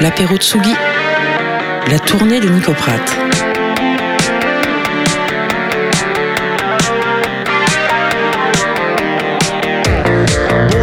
l'apéro Tsugi, la tournée de Nicoprate.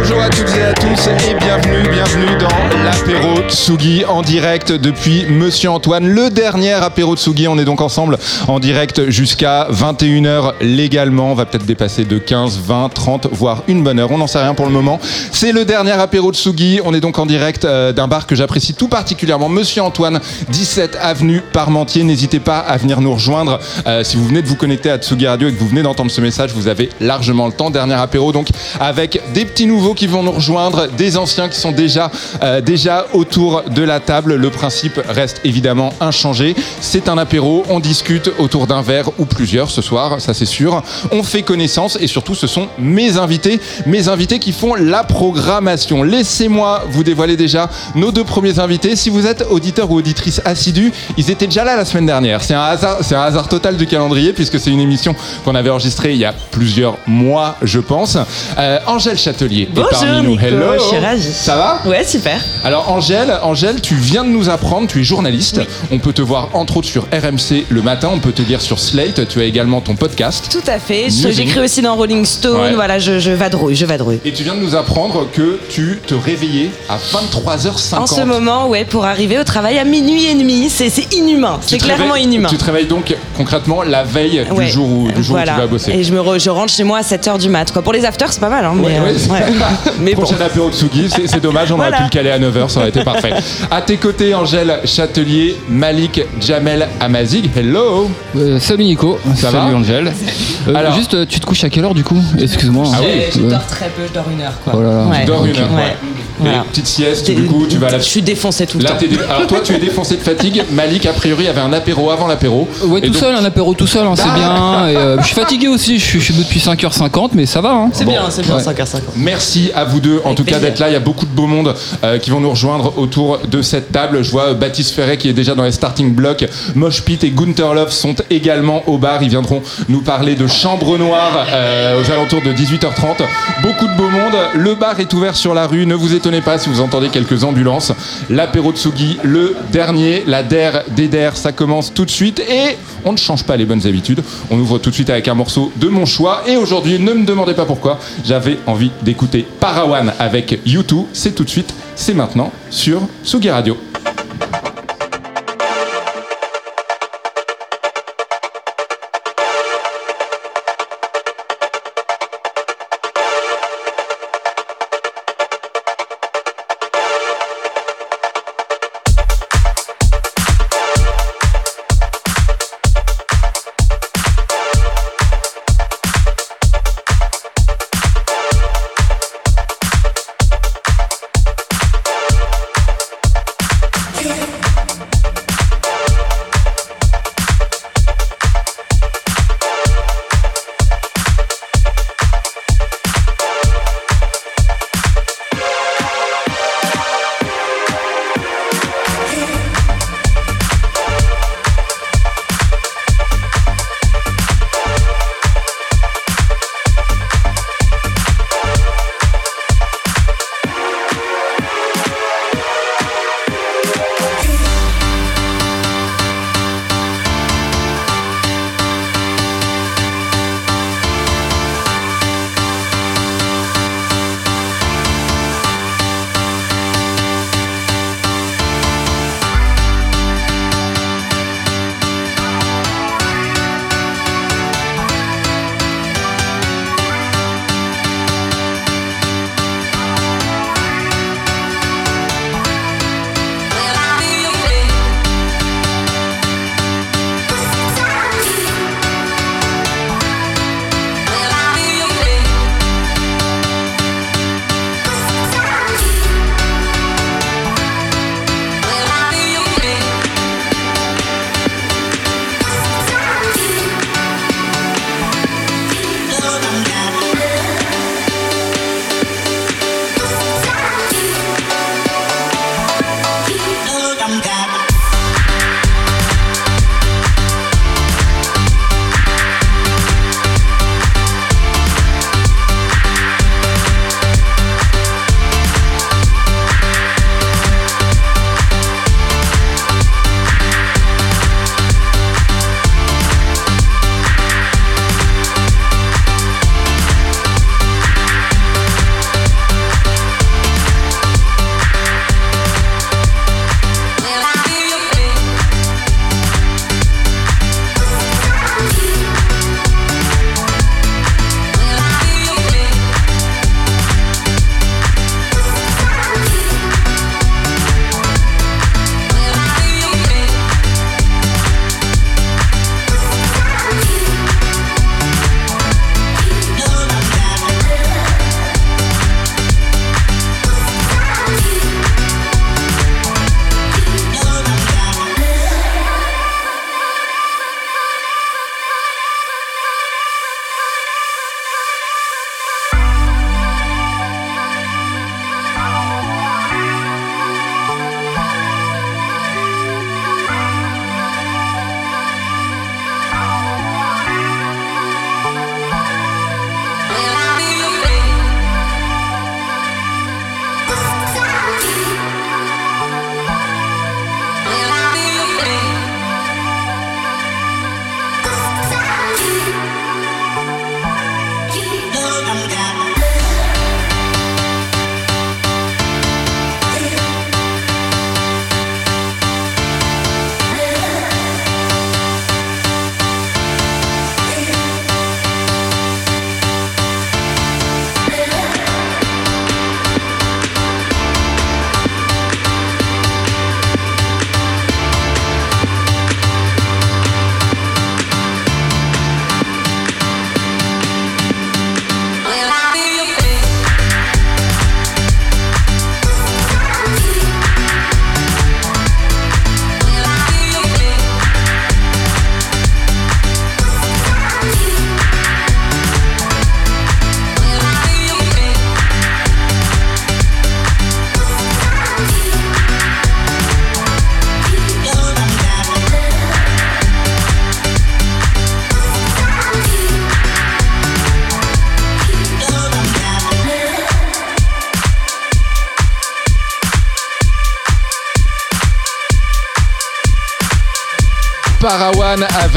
Bonjour à toutes et à tous et bienvenue, bienvenue dans l'apéro Tsugi en direct depuis Monsieur Antoine, le dernier apéro Tsugi. On est donc ensemble en direct jusqu'à 21h légalement. On va peut-être dépasser de 15, 20, 30, voire une bonne heure. On n'en sait rien pour le moment. C'est le dernier apéro Tsugi. On est donc en direct euh, d'un bar que j'apprécie tout particulièrement, Monsieur Antoine, 17 avenue Parmentier. N'hésitez pas à venir nous rejoindre. Euh, si vous venez de vous connecter à Tsugi Radio et que vous venez d'entendre ce message, vous avez largement le temps. Dernier apéro donc avec des petits nouveaux qui vont nous rejoindre, des anciens qui sont déjà, euh, déjà autour de la table. Le principe reste évidemment inchangé. C'est un apéro, on discute autour d'un verre ou plusieurs ce soir, ça c'est sûr. On fait connaissance et surtout ce sont mes invités, mes invités qui font la programmation. Laissez-moi vous dévoiler déjà nos deux premiers invités. Si vous êtes auditeur ou auditrice assidu, ils étaient déjà là la semaine dernière. C'est un hasard, total du calendrier puisque c'est une émission qu'on avait enregistrée il y a plusieurs mois, je pense. Euh, Angèle Châtelier parmi nous. Nico, Hello. je suis ravie. Ça va Ouais, super. alors Angèle, Angèle, tu viens de nous apprendre, tu es journaliste. On peut te voir entre autres sur RMC le matin, on peut te lire sur Slate. Tu as également ton podcast. Tout à fait. J'écris aussi dans Rolling Stone. Ouais. Voilà, je, je vadrouille, je vadrouille. Et tu viens de nous apprendre que tu te réveillais à 23h50. En ce moment, ouais, pour arriver au travail à minuit et demi, c'est inhumain. C'est clairement inhumain. Tu te réveilles donc concrètement la veille Ouais. du jour où, du jour où tu vas bosser. Et je, me re- je rentre chez moi à 7h du mat. Quoi. Pour les afters, c'est pas mal. Hein, mais, Ouais, euh, mais bon. Prochain apéro Tsugi, c'est c'est dommage, on aurait pu le caler à 9h, ça aurait été parfait. À tes côtés, Angèle Châtelier, Malik Jamel Amazig. Hello Euh, salut Nico, Ça salut va Angèle. Euh, Alors- juste, euh, tu te couches à quelle heure du coup? Excuse-moi. Ah oui, je Ouais. dors très peu, je dors une heure. Quoi. Oh là là. Ouais. Tu dors une heure, Ouais. ouais. Voilà. Et petite sieste, du coup, tu vas à la Je suis défoncé tout le Là, temps. dé- Alors toi, tu es défoncé de fatigue. Malik, a priori, avait un apéro avant l'apéro. Ouais, Et tout donc- seul, un apéro tout seul, hein, c'est bien. Et, euh, je suis fatigué aussi, je suis, je suis debout depuis 5h50, mais ça va. Hein. C'est bien, c'est bien, Ouais. 5h50. Merci à vous deux, en Avec tout cas, d'être là. Il y a beaucoup de beau monde euh, qui vont nous rejoindre autour de cette table. Je vois euh, Baptiste Ferret qui est déjà dans les starting blocks. Mosh Pit et Gunther Love sont également au bar. Ils viendront nous parler de Chambre Noire euh, aux alentours de 18h30. Beaucoup de beau monde. Le bar est ouvert sur la rue. Ne vous étonnez pas si vous entendez quelques ambulances. L'apéro Tsugi, le dernier, la DER des DER, ça commence tout de suite. Et on ne change pas les bonnes habitudes. On ouvre tout de suite avec un morceau de mon choix. Et aujourd'hui, ne me demandez pas pourquoi, j'avais envie d'écouter Parawan avec U2. C'est tout de suite, c'est maintenant sur Tsugi Radio.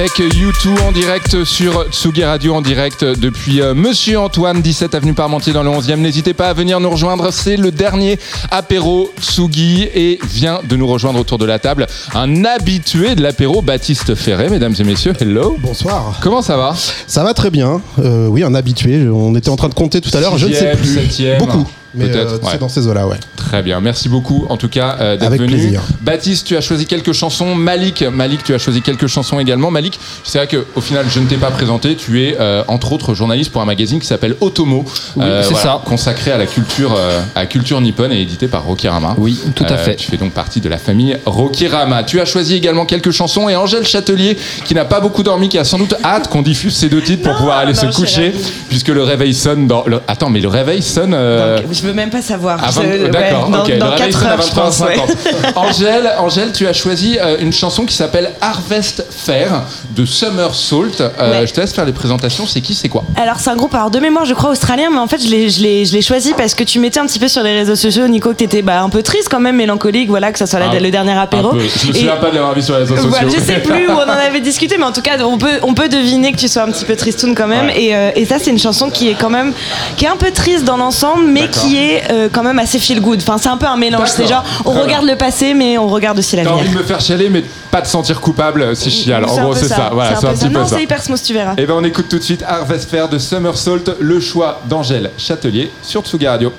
Avec U2 en direct sur Tsugi Radio en direct depuis euh, Monsieur Antoine, 17 avenue Parmentier dans le 11e. N'hésitez pas à venir nous rejoindre, c'est le dernier apéro Tsugi et vient de nous rejoindre autour de la table un habitué de l'apéro, Baptiste Ferret, mesdames et messieurs. Hello. Bonsoir. Comment ça va? Ça va très bien. Euh, oui, un habitué. On était en train de compter tout à l'heure. Je ne sais plus. septième. Beaucoup. Mais Peut-être, euh, ouais. c'est dans ces eaux-là, ouais. Très bien, merci beaucoup en tout cas euh, d'être venu. plaisir. Baptiste, tu as choisi quelques chansons. Malik, Malik, tu as choisi quelques chansons également. Malik, c'est vrai qu'au final, je ne t'ai pas présenté. Tu es euh, entre autres journaliste pour un magazine qui s'appelle Otomo, Oui, c'est ça. consacré à la culture, euh, à culture nippone et édité par Rokirama. Oui, tout à Euh, fait. Tu fais donc partie de la famille Rokirama. Tu as choisi également quelques chansons et Angèle Châtelier, qui n'a pas beaucoup dormi, qui a sans doute hâte qu'on diffuse ces deux titres pour Non, pouvoir aller non, se coucher, puisque le réveil sonne dans. le- Attends, mais le réveil sonne. euh, Donc, je veux même pas savoir. à Je- 20 ouais, D'accord, dans, ok. dans le réveil 4 sonne à heures, je pense. ouais. 23h50. Angèle, Angèle, tu as choisi euh, une chanson qui s'appelle Harvest Fair de Summer Salt. Euh, Ouais. Je te laisse faire les présentations. C'est qui, c'est quoi Alors c'est un groupe alors de mémoire je crois australien mais en fait je l'ai choisi parce que tu mettais un petit peu sur les réseaux sociaux Nico que t'étais bah un peu triste quand même mélancolique voilà que ça soit Un- le dernier apéro. Je me souviens pas de l'avoir vu sur les réseaux sociaux. Voilà, je sais plus où on en avait discuté, mais en tout cas, on peut, on peut deviner que tu sois un petit peu tristoun quand même. Ouais. Et, euh, et ça, c'est une chanson qui est quand même, qui est un peu triste dans l'ensemble, mais qui est euh, quand même assez feel good. Enfin, c'est un peu un mélange. C'est genre, on regarde le passé, mais on regarde aussi T'as l'avenir. envie de me faire chialer, mais pas de sentir coupable si je chiale. En gros, c'est ça. Voilà, c'est un petit peu Non, ça. c'est hyper smooth, tu verras. Et ben on écoute tout de suite Harvest Fair de Summer Salt, le choix d'Angèle Châtelier sur Tsuga Radio.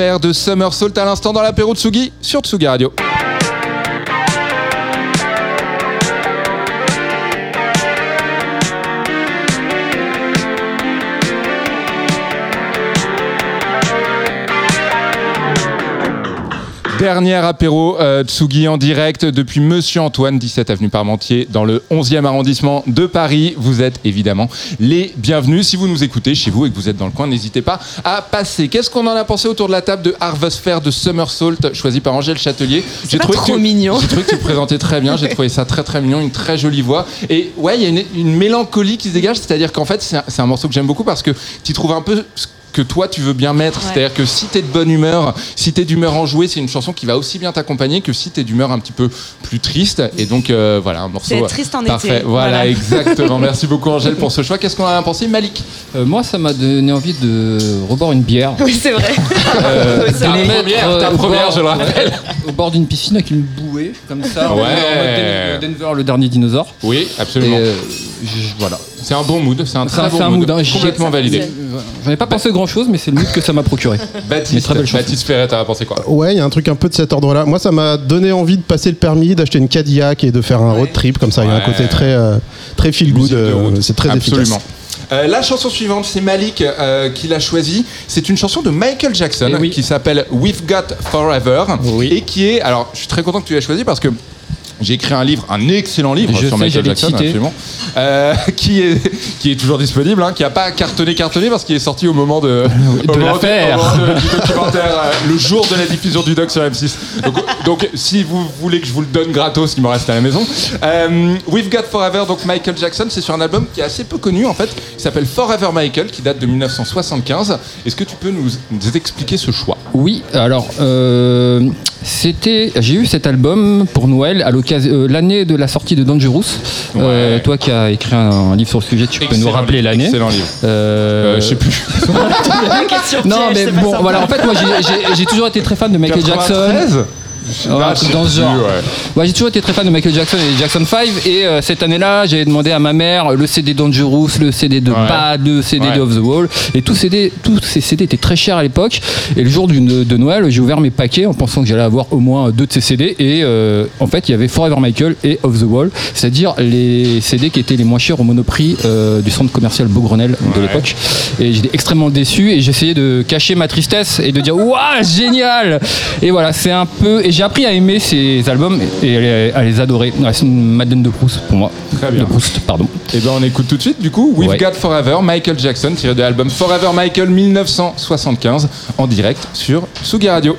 Harvest Fair de Summer Salt à l'instant dans l'apéro Tsugi sur Tsuga Radio. Dernier apéro euh, Tsugi en direct depuis Monsieur Antoine, 17 avenue Parmentier, dans le 11e arrondissement de Paris. Vous êtes évidemment les bienvenus. Si vous nous écoutez chez vous et que vous êtes dans le coin, n'hésitez pas à passer. Qu'est-ce qu'on en a pensé autour de la table de Harvest Fair de Somersault, choisi par Angèle Châtelier? C'est pas que trop mignon. J'ai trouvé que tu présentais très bien. J'ai trouvé ça très très mignon, une très jolie voix. Et ouais, il y a une, une mélancolie qui se dégage. C'est-à-dire qu'en fait, c'est un, un morceau que j'aime beaucoup parce que tu trouves un peu que toi tu veux bien mettre. Ouais. C'est-à-dire que si t'es de bonne humeur, si t'es d'humeur enjouée, c'est une chanson qui va aussi bien t'accompagner que si t'es d'humeur un petit peu plus triste. Et donc euh, voilà, un morceau. C'est triste en parfait. été. Voilà, Voilà. exactement. Merci beaucoup Angèle pour ce choix. Qu'est-ce qu'on a pensé, Malik? Euh, moi, ça m'a donné envie de reboire une bière. Oui, c'est vrai. Euh, Ta première, ta au première, bord- je le rappelle. ouais, au bord d'une piscine avec une bouée, comme ça. Ouais. en mode Den- Denver, le dernier dinosaure. Oui, Et absolument. euh, je- voilà. C'est un bon mood. C'est un très bon un mood. mood. hein. Complètement validé. J'en ai pas pensé grand chose, mais c'est le mood que ça m'a procuré. Baptiste, très belle chanson. Baptiste Ferret, t'as pensé quoi? Ouais, il y a un truc un peu de cet ordre-là. Moi, ça m'a donné envie de passer le permis, d'acheter une Cadillac et de faire un road trip comme ça. Il y a un côté très, euh, très feel good. Euh, c'est très Absolument. efficace. Euh, la chanson suivante, c'est Malik euh, qui l'a choisie. C'est une chanson de Michael Jackson Eh oui. qui s'appelle We've Got Forever Oui. et qui est. Alors, je suis très content que tu l'aies choisi parce que. J'ai écrit un livre, un excellent livre Je sur sais, Michael Jackson, absolument, euh, qui est qui est toujours disponible, hein, qui a pas cartonné cartonné parce qu'il est sorti au moment de l'affaire. moment de- du documentaire, euh, le jour de la diffusion du doc sur M6. Donc, donc, si vous voulez que je vous le donne gratos, il me reste à la maison. Euh, We've Got Forever, donc Michael Jackson, c'est sur un album qui est assez peu connu en fait, qui s'appelle Forever Michael, qui date de 1975. Est-ce que tu peux nous, nous expliquer ce choix? Oui, alors euh, c'était, j'ai eu cet album pour Noël à l'occasion euh, l'année de la sortie de Dangerous. Euh, toi qui as écrit un, livre sur le sujet, tu peux nous rappeler l'année. Excellent livre. Euh, Euh, je sais plus. Non, mais bon, voilà. En fait, moi, j'ai- toujours été très fan de Michael Jackson. 93 Ouais, Dans ce genre. ouais. Ouais, j'ai toujours été très fan de Michael Jackson et Jackson 5 et euh, cette année-là j'ai demandé à ma mère le CD Dangerous, le CD de Ouais. Bad, le CD de Off the Wall et tous, CD, tous ces CD étaient très chers à l'époque et le jour de Noël j'ai ouvert mes paquets en pensant que j'allais avoir au moins deux de ces CD et euh, en fait il y avait Forever Michael et Off the Wall c'est-à-dire les CD qui étaient les moins chers au monoprix euh, du centre commercial Beaugrenelle de l'époque et j'étais extrêmement déçu et j'essayais de cacher ma tristesse et de dire waouh génial et voilà c'est un peu et j'ai appris à aimer ces albums et à les, à les adorer Ouais, c'est une Madeleine de Proust pour moi Très bien. de Proust pardon Et ben on écoute tout de suite du coup We've Ouais. Got Forever, Michael Jackson, tiré de l'album Forever Michael 1975, en direct sur Sugi Radio.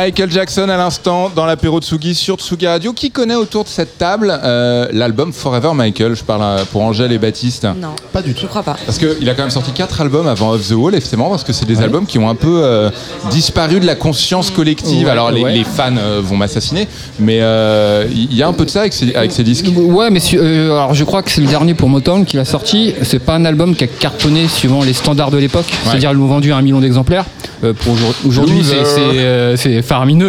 Michael Jackson à l'instant dans l'apéro de Tsugi sur Tsugi Radio. Qui connaît autour de cette table euh, l'album Forever Michael? Je parle euh, pour Angèle et Baptiste. Non, Pas du tout. je crois pas. Parce qu'il a quand même sorti quatre albums avant Off the Wall et c'est marrant parce que c'est des albums qui ont un peu euh, disparu de la conscience collective. Ouais, Alors les, ouais. les fans euh, vont m'assassiner, mais euh, il y a un peu de ça avec ces, avec ces disques. Ouais, mais euh, alors je crois que c'est le dernier pour Motown qu'il a sorti. C'est pas un album qui a cartonné suivant les standards de l'époque. C'est-à-dire, ils l'ont vendu à un million d'exemplaires. Euh, pour aujourd- aujourd'hui, c'est- c'est euh, c'est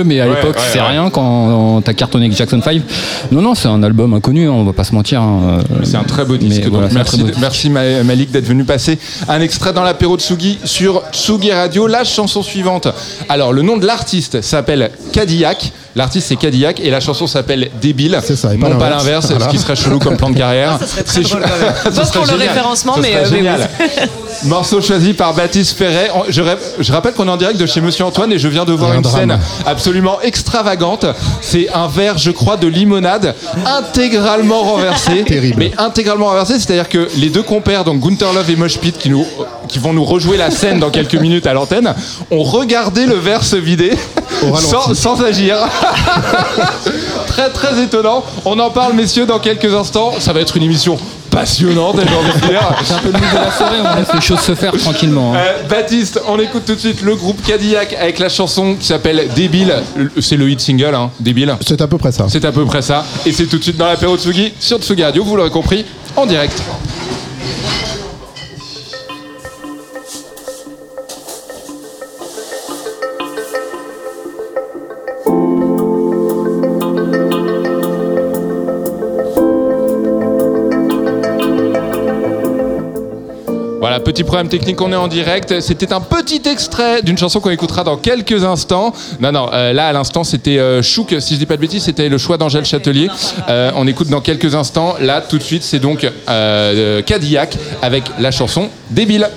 mais à Ouais, l'époque, ouais, c'est ouais. rien quand t'as cartonné avec Jackson 5. Non, non, c'est un album inconnu, hein, on va pas se mentir. hein. C'est un très beau disque. Donc merci, très beau disque. merci Ma- Malik d'être venu passer un extrait dans l'apéro de Tsugi sur Tsugi Radio. La chanson suivante. Alors, le nom de l'artiste s'appelle Cadillac. L'artiste c'est Cadillac et la chanson s'appelle Débile. C'est ça, et pas non pas l'inverse. Voilà. ce qui serait chelou comme plan de carrière. Ça serait très C'est drôle chou- quand même. Ça serait pour le référencement, Ça mais, euh, mais génial. Morceau choisi par Baptiste Ferret. Je, rappelle qu'on est en direct de chez Monsieur Antoine et je viens de voir une drame. scène absolument extravagante. C'est un verre, je crois, de limonade intégralement renversé. Terrible. Mais intégralement renversé, c'est-à-dire que les deux compères, donc Gunther Love et Mosh Pit, qui, nous, qui vont nous rejouer la scène dans quelques minutes à l'antenne, ont regardé le verre se vider sans, sans agir. très très étonnant. On en parle, messieurs, dans quelques instants. Ça va être une émission passionnante, j'ai envie de dire. C'est un peu le de la soirée, on laisse les choses se faire tranquillement. hein. Euh, Baptiste, on écoute tout de suite le groupe Cadillac avec la chanson qui s'appelle Débile. C'est le hit single, hein, Débile. C'est à peu près ça. C'est à peu près ça. Et c'est tout de suite dans l'apéro Tsugi sur Tsugi Radio, vous l'aurez compris, en direct. Petit problème technique, on est en direct. C'était un petit extrait d'une chanson qu'on écoutera dans quelques instants. Non, non, euh, là à l'instant c'était euh, Chouk, si je dis pas de bêtises, c'était le choix d'Angèle Châtelier. Euh, on écoute dans quelques instants. Là tout de suite c'est donc Cadillac avec la chanson débile.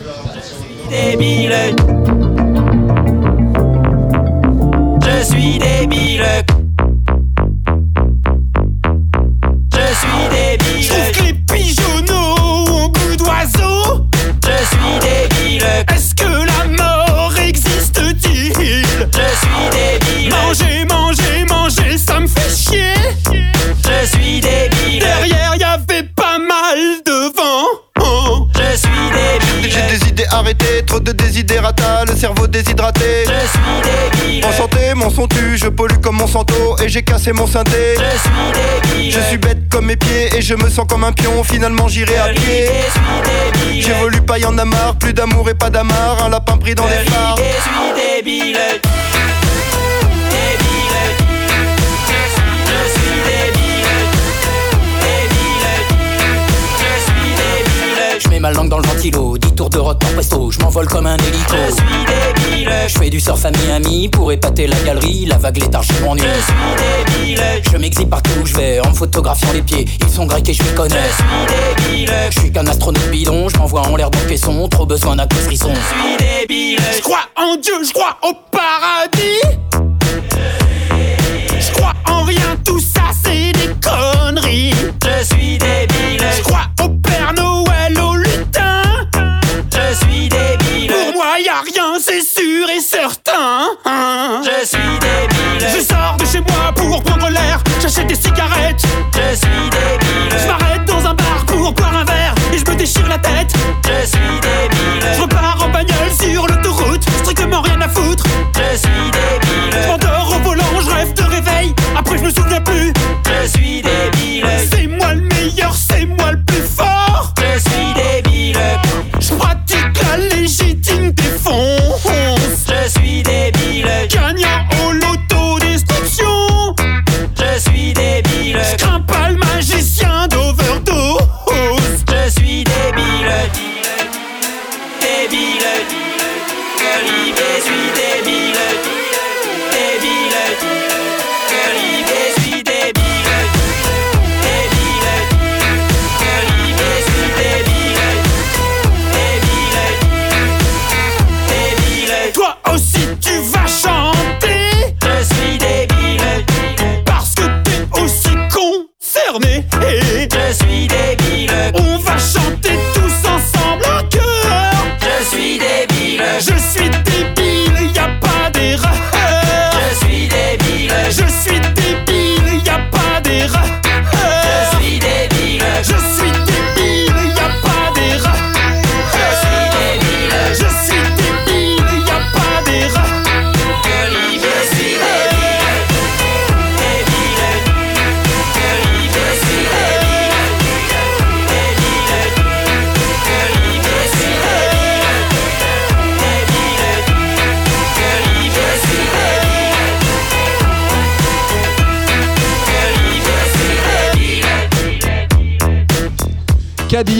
Comme mon santo et j'ai cassé mon synthé. Je suis débile. Je suis bête comme mes pieds et je me sens comme un pion, finalement j'irai à pied. J'évolue pas, y en a marre, plus d'amour et pas d'amarre, un lapin pris dans les phares. Ma langue dans le ventilo, 10 tours de par presto, je m'envole comme un hélico. Je suis débile. Je fais du surf à Miami pour épater la galerie, la vague léthargie m'ennuie. Je suis débile. Je m'exhibe partout où je vais en me photographiant les pieds, ils sont grecs et je m'y connais. Je suis débile. Je suis qu'un astronaute bidon, je m'envoie en l'air dans le caisson, trop besoin d'un coup de frisson. Je suis débile. Je crois en Dieu, je crois au paradis. Je crois en rien, tout ça c'est des conneries. Je suis débile. Je crois au Je suis débile. Je sors de chez moi pour prendre l'air, j'achète des cigarettes. Je suis débile. Je m'arrête dans un bar pour boire un verre et je me déchire la tête. Je suis débile. Je repars en bagnole sur l'autoroute, strictement rien à foutre. Je suis Je débile. m'endors au volant, je rêve de réveil, après je me souviens plus.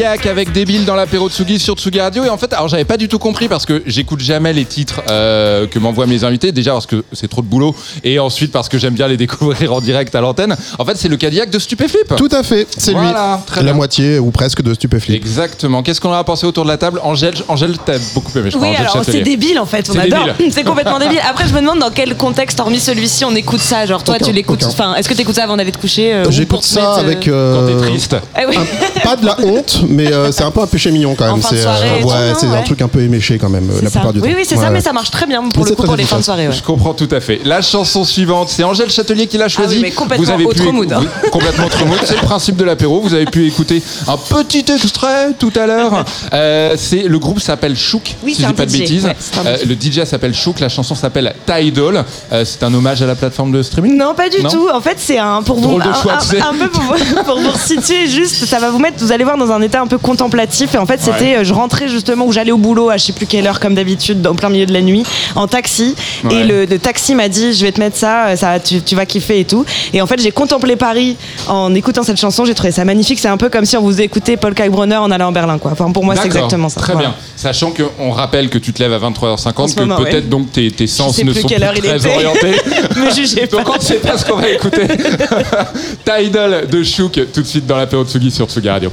Cadillac avec Débile dans l'apéro Tsugi sur Tsugi Radio. Et en fait, alors j'avais pas du tout compris parce que j'écoute jamais les titres euh, que m'envoient mes invités. Déjà parce que c'est trop de boulot et ensuite parce que j'aime bien les découvrir en direct à l'antenne. En fait, c'est le Cadillac de Stupéflip. Tout à fait, c'est Voilà, lui. très La bien. moitié ou presque de Stupéflip. Exactement. Qu'est-ce qu'on en a pensé autour de la table? Angèle, Angèle t'as beaucoup aimé, je crois. Oui, Angèle alors c'est débile en fait, on C'est adore. C'est complètement débile. Après, je me demande dans quel contexte, hormis celui-ci, on écoute ça. Genre, toi, Aucun, tu l'écoutes. Enfin, est-ce que tu écoutes ça avant d'aller te coucher euh, ou J'écoute ça mettre, euh, avec. euh, Quand t'es triste. eh oui. Pas de la honte, mais euh, c'est un peu un péché mignon quand même. En fin de C'est ouais, c'est un truc un peu éméché quand même euh, la ça. plupart du temps. Oui, oui, c'est Ouais, ça, mais ça marche très bien pour Mais le coup très pour les fins de soirée. ouais. Je comprends tout à fait. La chanson suivante, c'est Angèle Châtelier qui l'a choisie. Ah oui, mais complètement vous avez autre pu mood, hein. complètement autre mood. C'est le principe de l'apéro. Vous avez pu écouter un petit extrait tout à l'heure. Euh, c'est le groupe s'appelle Chouk, Oui, si je dis pas de DJ. bêtises. Euh, le DJ s'appelle Chouk. La chanson s'appelle Tidal. Euh, c'est un hommage à la plateforme de streaming. Non, pas du tout. En fait, c'est un pour vous un, peu pour vous, pour vous situer juste. Ça va vous mettre. Vous allez voir dans un état un peu contemplatif. Et en fait, c'était. euh, Je rentrais justement où j'allais au boulot à je sais plus quelle heure comme d'habitude, en plein milieu de la nuit, en taxi. Ouais. Et le, le taxi m'a dit, je vais te mettre ça. euh, Ça, tu, tu vas kiffer et tout. Et en fait, j'ai contemplé Paris en écoutant cette chanson. J'ai trouvé ça magnifique. C'est un peu comme si on vous écoutait Paul Kalkbrenner en allant en Berlin, quoi. Enfin, pour moi, c'est exactement ça. Très Voilà. bien. Sachant qu'on rappelle que tu te lèves à 23h50, En ce que peut-être ouais. donc tes, tes sens ne sont plus très orientés. Me jugez pas. Donc on ne sait pas ce qu'on va écouter. Tidal de Chouk tout de suite dans l'apéro Tsugi sur Tsugi Radio.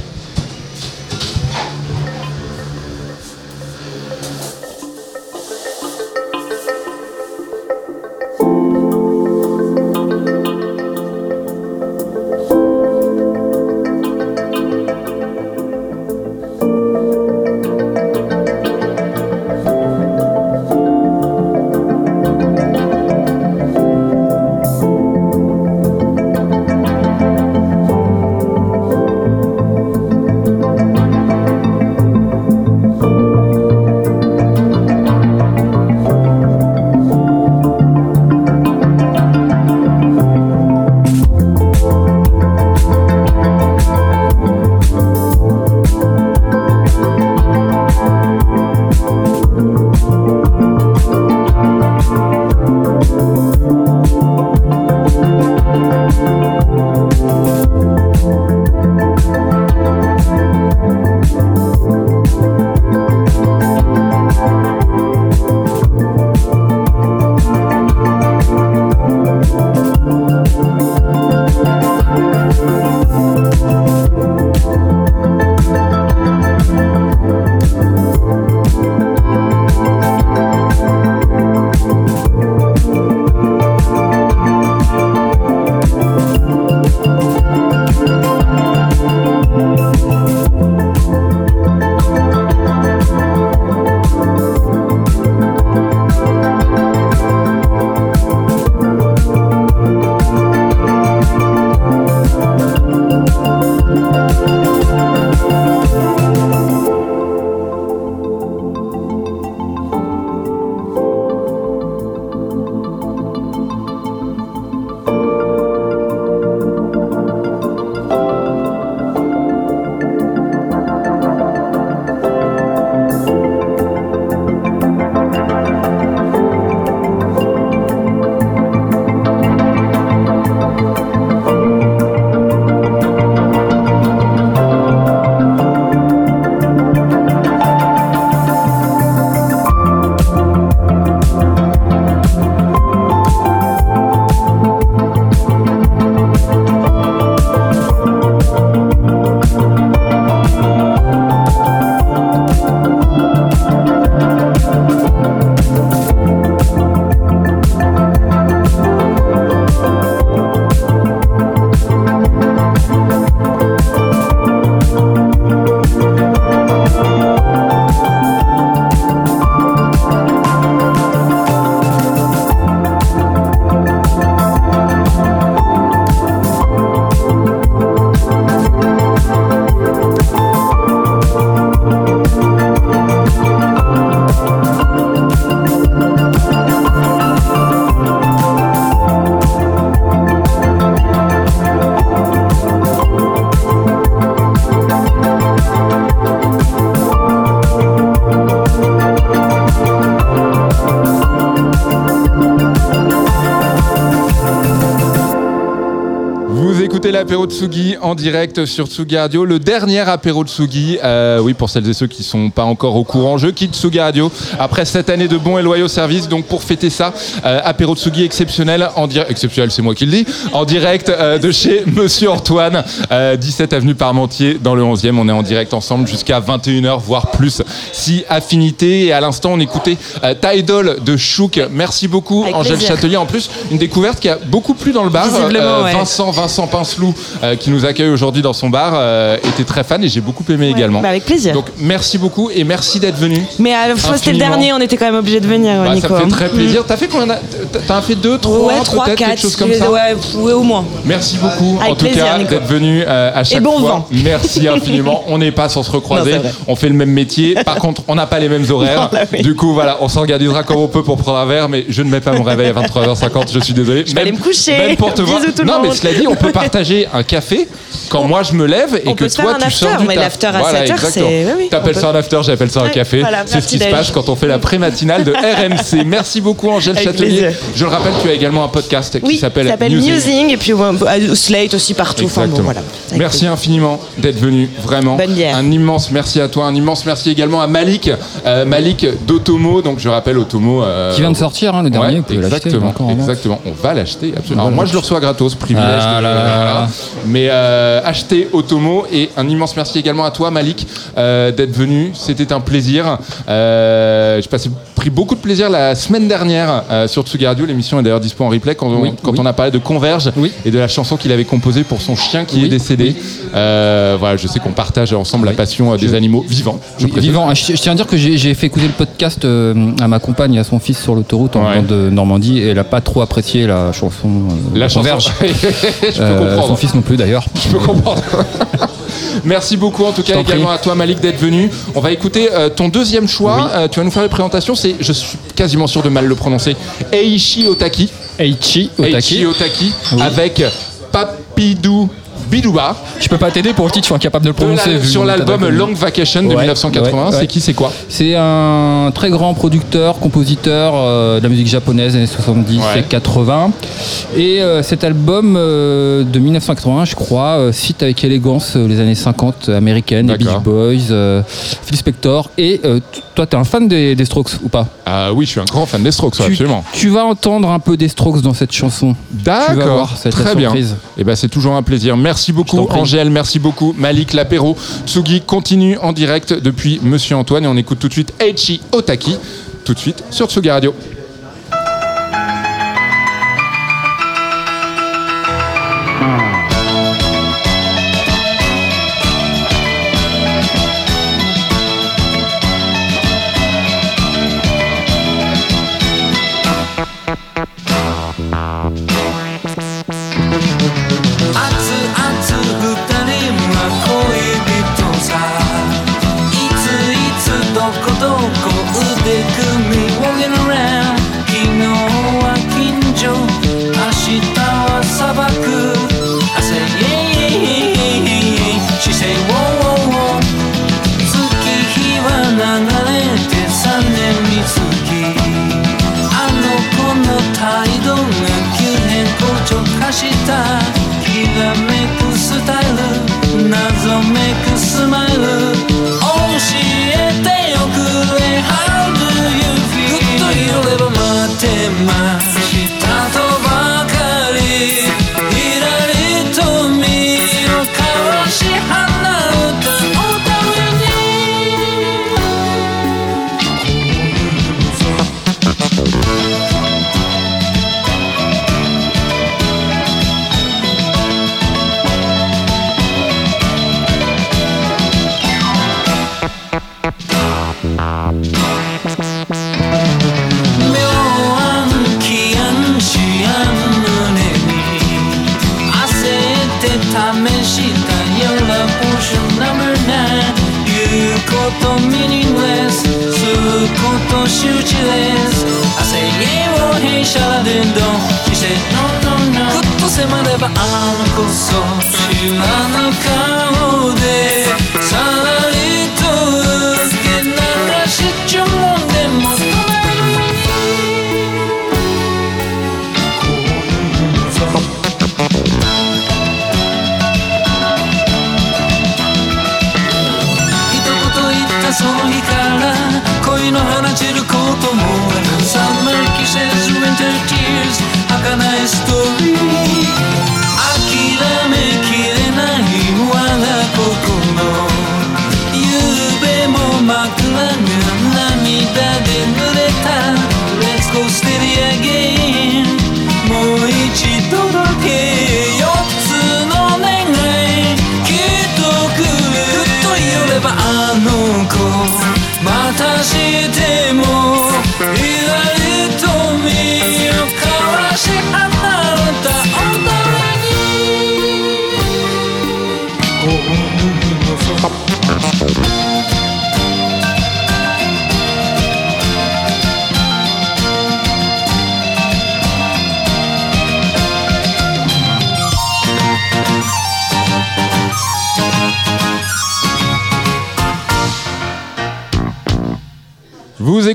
L'apéro de Tsugi en direct sur Tsugi Radio. Le dernier apéro Tsugi, euh, oui, pour celles et ceux qui sont pas encore au courant, je quitte Tsugi Radio après cette année de bons et loyaux services. Donc pour fêter ça, euh, apéro Tsugi exceptionnel, en direct, exceptionnel, c'est moi qui le dis, en direct euh, de chez Monsieur Antoine, euh, 17 avenue Parmentier dans le 11e. On est en direct ensemble jusqu'à 21h, voire plus, si affinité. Et à l'instant, on écoutait euh, Ta Idol de Chouk. Merci beaucoup, Avec Angèle plaisir. Châtelier. En plus, une découverte qui a beaucoup plu dans le bar. Visiblement, ouais. Vincent, Vincent Pincelou, euh, qui nous accueille aujourd'hui dans son bar, euh, était très fan et j'ai beaucoup aimé également. bah, avec plaisir. Donc merci beaucoup et merci d'être venu. Mais à la fois, c'était le dernier, on était quand même obligé de venir, Bah, Nico. ça me fait hein. très plaisir. T'as fait combien T'as fait deux, trois, Ouais, 3, peut-être 4, quelque chose comme ça. ouais, ouais, au moins. Merci beaucoup Avec en tout plaisir, cas Nico. d'être venu euh, à chaque bon fois. vent. Merci infiniment. On n'est pas sans se recroiser. Non, on fait le même métier. Par contre, on n'a pas les mêmes horaires. Non, là, oui. Du coup, voilà, on s'organisera comme on peut pour prendre un verre, mais je ne mets pas mon réveil à 23h50. Je suis désolé. vais aller me coucher. Même pour te voir. Le non, mais monde. cela dit, on peut partager un café quand moi je me lève et On que toi tu sors after, du mais taf. l'after à Voilà, 7 heures, exactement. c'est- oui, oui, T'appelles ça un after, j'appelle ça un café. voilà, c'est ce qui se passe quand on fait la pré-matinale de RMC. Merci beaucoup Angèle Avec Châtelier. plaisir. Je le rappelle, tu as également un podcast qui s'appelle Musing. Et puis Slate aussi partout. Enfin, bon, voilà. Merci infiniment d'être venu, vraiment. Bonne bière. Un immense merci à toi, un immense merci également à Malik, euh, Malik d'Otomo. Donc je rappelle Otomo. euh, Qui vient de sortir, hein, le dernier, Ouais, exactement, exactement. On va l'acheter. absolument. Va Alors moi je le reçois gratos, privilège. Ah de- là là là là. Mais euh, achetez Otomo et un immense merci également à toi Malik euh, d'être venu. C'était un plaisir. Euh, pris beaucoup de plaisir la semaine dernière euh, sur Tsugi Radio. L'émission est d'ailleurs dispo en replay quand, on, Oui, quand oui. on a parlé de Converge Oui. et de la chanson qu'il avait composée pour son chien qui est décédé. Euh, voilà, je sais qu'on partage ensemble la passion euh, des Je- animaux vivants. je Oui, précise. vivant. Ah, Je, tiens à dire que j'ai fait écouter le podcast à ma compagne et à son fils sur l'autoroute en Ouais. de Normandie et elle a pas trop apprécié la chanson. La chanson. Converge. je peux comprendre. son fils non plus d'ailleurs. Je peux comprendre. Merci beaucoup en tout cas également prie. à toi Malik d'être venu. On va écouter euh, ton deuxième choix. Oui. Euh, tu vas nous faire les présentations. C'est, je suis quasiment sûr de mal le prononcer, Eiichi Otaki. Eiichi Otaki. Otaki Oui. avec Papidou Bidouba Je peux pas t'aider pour le titre, je suis incapable de le de la- prononcer. sur l'album. Long Vacation de Ouais, 1980. ouais, C'est qui, c'est quoi C'est un très grand producteur, compositeur euh, de la musique japonaise années 70 Ouais. et 80. Et euh, cet album euh, de 1980, je crois, cite avec élégance les années 50 américaines, les. Beach Boys, Phil Spector. Et toi, t'es un fan des, des Strokes ou pas Ah oui, je suis un grand fan des Strokes, tu, absolument. tu vas entendre un peu des Strokes dans cette chanson. D'accord, très bien. Et ben c'est toujours un plaisir. Merci beaucoup. Angèle, merci beaucoup Malik l'apéro. Tsugi continue en direct depuis Monsieur Antoine et on écoute tout de suite Eiichi Otaki tout de suite sur Tsugi Radio.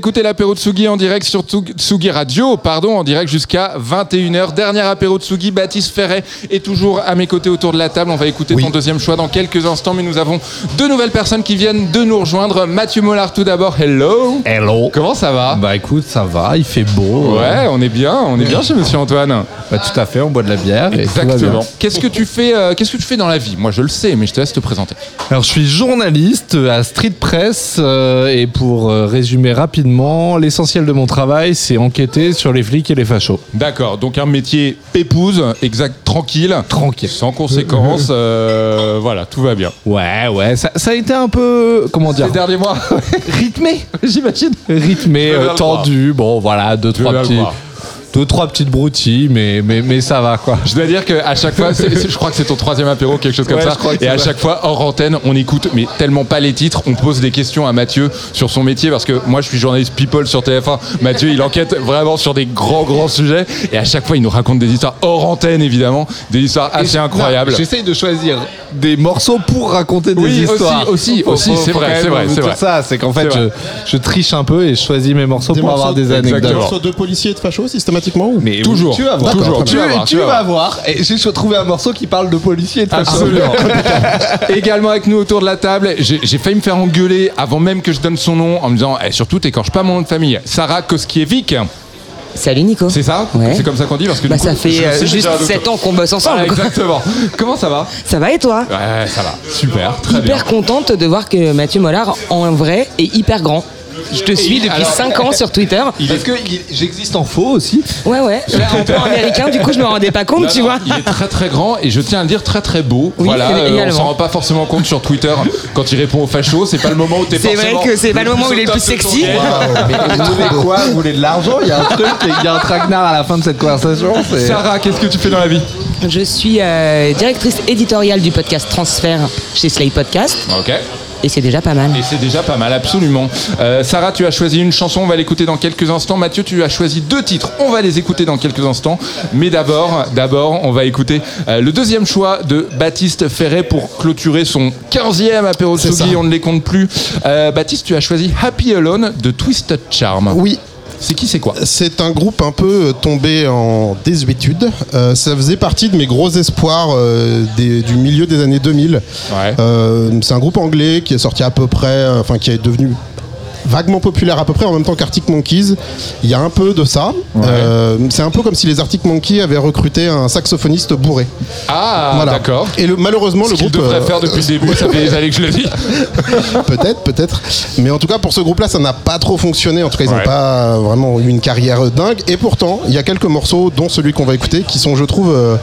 Écoutez l'apéro de Tsugi en direct sur Tsug- Tsugi Radio, pardon, en direct jusqu'à 21h. Dernier apéro de Tsugi, Baptiste Ferret est toujours à mes côtés autour de la table. On va écouter ton deuxième choix dans quelques instants, mais nous avons deux nouvelles personnes qui viennent de nous rejoindre. Mathieu Mollard tout d'abord, hello. Hello. Comment ça va? Bah écoute, ça va, il fait beau. Ouais, on est bien, on est bien chez Monsieur Antoine. Bah tout à fait, on boit de la bière. Exactement. Qu'est-ce que tu fais euh, Qu'est-ce que tu fais dans la vie? Moi, je le sais, mais je te laisse te présenter. Alors je suis journaliste à Street Press euh, et pour euh, résumer rapidement, l'essentiel de mon travail c'est enquêter sur les flics et les fachos. D'accord, donc un métier pépouse, exact, tranquille, Tranquille. sans conséquences. euh, voilà, tout va bien. Ouais, ouais, ça, ça a été un peu, comment dire, Ces derniers mois, rythmé, j'imagine. rythmé, euh, tendu. Bon voilà, deux trois le petits. Deux trois petites broutilles, mais mais mais ça va quoi. Je dois dire qu'à chaque fois, c'est- c'est- je crois que c'est ton troisième apéro, quelque chose comme Ouais, ça. je crois que Et à vrai. chaque fois, hors antenne, on écoute, mais tellement pas les titres, on pose des questions à Mathieu sur son métier, parce que moi, je suis journaliste people sur TF1. Mathieu, il enquête vraiment sur des grands, grands sujets. Et à chaque fois, il nous raconte des histoires hors antenne, évidemment, des histoires assez incroyables. Non, J'essaye de choisir des morceaux pour raconter des Oui, aussi, histoires. aussi, aussi, faut- c'est vrai, c'est vrai, c'est ça, c'est qu'en fait, je, triche un peu et je choisis mes morceaux Des pour avoir des anecdotes. Morceaux de policiers et de fachos systématiquement ou Mais Toujours, tu vas voir. toujours, tu, tu vas voir, tu tu vas vas voir. Et j'ai trouvé un morceau qui parle de policiers et de. Absolument. Également avec nous autour de la table, j'ai failli me faire engueuler avant même que je donne son nom en me disant eh, surtout t'écorches pas mon nom de famille. Sarah Koskiewicz, Salut Nico. c'est ça Ouais. C'est comme ça qu'on dit parce que Bah du coup, ça fait euh, juste déjà d'où- 7 ans qu'on bosse ensemble. Quoi. exactement. Comment ça va Ça va et toi Ouais, ça va. Super, très bien. Hyper contente de voir que Mathieu Mollard en vrai est hyper grand. Je te suis depuis alors- 5 ans sur Twitter. Parce que j'existe en faux aussi. Ouais ouais. En plan américain, du coup je me rendais pas compte, Non, tu non, vois. Il est très très grand et je tiens à le dire très très beau. Oui, voilà, euh, on s'en rend pas forcément compte sur Twitter quand il répond aux fachos. C'est pas le moment où t'es C'est vrai que c'est pas le moment où il est le plus sexy. Mais vous voulez quoi? Vous voulez de l'argent? Il y a un truc, il y a un traquenard à la fin de cette conversation. Sarah, qu'est-ce que tu fais dans la vie? Je suis euh, directrice éditoriale du podcast Transfert chez Slay Podcast Ok. Et c'est déjà pas mal. Et c'est déjà pas mal, absolument. Euh, Sarah, tu as choisi une chanson, on va l'écouter dans quelques instants. Mathieu, tu as choisi deux titres, on va les écouter dans quelques instants. Mais d'abord, d'abord, on va écouter euh, le deuxième choix de Baptiste Ferret pour clôturer son 15e apéro Tsugi, on ne les compte plus. Euh, Baptiste, tu as choisi Happy Alone de Twisted Charm. Oui, C'est qui, c'est quoi c'est un groupe un peu euh, tombé en désuétude. Euh, ça faisait partie de mes gros espoirs euh, des- du milieu des années 2000. Ouais. Euh, c'est un groupe anglais qui est sorti à peu près, enfin qui est devenu vaguement populaire à peu près en même temps qu'Arctic Monkeys. Il y a un peu de ça. Euh, c'est un peu comme si les Arctic Monkeys avaient recruté un saxophoniste bourré. Ah, Voilà. d'accord. Et le, malheureusement, Ce le groupe. devrait euh, faire depuis le début, ça fait des années que je le dis. peut-être, peut-être. Mais en tout cas, pour ce groupe-là, ça n'a pas trop fonctionné. En tout cas, ils n'ont Ouais. pas vraiment eu une carrière dingue. Et pourtant, il y a quelques morceaux, dont celui qu'on va écouter, qui sont, je trouve, euh,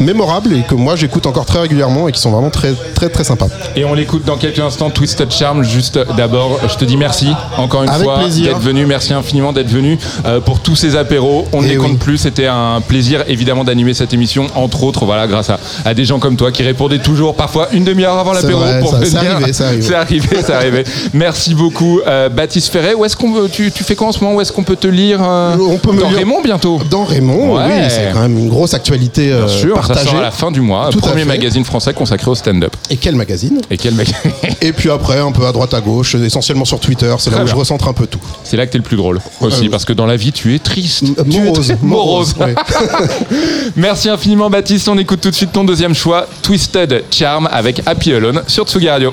mémorables et que moi, j'écoute encore très régulièrement et qui sont vraiment très, très, très sympas. Et on l'écoute dans quelques instants, Twisted Charm. Juste d'abord, je te dis merci encore une Avec fois d'être venu. Merci infiniment d'être venu euh, pour tous ces apéros. On ne Eh les compte plus. C'était un plaisir évidemment d'animer cette émission, entre autres, voilà, grâce à, à des gens comme toi qui répondaient toujours, parfois une demi-heure avant l'apéro pour ça- venir. c'est arrivé, c'est arrivé. Arrivé. Merci beaucoup, euh, Baptiste Ferret. Où est-ce qu'on veut, tu, tu fais quoi en ce moment? Où est-ce qu'on peut te lire euh, On peut me dans lire- Raymond bientôt. Dans Raymond, Ouais. oui, c'est quand même une grosse actualité Bien sûr, ça partagée. sort à la fin du mois. Tout Premier magazine français consacré au stand-up. Et quel magazine? Et quel magazine Et puis après, un peu à droite à gauche, essentiellement sur Twitter, c'est là Très où je recentre un peu tout. C'est là que t'es le plus drôle aussi, oui. parce que dans la vie, tu es triste. Es très- morose. morose, Merci infiniment, Baptiste. On écoute tout de suite ton deuxième choix, Twisted Charm avec Happy Alone sur Tsugi Radio.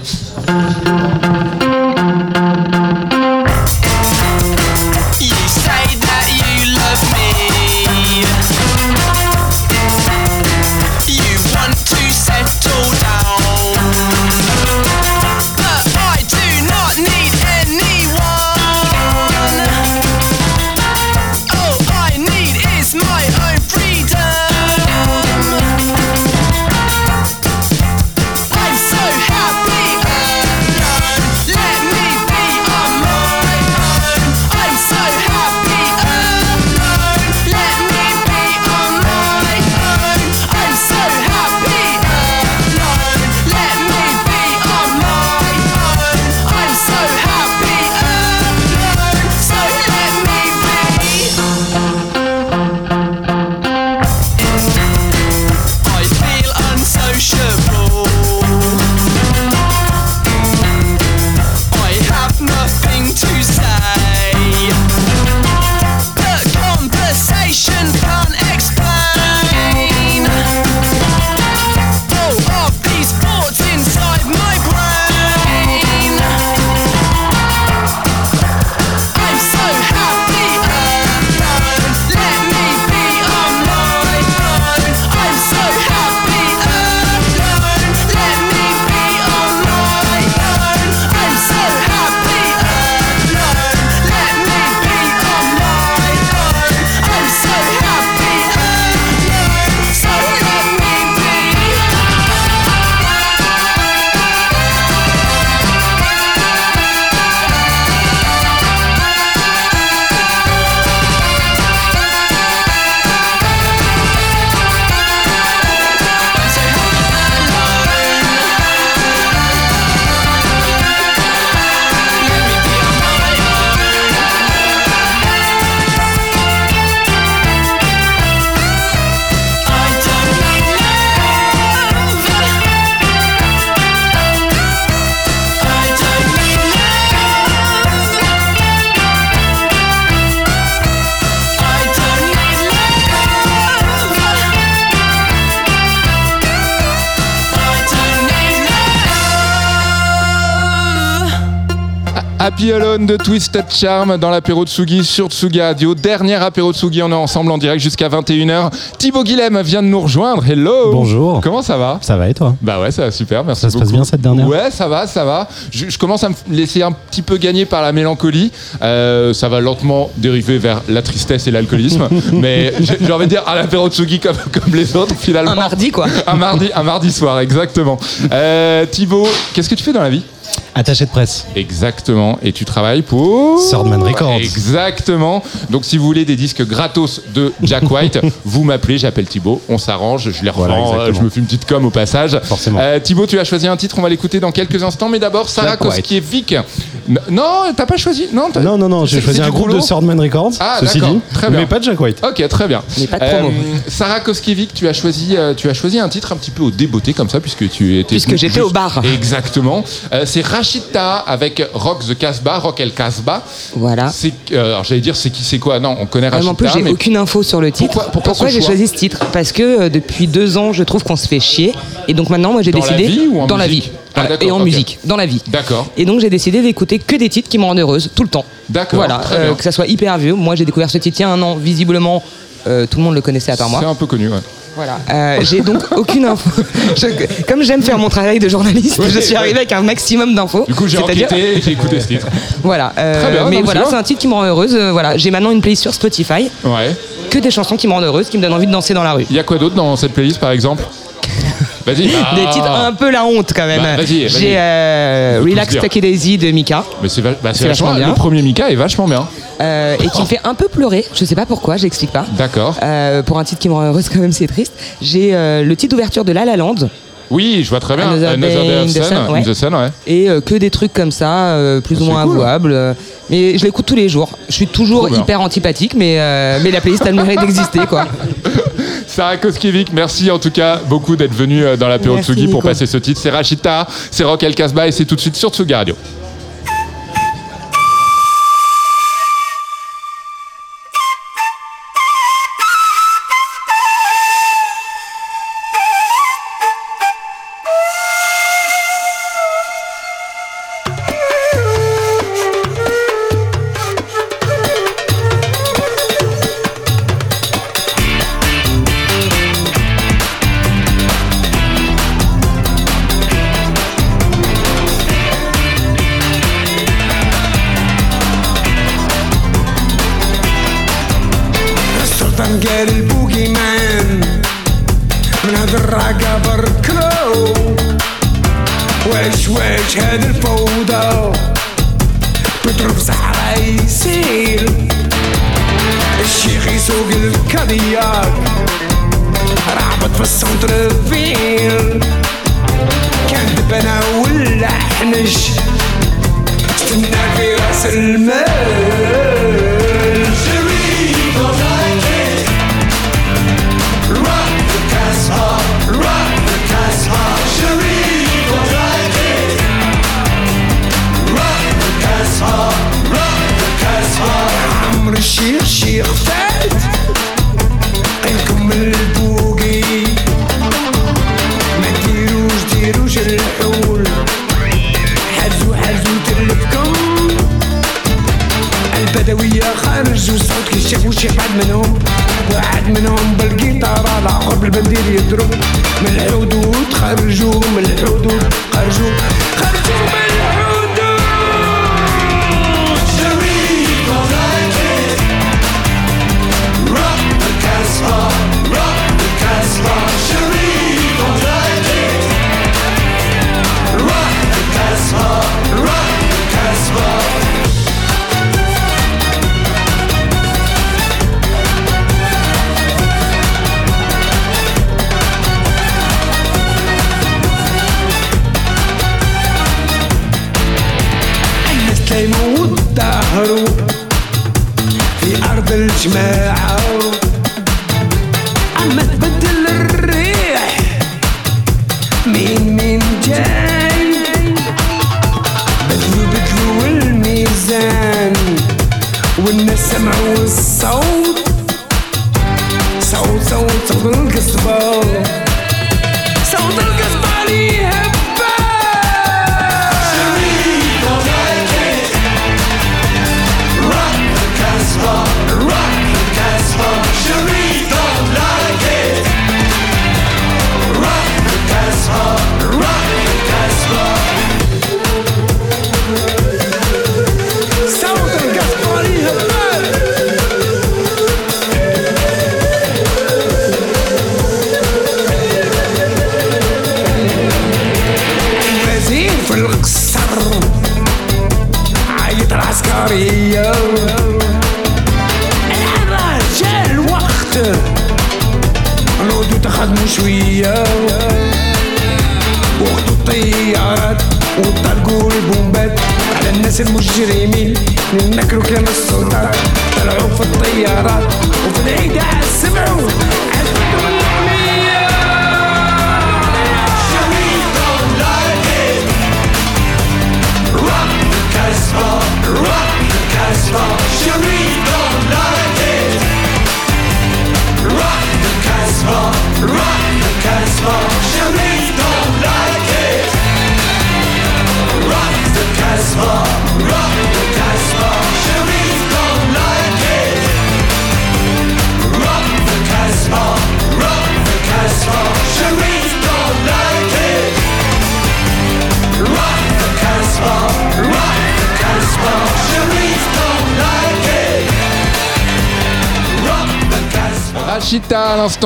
Alone de Twisted Charm dans l'apéro de Tsugi sur Tsugi Radio. Dernier apéro de Tsugi, on est ensemble en direct jusqu'à 21h. Thibaut Guilhem vient de nous rejoindre. Hello Bonjour. Comment ça va? Ça va et toi? Bah ouais, ça va super, merci Ça se beaucoup. passe bien cette dernière? Ouais, ça va, ça va. Je, je commence à me laisser un petit peu gagner par la mélancolie. Euh, ça va lentement dériver vers la tristesse et l'alcoolisme. mais j'ai j'ai envie de dire à l'apéro de Tsugi comme, comme les autres finalement. Un mardi, quoi. un mardi, un mardi soir, exactement. Euh, Thibaut, qu'est-ce que tu fais dans la vie? Attaché de presse. Exactement. Et tu travailles pour Swordman Records. Exactement. Donc si vous voulez des disques gratos de Jack White, vous m'appelez, j'appelle Thibaut, on s'arrange, je les revends, Voilà, exactement. euh, je me fais une petite com au passage. Forcément. Euh, Thibaut, tu as choisi un titre, on va l'écouter dans quelques instants, mais d'abord Sarah. Koskiewicz. Non, t'as pas choisi? Non, Non, non, non, j'ai choisi un groupe de Swordman Records, Ah, ceci d'accord. dit, Très bien. mais pas de Jack White. Ok, très bien. Mais pas de promo. Sarah Koskiewicz, tu as choisi, euh, tu as choisi un titre un petit peu au débeauté comme ça, puisque tu étais. Puisque j'étais au bar. Exactement. Euh, c'est Rachita avec Rock the Casbah, Rock El Casbah. Voilà. C'est, euh, alors j'allais dire c'est qui c'est quoi? Non, on connaît Rachita. en plus, j'ai mais aucune info sur le titre. Pourquoi- j'ai choisi ce titre? Parce que euh, depuis deux ans, je trouve qu'on se fait chier. Et donc maintenant, moi, j'ai Dans la décidé. vie ou en dans la vie. Ah, et en musique, dans la vie. D'accord. Et donc, j'ai décidé d'écouter que des titres qui me rendent heureuse tout le temps. D'accord, Voilà. euh, que ça soit hyper vieux. Moi, j'ai découvert ce titre il y a un an. Visiblement, tout le monde le connaissait à part moi. C'est un peu connu, ouais. Voilà. Euh, j'ai donc aucune info. Je- comme j'aime faire mon travail de journaliste, Ouais, je suis ouais. arrivé avec un maximum d'infos. Du coup, j'ai enquêté et j'ai écouté ce titre. Voilà. euh, Très bien, non, mais voilà, c'est c'est un titre qui me rend heureuse. euh, voilà. J'ai maintenant une playlist sur Spotify. Ouais. Que des chansons qui me rendent heureuse, qui me donnent envie de danser dans la rue. Il y a quoi d'autre dans cette playlist, par exemple? Vas-y. Des Ah. titres un peu la honte quand même. Bah, vas-y. J'ai euh, Relax. Take It Daisy de Mika. Mais c'est, va- bah, vachement, bien. Le premier Mika est vachement bien. euh, et qui me fait un peu pleurer. Je sais pas pourquoi, j'explique pas. D'accord. Euh, pour un titre qui me rend heureuse quand même, c'est triste. J'ai le titre d'ouverture de La La Land Oui, je vois très bien. Another Another Day of the Sun, Sun, ouais. in the Sun, ouais. et euh, que des trucs comme ça, euh, plus ou C'est moins cool. avouables. euh, mais je l'écoute tous les jours. Je suis toujours hyper antipathique, mais, mais la playlist a le mérite d'exister quoi. Sarah Koskiewicz, merci en tout cas beaucoup d'être venu euh, dans l'apéro Tsugi pour passer ce titre. C'est Rachita, c'est Rock El Casbah et c'est tout de suite sur Tsugi Radio.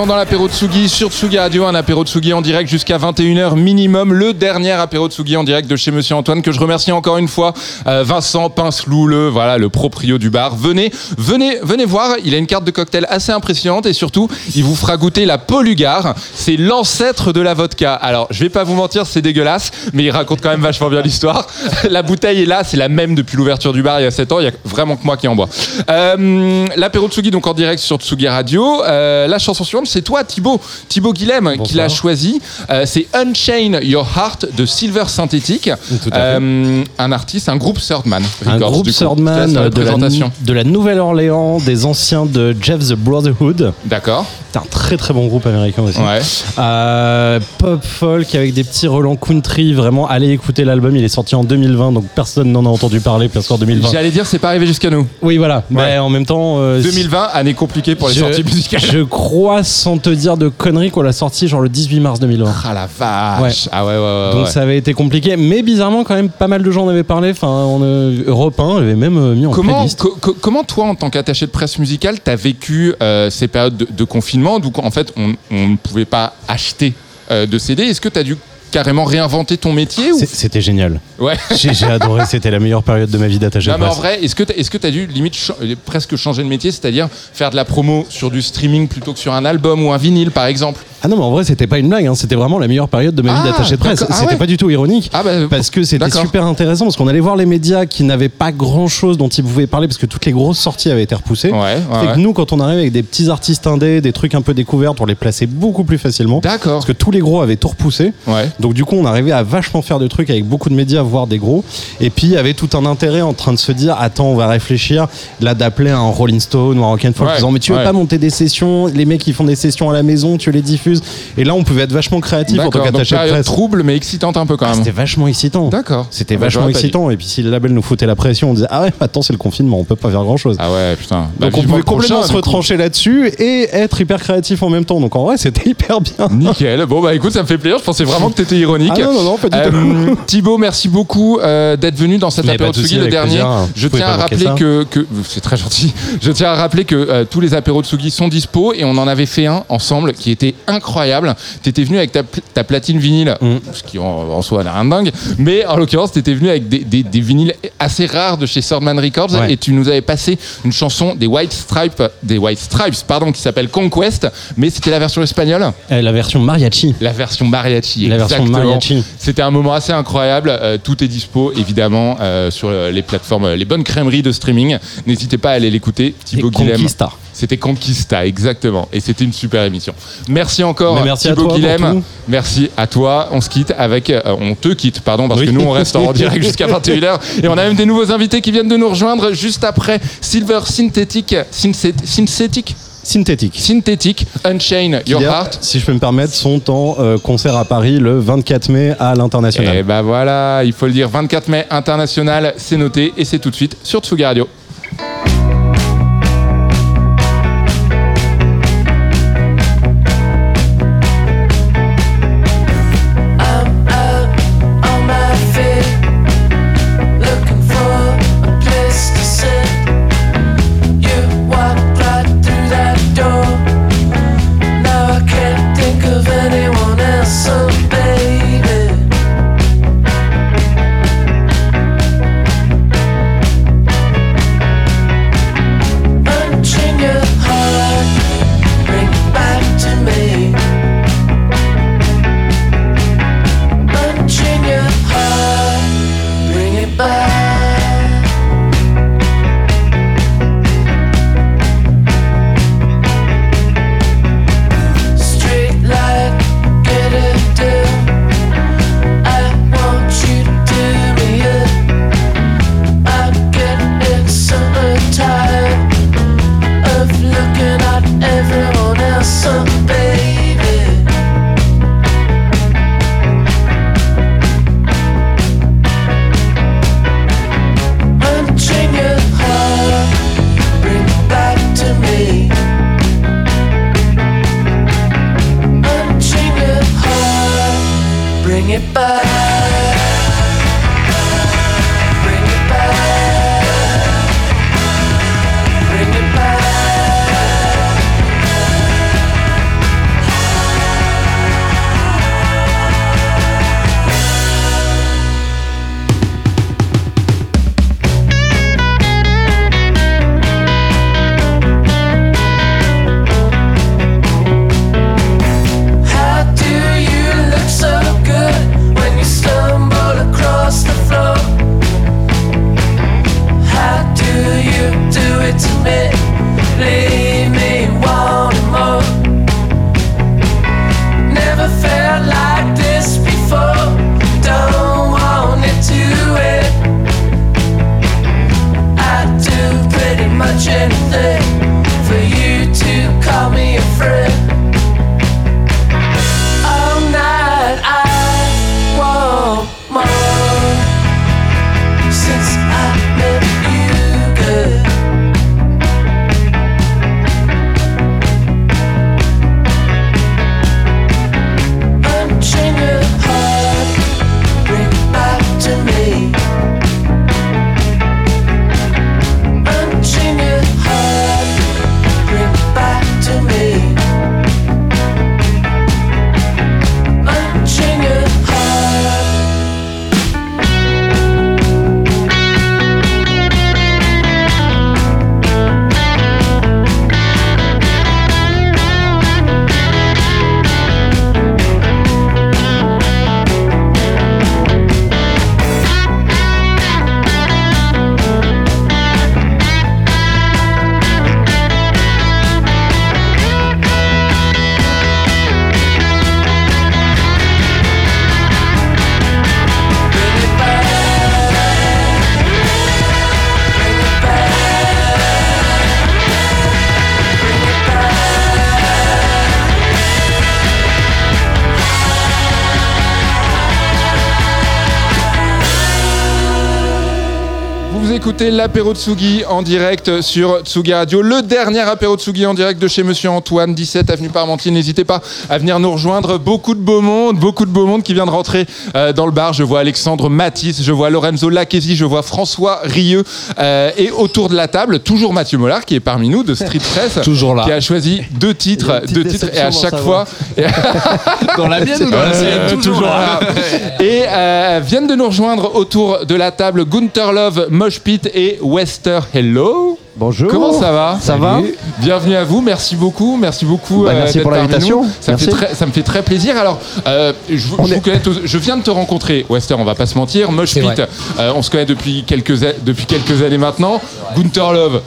Dans l'apéro de Tsugi sur Tsugi Radio, un apéro de Tsugi en direct jusqu'à 21h minimum, le dernier apéro de Tsugi en direct de chez Monsieur Antoine que je remercie encore une fois, euh, Vincent Pincelou, le voilà le proprio du bar. Venez, venez, venez voir, il a une carte de cocktail assez impressionnante et surtout il vous fera goûter la Polugar, c'est l'ancêtre de la vodka. Alors je vais pas vous mentir, c'est dégueulasse, mais il raconte quand même vachement bien l'histoire. la bouteille est là, c'est la même depuis l'ouverture du bar il y a 7 ans, il y a vraiment que moi qui en bois. Euh, l'apéro de Tsugi donc en direct sur Tsugi Radio. Euh, la chanson suivante, c'est toi, Thibaut, Thibaut Guilhem, qui l'a choisi. Euh, c'est Unchain Your Heart de Silver Synthetic. Euh, un artiste, un groupe Thirdman. Un Records, groupe de la, présentation. de la Nouvelle-Orléans, des anciens de Jeff the Brotherhood. D'accord. Un très très bon groupe américain aussi. Ouais. Euh, pop folk avec des petits relents country. Vraiment, allez écouter l'album. Il est sorti en 2020, donc personne n'en a entendu parler parce qu'en 2020. J'allais dire, c'est pas arrivé jusqu'à nous. Oui, voilà. Mais en même temps. euh, 2020, année compliquée pour les je- sorties musicales. Je crois, sans te dire de conneries, qu'on l'a sorti genre le 18 mars 2020. Ah la vache. Ouais. Ah ouais, ouais, ouais. Donc ça avait été compliqué, mais bizarrement quand même pas mal de gens en avaient parlé. Enfin, on, euh, Europe 1 avait même euh, mis en Comment, playlist. co- co- comment toi, en tant qu'attaché de presse musicale, t'as vécu euh, ces périodes de, de confinement d'où en fait on on ne pouvait pas acheter euh, de CD Est-ce que t'as dû carrément réinventer ton métier ou... C'était génial. Ouais. J'ai adoré, c'était la meilleure période de ma vie d'attaché Non mais en vrai, est-ce que que t'as dû limite euh, presque changer de métier, c'est-à-dire faire de la promo sur du streaming plutôt que sur un album ou un vinyle par exemple? Ah non, mais en vrai, c'était pas une blague, hein, c'était vraiment la meilleure période de ma vie Ah, d'attaché de presse. Ah c'était ouais. pas du tout ironique. Ah bah, Parce que c'était super intéressant, parce qu'on allait voir les médias qui n'avaient pas grand chose dont ils pouvaient parler, parce que toutes les grosses sorties avaient été repoussées. Ouais, ouais, Fait ouais. que nous, quand on arrive avec des petits artistes indés, des trucs un peu découverts, on les plaçait beaucoup plus facilement. D'accord. Parce que tous les gros avaient tout repoussé. Donc du coup, on arrivait à vachement faire de trucs avec beaucoup de médias, voire des gros. Et puis, il y avait tout un intérêt en train de se dire, attends, on va réfléchir, là, d'appeler un Rolling Stone ou un Rock'n'Folk, en disant, mais tu veux pas monter des sessions, les mecs, ils font des sessions à la maison, tu les diffuses. Et là, on pouvait être vachement créatif en tant qu'attaché de presse. trouble mais excitante un peu quand Ah, même. C'était vachement excitant. D'accord. C'était Ah bah, vachement excitant. Et puis si le label nous foutait la pression, on disait ah ouais, attends, c'est le confinement, on peut pas faire grand chose. Ah ouais, putain. Bah, Donc on vivement pouvait prochain, complètement se retrancher là-dessus et être hyper créatif en même temps. Donc en vrai, c'était hyper bien. Nickel. Bon bah écoute, ça me fait plaisir. Je pensais vraiment que t'étais ironique. Ah non, non, non, pas du Euh, Thibaut, merci beaucoup euh, d'être venu dans cet Mais apéro Tsugi, le dernier. plaisir. Je tiens à rappeler que, que c'est très gentil. Je tiens à rappeler que euh, tous les apéros de Tsugi sont dispo et on en avait fait un ensemble qui était incroyable. T'étais venu avec ta, pl- ta platine vinyle, Mm. ce qui en, en soi n'a rien de dingue, mais en l'occurrence t'étais venu avec des, des- des vinyles assez rares de chez Swordman Records Ouais. et tu nous avais passé une chanson des White Stripes, des White Stripes, pardon, qui s'appelle Conquest, mais c'était la version espagnole. Euh, La version mariachi. La version mariachi. La version exactement. mariachi. C'était un moment assez incroyable. Euh, tout est dispo, évidemment, euh, sur les plateformes, les bonnes crèmeries de streaming. N'hésitez pas à aller l'écouter. Thibaut. Conquista. C'était Conquista, exactement. Et c'était une super émission. Merci encore, Mais merci à Thibaut toi Guilhem. Merci à toi. On se quitte avec. euh, on te quitte, pardon, parce Oui. que nous, on reste en direct jusqu'à 21h. Et on a même des nouveaux invités qui viennent de nous rejoindre juste après Silver Synthetic. Synthet- Synthétique Synthétique. Unchain Your Heart. si je peux me permettre, sont en euh, concert à Paris le 24 mai à l'international. Et bah voilà, il faut le dire, 24 mai international, c'est noté et c'est tout de suite sur Tsugi Radio. Écoutez l'apéro Tsugi en direct sur Tsugi Radio, le dernier apéro Tsugi en direct de chez Monsieur Antoine, 17 avenue Parmentier. N'hésitez pas à venir nous rejoindre. Beaucoup de beau monde, beaucoup de beau monde qui vient de rentrer euh, dans le bar. Je vois Alexandre Matisse, je vois Lorenzo Lacchesi, je vois François Rieux euh, et autour de la table toujours Mathieu Mollard qui est parmi nous de Street Press, Toujours là. qui a choisi deux titres, deux titres et à chaque fois Dans la mienne ou dans la sienne toujours là. Et euh, viennent de nous rejoindre autour de la table Gunther Love, Mosh Pit et Wester Hello. Bonjour. Comment ça va Ça va Bienvenue à vous, merci beaucoup, merci beaucoup. Bah, euh, merci pour l'invitation. Ça, me fait très, ça me fait très plaisir. Alors, euh, je, vous- je vous connais tous- je viens de te rencontrer, Wester, on va pas se mentir. Mosh C'est Pit, vrai. euh, on se connaît depuis quelques, a- depuis quelques années maintenant. Gunther Love,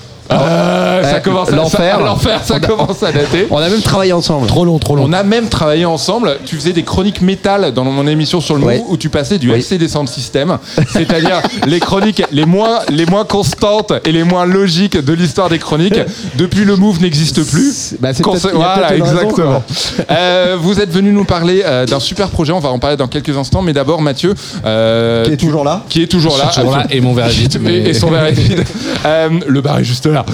ça commence à l'enfer. ça- L'enfer, ça commence à dater. On a même travaillé ensemble. Trop long, trop long. On a même travaillé ensemble. Tu faisais des chroniques métal dans mon émission sur le Ouais. Move où tu passais du Oui. LCD Sound System, c'est-à-dire les chroniques les moins, les moins constantes et les moins logiques de l'histoire des chroniques. Depuis le Move n'existe plus. Bah, voilà, raison, exactement. Euh, vous êtes venu nous parler euh, d'un super projet. On va en parler dans quelques instants. Mais d'abord, Mathieu, euh, Qui est toujours là qui est toujours là, Toujours là, et mon verre est vide, Et- mais- et son verre est vide. Euh, le bar est juste là.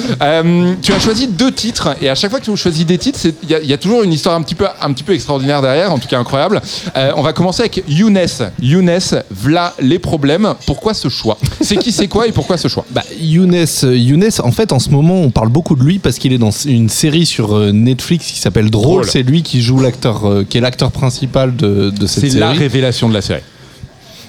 Euh, tu as choisi deux titres et à chaque fois que tu choisis des titres, c'est- il y, a- il y a toujours une histoire un petit peu, un petit peu extraordinaire derrière, en tout cas incroyable. Euh, on va commencer avec Younes. Younes, v'là les problèmes. Pourquoi ce choix? C'est qui, c'est quoi et pourquoi ce choix? Bah, Younes, Younes, en fait, en ce moment, on parle beaucoup de lui parce qu'il est dans une série sur euh, Netflix qui s'appelle Drôle. Drôle. C'est lui qui joue l'acteur, euh, qui est l'acteur principal de, de cette C'est série. la révélation de la série.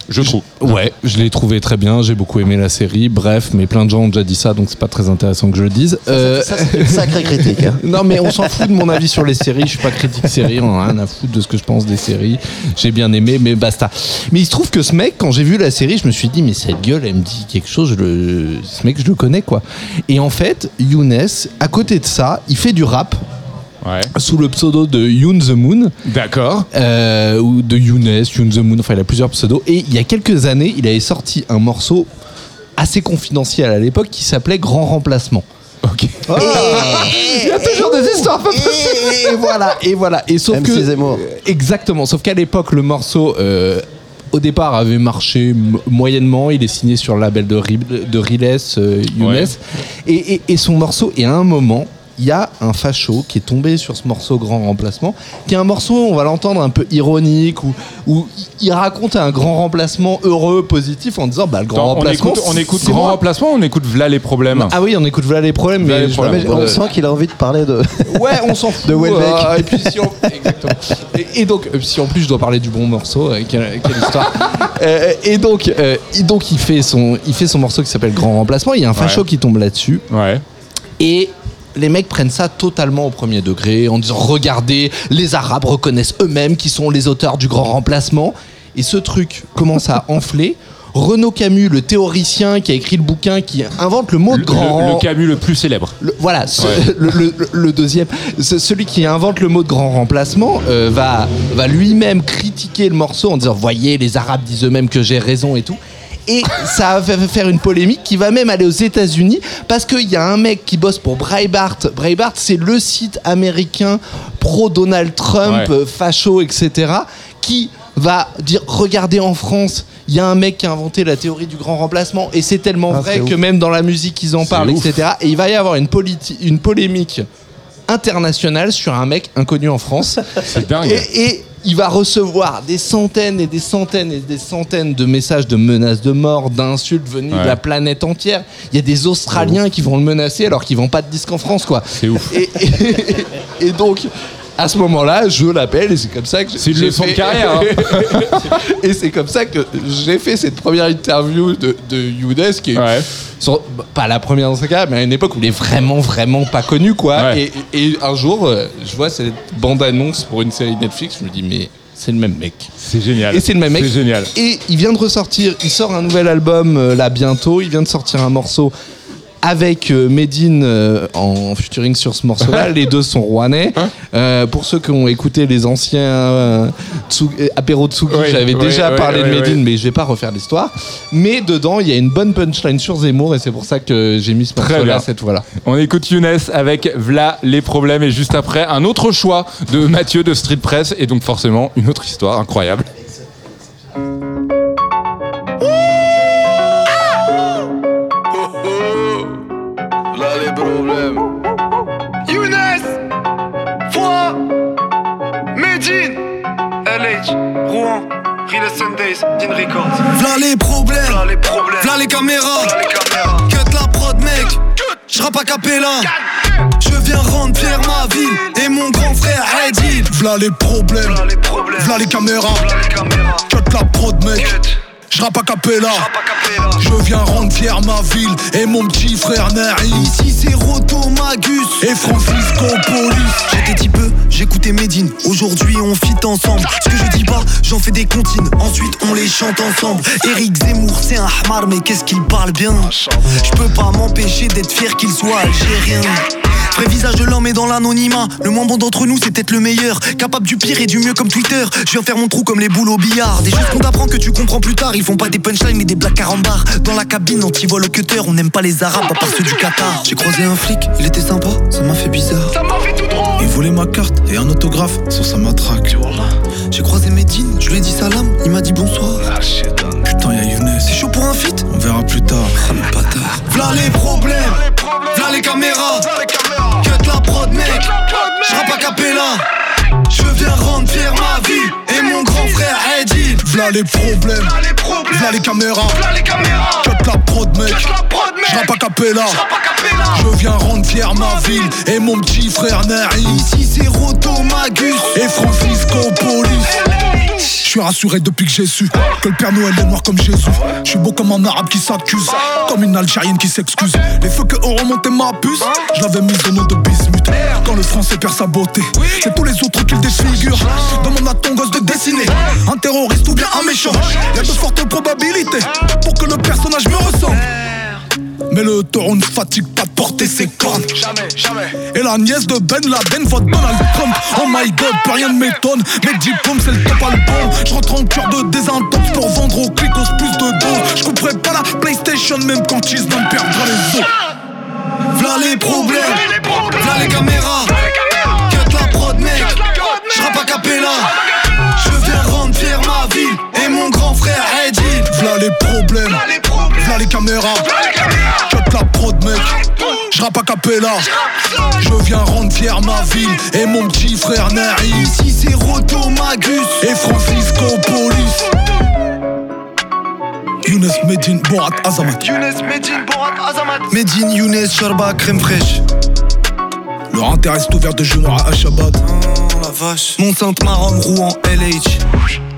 Je trouve. Ouais, je l'ai trouvé très bien, j'ai beaucoup aimé la série, bref, mais plein de gens ont déjà dit ça, donc c'est pas très intéressant que je le dise. Euh, Ça, c'est une sacrée critique. hein. non mais on s'en fout de mon avis sur les séries, je suis pas critique série, on a rien à foutre de ce que je pense des séries. J'ai bien aimé, mais basta. Mais il se trouve que ce mec, quand j'ai vu la série, je me suis dit, mais cette gueule, elle me dit quelque chose, je le... ce mec, je le connais quoi. Et en fait, Younes, à côté de ça, il fait du rap. Ouais. Sous le pseudo de Yoon the Moon. D'accord. Euh, ou de Younes, Yoon the Moon, enfin il a plusieurs pseudos. Et il y a quelques années, il avait sorti un morceau assez confidentiel à l'époque qui s'appelait Grand Remplacement. Ok. Il y a toujours des histoires pas possibles. Et voilà, et voilà. Et sauf MC que Zemmour. exactement. Sauf qu'à l'époque, le morceau. euh, au départ, avait marché moyennement. Il est signé sur le label de, de Riles, euh, Younes. Ouais. Et, et- et son morceau, et à un moment, il y a un facho qui est tombé sur ce morceau Grand Remplacement, qui est un morceau, on va l'entendre, un peu ironique, où, où il raconte un grand remplacement heureux, positif, en disant bah, le grand Attends, on remplacement. écoute, on écoute grand moi. remplacement, on écoute v'là les problèmes. Ah oui, on écoute voilà les problèmes, mais les je- problèmes. Mais on euh, sent qu'il a envie de parler de. Ouais, on s'en fout. De Welbeck. euh, et puis si on... Exactement. Et, et donc, euh, si en plus je dois parler du bon morceau, euh, quelle, quelle histoire. Euh, et donc, euh, et donc il fait son, il fait son morceau qui s'appelle Grand Remplacement. Il y a un facho Ouais. qui tombe là-dessus. Ouais. Et les mecs prennent ça totalement au premier degré en disant regardez, les Arabes reconnaissent eux-mêmes qui sont les auteurs du grand remplacement. Et ce truc commence à enfler. Renaud Camus, le théoricien qui a écrit le bouquin qui invente le mot de grand le- le Camus le plus célèbre. le- voilà, ce- Ouais. le, le- le deuxième, ce- celui qui invente le mot de grand remplacement euh, va, va lui-même critiquer le morceau en disant Voyez, les Arabes disent eux-mêmes que j'ai raison et tout. Et ça va faire une polémique qui va même aller aux États-Unis parce qu'il y a un mec qui bosse pour Breitbart. Breitbart, c'est le site américain pro-Donald Trump, Ouais. euh, facho, etc., qui va dire Regardez en France, il y a un mec qui a inventé la théorie du grand remplacement et c'est tellement Ah, vrai que ouf. même dans la musique ils en parlent, ouf. etc. Et il va y avoir une, polémique internationale sur un mec inconnu en France. C'est dingue. Et, et il va recevoir des centaines et des centaines et des centaines de messages de menaces de mort, d'insultes venues Ouais. de la planète entière. Il y a des Australiens qui vont le menacer alors qu'ils vendent pas de disques en France, quoi. C'est ouf. Et, et- et donc, à ce moment-là, je l'appelle et c'est comme ça que C'est une j'ai leçon de fait- carrière, hein. et c'est comme ça que j'ai fait cette première interview de, de Younes, qui est Ouais. sur- pas la première dans ce cas, mais à une époque où il est vraiment, vraiment pas connu, quoi. Ouais. Et, et un jour, euh, je vois cette bande-annonce pour une série Netflix, je me dis, mais c'est le même mec. C'est génial. Et c'est le même mec. C'est génial. Et il vient de ressortir, il sort un nouvel album euh, là bientôt, il vient de sortir un morceau avec euh, Medine euh, en featuring sur ce morceau-là. Les deux sont rouennais. Hein Euh, pour ceux qui ont écouté les anciens euh, Tsugi, Oui, j'avais oui, déjà oui, parlé de Medine, mais je vais pas refaire l'histoire. Mais dedans, il y a une bonne punchline sur Zemmour et c'est pour ça que j'ai mis ce morceau-là cette fois-là. On écoute Younes avec V'là les problèmes et juste après un autre choix de Mathieu de Street Press et donc forcément une autre histoire incroyable. Younes, Foix, Medine, LH, Rouen, Real Sundays, Dean Records. V'là les problèmes, V'là les problèmes. v'là les caméras. V'là les caméras. Cut la prod, mec. J'rappe à capella. Je viens rendre fier ma ville et mon grand frère Edil. V'là les problèmes, V'là les problèmes. v'là les caméras. V'là les caméras. Cut la prod, mec. Cut. J'rappe à capella. Je viens rendre fier ma ville et mon petit frère Nari. Ici c'est Roto Magus et Francisco Police. J'étais petit peu, j'écoutais Medine. Aujourd'hui on fit ensemble. Ce que je dis pas, j'en fais des comptines. Ensuite on les chante ensemble. Eric Zemmour c'est un hamar, mais qu'est-ce qu'il parle bien? Je peux pas m'empêcher d'être fier qu'il soit algérien. Vrai visage de l'homme est dans l'anonymat. Le moins bon d'entre nous, c'est peut-être le meilleur. Capable du pire et du mieux comme Twitter. Je viens faire mon trou comme les boules au billard. Des choses qu'on t'apprend que tu comprends plus tard. Ils font pas des punchlines mais des blagues carambar. Dans la cabine, anti-vol au cutter. On n'aime pas les arabes à part ceux du Qatar. J'ai croisé un flic, il était sympa, ça m'a fait bizarre. Ça m'a fait tout drôle. Il voulait ma carte et un autographe sur sa matraque. J'ai croisé Medine, je lui ai dit salam, il m'a dit bonsoir. Ah. Putain, y'a Younes. C'est chaud pour un feat On verra plus tard. Ah, le bâtard. V'là les problèmes, v'là les caméras. Caméras. Cut la prod, mec. J'rappe à capella. Je viens rendre fier ma ville et mon frère. V'là les problèmes, V'là les problèmes. v'là les caméras. V'là les caméras. Cut la prod, mec. J'rappe à capella. Je viens rendre fier ma ville et mon petit frère Nari. Ici c'est Roto Magus et Francisco Police. Je suis rassuré depuis que j'ai su que le Père Noël est noir comme Jésus. Je suis beau comme un arabe qui s'accuse, comme une Algérienne qui s'excuse. Les feux que ont remonté ma puce, je l'avais mise au nom de bismuth. Quand le français perd sa beauté, c'est tous les autres qui le défigurent. Demande à ton gosse de dessiner un terroriste ou bien un méchant. Y a de fortes probabilités pour que le personnage me ressemble. Mais le taureau ne fatigue pas de porter ses cornes. Jamais, jamais. Et la nièce de Ben Laden vote Donald Trump. Oh my god, plus rien ne m'étonne. Mes diplômes, c'est le top album. Je rentre en cœur de désintox pour vendre au clicos plus de doses. Je couperai pas la PlayStation même quand ils n'en perdra les os. V'là les problèmes, V'là les problèmes. v'là les caméras. Caméras. Cut la prod, mec. J'rappe à capella. Je viens rendre fier ma ville et mon grand frère Edil. V'là les problèmes, V'là les caméras. Cut la prod, mec. J'rappe à capella. Je viens rendre fier ma ville et mon petit frère Nari. Ici c'est Roto Magus et Francisco Police. Younes Medine, Borat Azamat. Younes, Medine, Borat, Azamat. Medine, Younes, Sharba, crème fraîche. Leur intérêt est ouvert de juin à Shabbat. Oh la vache. Mont Sainte-Marom, Rouen, LH.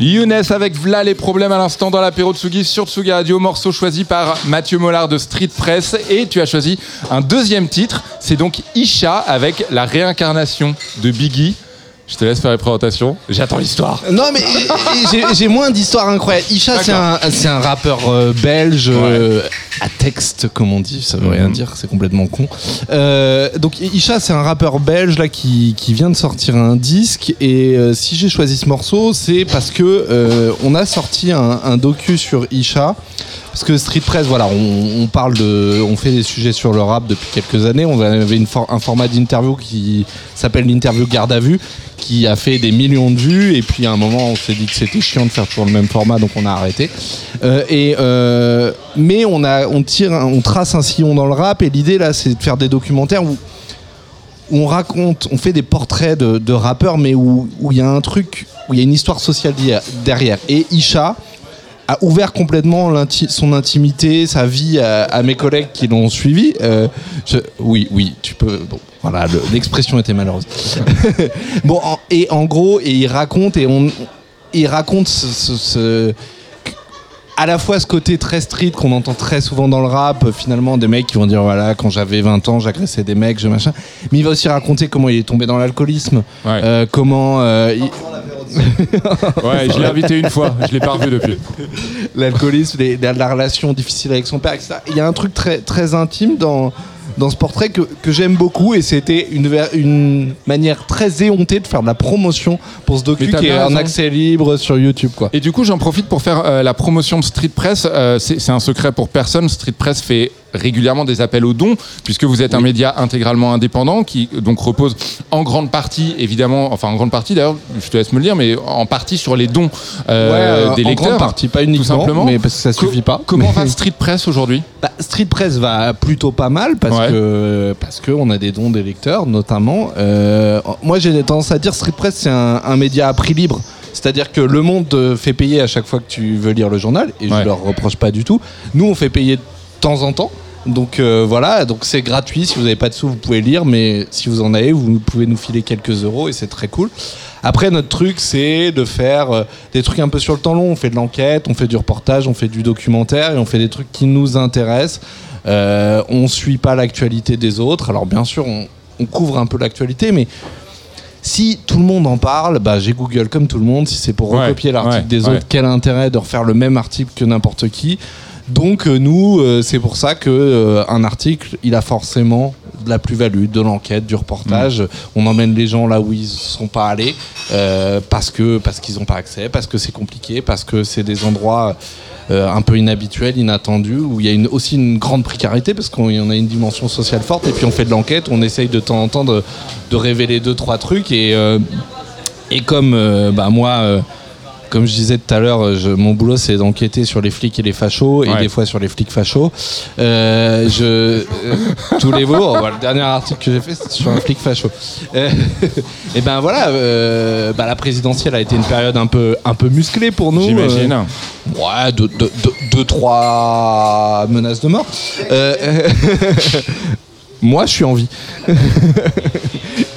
Younes avec V'là les problèmes à l'instant dans l'apéro Tsugi sur Tsugi Radio, morceau choisi par Mathieu Mollard de Street Press. Et tu as choisi un deuxième titre, c'est donc Isha avec la réincarnation de Biggie. Je te laisse faire les présentations, j'attends l'histoire. Non mais j'ai- j'ai moins d'histoires incroyables. Isha c'est un, c'est un rappeur euh, belge euh, à texte comme on dit, ça veut rien dire, c'est complètement con. Euh, donc Isha c'est un rappeur belge là qui, qui vient de sortir un disque et euh, si j'ai choisi ce morceau c'est parce que euh, on a sorti un, un docu sur Isha. Parce que Street Press, voilà, on, on parle de, on fait des sujets sur le rap depuis quelques années. On avait une for- un format d'interview qui s'appelle l'interview garde à vue, qui a fait des millions de vues. Et puis à un moment, on s'est dit que c'était chiant de faire toujours le même format, donc on a arrêté. Euh, et euh, mais on tire, on trace un sillon dans le rap. Et l'idée là, c'est de faire des documentaires où on raconte, on fait des portraits de, rappeurs, mais où il y a un truc, où il y a une histoire sociale derrière. Et Isha a ouvert complètement son intimité, sa vie à, mes collègues qui l'ont suivi. Euh, oui, oui, tu peux. Voilà, le- l'expression était malheureuse. bon, en- et en gros, et il raconte et on, il raconte ce- ce- ce à la fois ce côté très street qu'on entend très souvent dans le rap, finalement des mecs qui vont dire voilà quand j'avais 20 ans j'agressais des mecs, je machin. Mais il va aussi raconter comment il est tombé dans l'alcoolisme, euh, comment euh, il- Ouais, je l'ai invité une fois, je l'ai pas revu depuis. l'alcoolisme, la relation difficile avec son père, etc. Il y a un truc très, très intime dans, dans ce portrait que, que j'aime beaucoup et c'était une, une manière très éhontée de faire de la promotion pour ce docu qui est en accès libre sur YouTube. Quoi. Et du coup, j'en profite pour faire euh, la promotion de Street Press. Euh, c'est un secret pour personne. Street Press fait régulièrement des appels aux dons, puisque vous êtes un média intégralement indépendant qui donc repose en grande partie, évidemment, enfin en grande partie d'ailleurs, je te laisse me le dire, mais en partie sur les dons euh, Ouais, euh, des en lecteurs. grande partie, pas tout uniquement, simplement. mais parce que ça suffit pas. Comment Mais- va Street Press aujourd'hui? Bah, Street Press va plutôt pas mal parce Ouais. que parce que on a des dons des lecteurs notamment. Euh, moi j'ai tendance à dire Street Press c'est un, un média à prix libre. C'est-à-dire que Le Monde fait payer à chaque fois que tu veux lire le journal et je leur reproche pas du tout. Nous on fait payer de temps en temps. Donc euh, voilà, donc c'est gratuit. Si vous n'avez pas de sous, vous pouvez lire, mais si vous en avez, vous pouvez nous filer quelques euros et c'est très cool. Après, notre truc, c'est de faire euh, des trucs un peu sur le temps long. On fait de l'enquête, on fait du reportage, on fait du documentaire et on fait des trucs qui nous intéressent. Euh, on suit pas l'actualité des autres. Alors bien sûr, on, on couvre un peu l'actualité, mais si tout le monde en parle, bah, j'ai Google comme tout le monde. Si c'est pour Ouais, recopier l'article ouais, des ouais. autres, quel intérêt de refaire le même article que n'importe qui? Donc euh, nous, euh, c'est pour ça que euh, un article, il a forcément de la plus-value, de l'enquête, du reportage. Mm. On emmène les gens là où ils sont pas allés euh, parce que parce qu'ils n'ont pas accès, parce que c'est compliqué, parce que c'est des endroits un peu inhabituels, inattendus, où il y a une, aussi une grande précarité parce qu'on en a une dimension sociale forte. Et puis on fait de l'enquête, on essaye de temps en temps de, de révéler deux trois trucs et et comme bah, moi, comme je disais tout à l'heure, mon boulot c'est d'enquêter sur les flics et les fachos, et Ouais. des fois sur les flics fachos. Euh, je, euh, tous les jours, voilà, le dernier article que j'ai fait c'était sur un flic facho. Euh, et ben voilà, euh, bah, la présidentielle a été une période un peu, un peu musclée pour nous. J'imagine. Ouais, deux, deux- deux- deux, trois menaces de mort. Moi, je suis en vie.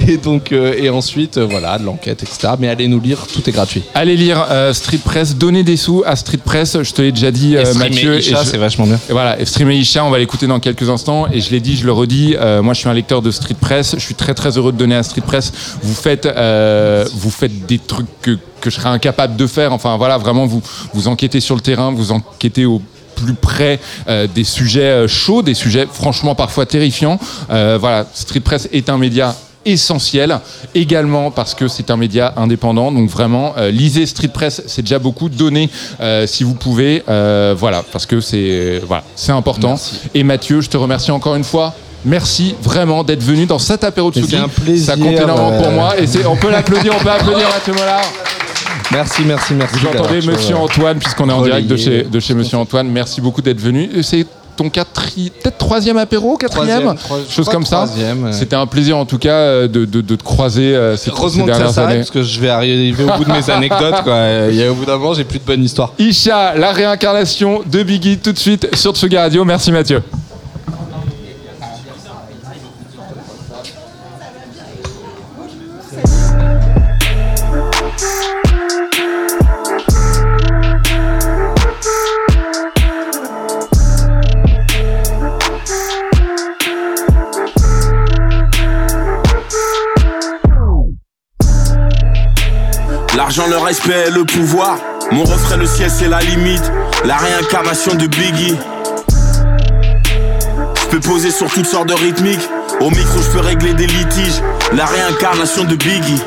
et donc, euh, et ensuite, euh, voilà, de l'enquête, etc. Mais allez nous lire, tout est gratuit. Allez lire euh, Street Press, donnez des sous à Street Press. Je te l'ai déjà dit, Et euh, streamer Mathieu. Isha, je- c'est vachement bien. Et voilà, et streamer Isha, on va l'écouter dans quelques instants. Et je l'ai dit, je le redis, euh, moi je suis un lecteur de Street Press. Je suis très très heureux de donner à Street Press. Vous faites, euh, vous faites des trucs que, que je serais incapable de faire. Enfin voilà, vraiment, vous, vous enquêtez sur le terrain, vous enquêtez au plus près euh, des sujets euh, chauds, des sujets franchement parfois terrifiants. Euh, voilà, Street Press est un média essentiel également parce que c'est un média indépendant donc vraiment euh, lisez Street Press c'est déjà beaucoup donnez euh, si vous pouvez euh, voilà parce que c'est voilà c'est important et Mathieu je te remercie encore une fois Merci vraiment d'être venu dans cet apéro de c'est un plaisir, Ça compte énormément pour moi et c'est- on peut l'applaudir, on peut applaudir Mathieu Mollard. Merci, merci, merci. Vous entendez Monsieur Antoine, puisqu'on est en direct de chez, de chez Monsieur Antoine. Merci beaucoup d'être venu. C'est ton quatri... peut-être troisième apéro, quatrième, Troisième, chose comme ça. ouais. C'était un plaisir en tout cas euh, de, de- de te croiser euh, ces, Heureusement ces que ça dernières s'arrête années. parce que je vais arriver au bout de mes anecdotes. Quoi. Il y a, au bout d'un moment, j'ai plus de bonnes histoires. Isha, la réincarnation de Biggie tout de suite sur Tsugi Radio. Merci Mathieu. Le pouvoir. Mon refrain, le ciel, c'est la limite. La réincarnation de Biggie. Je peux poser sur toutes sortes de rythmiques. Au micro, je peux régler des litiges. La réincarnation de Biggie.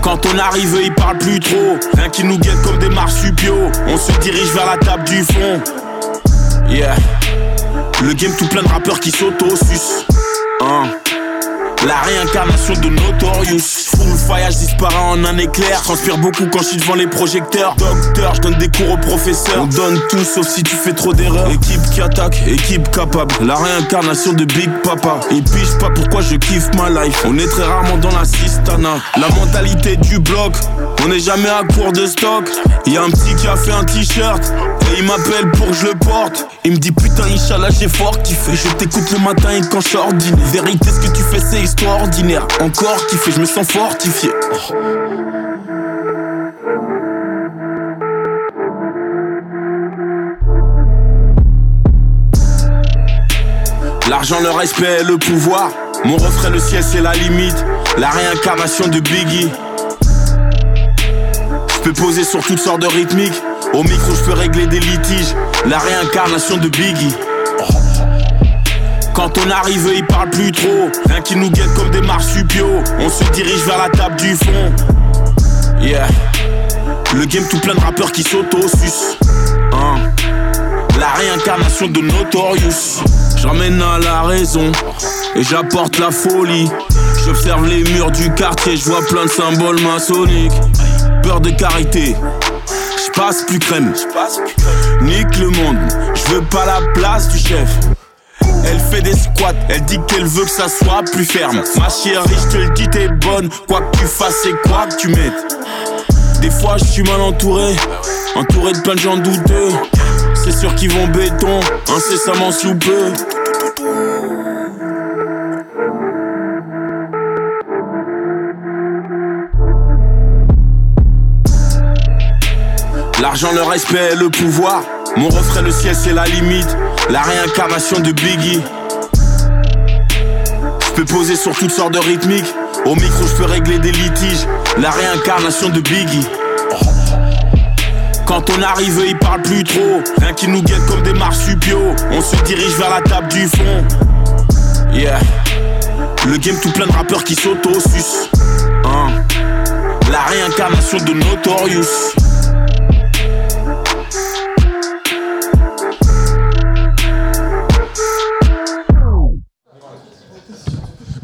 Quand on arrive, ils parlent plus trop. Rien qui nous guette comme des marsupiaux. On se dirige vers la table du fond. Yeah. Le game tout plein de rappeurs qui s'auto-sucent. Hein. La réincarnation de Notorious. Full fire, je disparais en un éclair. Transpire beaucoup quand je suis devant les projecteurs. Docteur, je donne des cours aux professeurs. On donne tout sauf si tu fais trop d'erreurs. Équipe qui attaque, équipe capable. La réincarnation de Big Papa. Et sais pas pourquoi je kiffe ma life. On est très rarement dans la sistana. La mentalité du bloc On n'est jamais à court de stock. Y'a un petit qui a fait un t-shirt Et il m'appelle pour que je le porte. Il me dit putain Inch'Allah j'ai fort kiffé. Je t'écoute le matin et quand je Vérité ce que tu fais c'est extraordinaire Encore kiffé je me sens fortifié L'argent, le respect, le pouvoir. Mon refrain, le ciel, c'est la limite. La réincarnation de Biggie. Je peux poser sur toutes sortes de rythmiques. Au micro, je peux régler des litiges. La réincarnation de Biggie. Quand on arrive, ils parlent plus trop. Rien qui nous guette comme des marsupiaux. On se dirige vers la table du fond. Yeah. Le game tout plein de rappeurs qui s'auto-sucent. Hein. La réincarnation de Notorious. J'emmène à la raison et j'apporte la folie. J'observe les murs du quartier, je vois plein de symboles maçonniques. Peur de carité, je passe plus crème. Nique le monde, je veux pas la place du chef. Elle fait des squats, elle dit qu'elle veut que ça soit plus ferme. Ma chérie, je te le dis, t'es bonne. Quoi que tu fasses et quoi que tu mettes. Des fois, je suis mal entouré, entouré de plein de gens douteux. C'est sûr qu'ils vont béton, incessamment sous peu. L'argent, le respect, le pouvoir. Mon refrain, le ciel, c'est la limite. La réincarnation de Biggie. Je peux poser sur toutes sortes de rythmiques. Au micro, je peux régler des litiges. La réincarnation de Biggie. Quand on arrive, ils parlent plus trop. Rien qui nous guette comme des marsupiaux. On se dirige vers la table du fond. Yeah. Le game tout plein de rappeurs qui s'auto-sucent. Hein. La réincarnation de Notorious.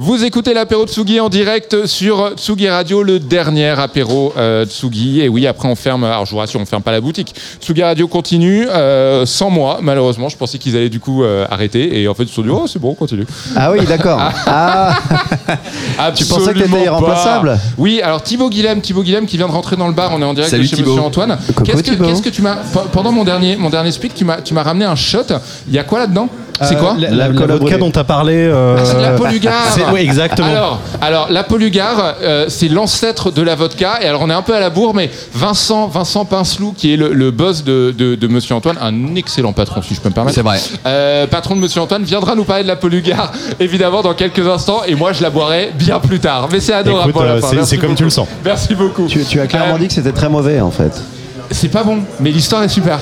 Vous écoutez l'apéro Tsugi en direct sur Tsugi Radio, le dernier apéro euh, Tsugi. Et oui, après on ferme, alors je vous rassure, on ferme pas la boutique. Tsugi Radio continue euh, sans moi, malheureusement. Je pensais qu'ils allaient du coup euh, arrêter. Et en fait, ils se sont dit, oh, c'est bon, on continue. Ah oui, d'accord. Ah. Tu pensais que t'étais irremplaçable. Oui, alors Thibaut Guilhem, Thibaut Guilhem qui vient de rentrer dans le bar, on est en direct Salut de chez Thibaut. Monsieur Antoine. Qu'est-ce que, Thibaut. qu'est-ce que tu m'as pe- pendant mon dernier mon dernier speak, tu m'as tu m'as ramené un shot. Il y a quoi là-dedans? C'est Euh, quoi la, la, la vodka dont t'as parlé. euh, Ah, c'est la Polugar. c'est- Oui, exactement. Alors, alors la Polugar, euh, c'est l'ancêtre de la vodka. Et alors, on est un peu à la bourre, mais Vincent, Vincent Pincelou, qui est le, le boss de, de- de Monsieur Antoine, un excellent patron, si je peux me permettre. C'est vrai. Euh, patron de Monsieur Antoine viendra nous parler de la Polugar, évidemment, dans quelques instants. Et moi, je la boirai bien plus tard. Mais c'est adorable. Écoute, euh, c'est- c'est comme beaucoup. tu le sens. Merci beaucoup. Tu, tu as clairement Euh, dit que c'était très mauvais en fait. C'est pas bon, mais l'histoire est super.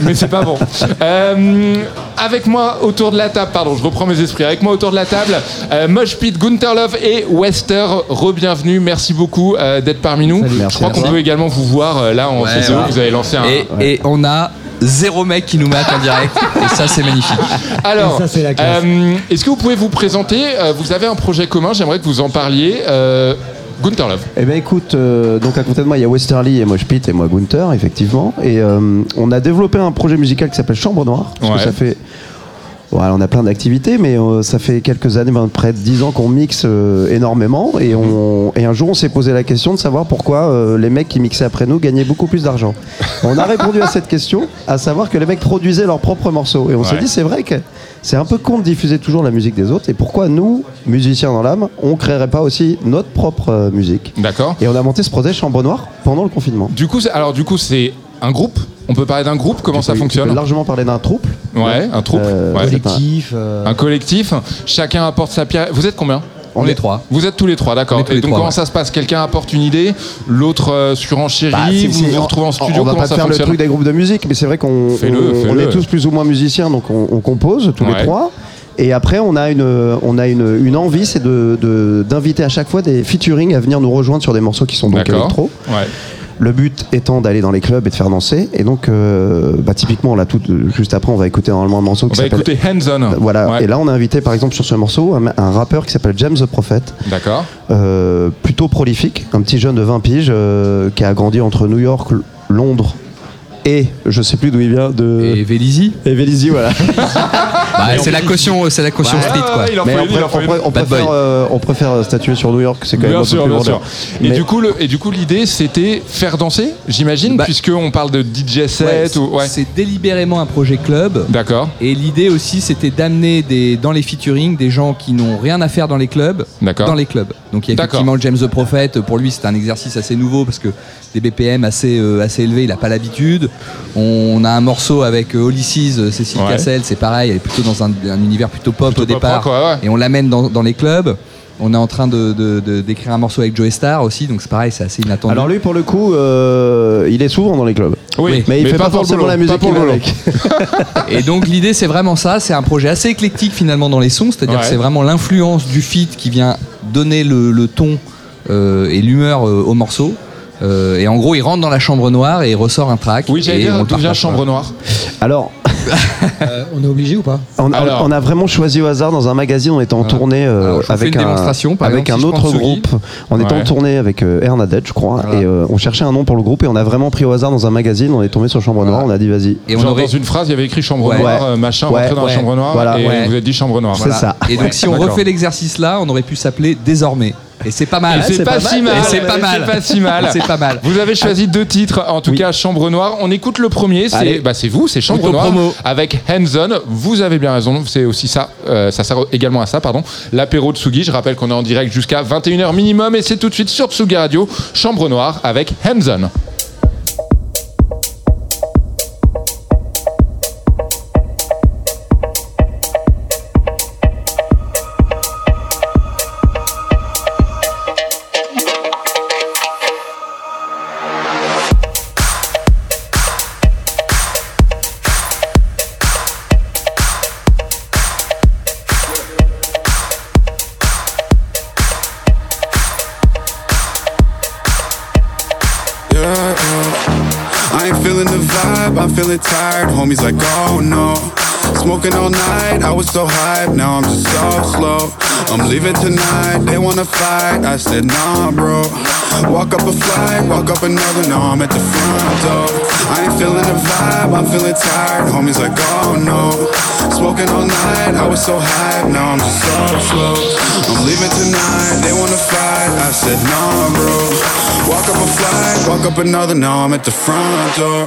mais c'est pas bon. Euh, avec moi autour de la table, pardon, je reprends mes esprits. Avec moi autour de la table, euh, Mosh Pete, Gunther Love et Wester. Re-bienvenue. Merci beaucoup euh, d'être parmi nous. je crois qu'on peut également vous voir euh, là en Ouais, ouais. Vous avez lancé un. Et, et on a zéro mec qui nous mate en direct. Et ça, c'est magnifique. Alors, euh, est-ce que vous pouvez vous présenter Vous avez un projet commun. J'aimerais que vous en parliez. Euh, Gunther Love. Eh bien écoute, euh, donc à côté de moi il y a Westerly et moi Pete et moi Gunther effectivement. Et euh, on a développé un projet musical qui s'appelle Chambre Noire. Parce Ouais. que ça fait... Voilà, on a plein d'activités, mais euh, ça fait quelques années, ben, près de 10 ans qu'on mixe euh, énormément. Et, on, et un jour, on s'est posé la question de savoir pourquoi euh, les mecs qui mixaient après nous gagnaient beaucoup plus d'argent. On a répondu à cette question, à savoir que les mecs produisaient leurs propres morceaux. Et on s'est Ouais. dit, c'est vrai que c'est un peu con de diffuser toujours la musique des autres. Et pourquoi nous, musiciens dans l'âme, on créerait pas aussi notre propre musique? D'accord. Et on a monté ce projet Chambre Noire pendant le confinement. Du coup, alors du coup, c'est un groupe. On peut parler d'un groupe. Comment ça peux- tu fonctionne peux largement parler d'un troupe. Ouais, un troupe. Euh, Ouais. c'est un- Un collectif. Chacun apporte sa pierre. Vous êtes combien On est trois. Vous êtes tous les trois, d'accord. Et donc trois, comment ouais. ça se passe Quelqu'un apporte une idée, l'autre euh, surenchérit, Bah, vous vous retrouvez en studio, On va comment pas ça faire le fonctionne truc des groupes de musique, mais c'est vrai qu'on Fais-le, on- est tous plus ou moins musiciens, donc on, on compose tous Ouais. les trois. Et après, on a une, on a une, une envie, c'est de- de- d'inviter à chaque fois des featuring à venir nous rejoindre sur des morceaux qui sont donc D'accord. électro. Ouais. Le but étant d'aller dans les clubs et de faire danser. Et donc, euh, bah, typiquement, là, tout, juste après, on va écouter normalement un morceau On qui va s'appelle. écouter Hands On. Voilà. Ouais. Et là, on a invité, par exemple, sur ce morceau, un, un rappeur qui s'appelle James the Prophet. D'accord. Euh, plutôt prolifique, un petit jeune de 20 piges euh, qui a grandi entre New York, Londres et je sais plus d'où il vient de Et Vélizy et Vélizy voilà. Bah, c'est la caution, c'est la caution street quoi. Mais on, on on préfère, euh, on statuer sur New York, c'est quand même Bien un peu sûr, plus bien vendeur. sûr. Et Mais- du coup, le, et du coup, l'idée, c'était faire danser, j'imagine, Bah- puisqu'on parle de DJ set c'est- ou ouais. C'est délibérément un projet club. D'accord. Et l'idée aussi, c'était d'amener des, dans les featuring des gens qui n'ont rien à faire dans les clubs, D'accord. dans les clubs. Donc il y a D'accord. effectivement James the Prophet. Pour lui, c'est un exercice assez nouveau parce que des BPM assez, euh, assez élevés, il n'a pas l'habitude. On a un morceau avec euh, Ulysses, euh, Cécile Ouais. Cassel, c'est pareil, elle est plutôt dans un, un univers plutôt pop Plutôt au départ. ouais. Et on l'amène dans, dans les clubs. On est en train de, de- de- d'écrire un morceau avec Joey Star aussi, donc c'est pareil, c'est assez inattendu. Alors lui pour le coup, euh, il est souvent dans les clubs. Oui, mais il mais fait pas forcément boulot, la musique pour avec. Et donc l'idée c'est vraiment ça, c'est un projet assez éclectique finalement dans les sons, c'est-à-dire Ouais. que c'est vraiment l'influence du feat qui vient donner le, le ton euh, et l'humeur euh, au morceau. Euh, et en gros il rentre dans la chambre noire et il ressort un track. Oui, j'allais et dire d'où vient Chambre. Noire. Alors Euh, on est obligé ou pas On, on- on a vraiment choisi au hasard dans un magazine, on était en tournée euh, Alors, avec, une un, démonstration, par avec exemple, un si autre groupe. On était Ouais. en tournée avec euh, Hernadette, je crois, et euh, on cherchait un nom pour le groupe et on a vraiment pris au hasard dans un magazine, on est tombé sur Chambre Noire, on a dit vas-y. Genre dans une phrase, il y avait écrit chambre Ouais. noire, euh, machin, Ouais, rentrer dans ouais. la chambre noire, Voilà. et Ouais. vous avez dit chambre noire. Voilà. Et donc, Ouais, si on refait l'exercice là, on aurait pu s'appeler désormais. Et c'est pas mal. C'est pas, si mal. C'est pas mal. C'est pas si mal. C'est pas mal. Vous avez choisi deux titres, en tout cas Chambre Noire. On écoute le premier, c'est bah, c'est vous, c'est Chambre. Noire avec Hands On. Vous avez bien raison, c'est aussi ça. euh, ça sert également à ça, pardon. L'apéro de Tsugi. Je rappelle qu'on est en direct jusqu'à 21h minimum et c'est tout de suite sur Tsugi Radio. Chambre Noire avec Hands so hyped, now I'm just so slow. I'm leaving tonight, they wanna fight. I said, nah, bro. Walk up a flight, walk up another, now I'm at the front door. I ain't feeling the vibe, I'm feeling tired. Homies like, oh no. Smoking all night, I was so hyped, now I'm just so slow. I'm leaving tonight, they wanna fight. I said, nah, bro. Walk up a flight, walk up another, now I'm at the front door.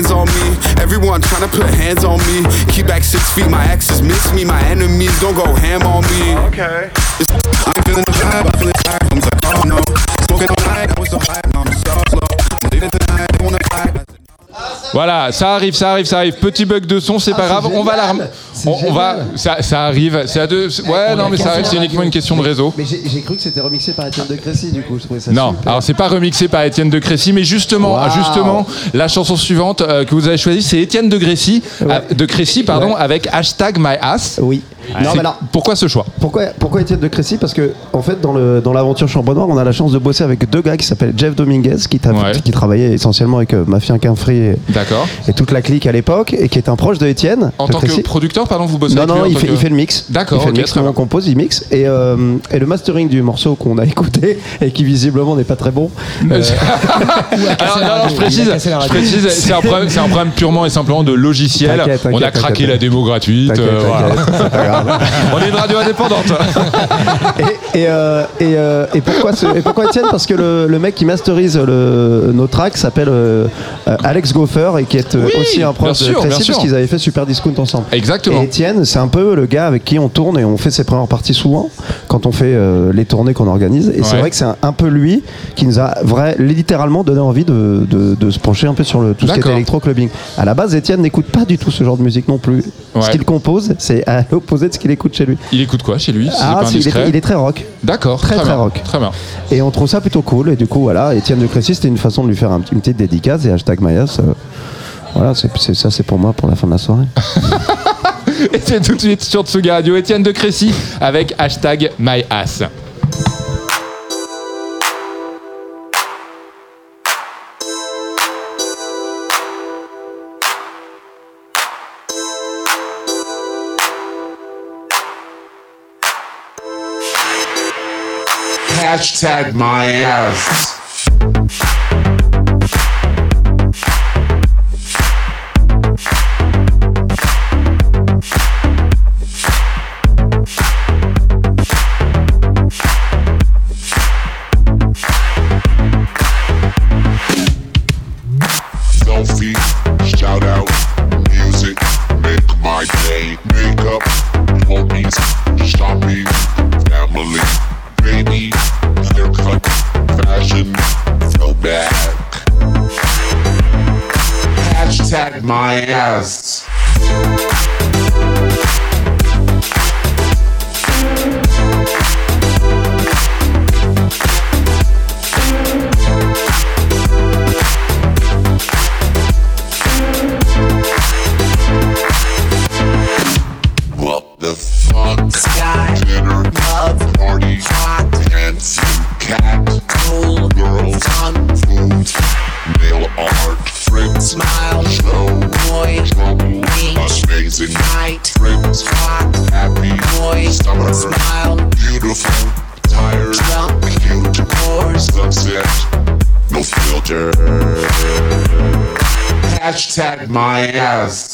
Hands on me, everyone trying to put hands on me. Keep back six feet, my exes miss me, my enemies don't go ham on me. Okay. I'm feeling the vibe, I'm feeling tired. I'm like, oh no. Smoking all night, I was so high, now I'm so slow. I'm leaving tonight, they wanna fight. Voilà, ça arrive, ça arrive, ça arrive. Petit bug de son, c'est pas grave. On va la on, on va, ça, ça arrive. C'est à deux. Ouais, non, mais ça arrive. C'est uniquement une question de réseau. Mais j'ai cru que c'était remixé par Étienne de Crécy, du coup, je trouvais ça Non, super. alors c'est pas remixé par Étienne de Crécy, mais justement, justement, la chanson suivante euh, que vous avez choisie, c'est Étienne de Crécy, euh, de Crécy, pardon, avec hashtag MyAss. Oui. Non, mais alors- pourquoi ce choix? Pourquoi, pourquoi Étienne de Crécy? Parce que, en fait, dans le- dans l'aventure Chambre Noire, on a la chance de bosser avec deux gars qui s'appellent Jeff Dominguez, qui, t'a- Ouais. qui travaillait essentiellement avec euh, Mafia Quinfree et, D'accord. et toute la clique à l'époque, et qui est un proche de Étienne. En de tant que Crécy. producteur, pardon, vous bossez Non, avec non, en il tant fait, que- il fait le mix. D'accord, Il fait ok, le mix, très nous, on bien. compose, il mixe. Et, euh, et le mastering du morceau qu'on a écouté, et qui visiblement n'est pas très bon. euh, Alors, non, non, je précise, je précise, c'est un, problème, c'est un problème purement et simplement de logiciel. T'inquiète, On a craqué t'inquiète. la démo gratuite. T'inquiète, euh, voilà. t'inquiète, c'est pas grave. On est une radio indépendante. et, euh, et, euh, et pourquoi, ce- et pourquoi Étienne? Parce que le, le mec qui masterise le, nos tracks s'appelle euh, Alex Goffer et qui est Oui, aussi un proche de sûr. parce qu'ils avaient fait Super Discount ensemble. Exactement. Et Étienne, c'est un peu le gars avec qui on tourne et on fait ses premières parties souvent quand on fait les tournées qu'on organise. Et c'est vrai que c'est un, un peu lui qui nous a vrai, littéralement donné envie de, de- de se pencher un peu sur le, tout ce qui était électro-clubbing. À la base, Étienne n'écoute pas du tout ce genre de musique non plus. Ouais. Ce qu'il compose, c'est à l'opposé de ce qu'il écoute chez lui. Il écoute quoi chez lui si Ah, il, est, indiscret il est très rock. D'accord, Très, très, très rock. Très bien. Et on trouve ça plutôt cool. Et du coup, voilà, Étienne de Crécy, c'était une façon de lui faire un une petite dédicace et hashtag Mayas. euh, voilà, c'est c'est- ça, c'est pour moi pour la fin de la soirée. Et c'est tout de suite sur Tsuga Radio, Étienne de Crécy avec hashtag MyAss. Hashtag my ass. My ass. Hashtag my ass.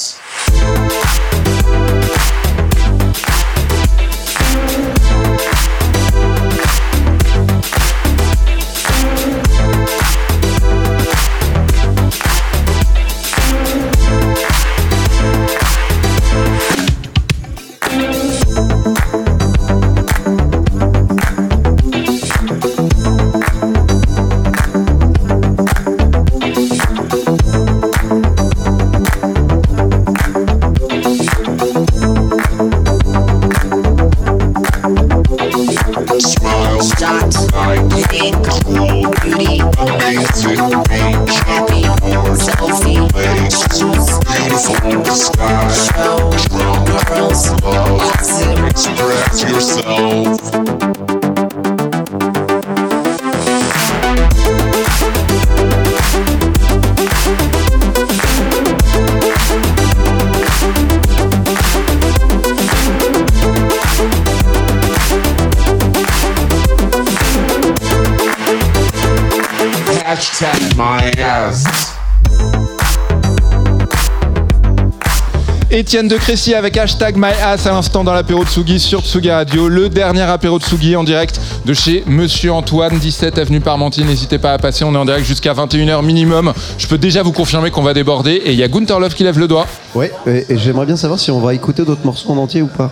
Étienne de Crécy avec hashtag MyAss à l'instant dans l'apéro de Tsugi sur Tsugi Radio. Le dernier apéro de Tsugi en direct de chez Monsieur Antoine, 17 avenue Parmentier. N'hésitez pas à passer, on est en direct jusqu'à 21h minimum. Je peux déjà vous confirmer qu'on va déborder et il y a Gunther Love qui lève le doigt. Ouais, et, et j'aimerais bien savoir si on va écouter d'autres morceaux en entier ou pas.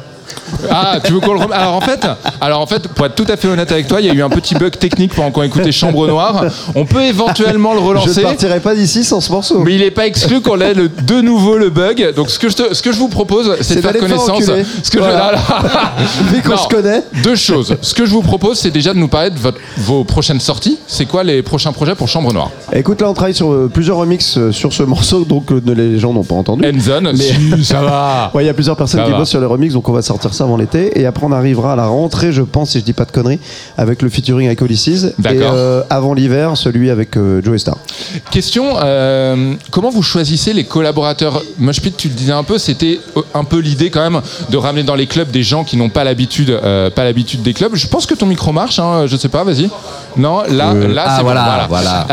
Ah, tu veux qu'on le rem- Alors en fait, alors en fait, pour être tout à fait honnête avec toi, il y a eu un petit bug technique pendant qu'on écoutait Chambre Noire. On peut éventuellement le Je relancer. ne partirai pas d'ici sans ce morceau. Mais il n'est pas exclu qu'on ait le- de nouveau le bug. Donc ce que je, te- ce que je vous propose, c'est de faire connaissance. Ce que je- Voilà. là, là. Vu qu'on se connaît. Deux choses. Ce que je vous propose, c'est déjà de nous parler de votre- vos prochaines sorties. C'est quoi les prochains projets pour Chambre Noire? Écoute, là, on travaille sur euh, plusieurs remixes euh, sur ce morceau, donc euh, les gens n'ont pas entendu. Endzone, si, ça va. Ouais, il y a plusieurs personnes Ça qui va. bossent sur les remixes, donc on va sortir ça avant l'été. Et après, on arrivera à la rentrée, je pense, si je dis pas de conneries, avec le featuring avec Ulysses. Et euh, avant l'hiver, celui avec euh, Joe Star. Question euh, comment vous choisissez les collaborateurs? Moshpit, tu le disais un peu, c'était euh, un peu l'idée quand même de ramener dans les clubs des gens qui n'ont pas l'habitude, pas l'habitude des clubs. Je pense que ton micro marche, hein, je sais pas, vas-y. Non, là, là, ah, c'est bon, voilà, voilà.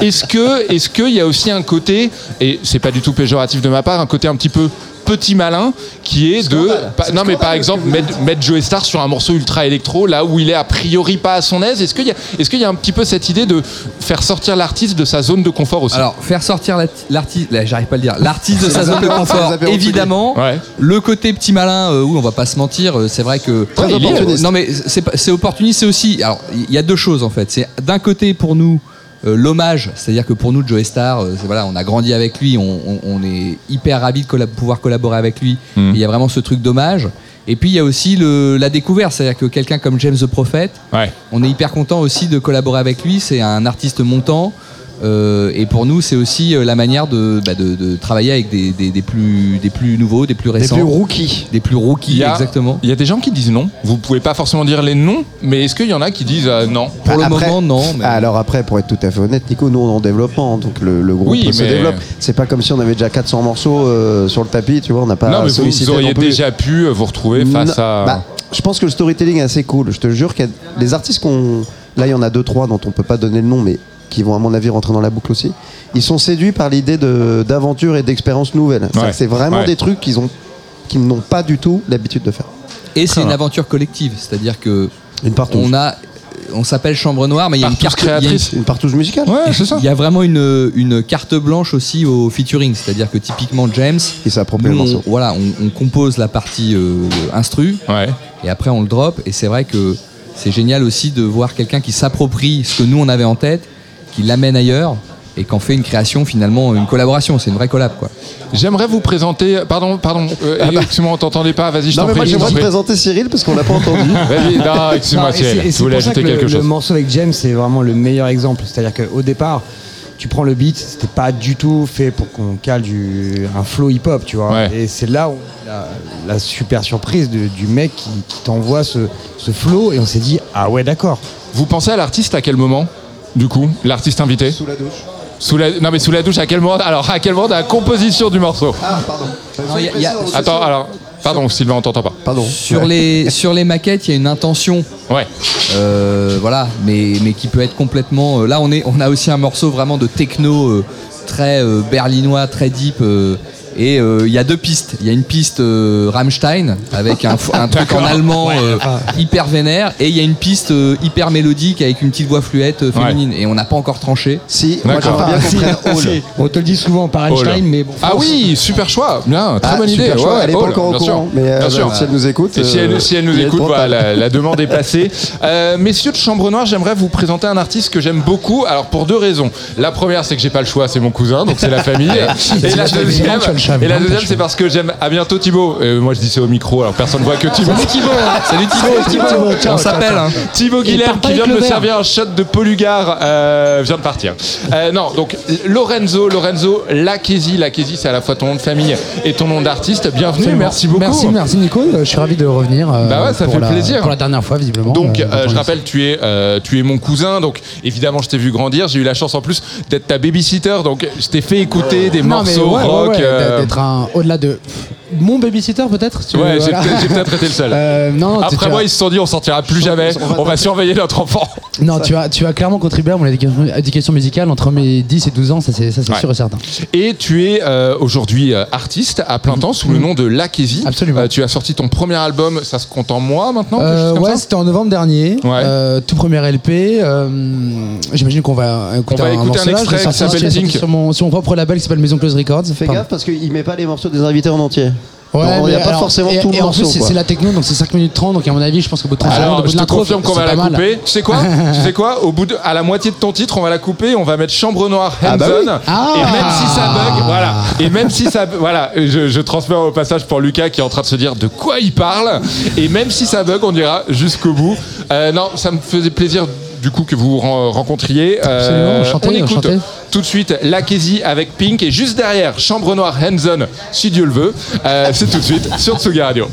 Est-ce que, est-ce qu'il y a aussi un côté, et c'est pas du tout péjoratif de ma part, un côté un petit peu petit malin qui est de pa- non mais par exemple mettre, mettre Joe Star sur un morceau ultra électro là où il est a priori pas à son aise est-ce qu'il y a est-ce qu'il y a un petit peu cette idée de faire sortir l'artiste de sa zone de confort aussi? Alors, faire sortir l'art- l'artiste, là, j'arrive pas à le dire, l'artiste de sa zone de confort, évidemment. Ouais. Le côté petit malin, euh, oui, on va pas se mentir, euh, c'est vrai que. Opportuniste. non, mais c'est pas- c'est opportuniste, c'est aussi. Alors, il y a deux choses en fait. C'est d'un côté pour nous. Euh, L'hommage, c'est-à-dire que pour nous, Joe Star, euh, voilà, on a grandi avec lui, on, on- on est hyper ravis de collab- pouvoir collaborer avec lui. Hmm. Il y a vraiment ce truc d'hommage. Et puis il y a aussi le- la découverte, c'est-à-dire que quelqu'un comme James the Prophet, on est hyper content aussi de collaborer avec lui. C'est un artiste montant. Euh, et pour nous, c'est aussi euh, la manière de, bah, de- de travailler avec des, des- des plus, des plus nouveaux, des plus récents. plus rookies. Des plus rookies, Il y a- exactement. Il y a des gens qui disent non. Vous pouvez pas forcément dire les noms, mais est-ce qu'il y en a qui disent euh, non? Pour le Après- moment, non. mais- Alors après, pour être tout à fait honnête, Nico, nous on est en développement, donc le, le groupe Oui, se mais- développe. C'est pas comme si on avait déjà 400 morceaux euh, sur le tapis, tu vois, on n'a pas Non, mais vous, sollicité vous auriez non plus. déjà pu vous retrouver face Non, à. bah, je pense que le storytelling est assez cool. Je te jure qu'il y a les artistes qu'on. Là, il y en a deux, trois dont on peut pas donner le nom, mais qui vont, à mon avis, rentrer dans la boucle aussi. Ils sont séduits par l'idée de- d'aventure et d'expérience nouvelle. C'est-à-dire Ouais. que C'est vraiment Ouais. des trucs qu'ils ont qu'ils n'ont pas du tout l'habitude de faire. Et c'est une aventure collective, c'est-à-dire que on a, on s'appelle Chambre Noire, mais il y a une carte a une- créatrice. Une partouze musicale Ouais, c'est ça. Il y a vraiment une, une carte blanche aussi au featuring, c'est-à-dire que typiquement James, Il s'approprie nous, le on, morceau. voilà, on, on compose la partie euh, instru, Ouais. et après on le drop, et c'est vrai que c'est génial aussi de voir quelqu'un qui s'approprie ce que nous on avait en tête, qui l'amène ailleurs, et qu'en fait une création finalement, une collaboration, c'est une vraie collab quoi. J'aimerais vous présenter. Pardon, pardon. Euh, excuse-moi, on t'entendait pas. Vas-y, je Non, t'en mais prie. moi je j'aimerais te prie. présenter Cyril parce qu'on l'a pas entendu. Vas-y, non, excuse-moi, Cyril. Tu voulais ajouter que le- quelque chose. Le morceau avec James, c'est vraiment le meilleur exemple. C'est-à-dire qu'au départ, tu prends le beat, c'était pas du tout fait pour qu'on cale du, un flow hip-hop, tu vois. Ouais. Et c'est là où la, la super surprise de- du mec qui, qui t'envoie ce, ce flow, et on s'est dit, ah ouais, d'accord. Vous pensez à l'artiste à quel moment, du coup L'artiste invité Sous la douche. Sous la... Non mais sous la douche à quel moment Alors à quel moment de la composition du morceau Ah, pardon. Non, y a- y a- Attends, alors... Pardon Sylvain, on t'entend pas. Pardon. Sur les, sur les maquettes, il y a une intention. Ouais. Euh, voilà, mais, mais qui peut être complètement. euh, là, on, est, on a aussi un morceau vraiment de techno euh, très euh, berlinois, très deep. Et euh, il y a deux pistes. Il y a une piste euh, Rammstein avec un, un truc en allemand Ouais. euh, hyper vénère. Et il y a une piste euh, hyper mélodique avec une petite voix fluette euh, féminine. Et on n'a pas encore tranché. Si, moi, j'aimerais bien qu'on Si, prenne Hall. si. On te le dit souvent par Einstein, mais bon. Ah oui, super choix, bien, très Ah, bonne idée. super choix. Ouais, Elle est pas encore au courant, mais, euh, Bien bah, sûr. si elle nous écoute, Et si elle, si elle nous écoute, temps. la, la demande est passée. Euh, messieurs de Chambre Noire, j'aimerais vous présenter un artiste que j'aime beaucoup. Alors pour deux raisons. La première, c'est que j'ai pas le choix, c'est mon cousin, donc c'est la famille. et la deuxième, et la deuxième, c'est parce que j'aime. À bientôt Thibaut. Euh, moi, je dis ça au micro, alors personne voit que Thibaut. Salut Thibaut Salut Thibaut, Thibaut. On s'appelle. hein. Thibaut Il Guilherme qui vient de me servir un shot de Polugar euh, vient de partir. Euh, non, donc Lorenzo, Lorenzo Lacchesi. Lacchesi, c'est à la fois ton nom de famille et ton nom d'artiste. Bienvenue, Absolument. merci beaucoup. Merci, merci Nico. Euh, Je suis ravi de revenir. euh, Bah ouais, ça fait la- plaisir. Pour la dernière fois, visiblement. Donc, je rappelle, tu es, euh, tu es mon cousin, donc évidemment, je t'ai vu grandir. J'ai eu la chance en plus d'être ta babysitter, donc je t'ai fait écouter des Non, morceaux ouais, ouais, rock. ouais, euh, d'être un au-delà de mon babysitter peut-être. tu Ouais, veux, j'ai voilà. peut-être j'ai peut-être été le seul. Euh, non, tu- Après tu moi, as- ils se sont dit, on sortira plus jamais. On va surveiller notre enfant. Non, tu as, tu as clairement contribué à mon éducation, éducation musicale entre mes 10 et 12 ans, ça c'est ça, c'est Ouais. sûr et certain. Et tu es euh, aujourd'hui euh, artiste à plein temps sous le nom de Lacchesi. Absolument. tu as sorti ton premier album, ça se compte en mois maintenant quelque Euh, comme ouais, ça c'était en novembre dernier, euh, tout premier LP. euh, J'imagine qu'on va écouter On va un, écouter un morceau là. extrait Je l'ai qui sorti- s'appelle je l'ai sorti Pink. sur mon, sur mon propre label qui s'appelle Maison Close Records. Fais Pardon. gaffe parce qu'il met pas les morceaux des invités en entier. Ouais, il n'y a pas alors, forcément et, tout le et en morceau. plus, c'est la techno, donc c'est 5 minutes 30, donc à mon avis, je pense qu'au bout de 30 secondes, au je te confirme qu'on va la mal. couper. Tu sais quoi Tu sais quoi Au bout de, à la moitié de ton titre, on va la couper. On va mettre Chambre Noire Ah bah Hands oui. On. Et même si ça bug, voilà. Et même si ça, voilà, je, je transfère au passage pour Lucas qui est en train de se dire de quoi il parle. Et même si ça bug, on ira jusqu'au bout. Euh, non, ça me faisait plaisir du coup que vous vous ren- rencontriez. Euh, on écoute tout de suite Lacchesi avec Pink et juste derrière Chambre Noire Hands si Dieu le veut. Euh, C'est tout de suite sur Tsugi Radio.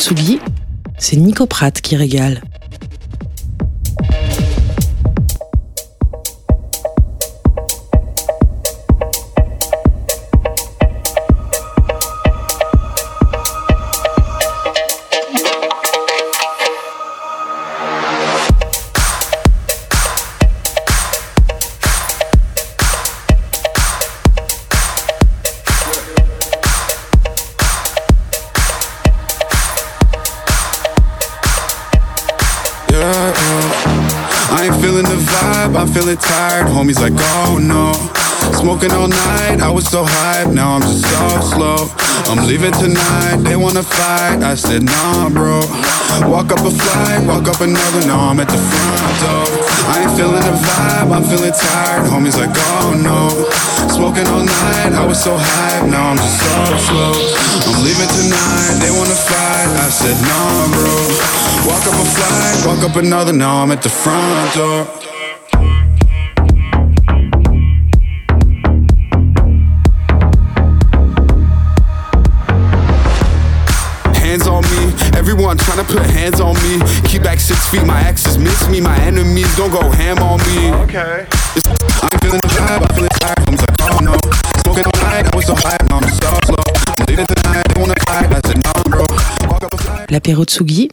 Tsugi, c'est Nico Pratt qui régale. Homies like, oh no. Smoking all night, I was so hyped, now I'm just so slow. I'm leaving tonight, they wanna fight. I said, nah, bro. Walk up a flight, walk up another, no, I'm at the front door. I ain't feeling the vibe, I'm feeling tired. Homies like, oh no. Smoking all night, I was so hyped, now I'm just so slow. I'm leaving tonight, they wanna fight. I said, nah, bro. Walk up a flight, walk up another, now I'm at the front door. Hands on me. Keep back six feet, my exes miss me, my enemies don't go ham on me. Okay. I'm feeling the vibe, I'm feeling tired. I'm like, oh no. Smoking all night, I was so high, now I'm so slow. I'm leaving tonight, they wanna fight. I said, no, bro. L'apéro Tsugi,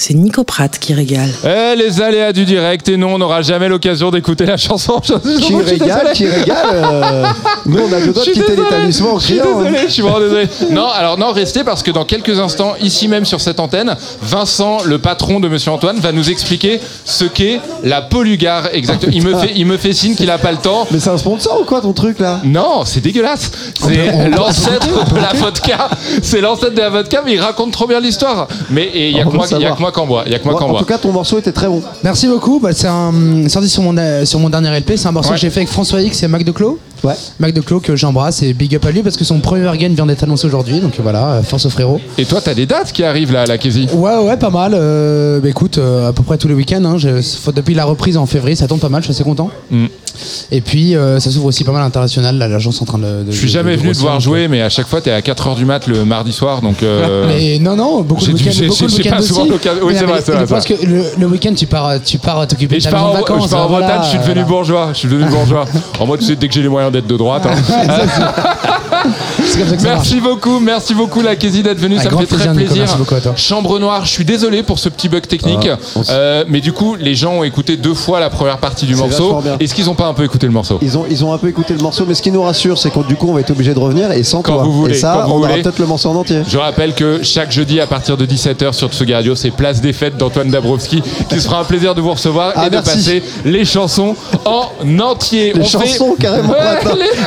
c'est Nico Pratt qui régale. Eh, les aléas du direct, et non, on n'aura jamais l'occasion d'écouter la chanson. Qui suis régale, qui régale. euh, nous, on a le droit de quitter l'établissement en Je suis criant. hein. désolé, je suis vraiment désolé. Non, alors non, restez parce que dans quelques instants, ici même sur cette antenne, Vincent, le patron de Monsieur Antoine, va nous expliquer ce qu'est la polugare exactement. Il me fait, il me fait signe qu'il a pas le temps. Mais c'est un sponsor ou quoi ton truc là? Non, c'est dégueulasse. C'est l'ancêtre de la vodka. C'est l'ancêtre de la vodka, mais il raconte trop bien l'histoire. Mais il y a On que moi, veut il y a savoir. que moi qu'en bois. Il y a que moi qu'en en bois. tout cas, ton morceau était très bon. Merci beaucoup. Bah, c'est un sorti sur mon, euh, sur mon dernier LP. C'est un morceau Ouais. que j'ai fait avec François X et Mac Declos. Ouais. Mac Declos que j'embrasse et big up à lui parce que son premier gain vient d'être annoncé aujourd'hui. Donc voilà, euh, force au frérot. Et toi, t'as des dates qui arrivent là, à la Kézi Ouais, ouais, pas mal. Euh, bah, écoute, euh, à peu près tous les week-ends. Hein, je- faut- depuis la reprise en février, ça tombe pas mal. Je suis assez content. Mm. Et puis, euh, ça s'ouvre aussi pas mal à l'international. Là, l'agence est en train de. de- Je suis de- jamais de venu te voir jouer, mais à chaque fois, t'es à 4h du mat le mardi soir, donc. euh, Mais non, non, beaucoup de week-ends. beaucoup de souvent aussi. l'occasion- oui, c'est vrai, c'est vrai, Je pense que le, le week-end, tu pars, tu pars t'occuper de ta de vacances. je pars en voilà, Bretagne, je suis devenu bourgeois. Je suis devenu bourgeois. En sais, dès que j'ai les moyens d'être de droite. hein. C'est comme ça que ça Merci beaucoup, merci beaucoup la Kézi d'être venue, ça me fait très plaisir, Nico, merci beaucoup à toi. Chambre noire, je suis désolé pour ce petit bug technique, Ah, Euh, mais du coup les gens ont écouté deux fois la première partie du morceau. Est-ce qu'ils ont pas un peu écouté le morceau? Ils ont, ils ont un peu écouté le morceau, mais ce qui nous rassure, c'est que du coup, on va être obligé de revenir et sans Quand toi. vous voulez, et ça, on aura peut-être le morceau en entier. Je rappelle que chaque jeudi à partir de 17h sur Tsugi Radio, c'est Place des Fêtes d'Antoine Dabrowski qui sera un plaisir de vous recevoir Ah, et de merci. passer les chansons en entier. Les On fait- chansons, carrément, Ouais, les-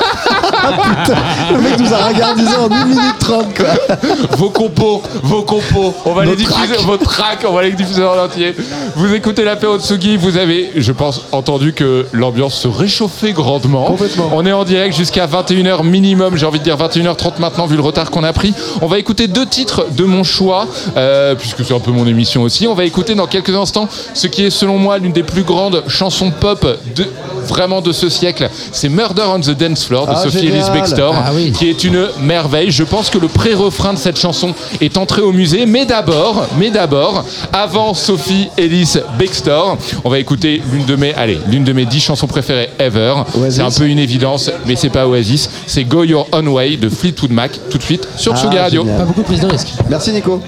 Putain, le mec nous a en 1 minute 30, quoi. vos compos, vos compos, on va Nos les diffuser, vos tracks, on va les diffuser en entier. Vous écoutez l'apéro Tsugi, vous avez, je pense, entendu que l'ambiance se réchauffait grandement. Complètement. On est en direct jusqu'à 21h minimum, j'ai envie de dire 21h30 maintenant vu le retard qu'on a pris. On va écouter deux titres de mon choix, euh, puisque c'est un peu mon émission aussi. On va écouter dans quelques instants ce qui est selon moi l'une des plus grandes chansons pop de vraiment de ce siècle. C'est Murder on the Dance Floor de Ah, Sophie. Ellis Bextor, Ah oui. qui est une merveille. Je pense que le pré-refrain de cette chanson est entré au musée, mais d'abord, mais d'abord, avant Sophie Ellis Bextor, on va écouter l'une de mes, allez, l'une de mes dix chansons préférées ever. C'est un peu une évidence, mais c'est pas Oasis, c'est Go Your Own Way de Fleetwood Mac, tout de suite sur Ah, Tsugi Radio. génial. Pas beaucoup de prise de risque. Merci, Nico.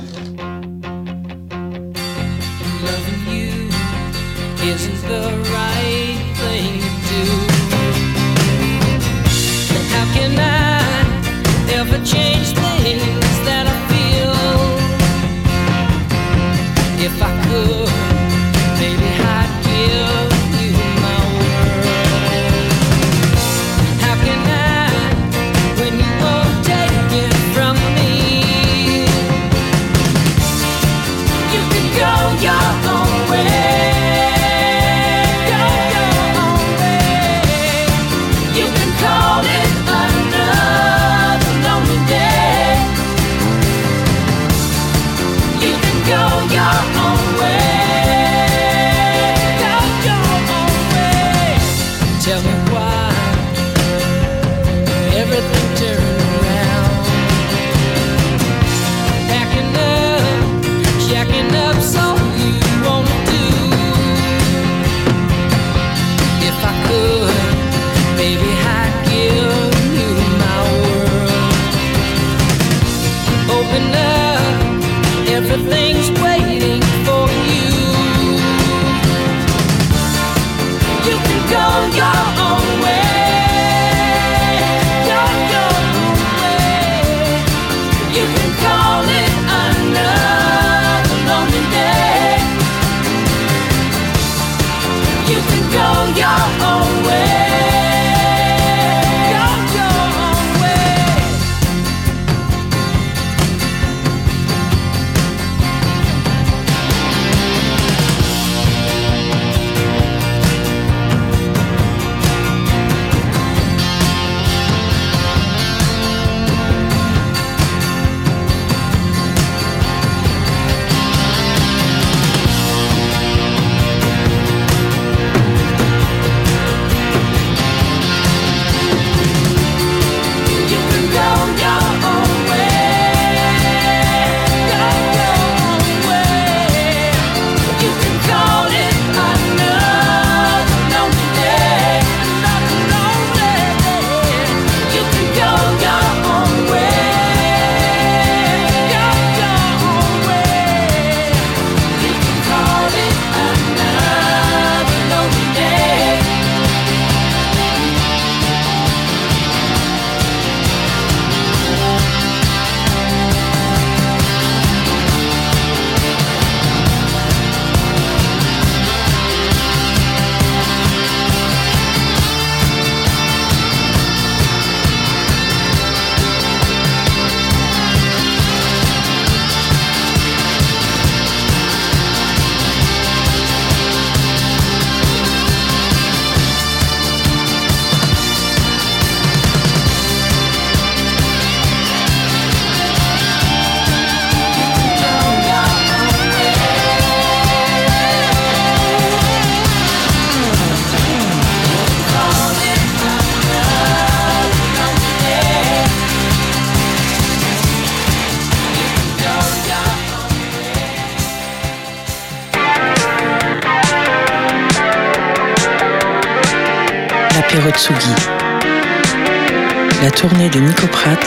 La tournée de Nico Pratt,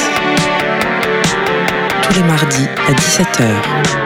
tous les mardis à 17h.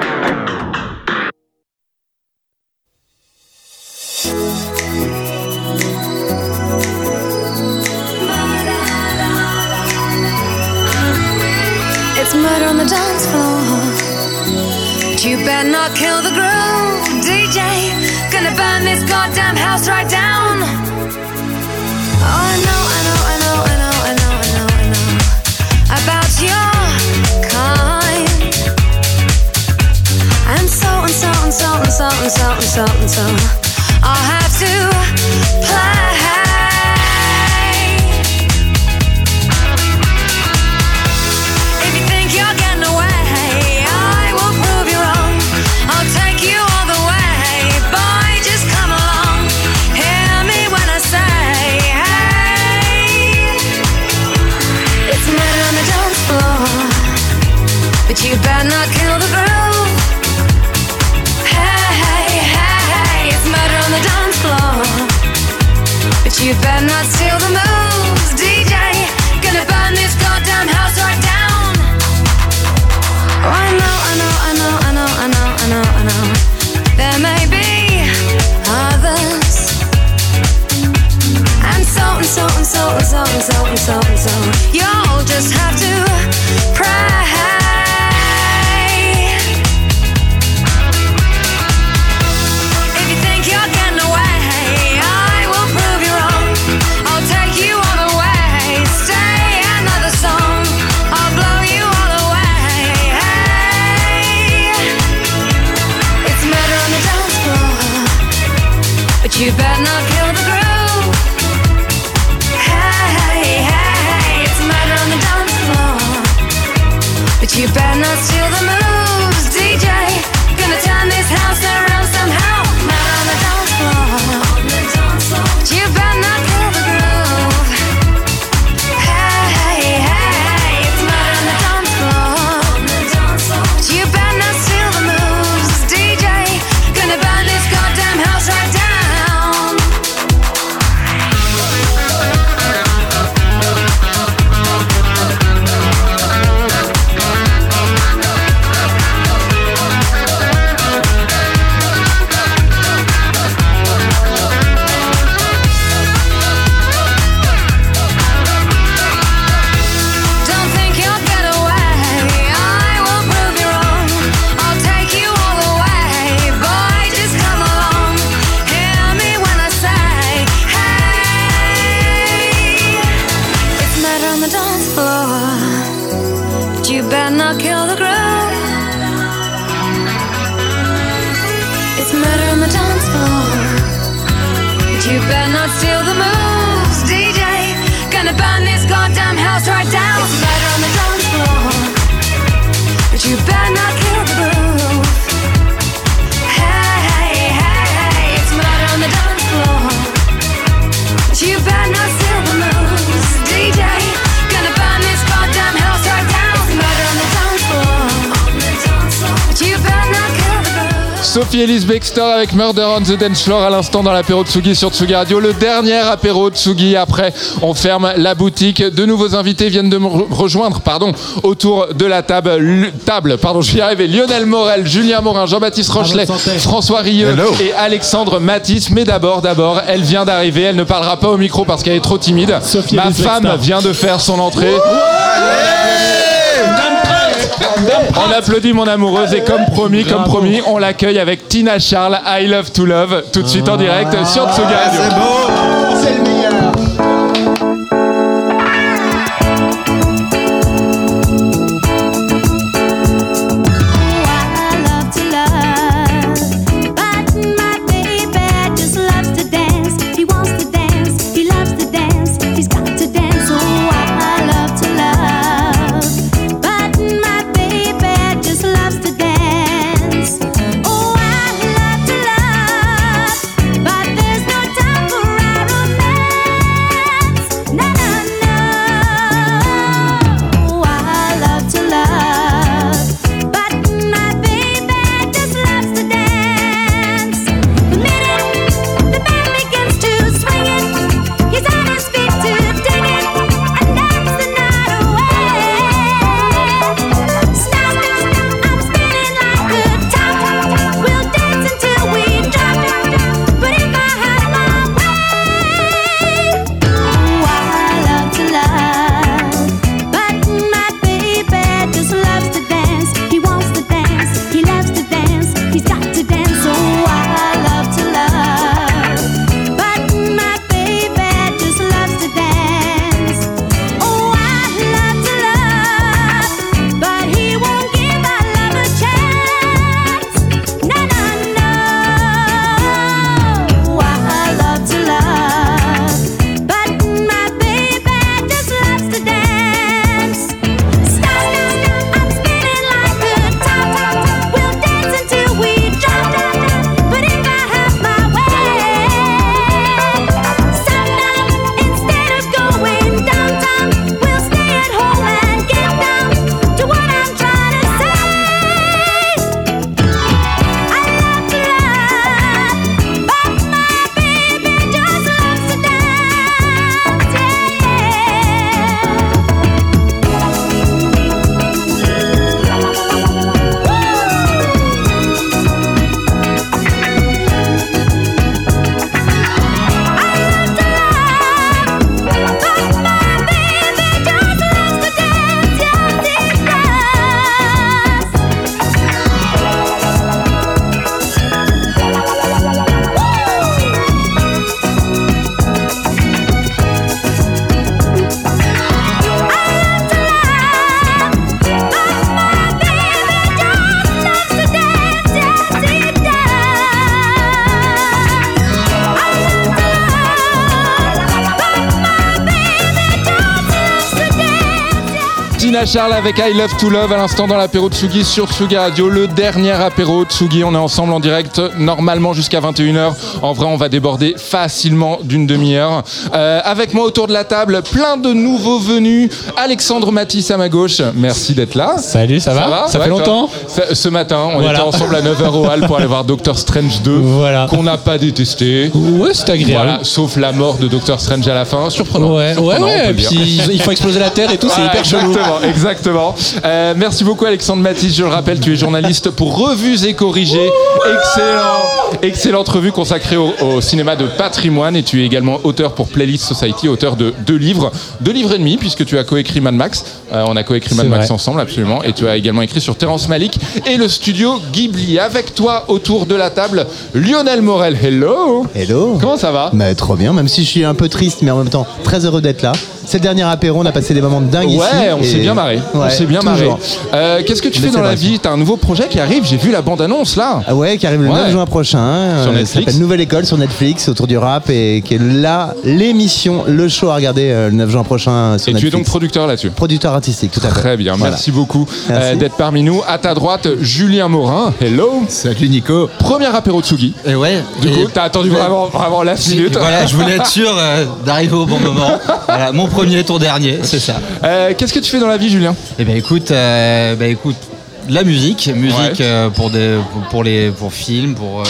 the Dance Floor à l'instant dans l'apéro Tsugi sur Tsugi Radio. Le dernier apéro Tsugi. Après, on ferme la boutique. De nouveaux invités viennent de me rejoindre pardon, autour de la table. Table pardon, je vais y. Lionel Morel, Julien Morin, Jean-Baptiste Rochelet, François Rieux et Alexandre Matisse. Mais d'abord, d'abord, elle vient d'arriver. Elle ne parlera pas au micro parce qu'elle est trop timide. Ma femme vient de faire son entrée on applaudit mon amoureuse et comme promis, comme promis, on l'accueille avec Tina Charles, I Love to Love, tout de suite en direct sur Tsugi Radio. Tina Charles avec I Love to Love à l'instant dans l'apéro Tsugi sur Tsugi Radio, le dernier apéro Tsugi. On est ensemble en direct normalement jusqu'à 21h. En vrai, on va déborder facilement d'une demi-heure. Euh, avec moi autour de la table, plein de nouveaux venus. Alexandre Matisse à ma gauche, merci d'être là. Salut, ça va Ça fait longtemps Ça- Ce matin, on Voilà. était ensemble à 9h au Hall pour aller voir Doctor Strange 2, qu'on n'a pas détesté. Ouais, c'est agréable. Voilà, sauf la mort de Doctor Strange à la fin, surprenant. Ouais, ouais, Surprenant, ouais. Et puis ils font exploser la Terre et tout, c'est hyper chelou. Exactement. Euh, merci beaucoup Alexandre Matisse, je le rappelle, tu es journaliste pour Revues et Corrigés. Excellent, excellente revue consacrée au, au cinéma de patrimoine et tu es également auteur pour Playlist Society, auteur de deux livres, deux livres et demi puisque tu as coécrit Mad Max. Euh, on a coécrit Mad Max vrai. ensemble absolument et tu as également écrit sur Terrence Malick et le studio Ghibli. Avec toi autour de la table, Lionel Morel. Hello. Hello. Comment ça va? Bah, trop bien, même si je suis un peu triste, mais en même temps très heureux d'être là. C'est le dernier apéro, on a passé des moments de dingue ici. Ouais, on s'est bien marré. on s'est bien marré. Euh, Qu'est-ce que tu Mais fais dans la vrai. vie? T'as un nouveau projet qui arrive? J'ai vu la bande-annonce là. Ah ouais, qui arrive le Ouais. 9 juin prochain. euh, Sur ça Netflix. s'appelle Nouvelle École sur Netflix autour du rap et qui est là l'émission, le show à regarder euh, le 9 juin prochain sur Et tu es Netflix. donc producteur là-dessus? Producteur artistique, tout à fait. Très bien, Voilà. merci beaucoup euh, Merci. d'être parmi nous. À ta droite, Julien Morin. Hello. Salut Nico. Premier apéro Tsugi. Et ouais. Du et- coup, t'as attendu vraiment, vraiment la minute. Voilà, je voulais être sûr euh, d'arriver au bon moment. Voilà, mon premier, ton dernier, c'est ça. Euh, Qu'est-ce que tu fais dans la vie, Julien? Eh ben écoute, euh, ben écoute, de la musique, musique Ouais. euh, pour des, pour, pour les, pour films, pour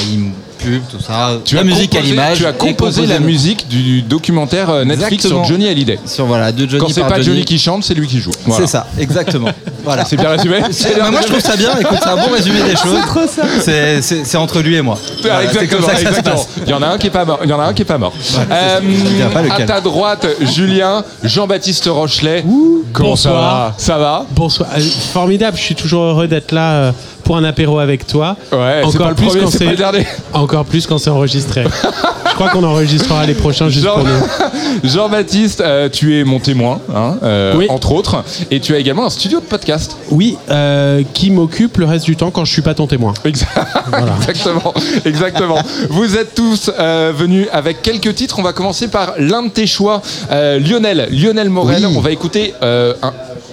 im- pub, tout ça. Tu la as musique à composé- l'image. Tu as et composé la musique du documentaire euh, Netflix Exactement. sur Johnny Hallyday. Sur voilà, de Johnny Quand c'est pas Johnny. Johnny qui chante, c'est lui qui joue. Voilà. C'est ça, exactement. Voilà. C'est bien résumé C'est- bah, moi je trouve ça bien, écoute, c'est un bon résumé des choses. C'est trop ça. C'est- C'est c'est entre lui et moi. Voilà, c'est exactement, comme ça que ça se exactement. passe. Il y en a un qui est pas mort. Il y en a un qui est pas mort. Euh, à ta droite, Julien, Jean-Baptiste Rochelet. Comment ça Bonsoir. va? Ça va? Bonsoir. Euh, Formidable, je suis toujours heureux d'être là euh, pour un apéro avec toi. Ouais, pas le premier, quand pas le. Encore plus quand c'est enregistré. je crois qu'on enregistrera les prochains juste Jean- pour nous. Jean-Baptiste, euh, tu es mon témoin, hein, euh, Oui. entre autres, et tu as également un studio de podcast. Oui, euh, qui m'occupe le reste du temps quand je suis pas ton témoin. exactement, exactement. Vous êtes tous venus avec quelques titres. On va commencer par l'un de tes choix, Lionel, Lionel Morel. On va écouter un,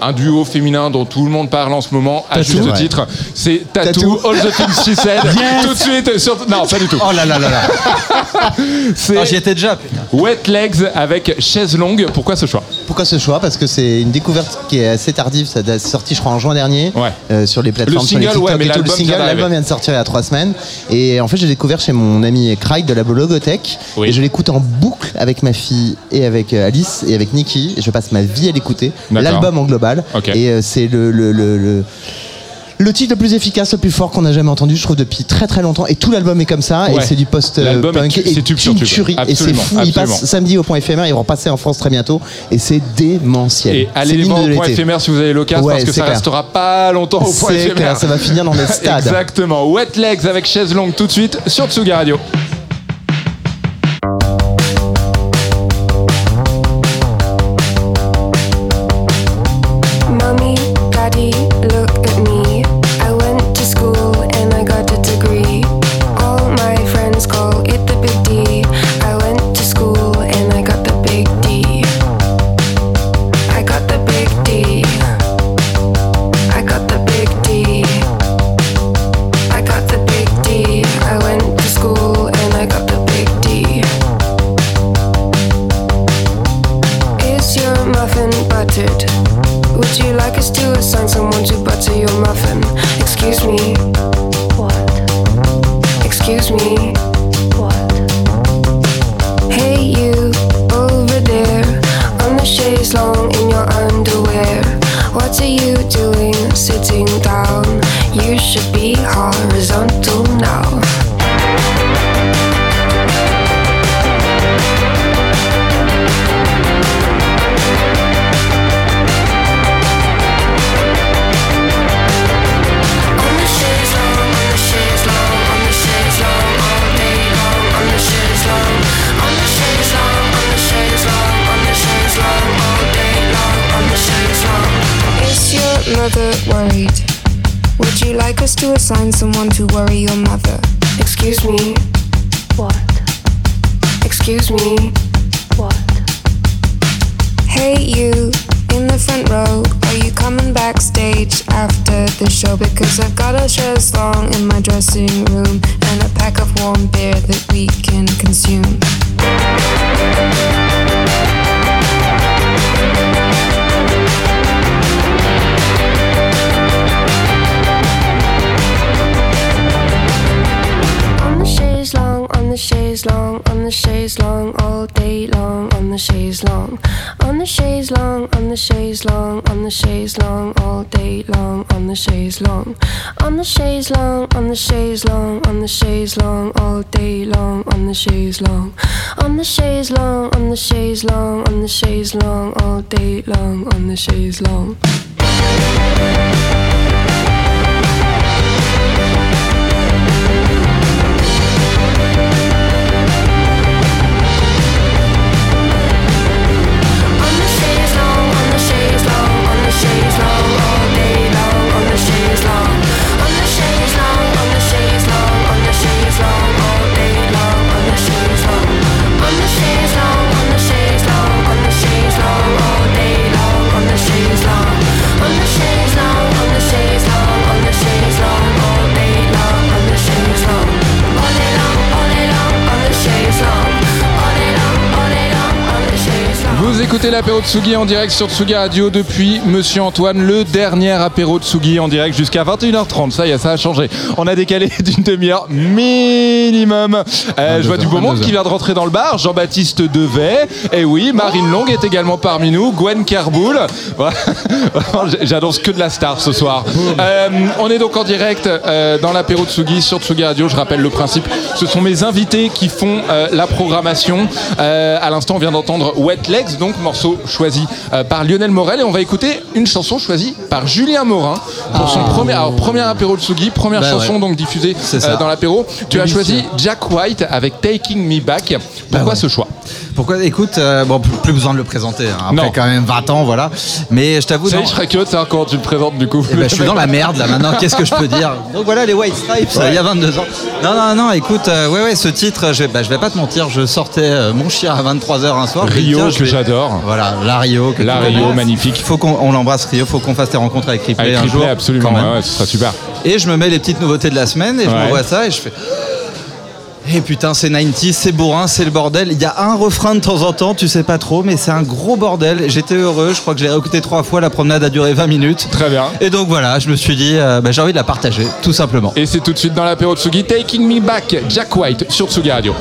un duo féminin dont tout le monde parle en ce moment, à Tattoo. juste Ouais. titre. C'est Tattoo. All the Things She Said. Yes. Tout de suite, sur... non, pas du tout. Oh là là là là. C'est Ah, J'y étais déjà, putain. Wet Legs avec Chaise Longue. Pourquoi ce choix? Pourquoi ce choix? Parce que c'est une découverte qui est assez tardive. Ça a sorti, je crois, en juin dernier euh, sur les plateformes. Le sur les single, ouais, mais. Le vient single, l'album vient de sortir il y a trois semaines. Et en fait, j'ai découvert chez mon ami Craig de la Blogothèque. Et je l'écoute en boucle avec ma fille et avec euh, Alice et avec Nikki. Et je passe ma vie à l'écouter. D'accord. L'album en global. Et euh, c'est le, le, le- le- le titre le plus efficace, le plus fort qu'on a jamais entendu, je trouve, depuis très très longtemps. Et tout l'album est comme ça. Ouais. Et c'est du post-punk. tu- c'est tube sur tube. tuerie. Et c'est Absolument, fou. Il absolument. passe samedi au point éphémère. Ils vont repasser en France très bientôt. Et c'est démentiel. Et C'est allez les voir au point éphémère si vous avez l'occasion Ouais, parce que c'est ça clair. restera pas longtemps au point C'est éphémère. clair, ça va finir dans les stades. Exactement. Wet Legs avec chaise longue tout de suite sur Tsuga Radio. Tsugi en direct sur Tsugi Radio depuis Monsieur Antoine, le dernier apéro de Tsugi en direct jusqu'à 21h30. Ça y est, ça a changé. On a décalé d'une demi-heure minimum. Euh, je vois du beau monde qui vient de rentrer dans le bar. Jean-Baptiste Devet. Et oui, Marine Long est également parmi nous. Gwen. Vraiment, J'annonce que de la star ce soir. Euh, on est donc en direct euh, dans l'apéro de Tsugi sur Tsugi Radio. Je rappelle le principe. Ce sont mes invités qui font euh, la programmation. Euh, à l'instant, on vient d'entendre Wet Legs, donc morceau choisi euh, par Lionel Morel. Et on va écouter une chanson choisie par Julien Morin pour son premier, alors, premier apéro de Tsugi, première Bah chanson ouais. donc diffusée euh, dans l'apéro. Tu as choisi Jack White avec Taking Me Back. Pourquoi ce choix? Pourquoi Écoute, euh, bon, plus besoin de le présenter. hein. Après Non. quand même 20 ans, voilà. Mais je t'avoue, Ça y est, non. je serais curieux de savoir comment tu le présentes du coup. Eh ben, je suis dans la merde là maintenant, qu'est-ce que je peux dire? Donc voilà les White Stripes, Ouais. il y a 22 ans. Non, non, non, écoute, euh, ouais, ouais, ce titre, je, bah, je vais pas te mentir, je sortais euh, mon chien à 23h un soir. Rio, tiens, que j'adore. Voilà, la Rio. que La Rio, magnifique. Faut qu'on on l'embrasse Rio, faut qu'on fasse tes rencontres avec Ripley Avec un Ripley, jour. absolument, quand ouais, ouais, ce sera super. Et je me mets les petites nouveautés de la semaine et je Ouais. m'envoie ça et je fais. Et putain, c'est 90, c'est bourrin, c'est le bordel. Il y a un refrain de temps en temps, tu sais pas trop, mais c'est un gros bordel. J'étais heureux, je crois que je l'ai réécouté trois fois. La promenade a duré 20 minutes. Très bien. Et donc voilà, je me suis dit, euh, bah, j'ai envie de la partager, tout simplement. Et c'est tout de suite dans l'apéro de Tsugi, Taking Me Back, Jack White sur Tsugi Radio.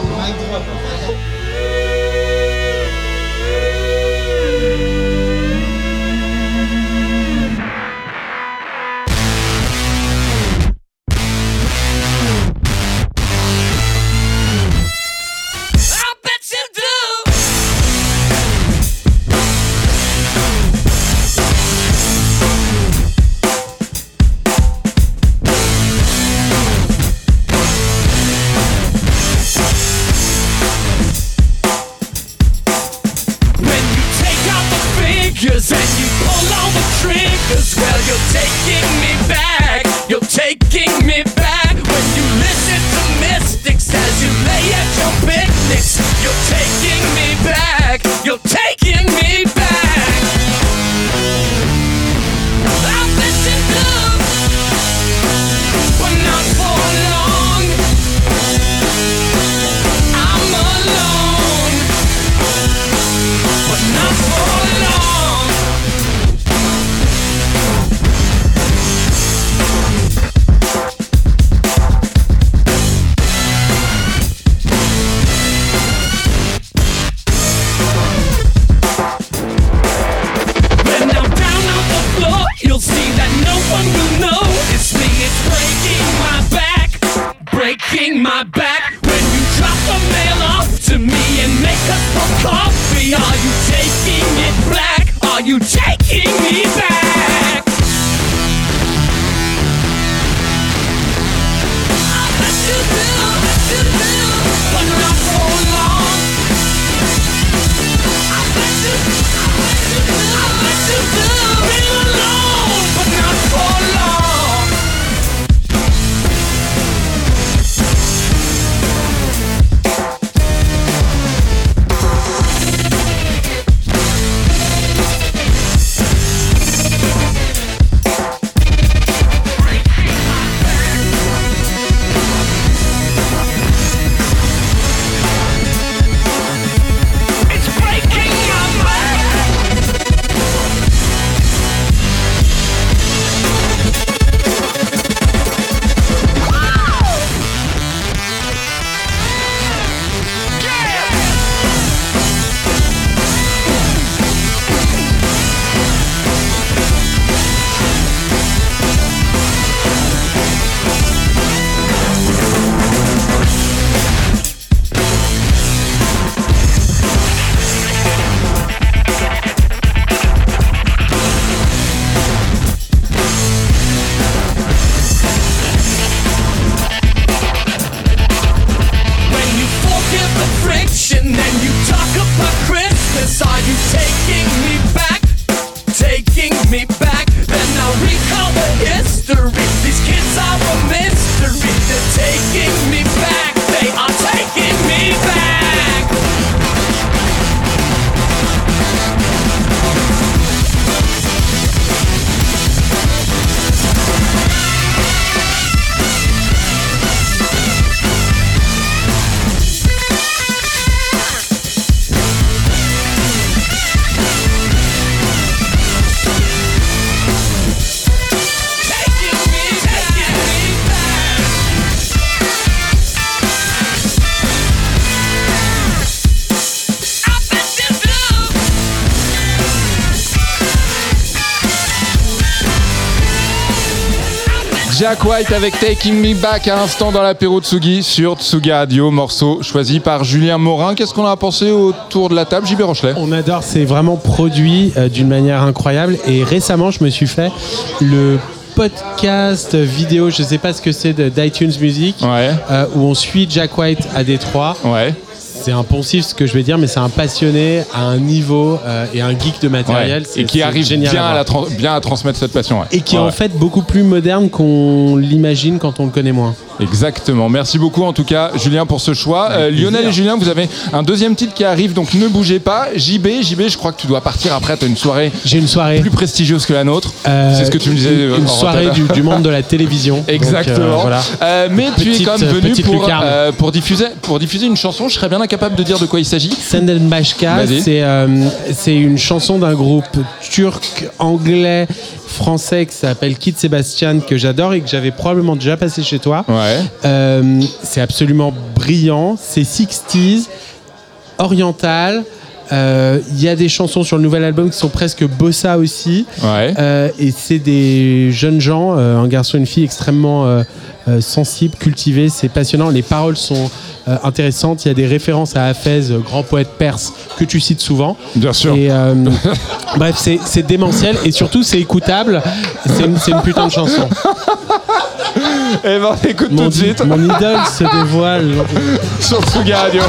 White avec Taking Me Back à instant dans l'apéro Tsugi sur Tsugi Radio, morceau choisi par Julien Morin. Qu'est-ce qu'on a pensé autour de la table, JB Rochelet? On adore, c'est vraiment produit euh, d'une manière incroyable. Et récemment, je me suis fait le podcast vidéo, je sais pas ce que c'est, de- d'iTunes Music, euh, où on suit Jack White à Détroit. C'est un poncif ce que je vais dire, mais c'est un passionné à un niveau euh, et un geek de matériel. Ouais. Et qui arrive génial bien à la bien à transmettre cette passion. ouais. Et qui est en fait beaucoup plus moderne qu'on l'imagine quand on le connaît moins. Exactement. Merci beaucoup en tout cas, Julien, pour ce choix. Euh, Lionel et Julien, vous avez un deuxième titre qui arrive, donc ne bougez pas. JB, JB, je crois que tu dois partir après. Tu as une soirée. J'ai une soirée plus prestigieuse que la nôtre. Euh, C'est ce que tu me disais. Une, une soirée du, du monde de la télévision. Donc, euh, Exactement. voilà. Mais tu es quand même venu pour, diffuser, pour diffuser une chanson. Je serais bien incapable de dire de quoi il s'agit. Senden Bashka, c'est une chanson d'un groupe turc, anglais, français qui s'appelle Kid Sebastian que j'adore et que j'avais probablement déjà passé chez toi. Euh, c'est absolument brillant, c'est 60s, oriental. Euh, Il y a des chansons sur le nouvel album qui sont presque bossa aussi. Euh, et c'est des jeunes gens, euh, un garçon et une fille extrêmement sensibles, cultivés. C'est passionnant. Les paroles sont intéressantes. Il y a des références à Hafez, grand poète perse, que tu cites souvent. Bien sûr. Et, euh, bref, c'est démentiel et surtout c'est écoutable. C'est une, putain de chanson. Et ben, écoute mon, tout de suite. Mon idole se dévoile. Sur Tsugi Radio.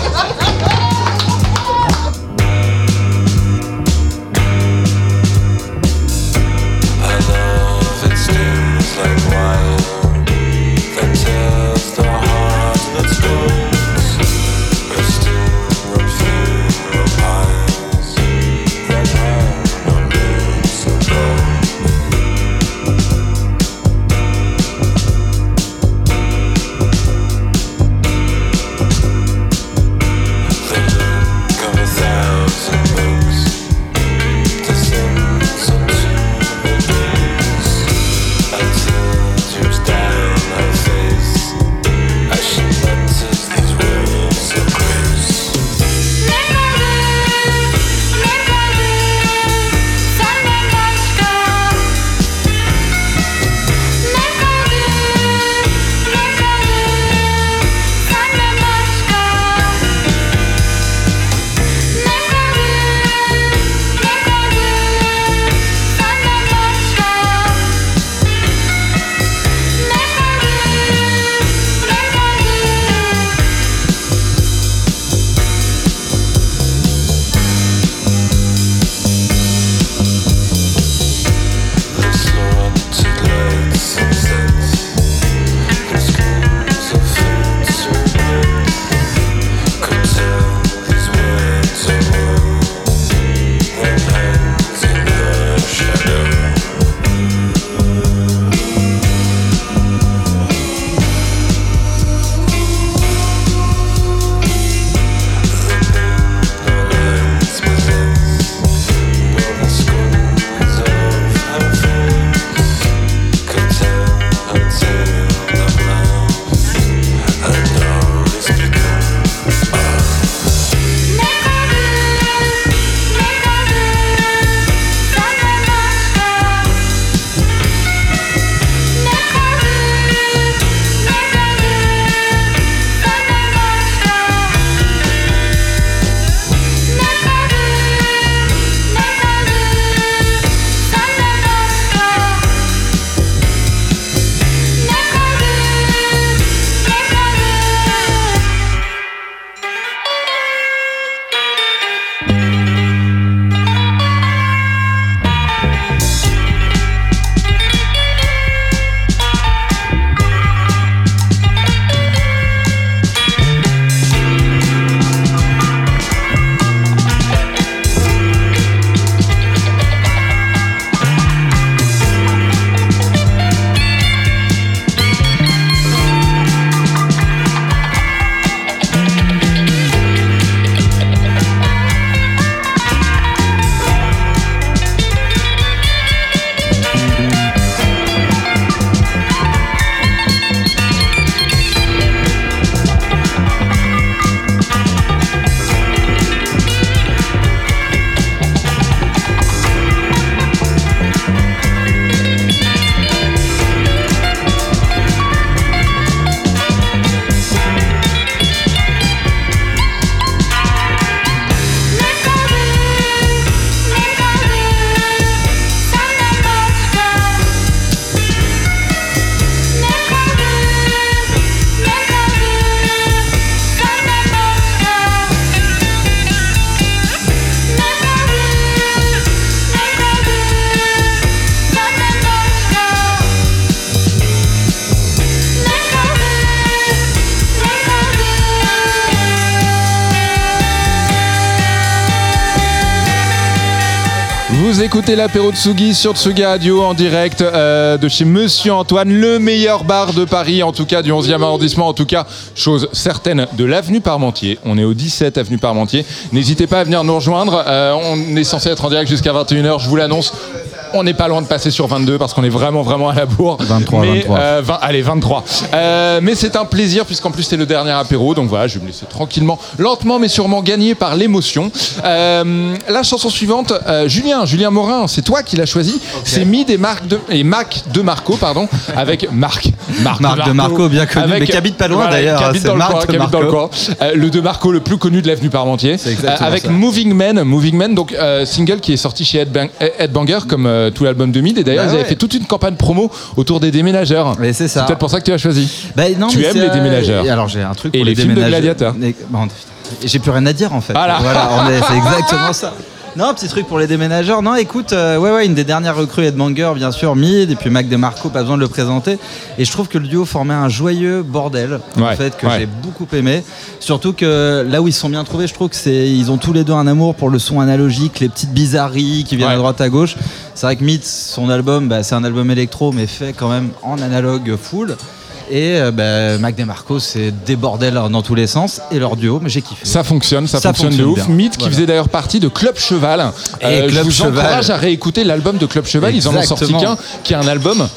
L'apéro Tsugi sur Tsugi Radio en direct euh, de chez Monsieur Antoine, le meilleur bar de Paris, en tout cas du 11e arrondissement, en tout cas, chose certaine, de l'avenue Parmentier. On est au 17 avenue Parmentier. N'hésitez pas à venir nous rejoindre. Euh, on est censé être en direct jusqu'à 21h, je vous l'annonce. On n'est pas loin de passer sur 22 parce qu'on est vraiment vraiment à la bourre. 23, Mais, 23. euh, 20 allez 23. Euh, mais c'est un plaisir puisqu'en plus c'est le dernier apéro, donc voilà, je vais me laisser tranquillement, lentement mais sûrement gagner par l'émotion. Euh, la chanson suivante, euh, Julien, Julien Morin, c'est toi qui l'as choisi. C'est Mid et Marc de et Mac de Marco, pardon, avec Marc. Marc, Marc de Marco, bien connu, mais qui habite pas loin, d'ailleurs, qui habite c'est dans le Marc coin, de qui habite dans le Marco. coin. Euh, le de Marco le plus connu de l'avenue Parmentier, exactement avec ça. Moving Men, Moving Men, donc euh, single qui est sorti chez Headbang- Headbanger comme euh, tout l'album de Mid. Et d'ailleurs Bah ils avaient ouais. fait toute une campagne promo autour des déménageurs. Mais c'est ça. peut-être pour ça que tu as choisi. Bah, non, tu mais aimes les euh, déménageurs. et Alors j'ai un truc Et pour les films de gladiateurs. J'ai plus rien à dire en fait. Voilà. on est- c'est exactement ça. Non, petit truc pour les déménageurs. Non, écoute, euh, ouais, ouais, une des dernières recrues Headbanger, bien sûr, Mid, et puis Mac DeMarco, pas besoin de le présenter. Et je trouve que le duo formait un joyeux bordel, en fait, que ouais. j'ai beaucoup aimé. Surtout que là où ils se sont bien trouvés, je trouve que c'est, ils ont tous les deux un amour pour le son analogique, les petites bizarreries qui viennent Ouais. à droite à gauche. C'est vrai que Mid, son album, bah, c'est un album électro, mais fait quand même en analogue full. Et euh, bah, Mac DeMarco, c'est des bordels dans tous les sens. Et leur duo, mais j'ai kiffé. Ça fonctionne, ça, Ça fonctionne, de ouf. bien. Mythe qui faisait d'ailleurs partie de Club Cheval. Et je Club vous Cheval. encourage à réécouter l'album de Club Cheval. Ils en ont sorti qu'un qui est un album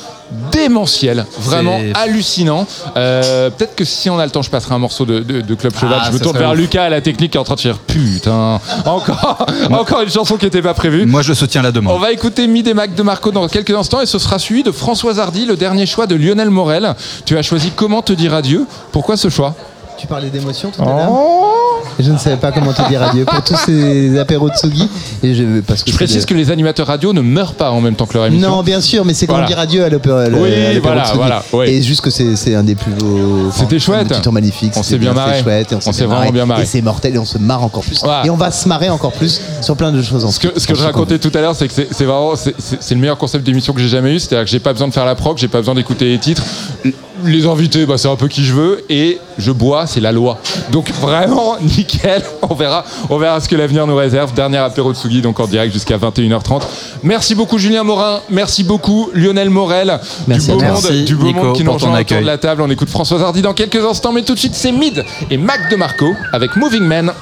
démentiel, vraiment hallucinant. Euh, Peut-être que si on a le temps, je passerai un morceau de, de- de Club Cheval. Ah, je me tourne vers ouf. Lucas à la technique qui est en train de dire putain, encore, encore une chanson qui n'était pas prévue. Moi, je soutiens la demande. On va écouter Mid et Mac de Marco dans quelques instants et ce sera suivi de Françoise Hardy, le dernier choix de Lionel Morel. Tu as choisi Comment te dire adieu. Pourquoi ce choix? Tu parlais d'émotion tout à l'heure? Et Je ne savais pas comment te dire adieu pour tous ces apéros de Sugi. Et je, parce que Je précise que les animateurs radio ne meurent pas en même temps que leur émission. Non, bien sûr, mais c'est comment Voilà. dire adieu à l'opéra. Oui, voilà, de Tsugi. voilà, oui. Et juste que c'est c'est un des plus beaux. C'était chouette. Un magnifique. On s'est bien c'était marré. chouette, et on s'est vraiment bien marré. Et c'est mortel et on se marre encore plus. Voilà. Et on va se marrer encore plus sur plein de choses en Ce que, ce que je racontais tout à l'heure, c'est que c'est c'est vraiment c'est- c'est c'est le meilleur concept d'émission que j'ai jamais eu. C'est-à-dire que j'ai pas besoin de faire la proc, j'ai pas besoin d'écouter les titres. Les invités, bah, c'est un peu qui je veux, et je bois, c'est la loi. Donc vraiment nickel. On verra, on verra ce que l'avenir nous réserve. Dernier apéro de Sugi, donc en direct jusqu'à 21h30. Merci beaucoup Julien Morin, merci beaucoup Lionel Morel, Merci du beau monde, du beau Nico, monde qui nous rejoint autour de la table. On écoute Françoise Hardy dans quelques instants, mais tout de suite c'est Mid et Mac de Marco avec Moving Man.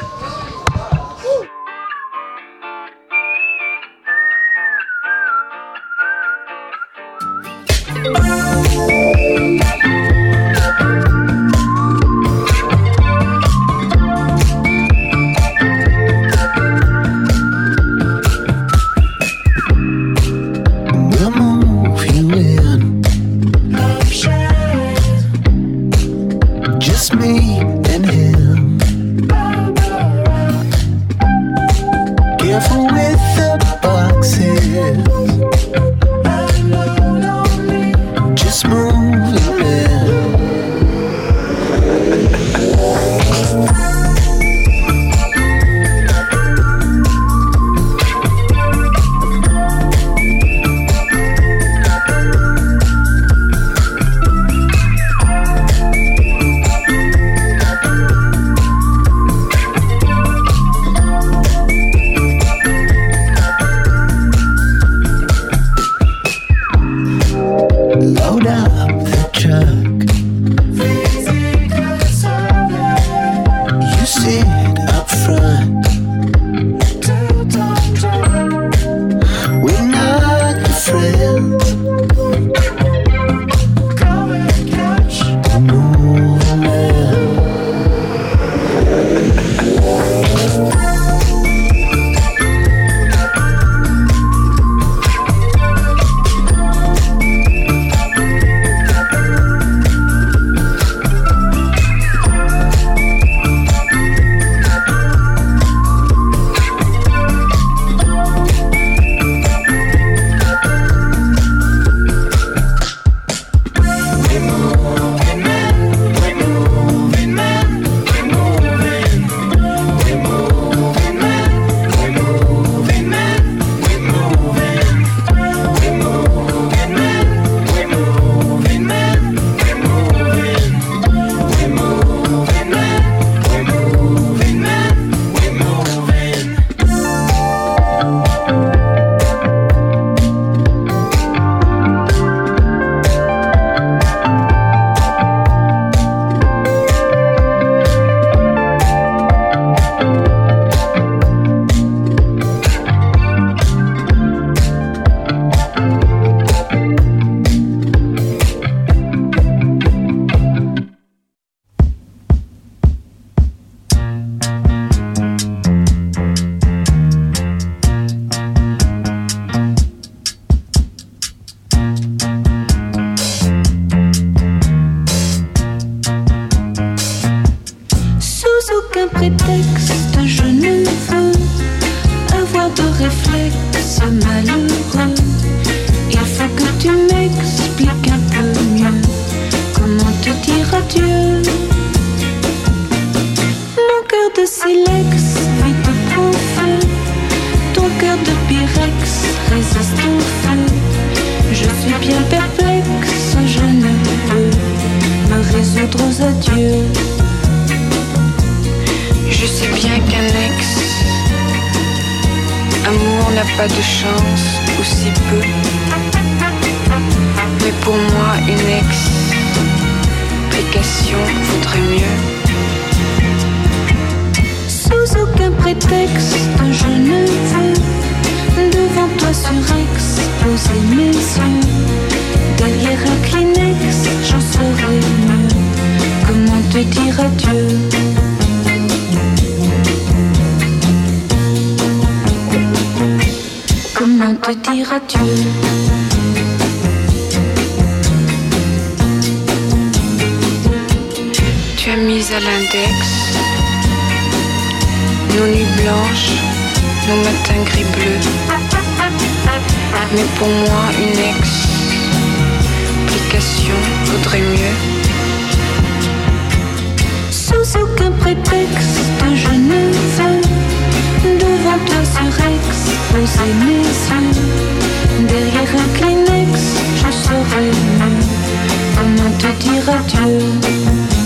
Nos gris bleus. Mais pour moi, une explication vaudrait mieux. Sous aucun prétexte, je ne veux devant toi surex poser mes yeux. Derrière un Kleenex, je saurais mieux comment te dire adieu?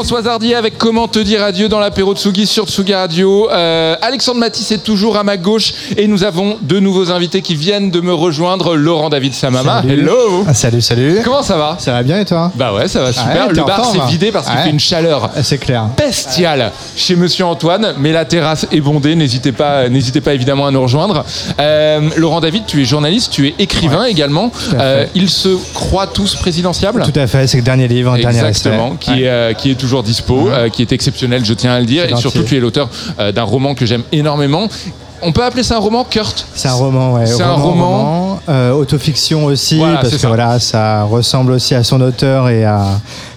Françoise Hardier avec Comment te dire adieu dans l'apéro de Tsugi sur Tsugi Radio. Euh, Alexandre Matisse est toujours à ma gauche et nous avons deux nouveaux invités qui viennent de me rejoindre. Laurent David Samama. Salut. Hello. Ah, salut, salut. Comment ça va? Ça va bien et toi? Bah ouais, ça va super. Ouais, t'es Le bar s'est vidé parce qu'il Ouais. fait une chaleur C'est clair. bestiale chez Monsieur Antoine, mais la terrasse est bondée. N'hésitez pas, n'hésitez pas évidemment à nous rejoindre. Euh, Laurent David, tu es journaliste, tu es écrivain également. Euh, ils se croient tous présidentiables? Tout à fait, c'est le dernier livre, le dernier Exactement, qui, est, qui est toujours dispo, euh, qui est exceptionnel, je tiens à le dire. Et surtout, tu es l'auteur euh, d'un roman que j'aime énormément. On peut appeler ça un roman, Kurt? C'est un roman, ouais. C'est un roman. euh, autofiction aussi, Voilà, parce que ça. voilà, ça ressemble aussi à son auteur et à,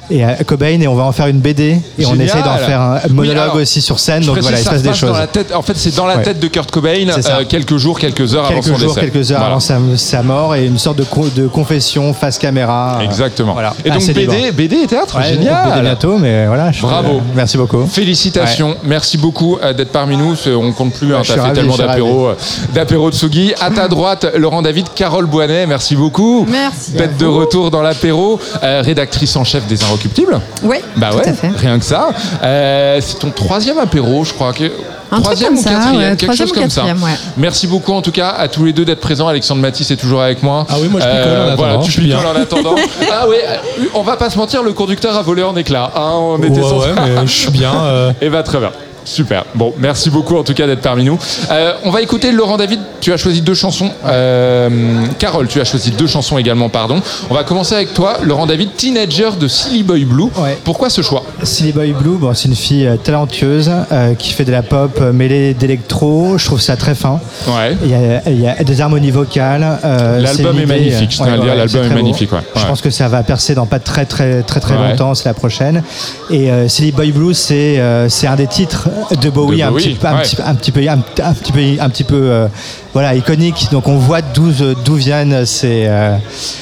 et à Cobain, et on va en faire une BD, et on essaye d'en faire un Oui, monologue alors, aussi sur scène, donc voilà, il se passe des choses. Dans la tête, en fait, c'est dans la Ouais. tête de Kurt Cobain, euh, quelques jours, quelques heures avant quelques son jours, décès. quelques heures Voilà. avant sa, sa mort, et une sorte de, co- de confession face caméra. euh, Exactement. Voilà. Et donc BD, libre. BD et théâtre, Ouais, génial. BD bientôt, mais voilà. je- Bravo. merci beaucoup. Félicitations, merci beaucoup euh, d'être parmi nous. On compte plus, hein, t'as fait ravi, tellement je suis d'apéros, euh, d'apéros de Sugi. À ta droite, Laurent David, Carole Boinet, merci beaucoup. Merci D'être de retour dans l'apéro, Euh, rédactrice en chef des Inrecuptibles. Oui, Bah tout ouais, à fait. rien que ça. Euh, c'est ton troisième apéro, je crois. Que... Un truc troisième comme ou ça, quatrième, ouais, quelque chose comme ça. ouais. Merci beaucoup en tout cas à tous les deux d'être présents. Alexandre Matisse est toujours avec moi. Ah oui, moi, je picole en attendant, Voilà, tu je suis bien. picoles en attendant. ah oui, euh, on va pas se mentir, le conducteur a volé en éclats. hein, on était Ouais, mais je suis bien, euh. Et va très bien. Super. Bon, merci beaucoup en tout cas d'être parmi nous. Euh, on va écouter Laurent David. Tu as choisi deux chansons. Euh, Carole, tu as choisi deux chansons également, pardon. On va commencer avec toi, Laurent David, Teenager de Silly Boy Blue. Pourquoi ce choix? Silly Boy Blue, bon, c'est une fille euh, talentueuse euh, qui fait de la pop mêlée d'électro. Je trouve ça très fin. Ouais. Il y a, il y a des harmonies vocales. L'album est magnifique, je tiens à le dire, l'album est magnifique, ouais. Je Ouais. pense que ça va percer dans pas très très très très Ouais. longtemps. C'est la prochaine. Et Silly Boy Blue, c'est c'est un des titres de Bowie, De un, Bowie, petit, un, petit, un petit peu un, un petit peu un petit peu euh, voilà iconique. Donc on voit d'où d'où viennent ces euh,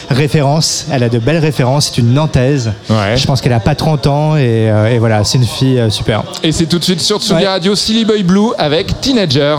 références. Elle a de belles références. C'est une Nantaise. Je pense qu'elle a pas 30 ans et, euh, et voilà, c'est une fille euh, super. Et c'est tout de suite sur Tsugi Ouais. Radio, Silly Boy Blue avec Teenager.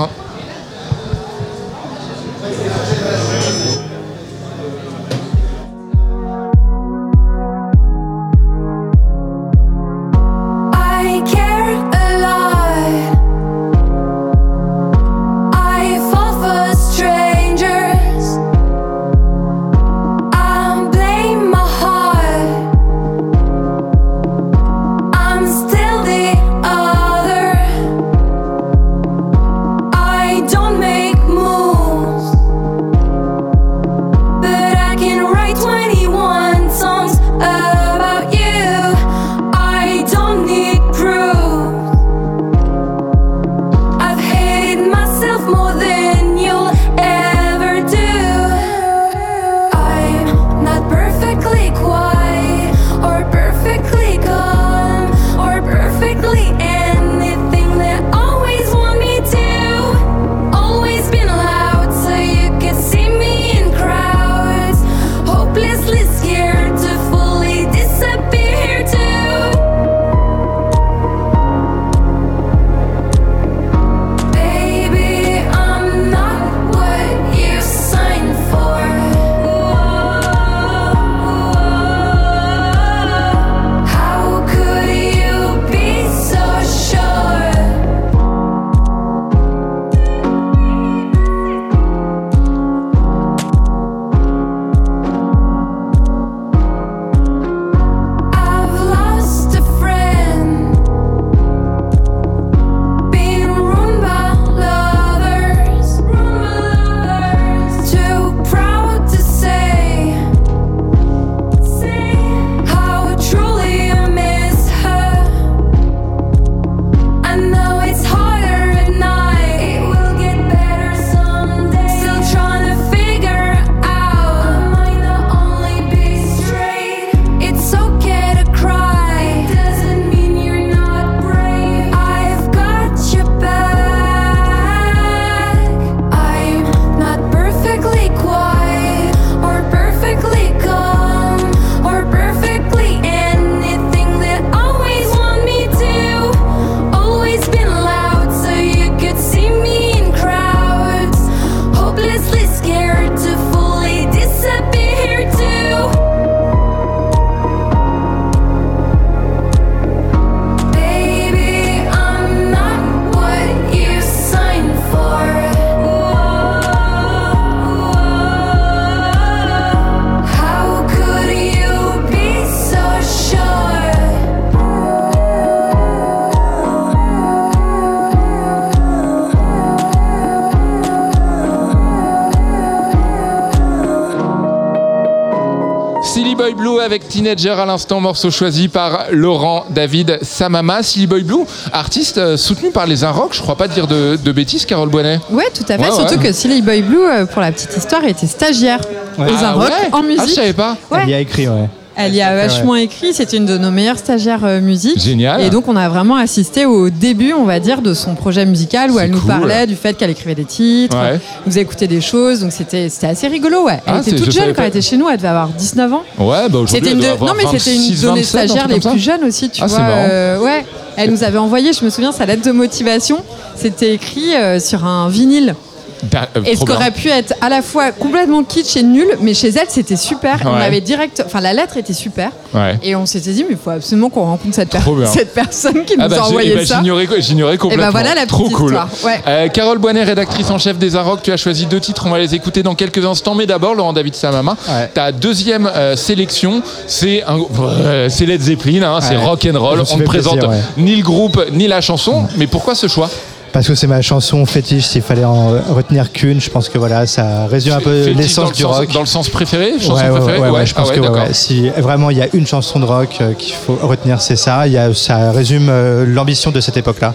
Teenager à l'instant, morceau choisi par Laurent David Samama. Silly Boy Blue, artiste euh, soutenu par les Inrocks, je crois pas dire de, de bêtises, Carole Boinet. Ouais, tout à fait. Ouais, Surtout ouais. que Silly Boy Blue, euh, pour la petite histoire, était stagiaire Ouais. aux Ah Inrocks ouais en musique. Ah, je savais pas. Ouais. Elle y a écrit, ouais. Elle y a vachement écrit, c'était une de nos meilleures stagiaires euh, musique. Génial. Et donc on a vraiment assisté au début, on va dire, de son projet musical où elle nous parlait du fait qu'elle écrivait des titres, Ouais. nous écoutait des choses, donc c'était assez rigolo, ouais. Elle Ah, était toute jeune quand pas. elle était chez nous, elle devait avoir 19 ans. Ouais, bah aujourd'hui, C'était une de... Non mais c'était une 26, de nos 27, un stagiaires les plus jeunes aussi, tu Ah, vois. euh, ouais. Elle nous avait envoyé, je me souviens, sa lettre de motivation. C'était écrit euh, sur un vinyle. Da- euh, Et ce trop qui bien. aurait pu être à la fois complètement kitsch et nul, mais chez elle c'était super. On avait direct, enfin la lettre était super. Ouais. Et on s'était dit, mais il faut absolument qu'on rencontre cette, per- cette personne qui Ah nous bah, a envoyé eh bah, ça. J'ignorais complètement. voilà la Trop petite cool. Ouais. Euh, Carole Boinet, rédactrice en chef des Arocs, tu as choisi deux titres, on va les écouter dans quelques instants. Mais d'abord, Laurent David Samama, ta deuxième euh, sélection, c'est un- euh, c'est Led Zeppelin, hein, c'est rock and roll. On ne présente plaisir, ouais. ni le groupe ni la chanson. Mais pourquoi ce choix? Parce que c'est ma chanson fétiche, s'il fallait en retenir qu'une, je pense que voilà, ça résume un peu l'essence le du sens- rock. Dans le sens préféré Chanson Ouais, ouais, préférée ouais, ouais, je pense Ah que si vraiment il y a une chanson de rock euh, qu'il faut retenir, c'est ça. Il y a, ça résume euh, l'ambition de cette époque-là.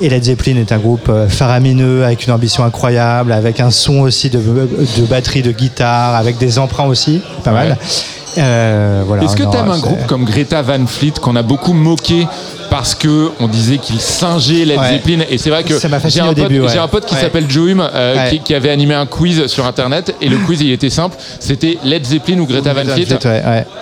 Et Led Zeppelin est un groupe euh, faramineux avec une ambition incroyable, avec un son aussi de, de batterie, de guitare, avec des emprunts aussi, pas mal. Euh, voilà, Est-ce que non, tu aimes un groupe comme Greta Van Fleet qu'on a beaucoup moqué parce que on disait qu'il singeait Led Ouais. Zeppelin et c'est vrai que Ça m'a j'ai fasciné un, au pote- début, ouais. j'ai un pote qui Ouais. s'appelle euh, Ouais. qui, qui avait animé un quiz sur internet. Et le quiz il était simple. C'était Led Zeppelin ou Greta Van Fleet.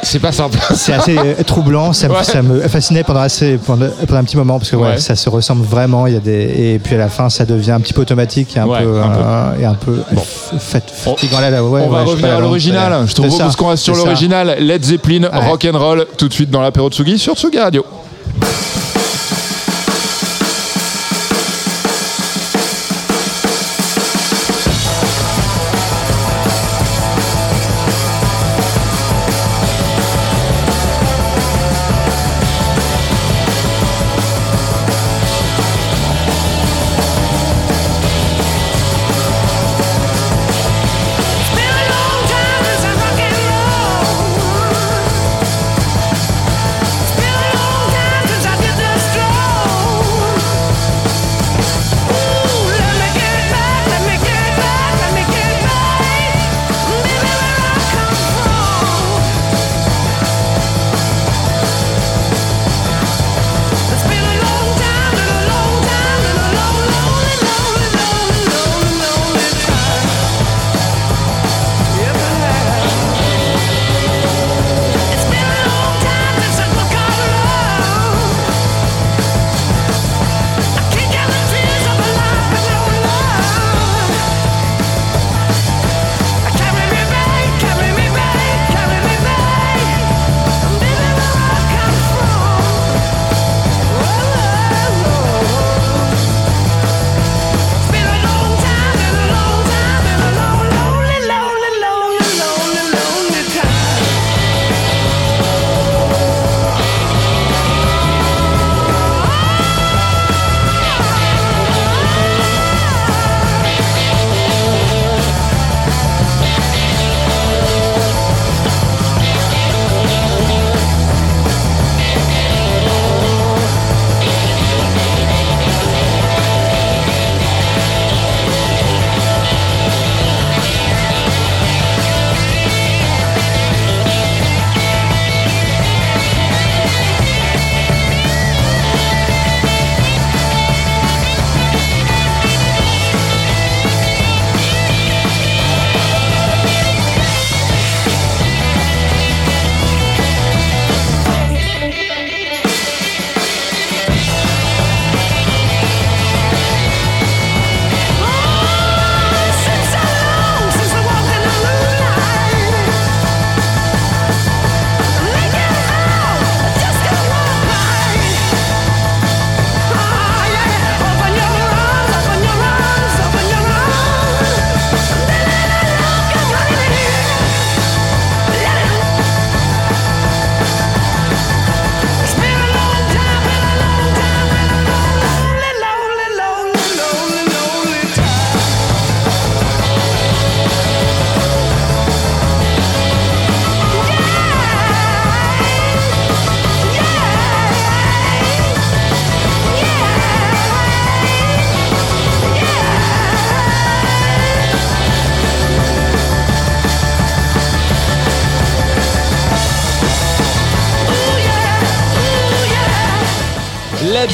C'est pas simple. C'est assez euh, troublant, ça, me- Ouais. ça me fascinait pendant, assez, pendant, pendant un petit moment parce que ça se ressemble vraiment. Il y a des, et puis à la fin, ça devient un petit peu automatique et un peu, un peu. euh, et un peu fatigant. Là. on va revenir à l'original. Je te c'est propose qu'on reste sur l'original. Led Zeppelin rock and roll tout de suite dans l'apéro de Sugi sur Sugi Radio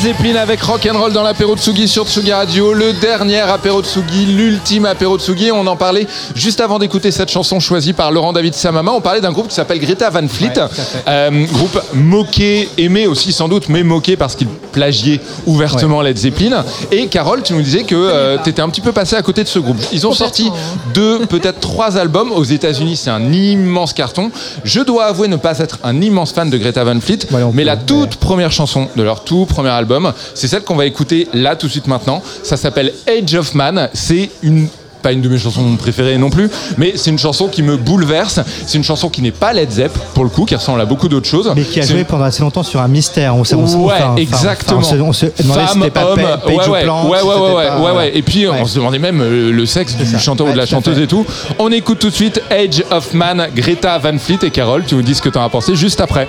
Zeppelin avec Rock'n'Roll dans l'apéro Tsugi sur Tsugi Radio, le dernier apéro Tsugi, l'ultime apéro Tsugi. On en parlait juste avant d'écouter cette chanson choisie par Laurent David Samama. On parlait d'un groupe qui s'appelle Greta Van Fleet, Euh, groupe moqué, aimé aussi sans doute, mais moqué parce qu'il plagiait ouvertement Led Zeppelin. Et Carole, tu nous disais que tu étais un petit peu passé à côté de ce groupe. Ils ont sorti deux, peut-être trois albums. Aux États-Unis, c'est un immense carton. Je dois avouer ne pas être un immense fan de Greta Van Fleet, mais la toute première chanson de leur tout premier album, c'est celle qu'on va écouter là tout de suite maintenant. Ça s'appelle Age of Man. C'est une pas une de mes chansons préférées non plus, mais c'est une chanson qui me bouleverse. C'est une chanson qui n'est pas Led Zepp pour le coup, qui ressemble à beaucoup d'autres choses. Mais qui a joué pendant assez longtemps sur un mystère. On, s'est- on, ouais, enfin, exactement. enfin, on se, on se demandait si Femme, pas homme, ouais, ou ouais, Plante, ouais, si ouais, c'était ouais, pas- ouais, ouais. Et puis on se demandait même euh, le sexe du chanteur ou de la chanteuse et tout. On écoute tout de suite Age of Man, Greta Van Fleet et Carole. Tu nous dis ce que t'en as pensé juste après.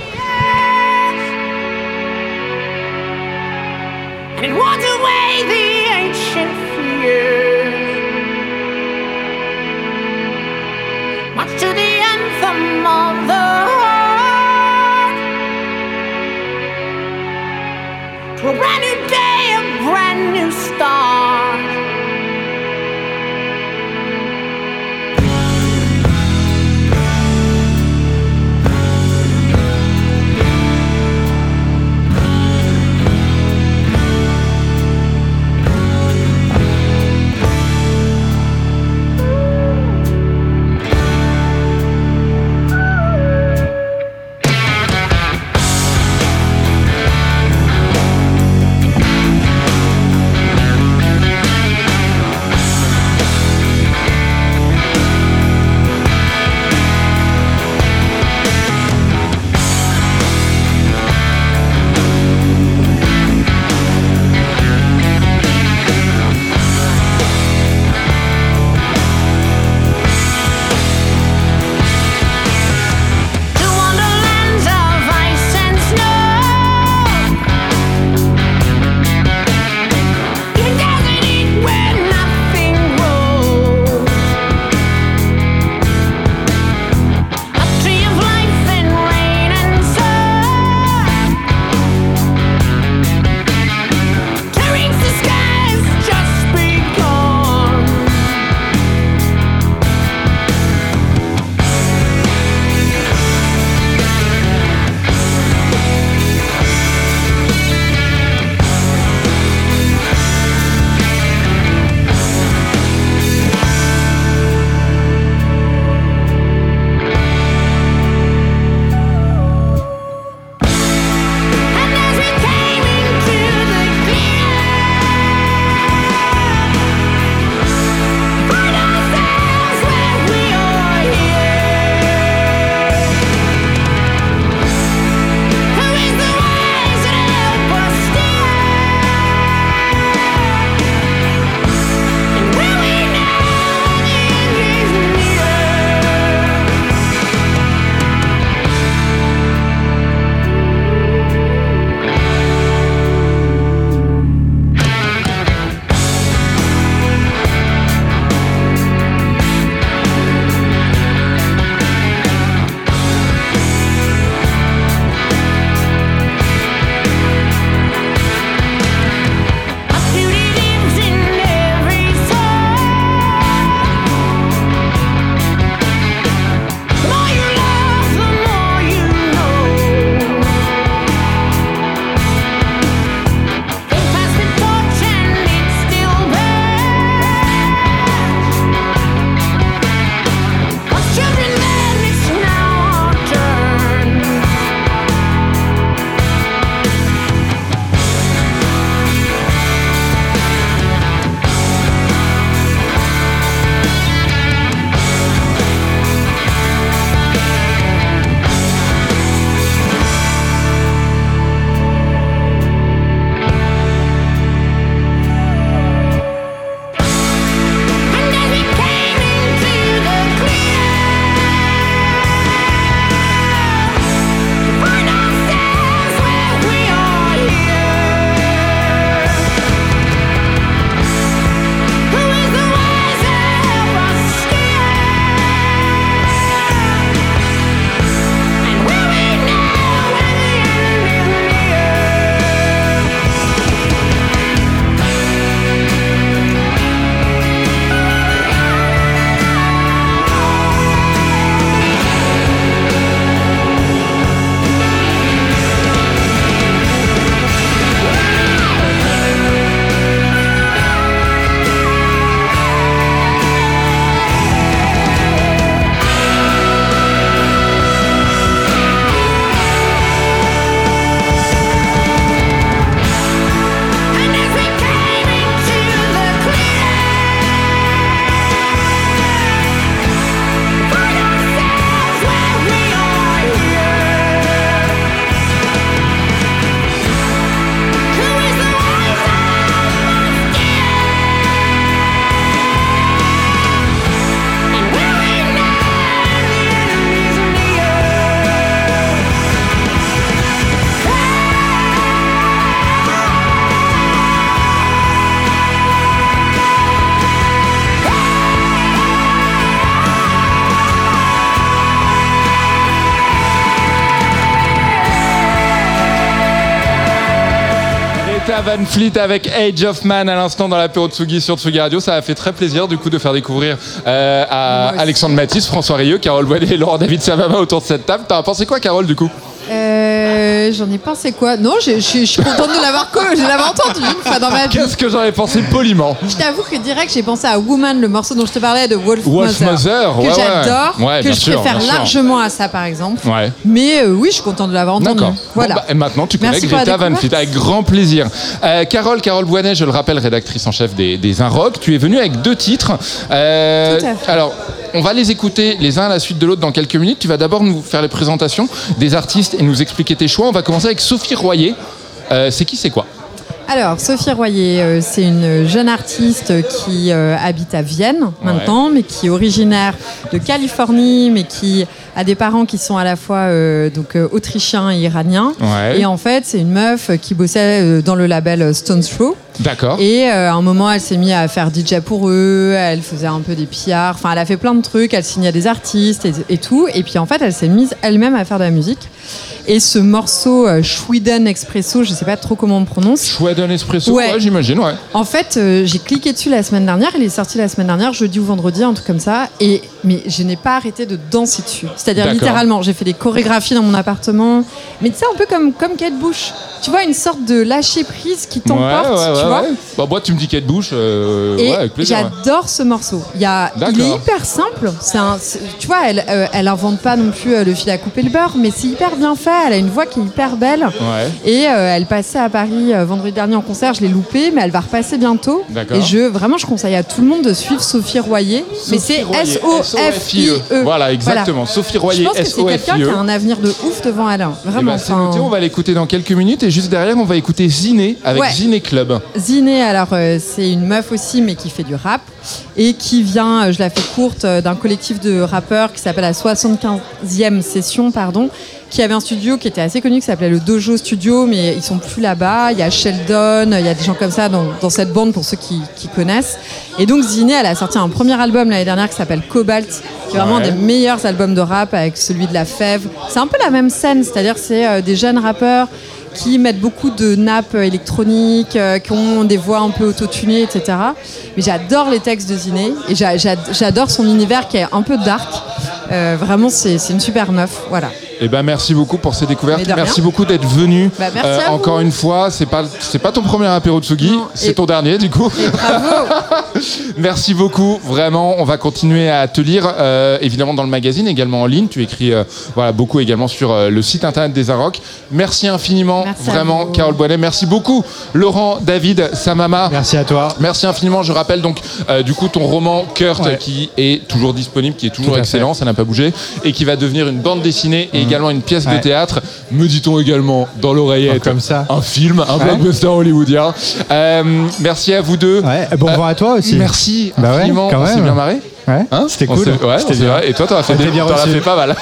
Van Fleet avec Age of Man à l'instant dans l'apéro de Tsugi sur Tsugi Radio. Ça a fait très plaisir du coup de faire découvrir euh, à Alexandre Matisse, François Rieu, Carole Boilet et Laurent David Savama autour de cette table. T'en as pensé quoi Carole du coup? Euh, J'en ai pensé quoi Non, je suis contente de l'avoir co- je l'avais entendu une fois dans ma vie. Qu'est-ce que j'en ai pensé poliment Je t'avoue que direct j'ai pensé à Woman, le morceau dont je te parlais de Wolf, Wolf Mother, que ouais, ouais. j'adore, Ouais, que bien je sûr, préfère bien sûr. largement à ça par exemple. Ouais. Mais euh, oui, je suis contente de l'avoir entendu. D'accord. Voilà. Bon, bah, et maintenant, tu connais Merci pour la Greta Van découverte. Fleet avec grand plaisir. Euh, Carole, Carole Boinet, je le rappelle, rédactrice en chef des, des Un Rock. Tu es venue avec deux titres. Euh, Tout à fait. Alors, on va les écouter les uns à la suite de l'autre dans quelques minutes. Tu vas d'abord nous faire les présentations des artistes et nous expliquer tes choix. On va commencer avec Sophie Royer. Euh, c'est qui, c'est quoi? Alors, Sophie Royer, euh, c'est une jeune artiste qui euh, habite à Vienne maintenant, mais qui est originaire de Californie, mais qui a des parents qui sont à la fois euh, donc autrichiens et iraniens. Ouais. Et en fait, c'est une meuf qui bossait dans le label Stones Throw. D'accord. Et euh, à un moment, elle s'est mise à faire DJ pour eux, elle faisait un peu des PR, enfin, elle a fait plein de trucs, elle signait des artistes et, et tout. Et puis en fait, elle s'est mise elle-même à faire de la musique. Et ce morceau euh, Schweden Espresso, je sais pas trop comment on prononce. Schweden Espresso, Ouais. ouais, j'imagine, ouais. En fait, euh, j'ai cliqué dessus la semaine dernière. Il est sorti la semaine dernière, jeudi ou vendredi, un truc comme ça. Et mais je n'ai pas arrêté de danser dessus. C'est-à-dire littéralement, j'ai fait des chorégraphies dans mon appartement. Mais tu sais, un peu comme comme Kate Bush. Tu vois, une sorte de lâcher prise qui t'emporte. ouais, tu ouais, vois. Bah, moi, tu me dis Kate Bush, euh, Et ouais, avec plaisir. j'adore ce morceau. Il, y a, il est hyper simple. C'est un, c'est- tu vois, elle, euh, elle invente pas non plus euh, le fil à couper le beurre, mais c'est hyper bien fait. Elle a une voix qui est hyper belle. Ouais. Et euh, elle passait à Paris vendredi dernier en concert. Je l'ai loupé, mais elle va repasser bientôt. Et je, vraiment, je conseille à tout le monde de suivre Sophie Royer. mais c'est S-O-F-I-E. Voilà, exactement. Sophie Royer, Je pense que c'est quelqu'un qui a S-O-F-I-E. un avenir de ouf devant elle. hein. Eh Vraiment. ben, enfin, noté, on va l'écouter dans quelques minutes et juste derrière on va écouter Ziné avec Ouais. Ziné Club. Ziné, alors euh, c'est une meuf aussi, mais qui fait du rap et qui vient, euh, je la fais courte, euh, d'un collectif de rappeurs qui s'appelle la 75e session, pardon, qui avait un studio qui était assez connu, qui s'appelait le Dojo Studio, mais ils sont plus là-bas. Il y a Sheldon, il y a des gens comme ça dans, dans cette bande pour ceux qui, qui connaissent. Et donc Ziné, elle a sorti un premier album l'année dernière qui s'appelle Cobalt, qui est vraiment Ouais. un des meilleurs albums de rap avec celui de La Fève. C'est un peu la même scène, c'est-à-dire c'est des jeunes rappeurs qui mettent beaucoup de nappes électroniques, euh, qui ont des voix un peu autotunées, etc. Mais j'adore les textes de Ziné et j'a- j'a- j'adore son univers qui est un peu dark. Euh, vraiment, c'est une super meuf. Voilà. Eh ben merci beaucoup pour ces découvertes. Merci beaucoup d'être venu. Bah, merci à vous. encore une fois, c'est pas c'est pas ton premier apéro de Sugi, c'est ton dernier du coup. merci beaucoup, vraiment. On va continuer à te lire euh, évidemment dans le magazine, également en ligne. Tu écris euh, voilà beaucoup également sur euh, le site internet des Arocs. Merci infiniment, Merci vraiment. Carole Boinet. Merci beaucoup, Laurent, David, Samama. Merci à toi. Merci infiniment. Je rappelle donc euh, du coup ton roman Kurt Ouais. qui est toujours disponible, qui est toujours excellent, ça n'a pas bougé, et qui va devenir une bande dessinée et également une pièce de Ouais. théâtre. Me dit-on également dans l'oreillette Comme ça. un film, un Ouais. blockbuster hollywoodien. Euh, merci à vous deux. bon vent à toi aussi. Merci Bah ouais, infiniment. on s'est bien marré. Ouais, Hein c'était cool. Ouais, on bien. Et toi, t'en as fait, des- bien as fait pas mal.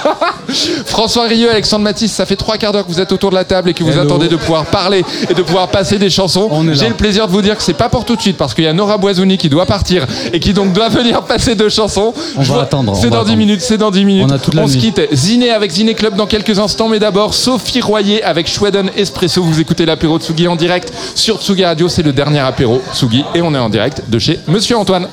François Rieu, Alexandre Matisse, ça fait trois quarts d'heure que vous êtes autour de la table et que vous Hello. attendez de pouvoir parler et de pouvoir passer des chansons. J'ai le plaisir de vous dire que c'est pas pour tout de suite parce qu'il y a Nora Boisouni qui doit partir et qui donc doit venir passer deux chansons. On Je va vois- attendre, on C'est dans 10 attendre. minutes, c'est dans 10 minutes. On a toute la se quitte. Ziné avec Ziné Club dans quelques instants, mais d'abord Sophie Royer avec Schweden Espresso. Vous écoutez l'apéro de Tsugi en direct sur Tsugi Radio. C'est le dernier apéro Tsugi et on est en direct de chez Monsieur Antoine.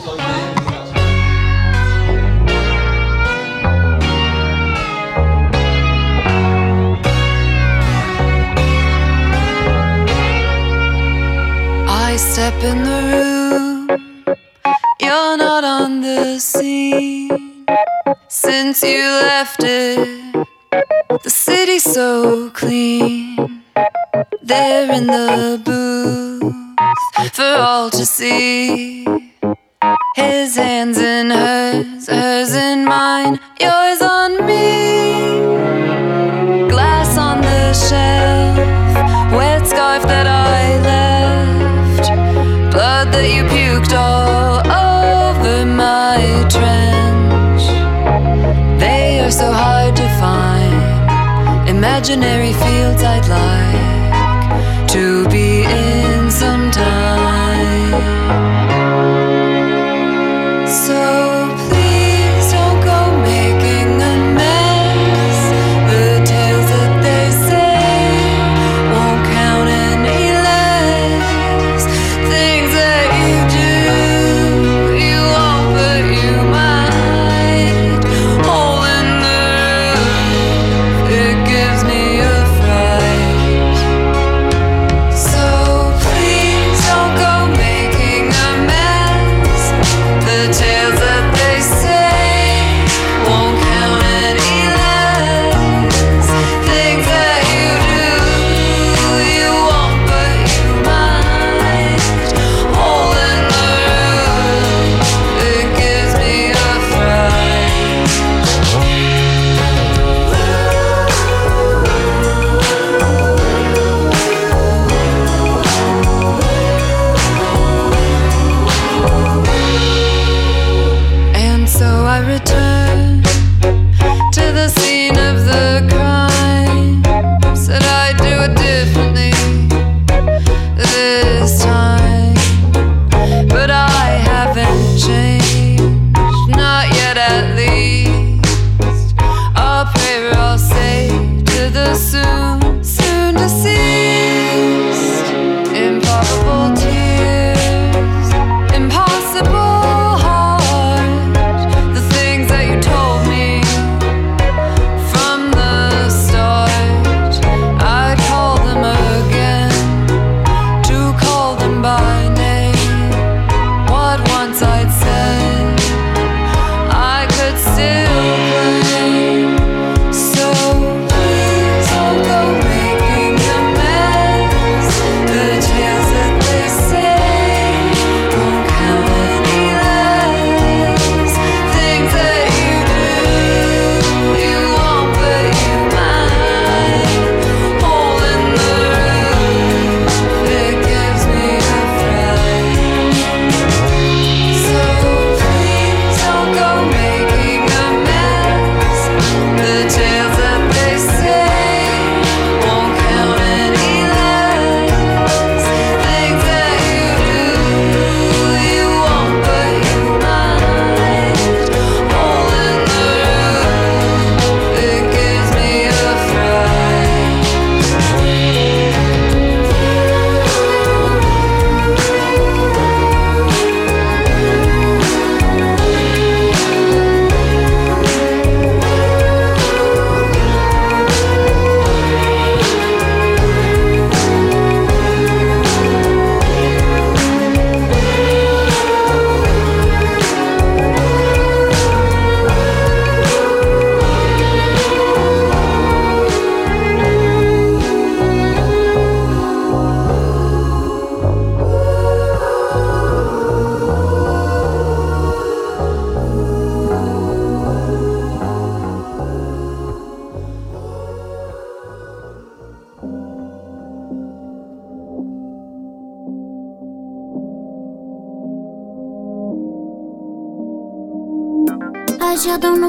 Step in the room, you're not on the scene. Since you left it, the city's so clean. There in the booth for all to see. His hands in hers, hers in mine, yours on me. Glass on the shelf, wet scarf that I left, that you puked all over my trench. They are so hard to find, imaginary fields I'd like to be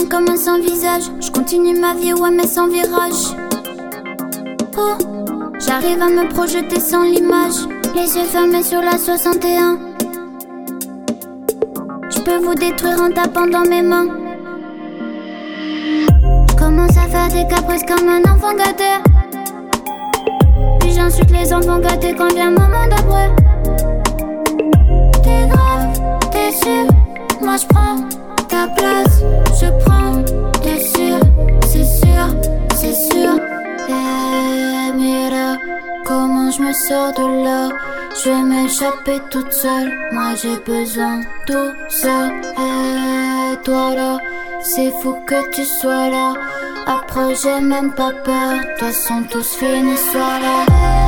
comme un sans visage. Je continue ma vie, ouais, mais sans virage. Oh, j'arrive à me projeter sans l'image. Les yeux fermés sur la 61. Je peux vous détruire en tapant dans mes mains. Commence à faire des caprices comme un enfant gâté. Puis j'insulte les enfants gâtés quand vient moment d'après. T'es grave, t'es sûr, moi je prends place, je prends, t'es sûr, c'est sûr, c'est sûr. Eh, mira, comment je me sors de là? Je vais m'échapper toute seule, moi j'ai besoin tout seul. Et toi là, c'est fou que tu sois là. Après j'ai même pas peur, de toute façon tous finis soir là.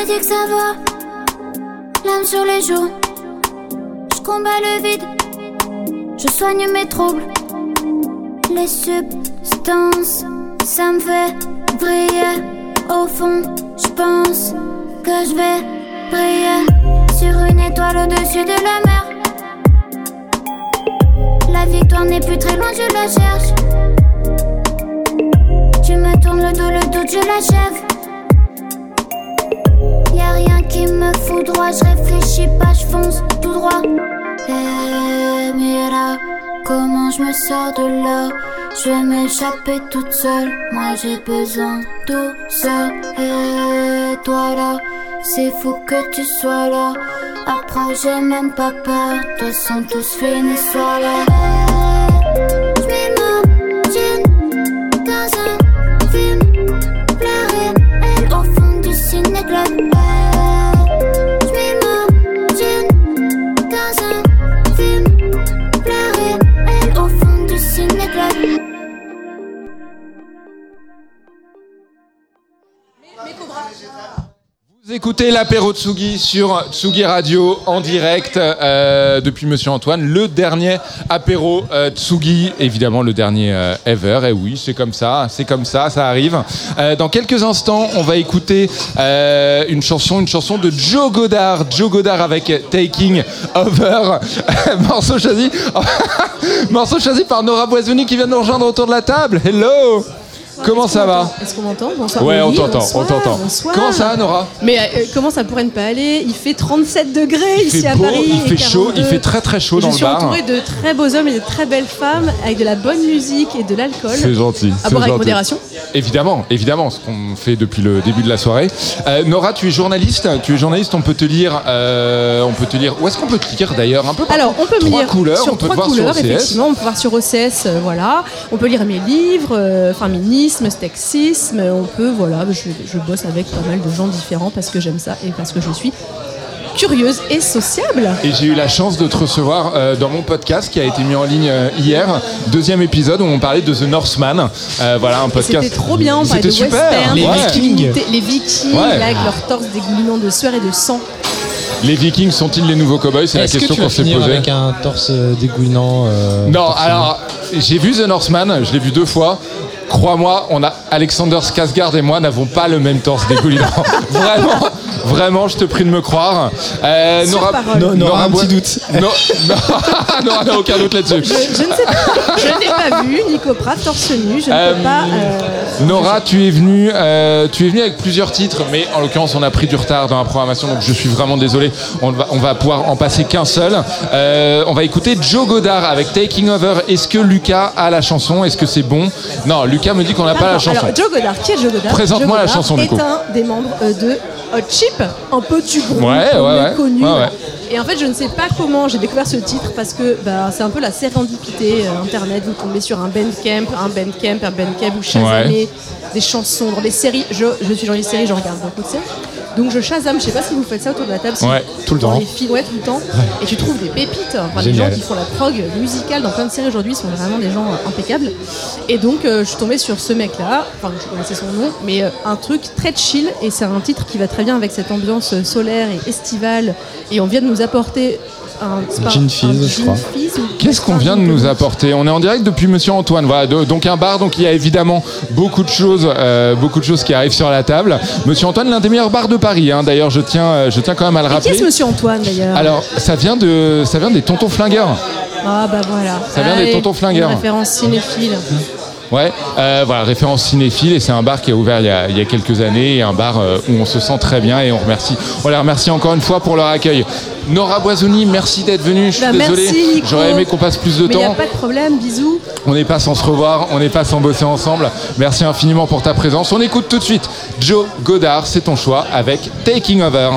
Me dis que ça va, l'âme sur les joues. Je combats le vide, je soigne mes troubles. Les substances, ça me fait briller. Au fond, je pense que je vais briller sur une étoile au-dessus de la mer. La victoire n'est plus très loin, je la cherche. Tu me tournes le dos, le doute, je l'achève. Rien qui me fout droit, je réfléchis pas, je fonce tout droit. Eh, mira, comment je me sors de là? Je vais m'échapper toute seule, moi j'ai besoin tout seul. Et toi là, c'est fou que tu sois là. Après j'ai même pas peur, de toute façon tous finis soir là. Je Vous écoutez l'apéro Tsugi sur Tsugi Radio en direct euh, depuis Monsieur Antoine, le dernier apéro euh, Tsugi, évidemment le dernier euh, ever. Et oui, c'est comme ça, c'est comme ça, ça arrive. Dans quelques instants, on va écouter une chanson, une chanson de Joe Godard, Joe Godard avec Taking Over, morceau choisi, morceau choisi par Nora Boisouni qui vient de nous rejoindre autour de la table. Hello. Comment ça va Est-ce qu'on m'entend Bonsoir. Ouais, on Oui, t'entend, bonsoir, on t'entend. bonsoir. Comment ça va, Nora Mais euh, comment ça pourrait ne pas aller? Il fait 37 degrés Il ici fait à beau, Paris. il et fait chaud, il 42. fait très très chaud Je dans le suis bar. entourée de très beaux hommes et de très belles femmes avec de la bonne musique et de l'alcool. C'est gentil. À c'est boire avec gentil. modération. Évidemment, évidemment, ce qu'on fait depuis le début de la soirée. Euh, Nora, tu es journaliste. Tu es journaliste. On peut te lire. euh, on peut te lire. Où est-ce qu'on peut te lire d'ailleurs Un peu. partout. Alors, on peut me Trois lire couleurs. sur on peut te trois voir couleurs, sur OCS. effectivement. On peut voir sur OCS, euh, voilà. On peut lire mes livres, euh, féminisme, sexisme. On peut, voilà, je, je bosse avec pas mal de gens différents parce que j'aime ça et parce que je suis curieuse et sociable. Et j'ai eu la chance de te recevoir euh, dans mon podcast qui a été mis en ligne euh, hier, deuxième épisode où on parlait de The Northman. Euh, voilà un podcast. C'était trop bien, on parlait C'était de super. western, Ouais. de masculinité, les vikings, Ouais. là, avec leurs torses dégoulinants de sueur et de sang. Les Vikings sont-ils les nouveaux cowboys? C'est la question qu'on s'est posée. avec un torse dégoulinant euh, Non, torse alors j'ai vu The Northman, je l'ai vu deux fois. Crois-moi, on a Alexander Skarsgård et moi n'avons pas le même torse dégoulinant. vraiment, vraiment, je te prie de me croire. Euh, Nora, parole. No- Nora, un petit doute. No- no- Nora n'a aucun doute là-dessus. Je, je ne sais pas, je n'ai pas vu Nico Pratt torse nu, je ne Euh, peux pas. euh, Nora, tu es venue, euh, tu es venue avec plusieurs titres, mais en l'occurrence, on a pris du retard dans la programmation, donc je suis vraiment désolé. On va, on va pouvoir en passer qu'un seul. Euh, on va écouter Joe Godard avec Taking Over. Est-ce que Lucas a la chanson? Est-ce que c'est bon? Non, Lucas me dit qu'on n'a pas la chanson. Alors, Joe Godard, qui est Joe Godard Présente-moi la chanson, du est coup. un des membres euh, de Hot Chip, un petit groupe Ouais, ouais, ouais. Et en fait, je ne sais pas comment j'ai découvert ce titre parce que bah, c'est un peu la sérendipité euh, internet. Vous tombez sur un Bandcamp, un Bandcamp, un Bandcamp, vous chasamez des chansons dans des séries. Je, je suis dans les séries, je regarde beaucoup de séries. Donc je chasame, je sais pas si vous faites ça autour de la table. si Ouais, tout le temps. les films, ouais, tout le temps. Et tu trouves des pépites. Enfin, les gens qui font la prog musicale dans plein de séries aujourd'hui sont vraiment des gens euh, impeccables. Et donc euh, je suis tombée sur ce mec-là, enfin je connaissais son nom, mais euh, un truc très chill et c'est un titre qui va très bien avec cette ambiance solaire et estivale. Et on vient de nous apporter un, Gin fizz, je crois. Qu'est-ce qu'on vient de nous apporter? On est en direct depuis Monsieur Antoine. Voilà, de- donc un bar, donc il y a évidemment beaucoup de choses, euh, beaucoup de choses qui arrivent sur la table. Monsieur Antoine, l'un des meilleurs bars de Paris. hein. D'ailleurs, je tiens, euh, je tiens quand même à le Et qui rappeler. est-ce Monsieur Antoine d'ailleurs? Alors, ça vient de, ça vient des Tontons Flingueurs. Ah bah voilà. Ça vient des Allez, tontons flingueurs. une référence cinéphile. Ouais, euh, voilà, référence cinéphile et c'est un bar qui a ouvert il y a, il y a quelques années et un bar euh, où on se sent très bien et on remercie. On les remercie encore une fois pour leur accueil. Nora Boisoni, merci d'être venue. Je suis Bah, désolé. J'aurais aimé qu'on passe plus de Mais il n'y a temps. pas de problème, bisous. On n'est pas sans se revoir, on n'est pas sans bosser ensemble. Merci infiniment pour ta présence. On écoute tout de suite Joe Godard, c'est ton choix avec Taking Over.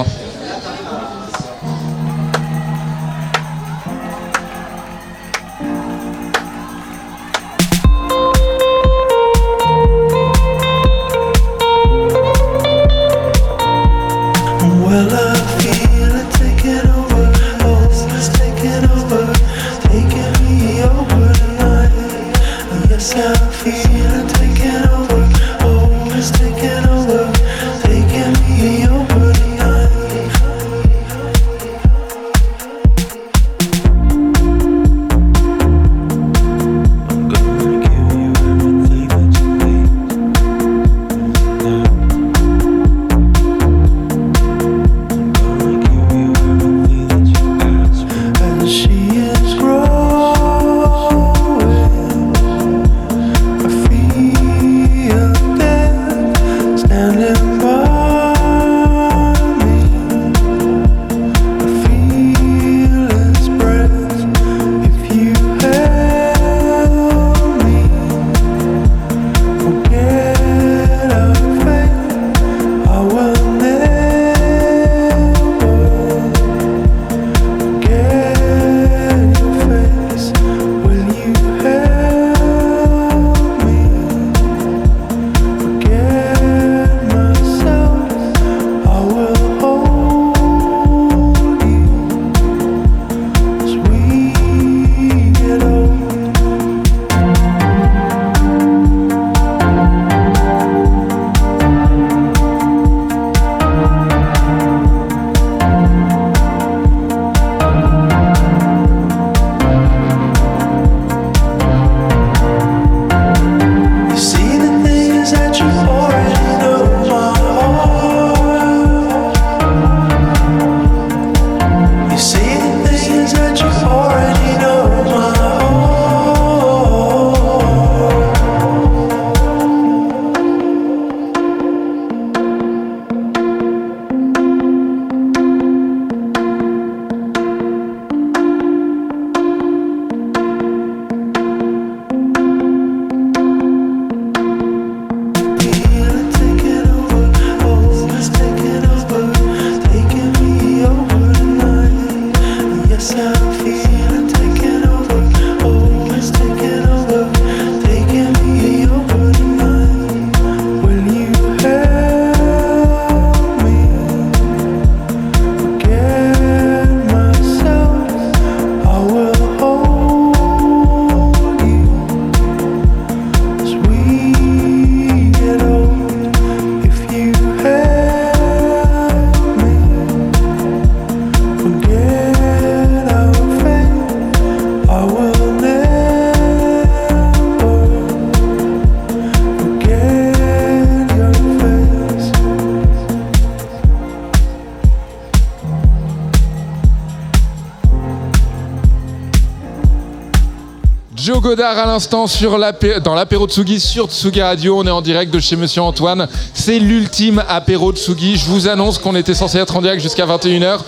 Godard à l'instant sur dans l'apéro Tsugi sur Tsugi Radio. On est en direct de chez Monsieur Antoine. C'est l'ultime apéro Tsugi. Je vous annonce qu'on était censé être en direct jusqu'à 21h.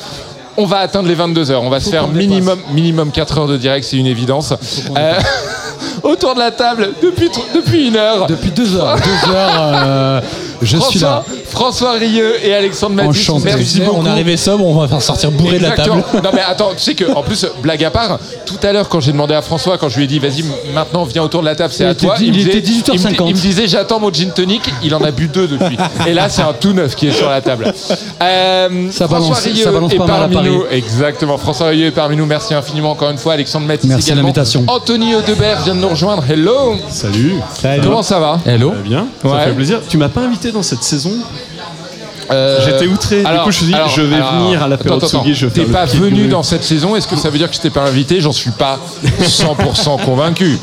On va atteindre les 22h. On va se faire minimum, minimum 4 heures de direct, c'est une évidence. Euh, autour de la table depuis, depuis une heure. Depuis deux heures. Deux heures, euh, je suis là. François- Rieu et Alexandre Matisse. Merci beaucoup. On est arrivé sobre, on va faire sortir bourré de la table. Non mais attends, tu sais que en plus blague à part, tout à l'heure quand j'ai demandé à François, quand je lui ai dit vas-y maintenant viens autour de la table, c'est à toi. il me était disait- 18h50. Il me, il me disait j'attends mon gin tonic, il en a bu deux depuis. Et là c'est un tout neuf qui est sur la table. Euh, Ça François balance- ça balance est pas mal à parmi Paris. nous. Exactement. François Rieu est parmi nous. Merci infiniment encore une fois. Alexandre Matisse Merci de également. l'invitation. Anthony Audebert vient de nous rejoindre. Hello. Salut. Comment ça va Hello. Ça va bien Ça fait plaisir. Tu m'as pas invité dans cette saison Euh, J'étais outré. Du coup, je me suis dit, je vais venir à l'apéro de Tsugi, je vais T'es pas venu dans cette saison. Est-ce que ça veut dire que je t'ai pas invité? J'en suis pas 100% convaincu.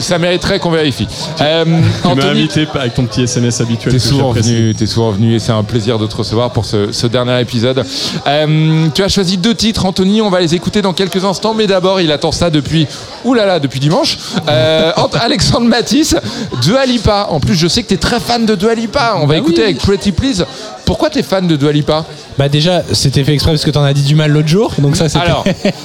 Ça mériterait qu'on vérifie. Euh, Tu m'as Anthony, invité avec ton petit SMS habituel. T'es souvent venu, t'es souvent venu et c'est un plaisir de te recevoir pour ce, ce dernier épisode. Euh, tu as choisi deux titres, Anthony. On va les écouter dans quelques instants, mais d'abord, il attend ça depuis, oulala, depuis dimanche. Euh, Alexandre Matisse, Dua Lipa. En plus, je sais que t'es très fan de Dua Lipa. On va écouter avec Pretty Please. Pourquoi t'es fan de Dua Lipa? Bah déjà, c'était fait exprès parce que t'en as dit du mal l'autre jour, donc ça c'était. Alors,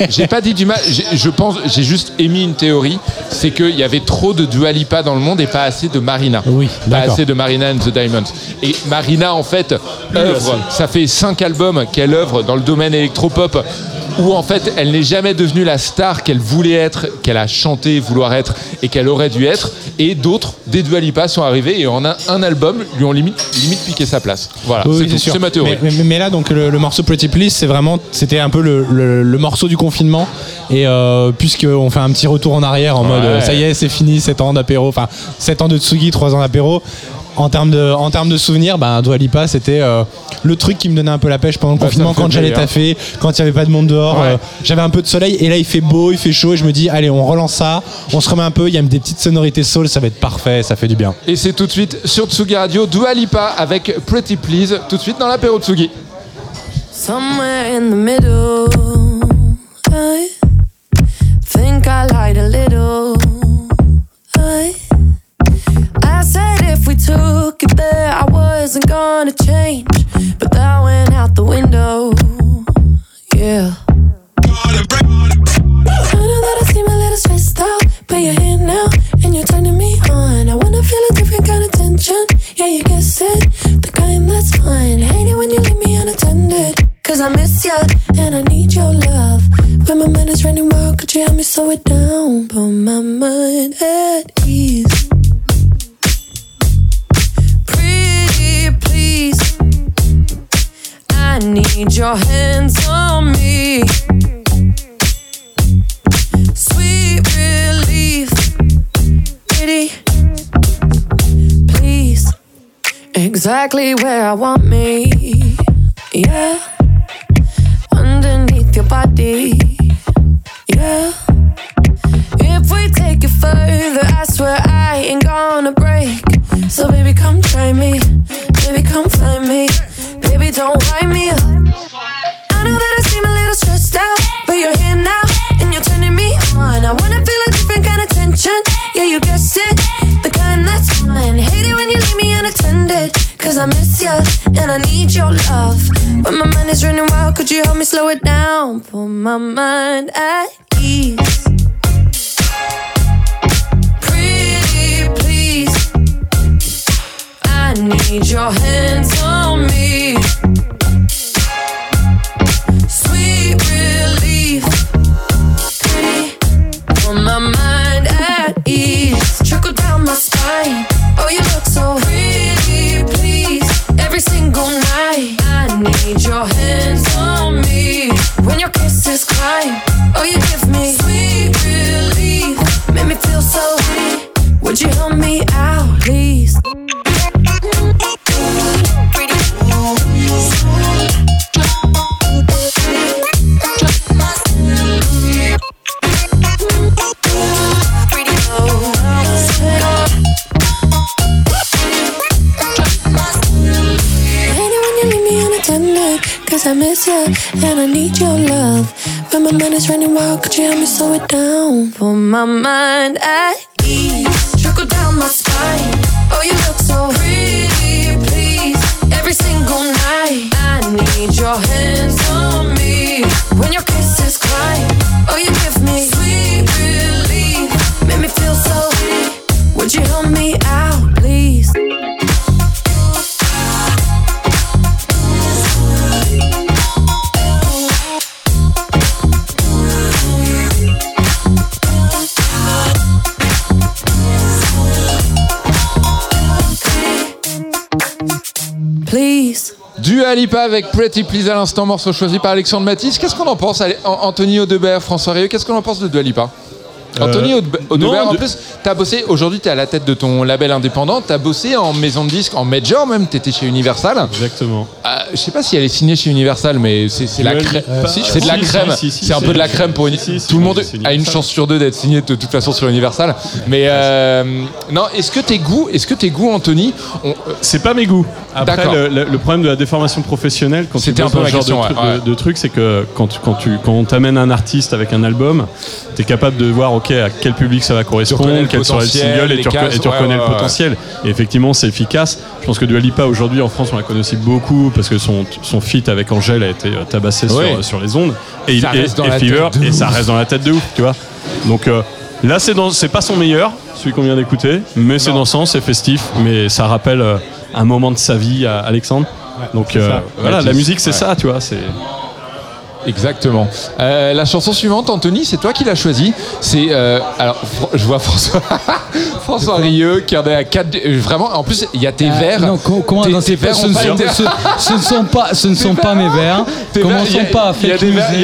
j'ai pas dit du mal. j'ai- Je pense, j'ai juste émis une théorie, c'est qu'il y avait trop de Dua Lipa dans le monde et pas assez de Marina. Oui, pas assez de Marina and the Diamonds. Et Marina, en fait, œuvre. Ça fait cinq albums qu'elle œuvre dans le domaine électropop. Où en fait elle n'est jamais devenue la star qu'elle voulait être, qu'elle a chanté vouloir être et qu'elle aurait dû être. Et d'autres, des Dua Lipa, sont arrivés et en un, un album lui ont limite, limite piqué sa place. Voilà, Oui, c'est tout. ma théorie. Mais, mais- mais là, donc le, le morceau Pretty Please, c'est vraiment, c'était un peu le, le- le morceau du confinement. Et euh, puisqu'on fait un petit retour en arrière en mode, Ouais. ça y est, c'est fini, 7 ans d'apéro, enfin 7 ans de Tsugi, 3 ans d'apéro. En termes de, en termes de souvenirs, ben, Dua Lipa, c'était euh, le truc qui me donnait un peu la pêche pendant le Bah, confinement, quand j'allais taffer, quand il n'y avait pas de monde dehors. Ouais. euh, J'avais un peu de soleil et là il fait beau, il fait chaud et je me dis, allez, on relance ça, on se remet un peu, il y a des petites sonorités soul, ça va être parfait, ça fait du bien. Et c'est tout de suite sur Tsugi Radio, Dua Lipa avec Pretty Please, tout de suite dans l'apéro Tsugi. Somewhere in the middle, I think I lied a little. Took it there, I wasn't gonna change, but that went out the window. Yeah. I know that I seem a little stressed out, but you're here now and you're turning me on. I wanna feel a different kind of tension. Yeah, you guess it, the kind that's fine. Hate it when you leave me unattended. Cause I miss ya and I need your love. When my mind is running wild, could you help me slow it down? Put my mind at ease. Please. I need your hands on me. Sweet relief. Pretty please. Exactly where I want me. Yeah. Underneath your body. Yeah. If we take it further, I swear I ain't gonna break. So baby, come try me. Baby, come find me. Baby, don't wind me up. I know that I seem a little stressed out, but you're here now and you're turning me on. I wanna feel a different kind of tension. Yeah, you guessed it, the kind that's fine. Hate it when you leave me unattended, cause I miss ya and I need your love. But my mind is running wild, could you help me slow it down? Put my mind at ease. Need your hands on me. Sweet relief. Pretty. Put my mind at ease. Trickle down my spine. Oh, you look so pretty, please. Every single night. I need your hands on me. When your kisses climb. Oh, you give me sweet relief. Make me feel so free. Would you help me out, please? Cause I miss you and I need your love. When my mind is running wild, could you help me slow it down? For my mind? At ease Trickle down my spine. Oh, you look so pretty, please Every single night. I need your hands on me When your kisses climb Oh, you give me sweet relief Make me feel so free Would you help me out, please? Please. Dua Lipa avec Pretty Please à l'instant, morceau choisi par Alexandre Matisse. Qu'est-ce qu'on en pense, Anthony Audebert, François Rieu, qu'est-ce qu'on en pense de Dua Lipa? Anthony Euh, Aude- Audebert, en plus, tu as bossé, aujourd'hui tu es à la tête de ton label indépendant, tu as bossé en maison de disques, en major même, tu étais chez Universal. Exactement. Euh, je sais pas si elle est signée chez Universal, mais c'est c'est la Ouais, crème. euh, Si, si, c'est de la si, crème. si, si, c'est un si, peu de la si, crème pour une. si, si, Tout le monde c'est a une Universal. chance sur deux d'être signé de toute façon sur Universal. Mais euh, non, est-ce que tes goûts, est-ce que tes goûts, Anthony, on- C'est pas mes goûts. Après, D'accord. le, le- le problème de la déformation professionnelle, quand tu C'était bosses un peu dans ma ce genre question, de, tru- ouais, de- de truc, c'est que quand, tu- quand, tu, quand on t'amène un artiste avec un album, tu es capable de voir ok à quel public ça va correspondre, quel sera le single, et tu, reconnais- cases, et tu ouais, reconnais ouais, le potentiel. Et effectivement, c'est efficace. Je pense que Dua Lipa, aujourd'hui, en France, on la connaît aussi beaucoup parce que son, son feat avec Angèle a été euh, tabassé Oui. sur, sur les ondes. Et, Ça il- et- reste dans et la Fever, tête de et ça reste dans la tête de ouf, tu vois. Donc euh, là, c'est dans- c'est pas son meilleur, celui qu'on vient d'écouter, mais c'est dansant, c'est festif, mais ça rappelle euh, un moment de sa vie à Alexandre. Donc euh, voilà, la musique, c'est ça, tu vois. C'est Exactement. Euh, la chanson suivante, Anthony, c'est toi qui l'as choisie. C'est euh, alors je vois François François Rieu qui en est à 4 Vraiment, en plus il y a tes Ah, verres. non, comment tes, dans tes verres ce ne sont- été- ce- ce ne sont pas- ce ne sont pas mes verres. Commençons pas à Il y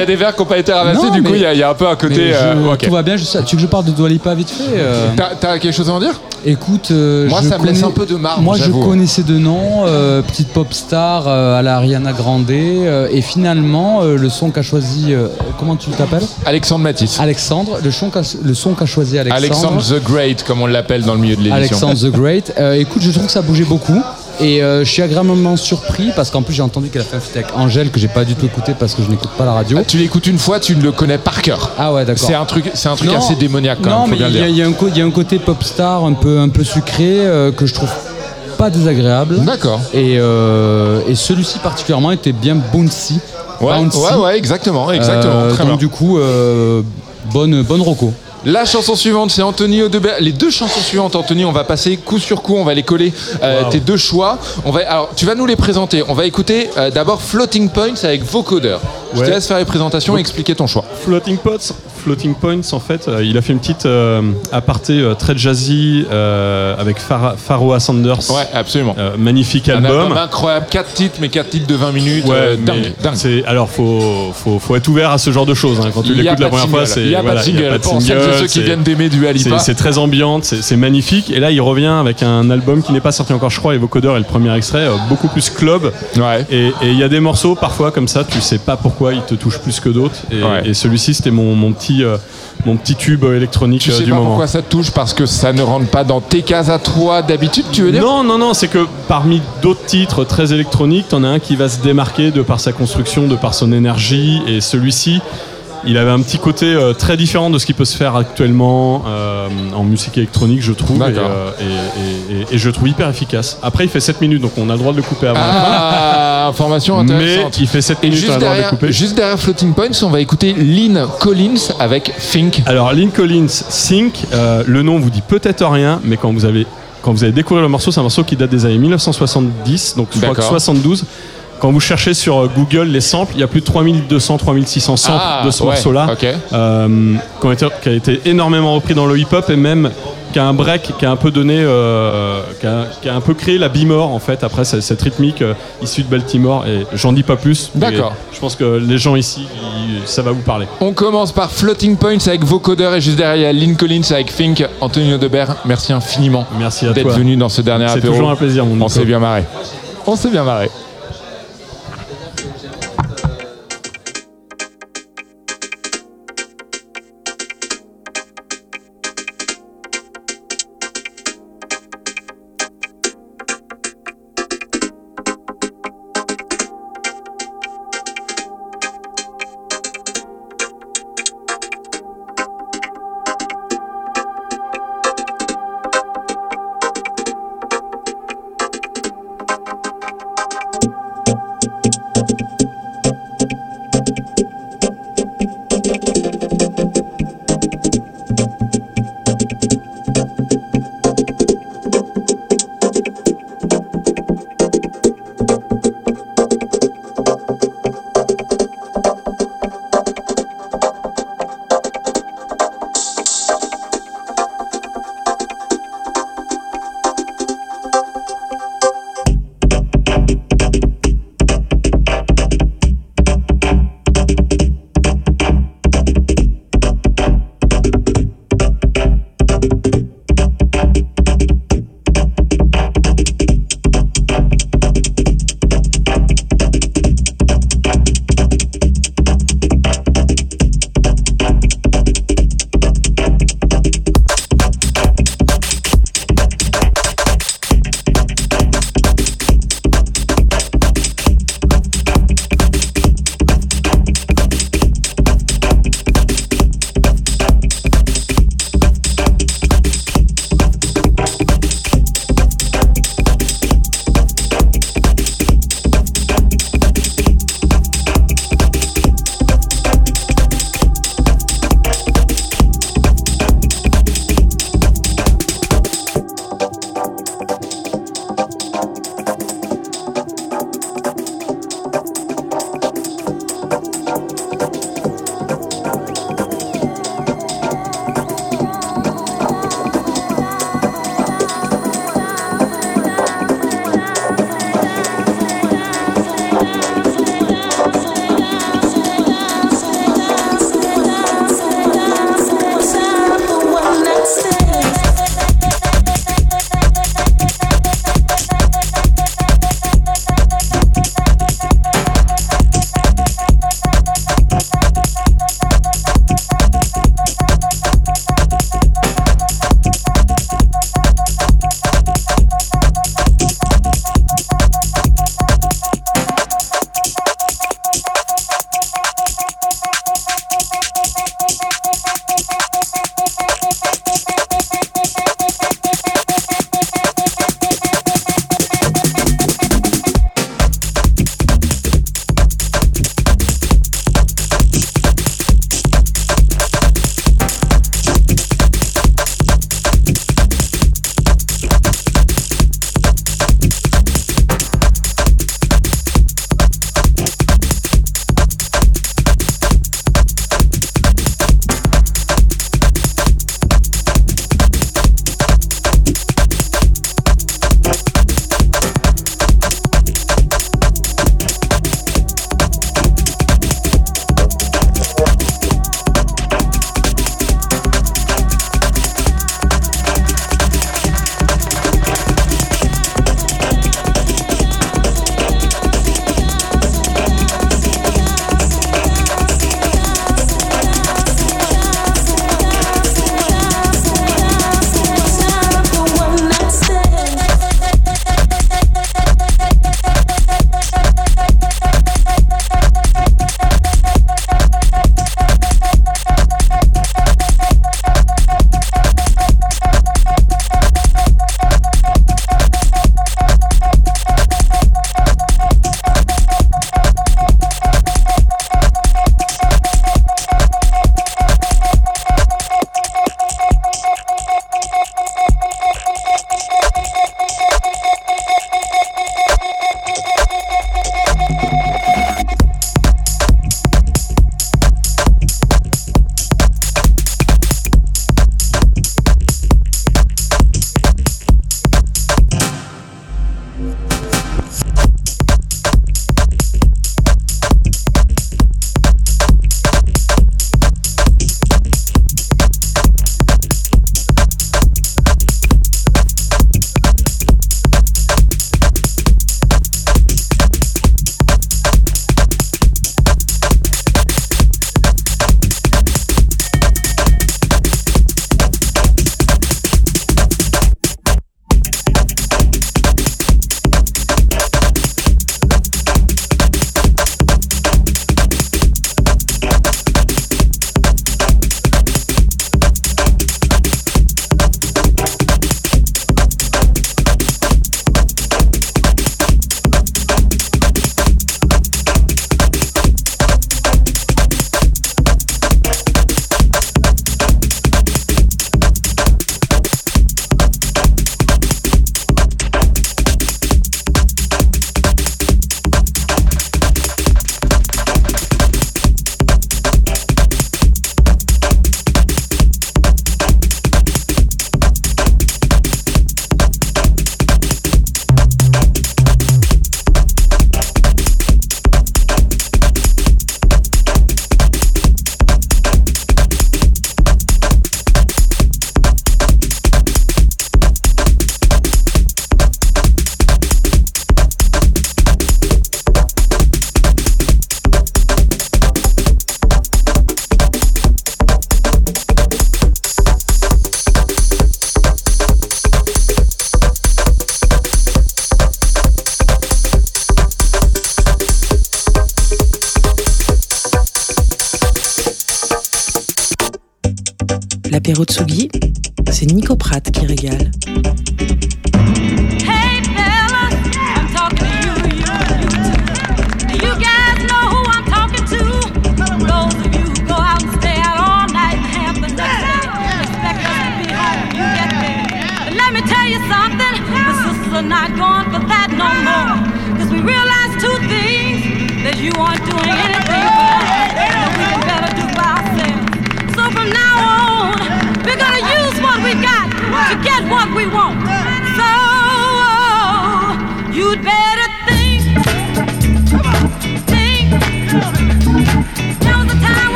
a des verres, qui n'ont pas été ramassés. Non, du coup, il y, a- il y a un peu un côté. je- euh. Tout va bien. je tu veux que je parle de Dua Lipa vite fait euh T'as quelque chose à en dire? Écoute, euh, Moi, ça me laisse un peu de marbre, Moi, je connaissais de nom, euh, petite pop star euh, à la Ariana Grande, euh, et finalement, euh, le son qu'a choisi, euh, comment tu t'appelles? Alexandre Matisse. Alexandre, le son qu'a le son qu'a choisi Alexandre. Alexandre the Great, comme on l'appelle dans le milieu de l'émission. Alexandre the Great. Euh, écoute, je trouve que ça bougeait beaucoup. Et euh, je suis agréablement surpris parce qu'en plus j'ai entendu qu'elle a fait un feat avec Angèle que j'ai pas du tout écouté parce que je n'écoute pas la radio. Ah, tu l'écoutes une fois, tu le connais par cœur. Ah ouais, d'accord. C'est un truc, c'est un truc Non, assez démoniaque quand non, même. il y, a- y un co- il y a un côté pop star un peu, un peu sucré euh, que je trouve pas désagréable. D'accord. Et, euh, et celui-ci particulièrement était bien bouncy. Ouais, bouncy. ouais, ouais, exactement, exactement. Très donc bien. du coup, bonne, bonne roco. La chanson suivante, c'est Anthony Audebert. Les deux chansons suivantes, Anthony, on va passer coup sur coup, on va les coller. Euh, Tes deux choix. On va, alors, tu vas nous les présenter. On va écouter euh, d'abord Floating Points avec vocodeur. Je te laisse faire les présentations et expliquer ton choix. Floating Pots, Floating Points, en fait, euh, il a fait une petite euh, aparté euh, très jazzy euh, avec Phara- Pharoah Sanders. Ouais, absolument. Magnifique Un album. incroyable, 4 titres, mais 4 titres de 20 minutes. Ouais, dingue, Alors, faut, faut, faut être ouvert à ce genre de choses. hein. Quand tu l'écoutes la première fois, c'est Il y a pas de voilà, single. Pour celles et ceux qui viennent d'aimer du Alipa. c'est- très ambiante, c'est magnifique. Et là, il revient avec un album qui n'est pas sorti encore, je crois. Et Vocodeur est le premier extrait, beaucoup plus club. Et et il y a des morceaux parfois comme ça, tu sais pas pourquoi ils te touchent plus que d'autres. Et, Ouais. et celui-ci, c'était mon, mon petit. Euh, mon petit tube euh, électronique Tu euh, sais du pas moment. pourquoi ça te touche parce que ça ne rentre pas dans tes cases à toi d'habitude, tu veux dire? Non, non, non, c'est que parmi d'autres titres très électroniques, t'en as un qui va se démarquer de par sa construction, de par son énergie, et celui-ci, il avait un petit côté euh, très différent de ce qui peut se faire actuellement euh, en musique électronique, je trouve, et, euh, et, et- et- et je le trouve hyper efficace. Après, il fait 7 minutes, donc on a le droit de le couper avant. Ah, information Mais intéressante. il fait 7 Et minutes, on a juste le droit de le derrière, couper. juste derrière Floating Points, on va écouter Lynn Collins avec Think. Alors, Lynn Collins, Think, le nom vous dit peut-être rien, mais quand vous avez quand vous allez découvrir le morceau, c'est un morceau qui date des années 1970, donc je crois que D'accord. 72. Quand vous cherchez sur euh, Google les samples, il y a plus de 3200, 3600 samples Ah, de ce ouais, morceau-là, euh, qui, a été énormément repris dans le hip-hop et même qui a un break, qui a un peu donné, euh, qui, a, qui a un peu créé la bimore en fait après cette, cette rythmique euh, issue de Baltimore. Et j'en dis pas plus. D'accord. Je pense que les gens ici, ils- ça va vous parler. On commence par Floating Points avec vocodeur et juste derrière il y a Lynn Collins avec Think. Antonio Debert, merci infiniment Merci d'être venu dans ce dernier C'est apéro. toujours un plaisir, mon On s'est bien marré. On s'est bien marré.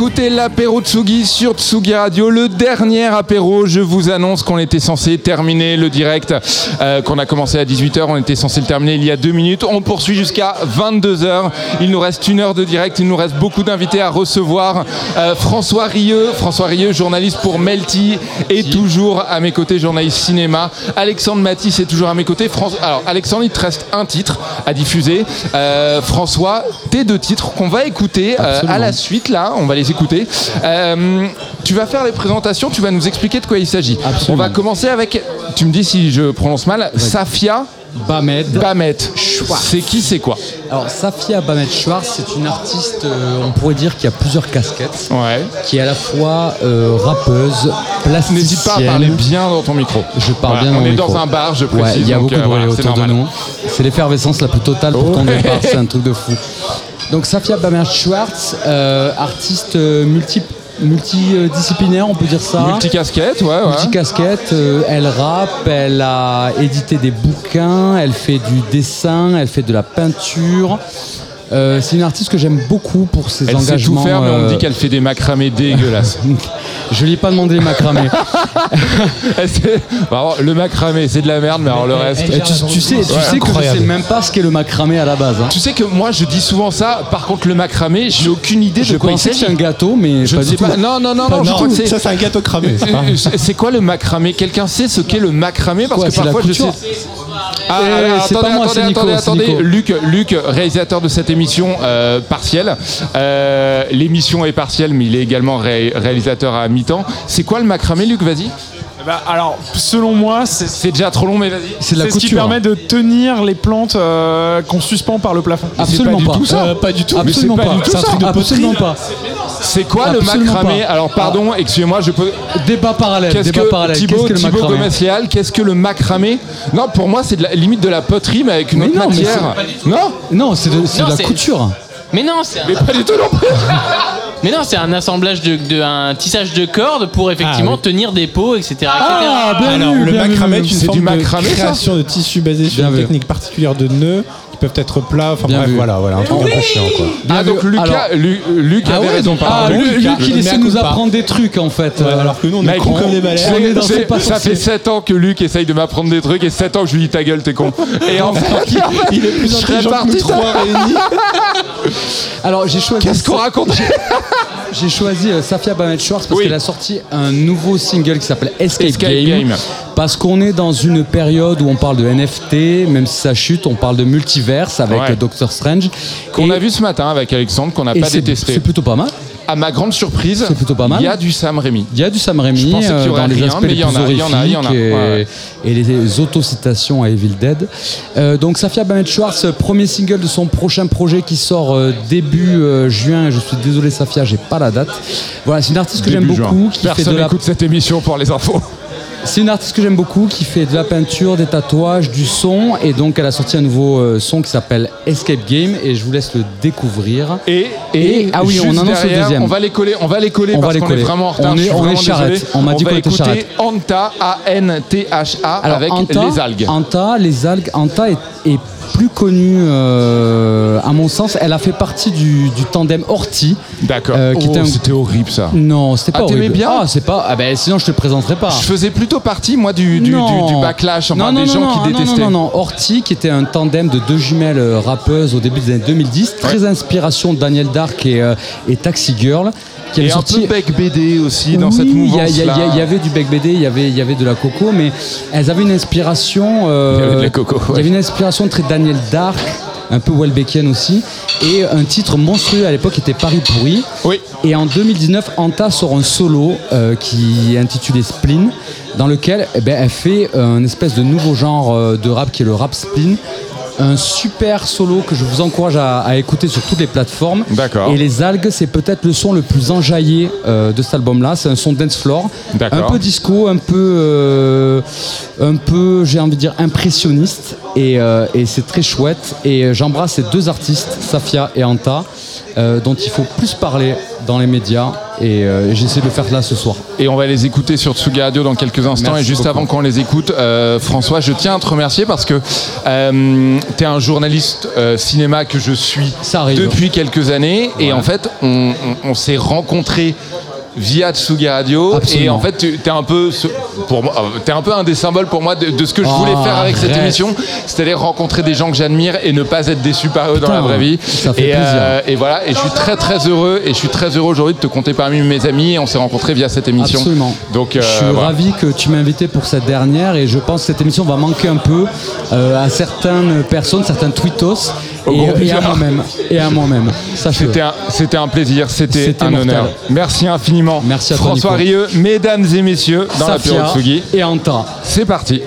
Écoutez l'apéro Tsugi sur Tsugi Radio, le dernier apéro. Je vous annonce qu'on était censé terminer le direct euh, qu'on a commencé à 18h. On était censé le terminer il y a deux minutes. On poursuit jusqu'à 22h. Il nous reste une heure de direct. Il nous reste beaucoup d'invités à recevoir. Euh, François Rieux, François Rieux, journaliste pour Melty, est toujours à mes côtés, journaliste cinéma. Alexandre Matisse est toujours à mes côtés. Alors, Alexandre, il te reste un titre à diffuser. Euh, François, tes deux titres qu'on va écouter euh, à la suite, là. On va les écouter. Euh, tu vas faire les présentations, tu vas nous expliquer de quoi il s'agit. On va commencer avec, tu me dis si je prononce mal, Safia Bamed. Bamet. C'est qui, c'est quoi Alors, Safia Bamet Schwartz, c'est une artiste, euh, on pourrait dire, qui a plusieurs casquettes. Qui est à la fois euh, rappeuse, plasticienne. N'hésite pas à parler bien dans ton micro. Je parle Voilà, bien dans on est micro. dans un bar, je Ouais, précise, Il y a beaucoup euh, de bruit voilà, c'est autour de nous. C'est l'effervescence la plus totale pour ton Ouais. départ, c'est un truc de fou. Donc, Safia Bamet Schwartz, euh, artiste euh, multi multidisciplinaire, on peut dire ça. Multicasquette, ouais, ouais. Multicasquette, euh, elle rappe, elle a édité des bouquins, elle fait du dessin, elle fait de la peinture. Euh, c'est une artiste que j'aime beaucoup pour ses Elle sait engagements. tout faire, mais on me dit qu'elle fait des macramés dégueulasses. Je lui ai pas demandé les macramés. Alors, le macramé, c'est de la merde, mais alors le reste. Et tu, tu sais, tu sais que je sais même pas ce qu'est le macramé à la base. hein. Tu sais que moi je dis souvent ça, par contre le macramé, j'ai aucune idée Je de quoi il pensais que s'agit. c'est un gâteau, mais je pas du sais tout. pas. Non, non, non, Pas non, je crois que c'est. Ça, c'est un gâteau cramé, c'est Euh, C'est quoi le macramé Quelqu'un sait ce qu'est le macramé Parce Quoi, que c'est la parfois je sais. Ah, Eh, alors, c'est attendez, pas moi, attendez, c'est Nico, attendez. Luc, Luc, réalisateur de cette émission euh, partielle. Euh, L'émission est partielle, mais il est également ré- réalisateur à mi-temps. C'est quoi le macramé, Luc? Vas-y. Bah, alors, selon moi, c'est C'est déjà trop long, mais vas-y. C'est de la ce qui permet de tenir les plantes euh, qu'on suspend par le plafond. Absolument du pas. tout ça. Euh, pas du tout. Absolument pas pas. du tout C'est un ça. truc de Absolument pas. C'est quoi Absolument le macramé? Pas. Alors, pardon, excusez-moi, je peux. Débat parallèle. Qu'est-ce Débat que parallèle. Thibaut, Qu'est-ce que le Thibaut macramé? Gomez-Léal, qu'est-ce que le macramé? Non, pour moi, c'est de la limite de la poterie, mais avec une Mais autre non, matière. Non? Non, c'est de, de la couture. Mais non, c'est un... Mais pas du tout non plus Mais non, c'est un assemblage de, de- un tissage de cordes pour effectivement Ah, oui. tenir des pots, etc. etc. Ah, bien Alors, vu, le bien vu, macramé bien est vu. une C'est forme du macramé, de ça création de tissu basé sur Bien une vu. technique particulière de nœuds peuvent être plats. Enfin Bien bref, vu. voilà, voilà, un truc un peu chiant quoi. Ah, donc Lucas, Alors- Lu- Luc Ah avait raison, ah, pardon. Luc, Luc, il essaie de nous apprendre des trucs en fait. Ouais, alors que nous on est Mec, cons comme des balais. c'est- On est dans c'est- C'est pas ça sorcier. fait 7 ans que Luc essaye de m'apprendre des trucs et 7 ans que je lui dis ta gueule, t'es con. Et en fait, Il est plus je serais intelligent que nous trois réunis. Alors j'ai choisi. Qu'est-ce qu'on raconte J'ai choisi euh, Safia Bamet Schwartz parce Oui. qu'elle a sorti un nouveau single qui s'appelle Escape, Escape Game. Game. Parce qu'on est dans une période où on parle de NFT, même si ça chute, on parle de multiverse avec Ouais. euh, Doctor Strange. Qu'on Et- a vu ce matin avec Alexandre, qu'on n'a et pas c'est- détesté. C'est plutôt pas mal. À ma grande surprise, C'est plutôt pas mal. il y a du Sam Raimi. Il y a du Sam Raimi Je pensais qu'il y euh, aurait dans les rien, aspects mais les il y en plus a, il y en a, il y en a. horrifiques et, Ouais. et les autocitations à Evil Dead. Euh, donc Safia Bamet Schwartz, premier single de son prochain projet qui sort euh, début euh, juin. Je suis désolé Safia, j'ai pas la date. Voilà, c'est une artiste que j'aime beaucoup. Qui fait la... n'écoute cette émission pour les infos. C'est une artiste que j'aime beaucoup qui fait de la peinture, des tatouages, du son et donc elle a sorti un nouveau euh, son qui s'appelle Escape Game et je vous laisse le découvrir. Et, Et- ah oui, on annonce le derrière, deuxième. On va les coller, on va les coller On parce qu'on est vraiment en retard. On est- on est charrette. On m'a dit qu'on était charrette. Anta, A-N-T-H-A, avec Anta, les algues. Anta, les algues, Anta est, est plus connue, euh, à mon sens. Elle a fait partie du, du tandem Horty. D'accord. euh, qui Oh, était un- C'était horrible ça. Non, c'était Ah, pas t'aimais horrible. bien Ah, c'est pas. Ah ben, sinon je te le présenterai pas. Je faisais plutôt partie, moi, du, du, Non. du, du backlash, enfin, non, des non, gens non, qui ah, détestaient. Non, non, non, Horty, qui était un tandem de deux jumelles euh, rappeuses au début des années 2010, très inspiration de Daniel Dark et, euh, et Taxi Girl. Qui Et avait un sorti... peu bec BD aussi dans cette y, mouvance a- il y il y avait du bec BD, il y avait, y de la coco, mais elles avaient une inspiration. euh, Il y avait de la coco, il y avait une inspiration très Daniel Dark, un peu Welbeckian aussi, et un titre monstrueux à l'époque était Paris pourri. Oui. Et en 2019, Anta sort un solo euh, qui est intitulé Spleen, dans lequel eh ben, elle fait euh, un espèce de nouveau genre euh, de rap qui est le rap spleen. Un super solo que je vous encourage à, à écouter sur toutes les plateformes. D'accord. Et les algues, c'est peut-être le son le plus enjaillé euh, de cet album-là. C'est un son dance floor, un peu disco, un peu, euh, un peu, j'ai envie de dire impressionniste. Et, euh, et c'est très chouette. Et j'embrasse ces deux artistes, Safia et Anta, dont il faut plus parler dans les médias. Et euh, j'essaie de le faire là ce soir. Et on va les écouter sur Tsuga Radio dans quelques instants. Merci et juste beaucoup. avant qu'on les écoute, euh, François, je tiens à te remercier parce que euh, tu es un journaliste cinéma que je suis arrive. depuis quelques années. Et en fait, on, on- on s'est rencontrés via Tsuga Radio Absolument. et en fait tu es un peu pour moi euh, t'es un peu un des symboles pour moi de, de ce que je voulais Oh, faire avec cette émission c'est-à-dire rencontrer des gens que j'admire et ne pas être déçu par eux dans la vraie vie ça fait et, plaisir. euh, et voilà et je suis très très heureux et je suis très heureux aujourd'hui de te compter parmi mes amis et on s'est rencontrés via cette émission Absolument. donc je euh, suis voilà. ravi que tu m'aies invité pour cette dernière et je pense que cette émission va manquer un peu euh, à certaines personnes, certains tweetos Au et, à moi-même. Et à moi-même. C'était un, c'était un plaisir, c'était un mortel. honneur. Merci infiniment. Merci à toi, François. Rieu, mesdames et messieurs, dans la Safia Tsugi. et Anta. C'est parti.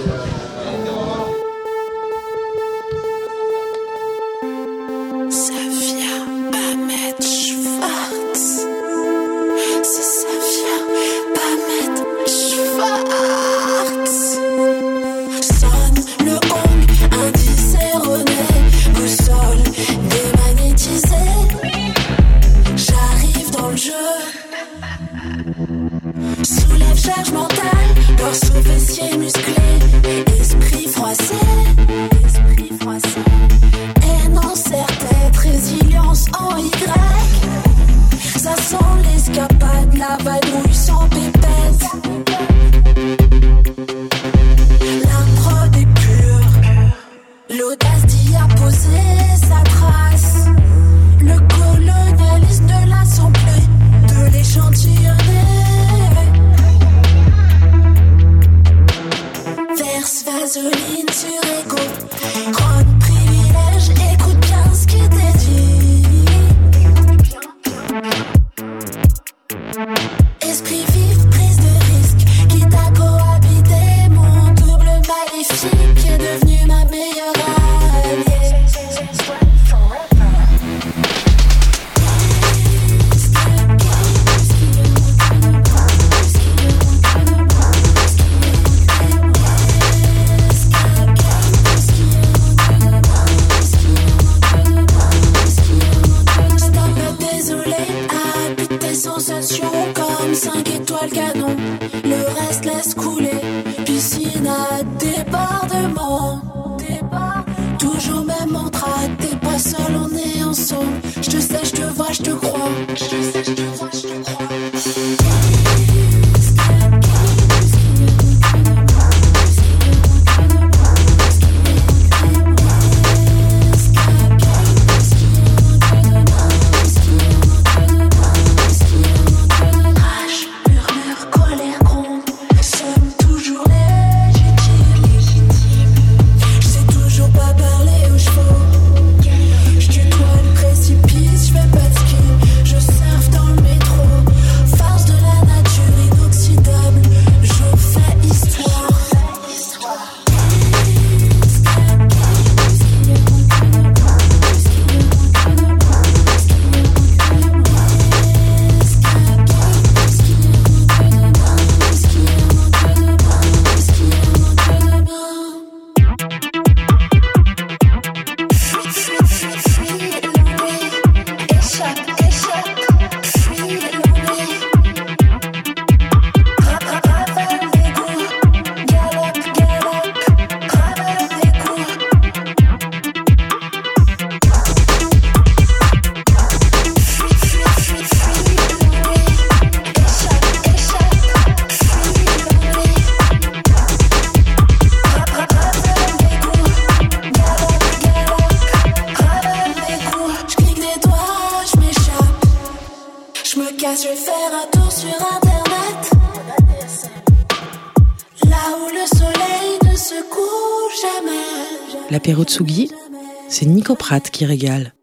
qui régale.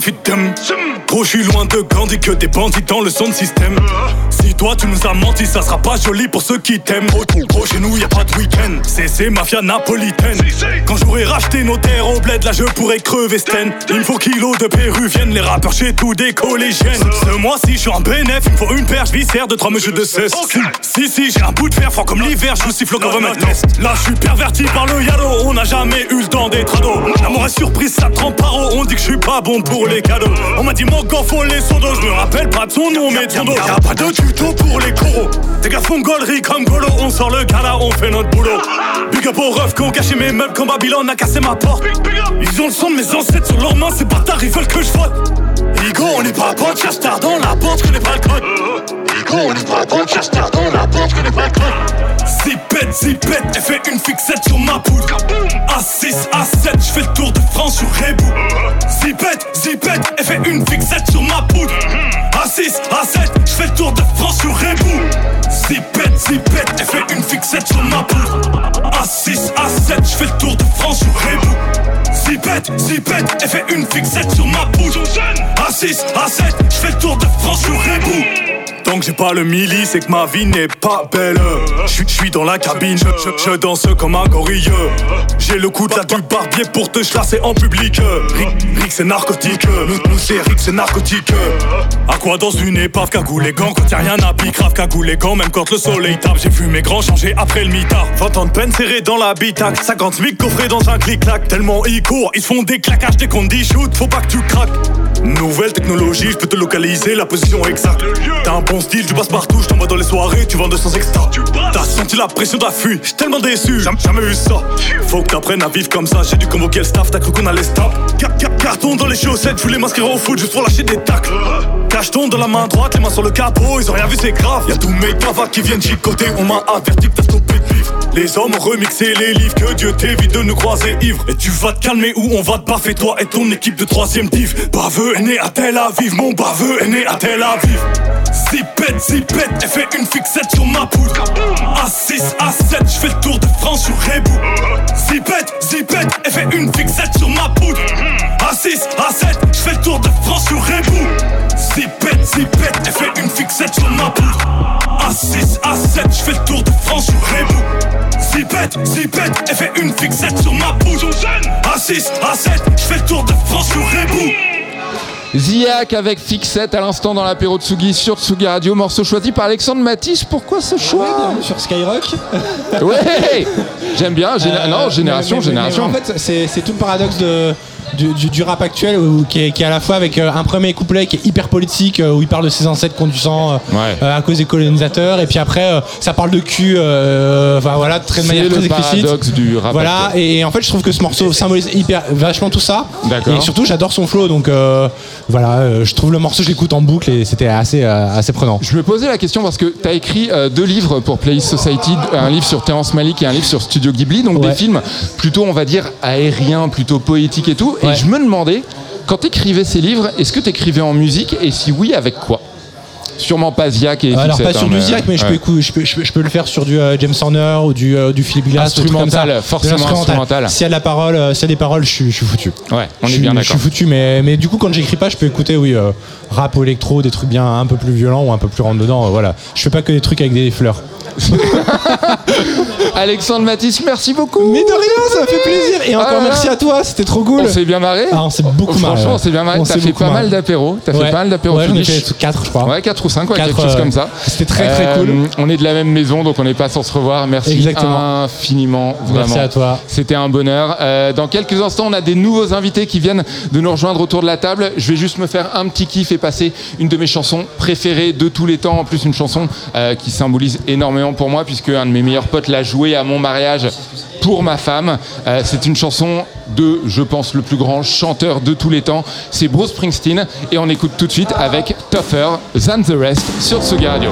fit. Gros, je suis loin de Gandhi que des bandits dans le son de système. Toi tu nous as menti, ça sera pas joli pour ceux qui t'aiment. Gros, gros, chez nous y a pas de week-end. C'est c'est mafia napolitaine. Quand j'aurai racheté nos terres au bled, là je pourrais crever Sten. Il me faut kilos de péruviennes, les rappeurs chez tous des collégiennes. Ce mois-ci, je suis en bénéf, il me faut une perche viscère de trois mesures de cesse. Si, si, j'ai un bout de fer fort comme l'hiver, je vous siffle comme un test. Là, je suis perverti par le yalo, on n'a jamais eu le temps d'être ado. L'amour est surprise, ça trempe paro, on dit que je suis pas bon pour les cadeaux. On m'a dit mon gars, faut les sondos, je me rappelle pas de son nom, mais de son dos. Y'a pas de tuto pour les coraux. Tes gars font gaulerie comme Golo, on sort le gala, on fait notre boulot. Big up aux refs qui ont caché mes meubles quand Babylone a cassé ma porte. Ils ont le son de mes ancêtres sur leurs mains, ces bâtards ils veulent que je vote. Igo, on n'est pas bon, star dans la porte, je connais pas le code. Igo, on n'est pas bon, star dans la porte, je connais pas le code. Zipette, zipette, elle fait une fixette sur ma poudre. A6, A7, je fais le tour de France sur Rebou. Zipette, zipette, elle fait une fixette sur ma poudre. A6, A7, je fais le tour de France sur Rebou. Zipette, zipette, elle fait une fixette sur ma poudre. A6, A7, je fais le tour de France sur Rebou. Zipette, zipette, elle fait une fixette sur ma poudre. A6, A7, je fais le tour de France sur Rebou. Tant que j'ai pas le milli, c'est que ma vie n'est pas belle. Je suis dans la cabine, je, danse comme un gorille. J'ai le coup de la du barbier pour te chasser en public. Rick, Rick, c'est narcotique, nous, nous c'est Rick c'est narcotique. À quoi dans une épave, cagoule les gants quand y'a rien à pique, grave cagoule les gants, même quand le soleil tape. J'ai vu mes grands changer après le mitard. 20 ans de peine serré dans la bitac, 50 000 coffrés dans un clic-clac. Tellement ils courent, ils se font des claquages dès qu'on dit shoot, faut pas que tu craques. Nouvelle technologie, je peux te localiser la position exacte. Un bon style, tu passes partout, je t'envoie dans les soirées, tu vends 200 extra. T'as senti la pression d'affût, j'suis tellement déçu, j'ai jamais eu ça. Faut que t'apprennes à vivre comme ça, j'ai dû convoquer le staff, t'as cru qu'on allait stop. Ca- ca- Carton dans les chaussettes, je voulais m'inscrire au foot juste pour lâcher des tacles. Cacheton dans la main droite, les mains sur le capot, ils ont rien vu, c'est grave. Y'a tous mes cavas qui viennent chicoter, on m'a averti que t'as stoppé de vivre. Les hommes ont remixé les livres, que Dieu t'évite de nous croiser ivres. Et tu vas te calmer ou on va te baffer, toi et ton équipe de troisième div. Baveux est né à Tel Aviv, mon baveux est né à Tel Aviv. Zipette, zipette, elle fait une fixette sur ma poudre. A6, A7, je fais le tour de France sur Rebou. Zipette, zipette, elle fait une fixette sur ma poudre. A6, A7, je fais le tour de France sur Rebou. Zipette, zipette, elle fait une fixette sur ma poudre. A6, A7, je fais le tour de France sur Rebou. Zipette, zipette, elle fait une fixette sur ma poudre. A6, A7, je fais le tour de France sur Rebou. Ziak avec Fixette à l'instant dans l'apéro de Tsugi sur Tsugi Radio, morceau choisi par Alexandre Matisse. Pourquoi ce choix Sur Skyrock Ouais J'aime bien, géné- Euh, non, génération, mais- mais- mais génération. en fait, c'est tout le paradoxe de, du, du- du rap actuel où- qui, est, qui est à la fois avec euh, un premier couplet qui est hyper politique euh, où il parle de ses ancêtres conduisant euh, euh, à cause des colonisateurs et puis après euh, ça parle de cul euh, enfin voilà très de manière le très explicite. paradoxe du rap voilà et, et en fait je trouve que ce morceau symbolise hyper vachement tout ça. D'accord. et surtout j'adore son flow donc voilà je trouve le morceau je l'écoute en boucle et c'était assez assez prenant. Je me posais la question parce que tu as écrit deux livres pour Playlist Society, un livre sur Terrence Malick et un livre sur Studio Ghibli, donc des films plutôt, on va dire, aériens, plutôt poétiques et tout. Et je me demandais, quand tu écrivais ces livres, est-ce que tu écrivais en musique et si oui, avec quoi? Sûrement pas Ziak et Alors pas sur hein, du Ziak, mais je, peux, je, peux, je, peux, je le faire sur du euh, James Horner ou du, euh, du Philip Glass. Instrumental, forcément instrumental. S'il y a la parole, euh, y a des paroles, je suis, je foutu. Ouais, on je est bien Je d'accord. suis foutu, mais, mais du coup, quand j'écris pas, je peux écouter, oui, rap ou électro, des trucs bien un peu plus violents ou un peu plus rentre dedans. voilà. Je fais pas que des trucs avec des fleurs. Alexandre Matisse, merci beaucoup. Mais de rien, ça fait plaisir. Et encore Ah, merci à toi, c'était trop cool. On s'est bien marré. Ah, on s'est beaucoup marré. Franchement, on s'est bien marré. T'as fait pas mal d'apéros. T'as fait pas mal d'apéros. Ouais, j'en ai fait 4, je crois. Ouais, 4 ou 5, ouais, Quatre, quelque chose euh, comme ça. c'était très, très cool. On est de la même maison, donc on n'est pas sans se revoir. Merci Exactement. infiniment, vraiment. Merci à toi. C'était un bonheur. Euh, dans quelques instants, on a des nouveaux invités qui viennent de nous rejoindre autour de la table. Je vais juste me faire un petit kiff et passer une de mes chansons préférées de tous les temps. En plus, une chanson euh, qui symbolise énormément pour moi, puisque un de mes meilleurs potes l'a jouée à mon mariage pour ma femme. Euh, c'est une chanson de, je pense, le plus grand chanteur de tous les temps. C'est Bruce Springsteen. Et on écoute tout de suite avec Tougher Than the Rest sur Sugi Radio.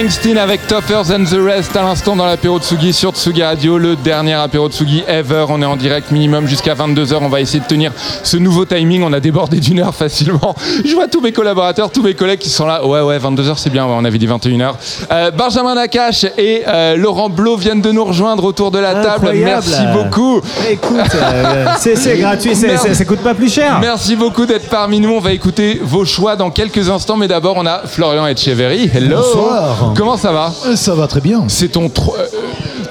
Springsteen avec Tougher Than The Rest à l'instant dans l'apéro Tsugi sur Tsugi Radio, le dernier apéro Tsugi ever. On est en direct minimum jusqu'à 22h. On va essayer de tenir ce nouveau timing. On a débordé d'une heure facilement. Je vois tous mes collaborateurs, tous mes collègues qui sont là. Ouais, ouais, 22h c'est bien. Ouais, on avait dit 21h. Euh, Benjamin Nakache et euh, Laurent Blo viennent de nous rejoindre autour de la table. Merci beaucoup. Écoute, euh, c'est gratuit, ça coûte pas plus cher. Merci beaucoup d'être parmi nous. On va écouter vos choix dans quelques instants. Mais d'abord, on a Florian Etcheverry. Hello. Bonsoir. Comment ça va Ça va très bien. C'est ton tro- euh,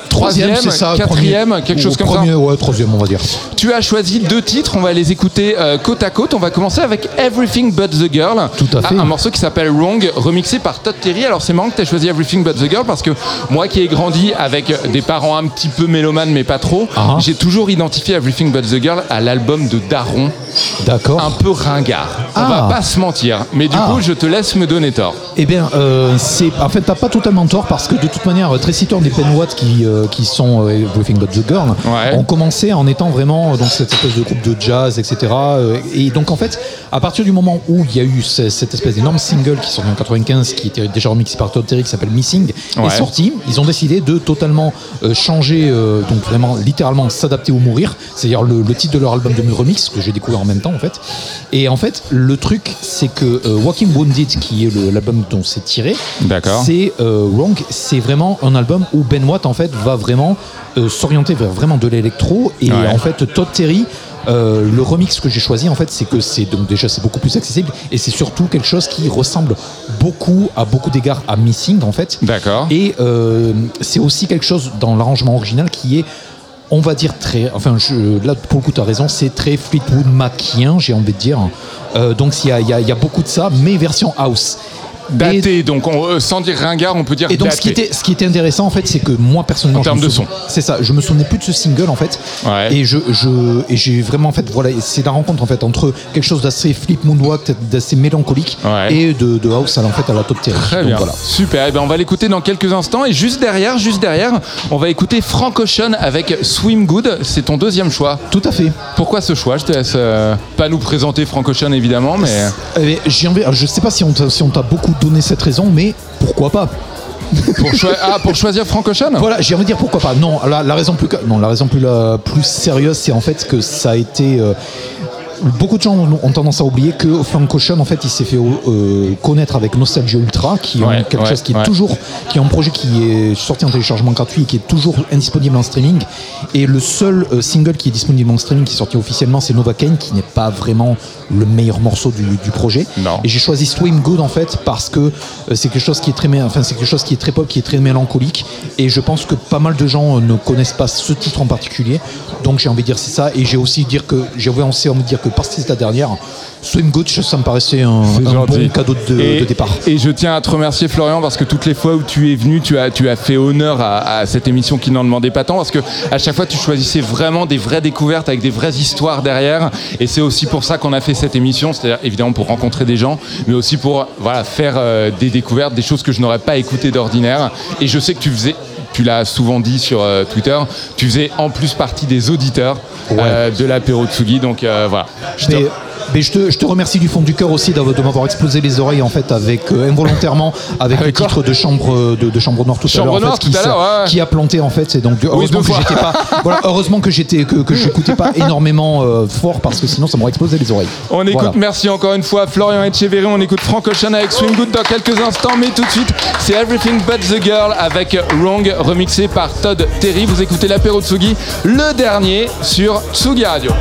troisième, ça, quatrième, premier- quelque chose comme premier, ça. Ouais, troisième, on va dire. Tu as choisi deux titres, on va les écouter euh, côte à côte. On va commencer avec Everything But the Girl. Tout à fait. Un, morceau qui s'appelle Wrong, remixé par Todd Terry. Alors c'est marrant que tu as choisi Everything But the Girl parce que moi qui ai grandi avec des parents un petit peu mélomanes mais pas trop, Ah. j'ai toujours identifié Everything But the Girl à l'album de Daron. D'accord. Un peu ringard. On Ah. va pas se mentir. Mais du Ah. coup, je te laisse me donner tort. Eh bien, euh, c'est en fait t'as pas totalement tort parce que de toute manière, Tracy Thorn et Penn Watt qui, euh, qui sont euh, Everything But the Girl ont commencé en étant vraiment euh, donc cette espèce de groupe de jazz, etc. euh, Et donc en fait, à partir du moment où il y a eu ce- cette espèce d'énorme single qui sort en 95, qui était déjà remixé par Todd Terry, qui s'appelle Missing, Ouais. est sorti, ils ont décidé de totalement euh, changer, euh, donc vraiment littéralement s'adapter au mourir, c'est-à-dire le, le titre de leur album de remix que j'ai découvert en même temps en fait. Et en fait, le truc, c'est que euh, Walking Wounded, qui est l'album dont c'est tiré, D'accord. c'est euh, Wrong, c'est vraiment un album où Ben Watt en fait va vraiment euh, s'orienter vers vraiment de l'électro et Ouais. en fait Todd Terry. le remix que j'ai choisi en fait c'est que c'est donc déjà c'est beaucoup plus accessible et c'est surtout quelque chose qui ressemble beaucoup à beaucoup d'égards à Missing en fait d'accord et c'est aussi quelque chose dans l'arrangement original qui est on va dire très enfin je, là pour le coup tu as raison c'est très Fleetwood Macien j'ai envie de dire. Euh, donc il y y y a beaucoup de ça mais version house Daté, donc on- euh, sans dire ringard, on peut dire et donc, daté. ce qui, était, ce qui était intéressant, en fait, c'est que moi, personnellement. En termes de souviens- C'est ça, je me souvenais plus de ce single, en fait. Et je, je, et j'ai vraiment, en fait, voilà, c'est la rencontre, en fait, entre quelque chose d'assez flip moonwalk, d'assez mélancolique, et de, de house, à, en fait, à la top terry. Très Donc, bien, voilà. super. Eh ben, on va l'écouter dans quelques instants. Et juste derrière, juste derrière, on va écouter Frank Ocean avec Swim Good. C'est ton deuxième choix. Tout à fait. Pourquoi ce choix? Je te laisse euh, pas nous présenter Frank Ocean évidemment, mais Eh, j'ai envie, je sais pas si on t'a si on t'a beaucoup donné cette raison, mais pourquoi pas pour, ah, pour choisir Frank Ocean Voilà, j'ai envie de dire pourquoi pas. Non, la, la raison plus non, la raison plus la plus sérieuse, c'est en fait que ça a été euh, Beaucoup de gens ont tendance à oublier que Frank Ocean, en fait, il s'est fait euh, connaître avec Nostalgia Ultra, qui est quelque ouais, chose qui est ouais. toujours, qui est un projet qui est sorti en téléchargement gratuit et qui est toujours indisponible en streaming. Et le seul euh, single qui est disponible en streaming, qui est sorti officiellement, c'est Novocaine, qui n'est pas vraiment le meilleur morceau du, du projet. Et j'ai choisi Swim Good en fait parce que euh, c'est quelque chose qui est très, enfin c'est quelque chose qui est très pop, qui est très mélancolique. Et je pense que pas mal de gens euh, ne connaissent pas ce titre en particulier. Donc j'ai envie de dire c'est ça. Et j'ai aussi dire que j'ai aussi envie de dire que parce que c'est la dernière, Swim Good, ça me paraissait un, un bon cadeau de, et, de départ. Et je tiens à te remercier Florian parce que toutes les fois où tu es venu, tu as, tu as fait honneur à, à cette émission qui n'en demandait pas tant parce que à chaque fois tu choisissais vraiment des vraies découvertes avec des vraies histoires derrière. Et c'est aussi pour ça qu'on a fait cette émission, c'est-à-dire évidemment pour rencontrer des gens, mais aussi pour voilà faire euh, des découvertes, des choses que je n'aurais pas écoutées d'ordinaire. Et je sais que tu faisais tu l'as souvent dit sur euh, Twitter, tu faisais en plus partie des auditeurs euh, de l'apéro Tsugi. Donc euh, voilà. Je Mais, je, te, je te remercie du fond du cœur aussi de m'avoir explosé les oreilles en fait avec euh, involontairement avec, le titre de chambre de, de chambre noire tout Chambre à l'heure en Noire, fait, qui, ouais, a planté en fait c'est donc heureusement que j'étais pas voilà, heureusement que j'étais que, que j'écoutais pas énormément euh, fort parce que sinon ça m'aurait explosé les oreilles. On écoute, Voilà. merci encore une fois Florian Etcheverry, on écoute Frank Ocean avec Swing Good dans quelques instants, mais tout de suite c'est Everything But The Girl avec Wrong remixé par Todd Terry. Vous écoutez l'apéro Tsugi, le dernier sur Tsugi Radio.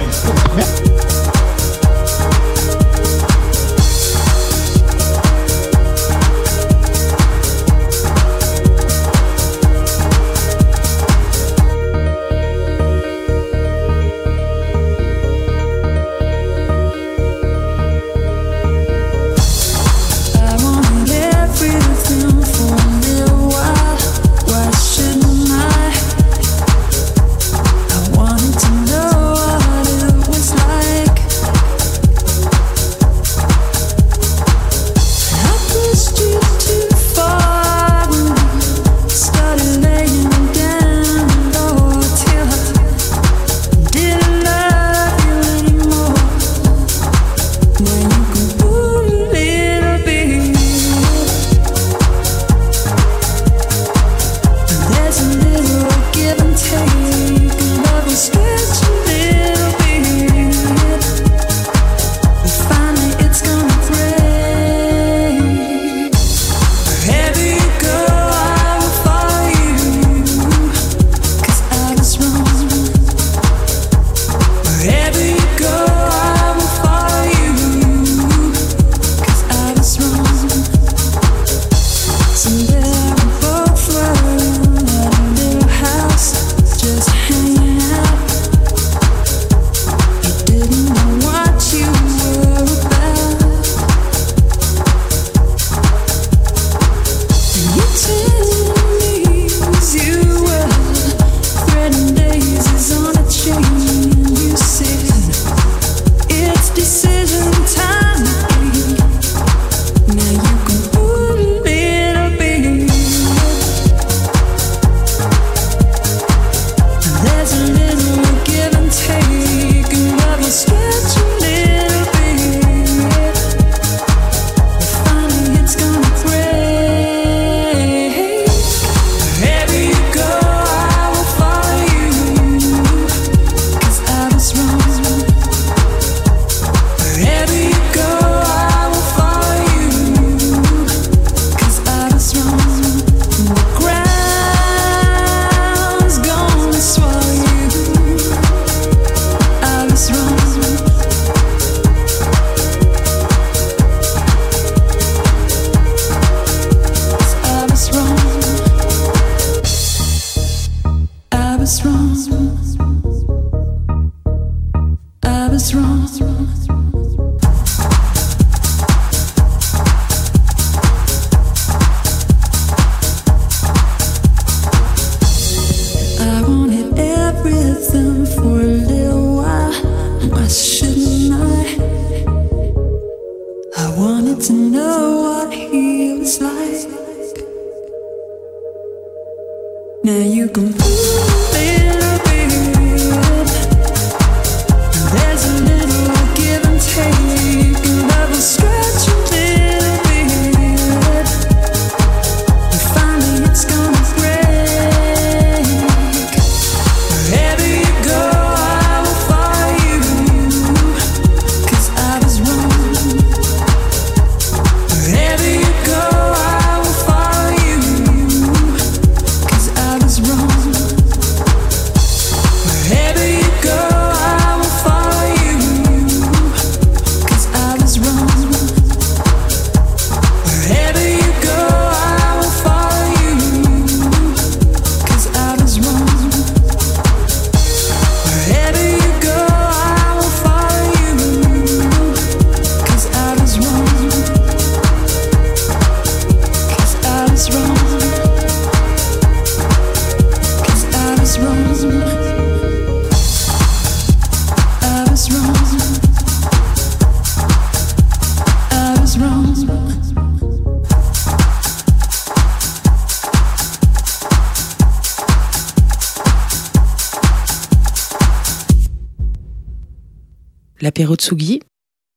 L'apéro Tsugi,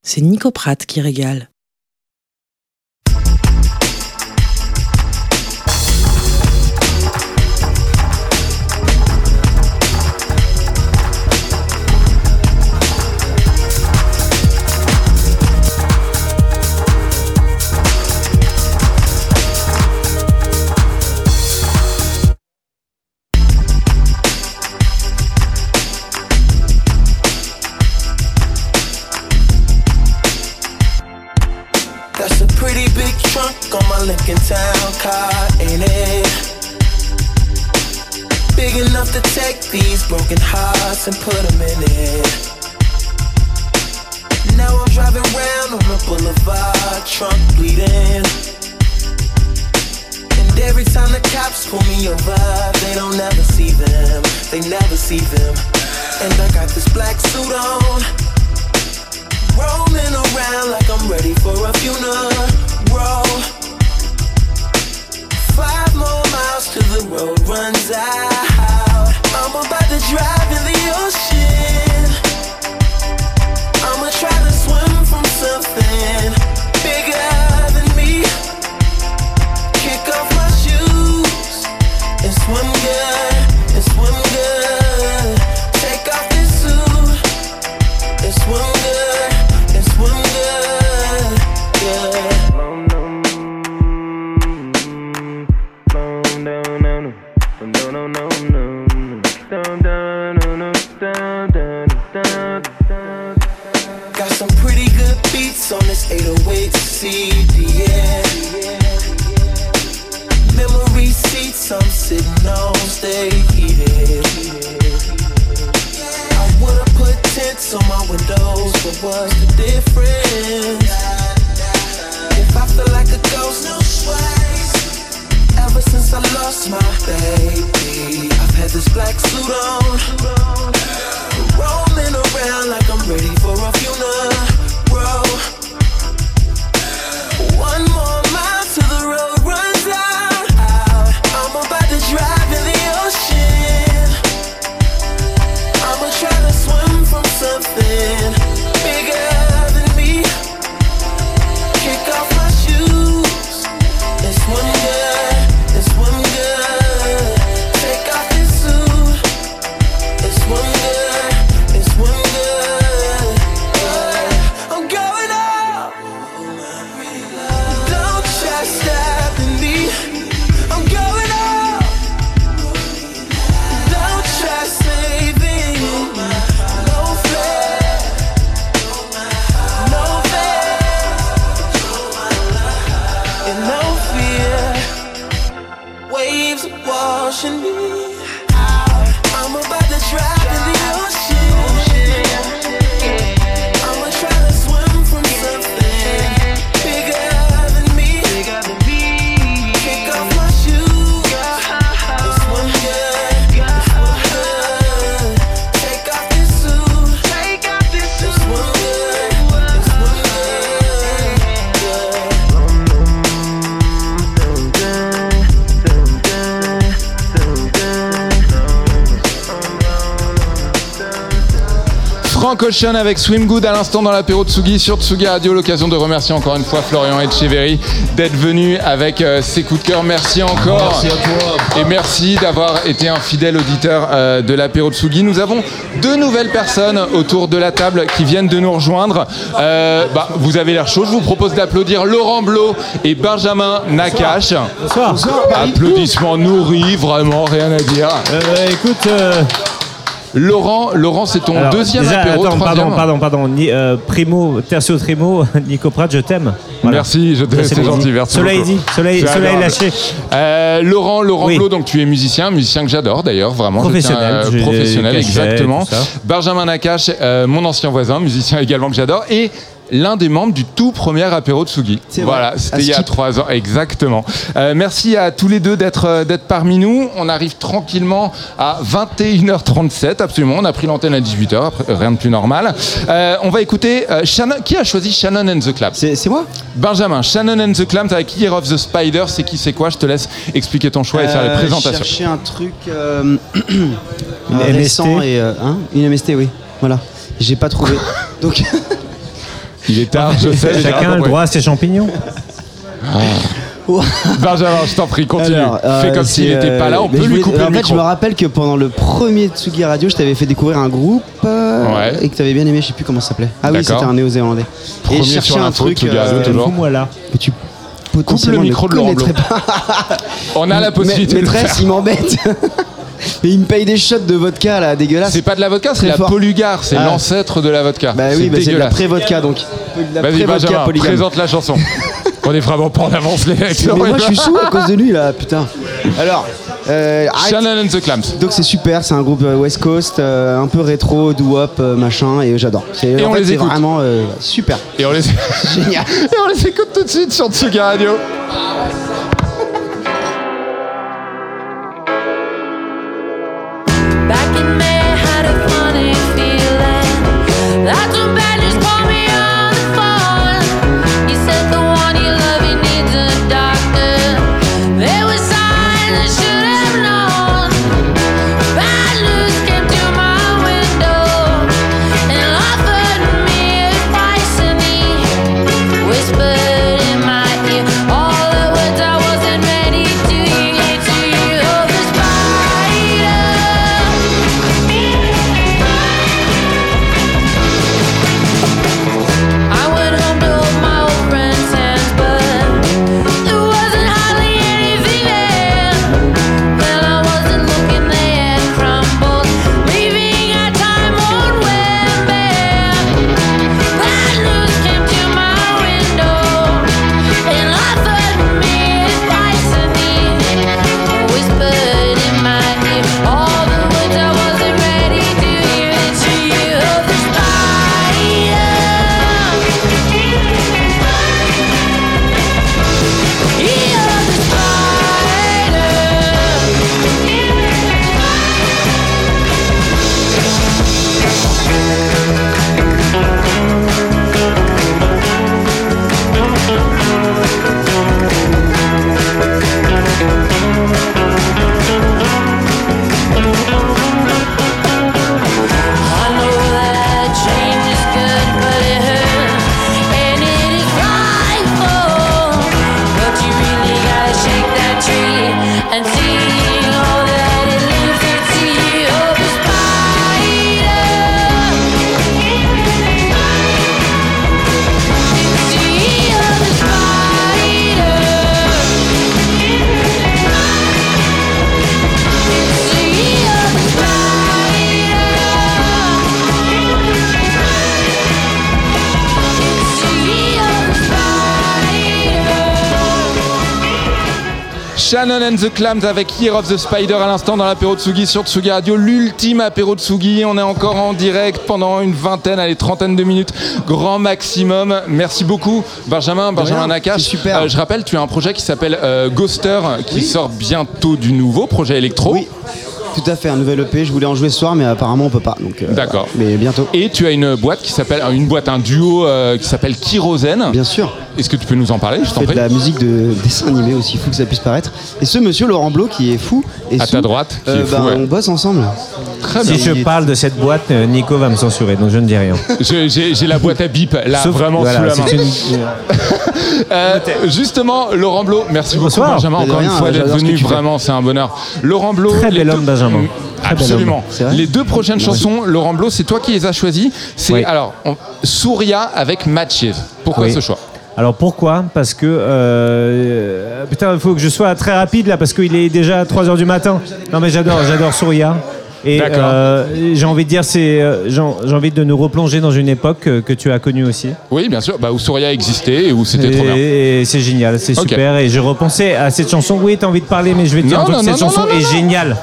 c'est Nico Pratt qui régale. Lincoln Town car, ain't it? Big enough to take these broken hearts and put them in it. Now I'm driving round on the boulevard, trunk bleeding. And every time the cops pull me over, they don't ever see them. They never see them. And I got this black suit on. Rolling around like I'm ready for a funeral. Five more miles till the road runs out. I'm about to drive in the ocean. I'ma try to swim from something 808 CD. Yeah. Memory seats, I'm sitting on, stay heated. I would've put tents on my windows, but what's the difference? If I feel like a ghost, no sweat. Ever since I lost my baby, I've had this black suit on. Rolling around like I'm ready for a funeral. Ocean avec Swim Good à l'instant dans l'apéro Tsugi sur Tsugi Radio. L'occasion de remercier encore une fois Florian Etcheverry d'être venu avec euh, ses coups de cœur. Merci encore. Merci à toi. Et merci d'avoir été un fidèle auditeur euh, de l'apéro Tsugi. Nous avons deux nouvelles personnes autour de la table qui viennent de nous rejoindre. Euh, bah, vous avez l'air chaud. Je vous propose d'applaudir Laurent Blot et Benjamin Nakache. Bonsoir. Applaudissements nourris, vraiment rien à dire. écoute. euh, Laurent, Laurent, c'est ton alors, deuxième déjà, apéro, attends, pardon, pardon, pardon. Ni- euh, primo, Tertio Trimo, Nico Pratt, je t'aime. Voilà. Merci, je Ça, c'est gentil, dit. merci. Cela est dit, cela est- cela est lâché. Euh, Laurent, Laurent Oui. Blot, donc tu es musicien, musicien que j'adore d'ailleurs, vraiment. tiens, Professionnel, euh, professionnel, exactement. Benjamin Nakache, euh, mon ancien voisin, musicien également que j'adore, et l'un des membres du tout premier apéro de Sugi. C'est Voilà, c'était il y a trois ans, exactement. Euh, merci à tous les deux d'être euh, d'être parmi nous. On arrive tranquillement à 21h37, absolument. On a pris l'antenne à 18h, après, rien de plus normal. Euh, on va écouter euh, Shannon. Qui a choisi Shannon and the Claps C'est moi? Benjamin, Shannon and the Clams avec Year of the Spider, c'est qui, c'est quoi? Je te laisse expliquer ton choix et faire les Euh, présentations. chercher un truc euh, Une euh, récent MST. et euh, hein, une MST, oui. Voilà. J'ai pas trouvé. Donc Il est tard, je sais. Chacun a le droit à ses champignons. Benjamin, je t'en prie, continue. Alors, euh, Fais comme s'il n'était pas là, on euh, peut je lui voulais- couper En le fait, micro. je me rappelle que pendant le premier Tsugi Radio, je t'avais fait découvrir un groupe euh, Ouais. et que t'avais bien aimé. Je sais plus comment ça s'appelait. Ah oui, c'était un néo-zélandais. Et je cherchais un truc euh. Fous-moi là. que tu Coupe le micro de Laurent. On a la possibilité de le Maîtresse, faire. il m'embête. Mais il me paye des shots de vodka là, dégueulasse. C'est pas de la vodka, c'est la fort. Polugar, c'est Ah. l'ancêtre de la vodka. Bah oui, bah c'est de la pré-vodka donc. Vas-y, Benjamin, polygame. présente la chanson. On est vraiment pas en avance, les mecs. Mais moi je suis sous à cause de lui là, putain. Alors, euh. Shannon and the Clams. Donc c'est super, c'est un groupe euh, West Coast, euh, un peu rétro, doo-wop, euh, machin, et j'adore. C'est- Et on fait, les c'est écoute. vraiment euh, super. Et on les... Génial. Et on les écoute tout de suite sur Tsugi Radio. And the Clams avec Year of the Spider à l'instant dans l'apéro Tsugi sur Tsugi Radio, l'ultime apéro Tsugi. On est encore en direct pendant une vingtaine, allez, trentaine de minutes, grand maximum. Merci beaucoup, Benjamin, Benjamin Nakache. super. Euh, je rappelle, tu as un projet qui s'appelle euh, Ghoster qui sort bientôt du nouveau projet électro. Tout à fait, un nouvel EP. Je voulais en jouer ce soir, mais apparemment on peut pas. Donc, euh, D'accord. Mais bientôt. Et tu as une boîte qui s'appelle, une boîte, un duo euh, qui s'appelle Kyrosène. Bien sûr. Est-ce que tu peux nous en parler Je t'en fais de prie. la musique de dessin animé aussi fou que ça puisse paraître. Et ce monsieur Laurent Blo qui est fou. Et À sous, ta droite, qui euh, est fou, bah, ouais. On bosse ensemble. Très Si je parle de cette boîte, euh, Nico va me censurer, donc je ne dis rien. Je- J'ai j'ai la boîte à bip là, Sauf- vraiment voilà, sous la main. c'est une- Euh, justement, Laurent Blo, merci beaucoup Bonsoir. Benjamin de encore rien, une fois d'être j'adore ce que venu, tu fais. vraiment c'est un bonheur. Laurent Blo, Très les bel deux- homme, Benjamin. Très bel Absolument. homme. C'est vrai Les deux prochaines chansons, Laurent Blo, c'est toi qui les as choisies. C'est alors on- Souria avec Matches. Pourquoi Oui. ce choix? Alors pourquoi Parce que euh, putain, il faut que je sois très rapide là parce qu'il est déjà 3h du matin. Non mais j'adore, j'adore Souria. Et euh, j'ai envie de dire, c'est, euh, j'ai envie de nous replonger dans une époque euh, que tu as connue aussi. Oui, bien sûr, bah, où Souria existait et où c'était trop bien. Et, c'est génial, c'est super. Et je repensais à cette chanson. Oui, t'as envie de parler, mais je vais te dire Non, un truc, non, cette non, chanson est géniale.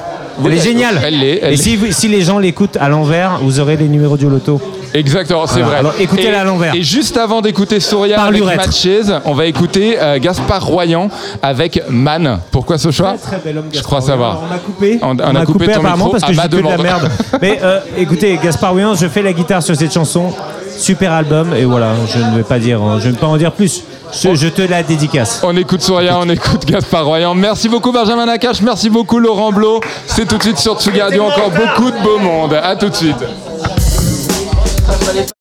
Elle est géniale. elle et si, si les gens l'écoutent à l'envers, vous aurez les numéros du loto. Exactement, c'est vrai. Alors écoutez-la Et- à l'envers. Et juste avant d'écouter Souria Par avec l'urètre. Matches, on va écouter euh, Gaspard Royan avec Man. Pourquoi ce choix Très bel homme, Je crois savoir. On a coupé. On, on On a coupé, ton apparemment micro parce que à je ma dis que de la demande. merde. Mais euh, écoutez, Gaspard Huyans, je fais la guitare sur cette chanson. Super album et voilà, je ne vais pas dire, je ne vais pas en dire plus. Je, je te la dédicace. On écoute Souria, on écoute Gaspard Royan. Merci beaucoup Benjamin Nakache, merci beaucoup Laurent Blo. C'est tout de suite sur Tsugi Radio, encore beaucoup de beau monde. À tout de suite. thank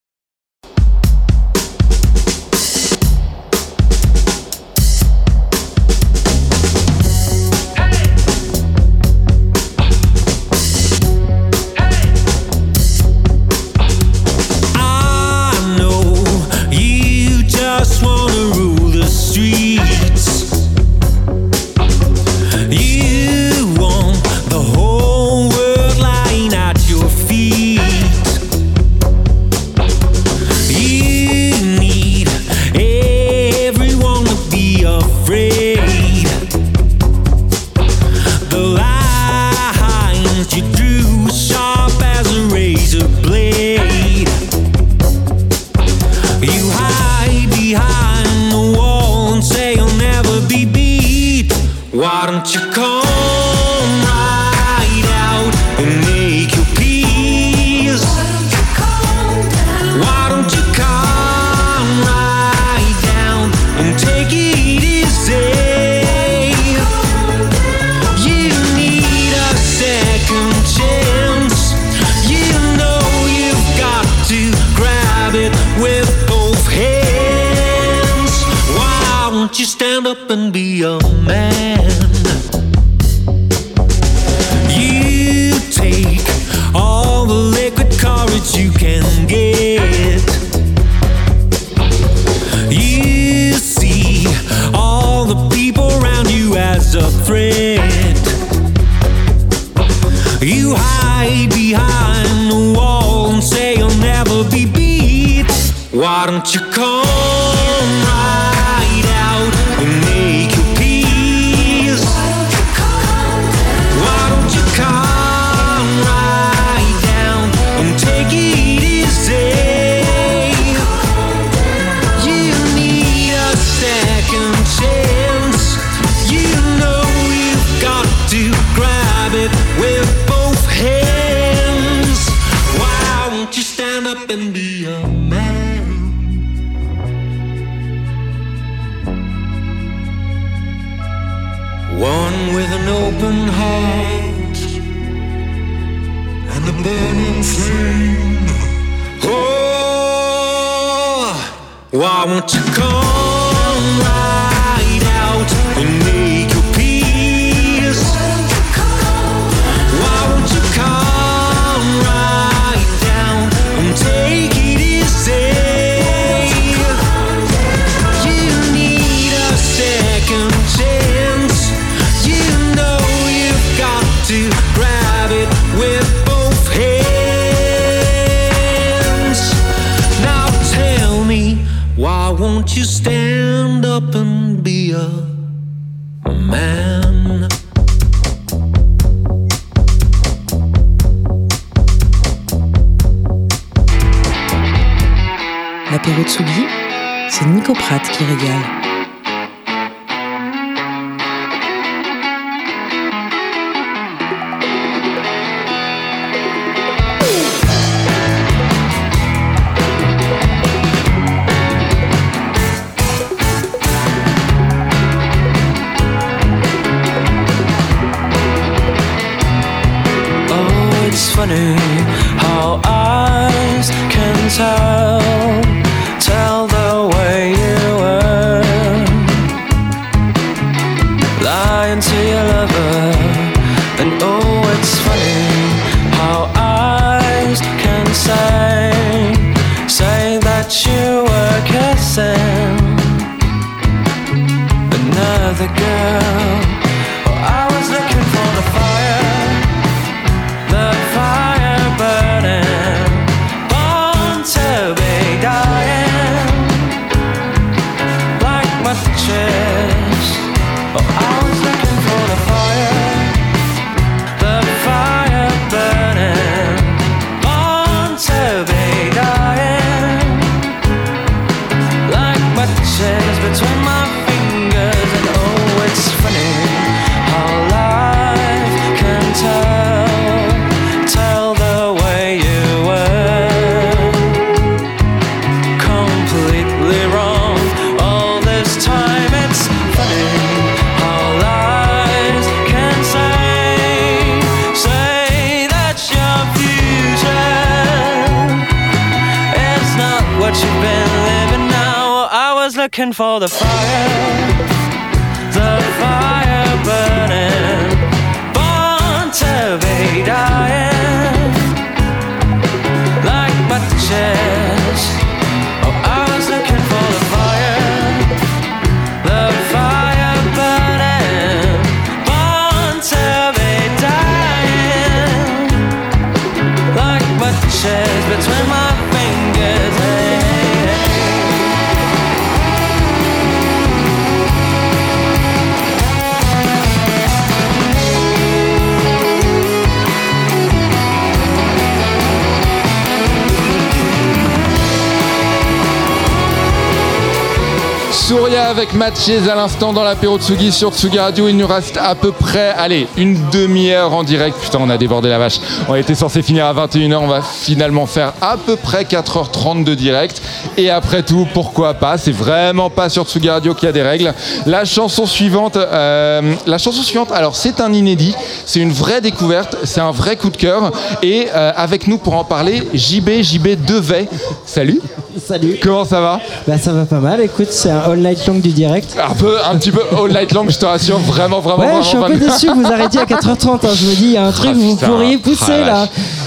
l'instant dans l'apéro Tsugi sur Tsugi Radio. Il nous reste à peu près, allez, une demi-heure en direct. Putain, on a débordé la vache. On était censé finir à 21h. On va finalement faire à peu près 4h30 de direct. Et après tout, pourquoi pas? C'est vraiment pas sur Tsugi Radio qu'il y a des règles. La chanson suivante, euh, la chanson suivante, alors c'est un inédit. C'est une vraie découverte. C'est un vrai coup de cœur. Et euh, avec nous pour en parler, JB, JB Devet. Salut. Salut. Comment ça va Bah ça va pas mal, écoute, c'est un all night long du direct. Un peu, un petit peu all night long, je te rassure, vraiment, vraiment, Ouais, vraiment. je suis un peu déçu que vous arrêtiez à 4h30, hein. je me dis, il y a un truc, vous putain. pourriez pousser Ah, là.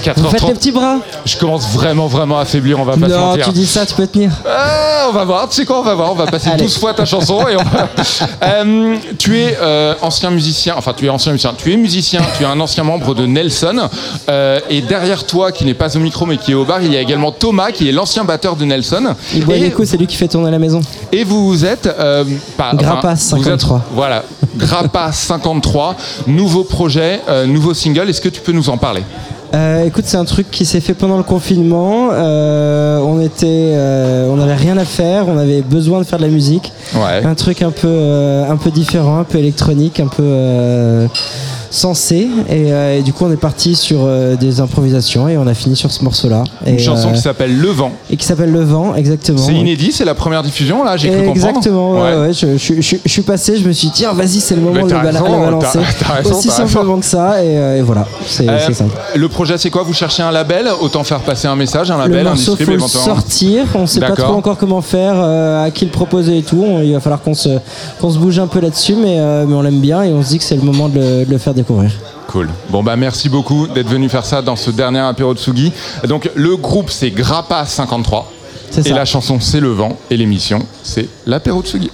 vache. Vous faites 4h30. les petits bras. Je commence vraiment, vraiment à faiblir, on va pas se Non, mentir. tu dis ça, tu peux tenir. Ah, on va voir, tu sais quoi, on va voir, on va passer 12 fois ta chanson et on va... Euh, tu es euh, ancien musicien, enfin tu es ancien musicien, tu es musicien, tu es un ancien membre de Nelson. Euh, et derrière toi, qui n'est pas au micro mais qui est au bar, il y a également Thomas qui est l'ancien batteur de Nelson. Il boit Et- coups, c'est lui qui fait tourner la maison. Et vous êtes pas, êtes- 53. voilà, Grappas 53, nouveau projet, nouveau single. Est-ce que tu peux nous en parler? Euh, écoute, c'est un truc qui s'est fait pendant le confinement. Euh, on était, euh, on n'avait rien à faire, on avait besoin de faire de la musique. Ouais. Un truc un peu, euh, un peu différent, un peu électronique, un peu euh, sensé. Et, euh, et du coup, on est parti sur euh, des improvisations et on a fini sur ce morceau-là. Une Et, chanson euh, qui s'appelle Le Vent. et qui s'appelle Le Vent, exactement. C'est inédit, c'est la première diffusion là, j'ai cru comprendre. Exactement, ouais, ouais, je, je- je- je suis passé, je me suis dit, tiens, vas-y, c'est le moment de le bala- balancer. raison, Aussi simplement que ça, et, euh, et voilà, c'est Euh, c'est simple. le projet c'est quoi? Vous cherchez un label? Autant faire passer un message, un Le label, un morceau, distrib faut le sortir, on sait pas trop encore comment faire, euh, à qui le proposer et tout. Il va falloir qu'on se, qu'on se bouge un peu là-dessus, mais, mais on l'aime bien et on se dit que c'est le moment de le, de le faire découvrir. Cool. Bon bah merci beaucoup d'être venu faire ça dans ce dernier apéro de Sugi. Donc le groupe c'est Grappa 53 C'est et ça. la chanson c'est Le Vent et l'émission c'est l'apéro de Sugi.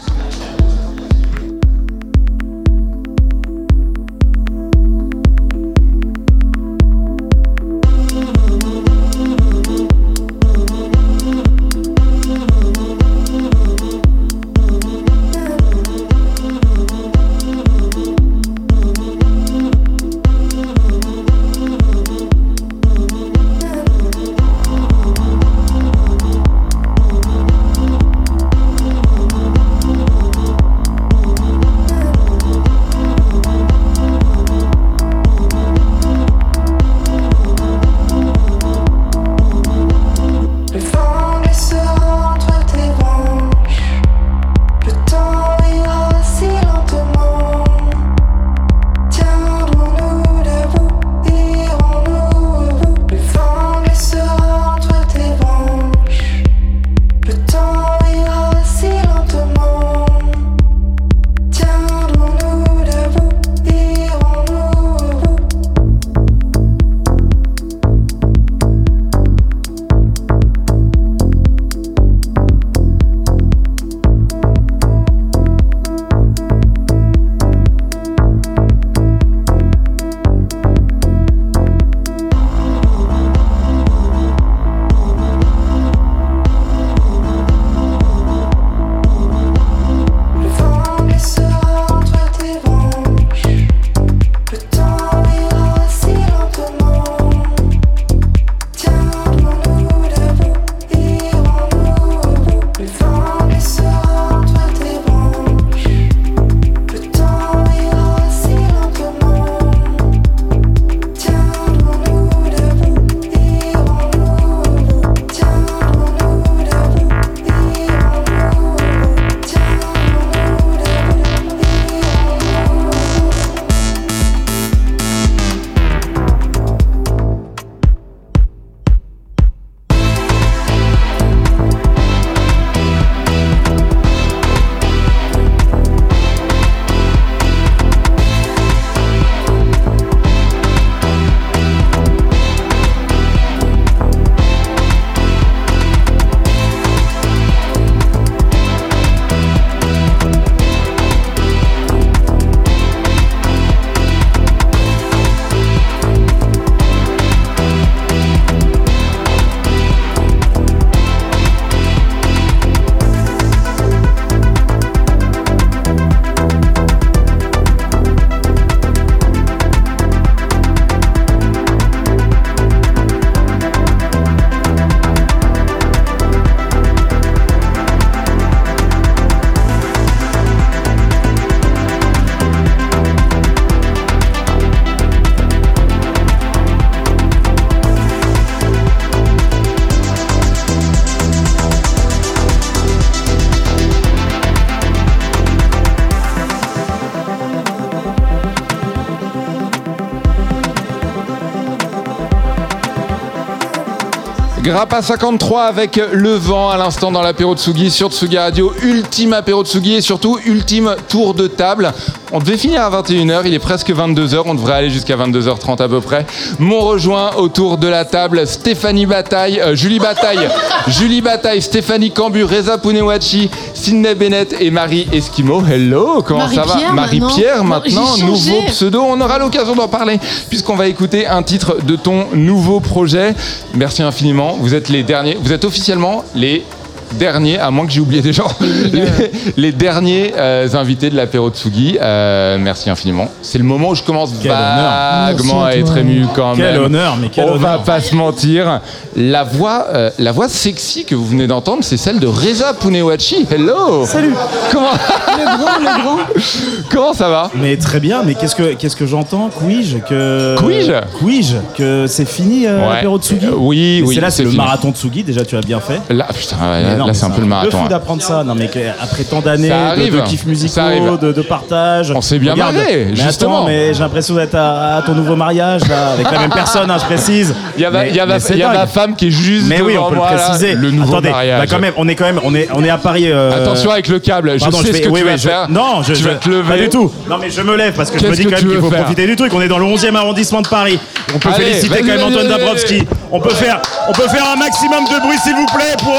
Grappa 53 avec le vent à l'instant dans l'apéro Tsugi sur Tsugi Radio. Ultime apéro Tsugi et surtout ultime tour de table. On devait finir à 21h, il est presque 22h, on devrait aller jusqu'à 22h30 à peu près. M'ont rejoint autour de la table Stéphanie Bataille, euh, Julie Bataille, Julie Bataille, Stéphanie Cambu, Reza Punewachi, Sydney Bennett et Marie Esquimau. Hello, comment ça va Marie-Pierre Marie-Pierre maintenant. nouveau pseudo. On aura l'occasion d'en parler puisqu'on va écouter un titre de ton nouveau projet. Merci infiniment. Vous êtes les derniers. Vous êtes officiellement les derniers, à moins que j'ai oublié des gens, les, les derniers euh, invités de l'apéro Tsugi. Euh, merci infiniment. C'est le moment où je commence Quel honneur. vaguement à être ému quand Quel même. honneur, mais quel On va pas se mentir. La voix, euh, la voix sexy que vous venez d'entendre, c'est celle de Reza Punewachi. Hello. Salut. Comment Le grand, le grand. Comment ça va? Mais très bien, mais qu'est-ce que qu'est-ce que j'entends? Quij que Quij Quij que c'est fini euh, Ouais. l'apéro de Tsugi? Euh, oui, Mais oui, c'est là c'est le fini. marathon de Tsugi déjà tu as bien fait. Là, putain, ouais, non, là, c'est un peu le marathon. Fou hein. d'apprendre ça. Non mais après tant d'années Ça de, arrive. de kiffs musicaux, Ça arrive. de, de partage. On s'est bien Regarde, marré, mais justement. attends, mais j'ai l'impression d'être à, à ton nouveau mariage là, avec la même personne, hein, je précise. Il y a, ma- Mais- qui est juste Mais oui, devant on peut moi, le là, préciser. le nouveau Attendez, mariage. bah quand même, on est quand même, on est, on est à Paris. euh, Attention avec le câble, je Pardon, sais je ce vais- que oui, tu oui, vas je- faire. Non, je, tu je- vas te lever. Pas du tout. Non, mais je me lève parce que je me Qu'est-ce dis que quand tu même qu'il veux faut faire profiter du truc. On est dans le 11e arrondissement de Paris. On peut Allez, féliciter vas-y, quand même vas-y, Antoine vas-y, Dabrowski. On peut faire, on peut faire un maximum de bruit, s'il vous plaît, pour,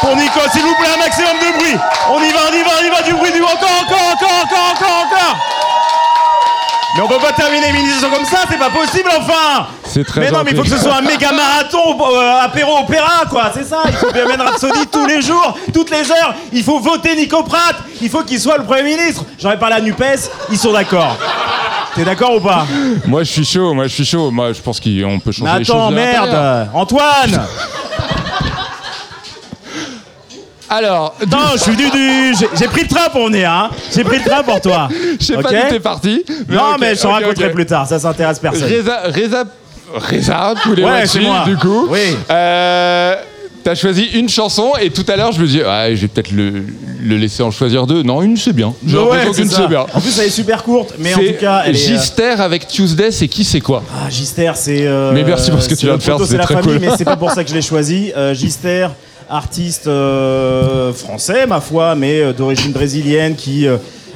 pour Nico. S'il vous plaît, un maximum de bruit. On y va, on y va, on y va, du bruit, du encore, encore, encore, encore, encore, encore. Mais on peut pas terminer une émission comme ça, c'est pas possible enfin C'est très Mais non, mais il faut que ce soit un méga marathon euh, apéro opéra quoi, c'est ça Il faut bien mettre Rhapsody tous les jours, toutes les heures Il faut voter Nico Pratt Il faut qu'il soit le Premier ministre J'aurais parlé à NUPES, ils sont d'accord T'es d'accord ou pas? Moi, je suis chaud. Moi, je suis chaud. Moi, je pense qu'on peut changer Mais les choses. attends, de l'intérieur. merde Antoine Alors, Non, je suis du du. J'ai- J'ai pris le train pour venir, hein J'ai pris le train pour toi Je sais Ok? pas d'où t'es parti. Non, ok, mais je t'en ok, raconterai ok. plus tard, ça s'intéresse personne. Reza, Reza, Reza, tous les Ouais, Wachi, c'est moi. du coup. Oui. Euh, T'as choisi une chanson et tout à l'heure je me dis ah, je vais peut-être le, le laisser en choisir deux. Non, une c'est bien. J'ai Ouais, l'impression c'est qu'une ça. c'est bien. En plus, elle est super courte, mais en tout cas, elle est. euh, Gister avec Tuesday, c'est qui, c'est quoi? Ah, Gister, c'est. euh, Mais merci pour ce que tu viens de faire, c'est très famille, cool. mais c'est pas pour ça que je l'ai choisi. Euh, Gister, artiste euh, français, ma foi, mais euh, d'origine brésilienne, qui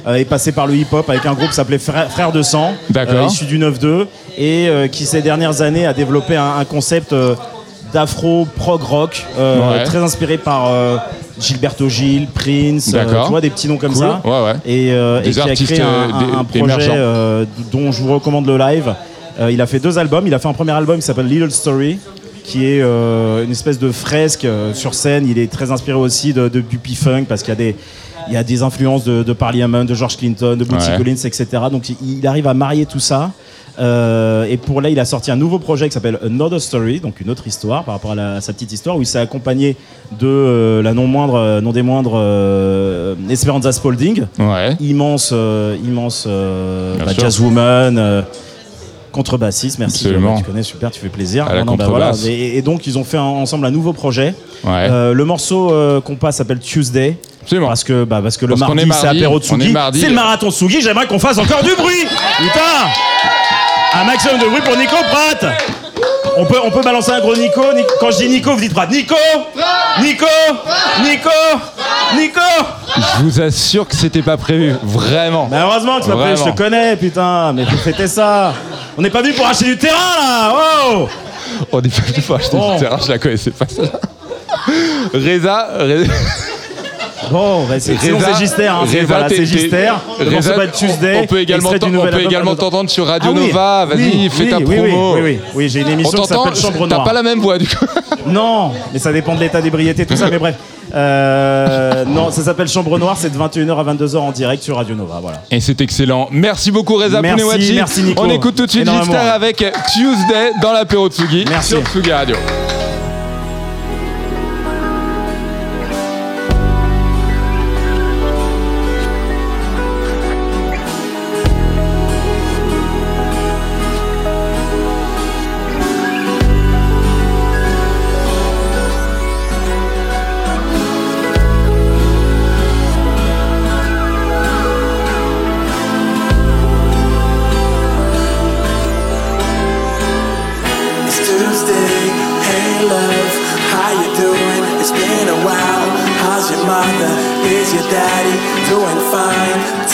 est passé par le hip-hop avec un groupe qui s'appelait Frères de Sang, euh, issu du 9-2, et euh, qui ces dernières années a développé un, un concept. euh, d'afro prog rock euh, Ouais. très inspiré par euh, Gilberto Gil, Prince, euh, tu vois des petits noms comme Cool. ça Ouais, ouais. et, euh, qui a créé un, euh, un- projet euh, dont je vous recommande le live. Euh, il a fait deux albums. Il a fait un premier album qui s'appelle Little Story, qui est euh, une espèce de fresque euh, sur scène. Il est très inspiré aussi de, de- du P-Funk parce qu'il y a des il y a des influences de, de Parliament, de George Clinton, de Bootsy Ouais. Collins, etc. Donc il, il arrive à marier tout ça. Euh, et pour là, il a sorti un nouveau projet qui s'appelle Another Story, donc une autre histoire par rapport à, la- à sa petite histoire, où il s'est accompagné de euh, la non moindre, non des moindres, euh, Esperanza Spalding, immense, immense bah, jazzwoman. Contrebassiste, merci. Absolument. Tu connais, super, tu fais plaisir. À la bah et, et donc, ils ont fait un- ensemble un nouveau projet. Ouais. Euh, le morceau euh, qu'on passe s'appelle Tuesday. Parce que, bah, parce que le Parce mardi, est c'est apéro de mardi. C'est le marathon de Tsugi. J'aimerais qu'on fasse encore du bruit. Putain Un maximum de bruit pour Nico Pratt. On peut, on peut balancer un gros Nico. Ni- Quand je dis Nico, vous dites Pratt. Nico Nico Nico Nico Je vous assure que c'était pas prévu, vraiment. Bah heureusement que tu m'as pris, je te connais, putain. Mais vous fêtez ça. On n'est pas venu pour acheter du terrain là. Oh On est pas venu pour acheter Bon. du terrain, je la connaissais pas celle-là. Reza, Reza- Bon, bah, c'est- c'est Gister. Hein, c'est- Reza, voilà, c'est. On peut également, t'entendre sur Radio Ah oui, Nova. Vas-y, oui, fais oui, ta promo. Oui, oui, oui, oui, j'ai une On émission qui s'appelle Chambre t'as Noire. pas la même voix du coup. Non, mais ça dépend de l'état d'ébriété, tout ça, mais bref. Euh, non, ça s'appelle Chambre Noire, c'est de 21h à 22h en direct sur Radio Nova, voilà. Et c'est excellent. Merci beaucoup Reza Merci, merci, Nico. On écoute tout de suite. Gister avec Tuesday dans l'apéro Tsugi Merci. sur Tsugi Radio.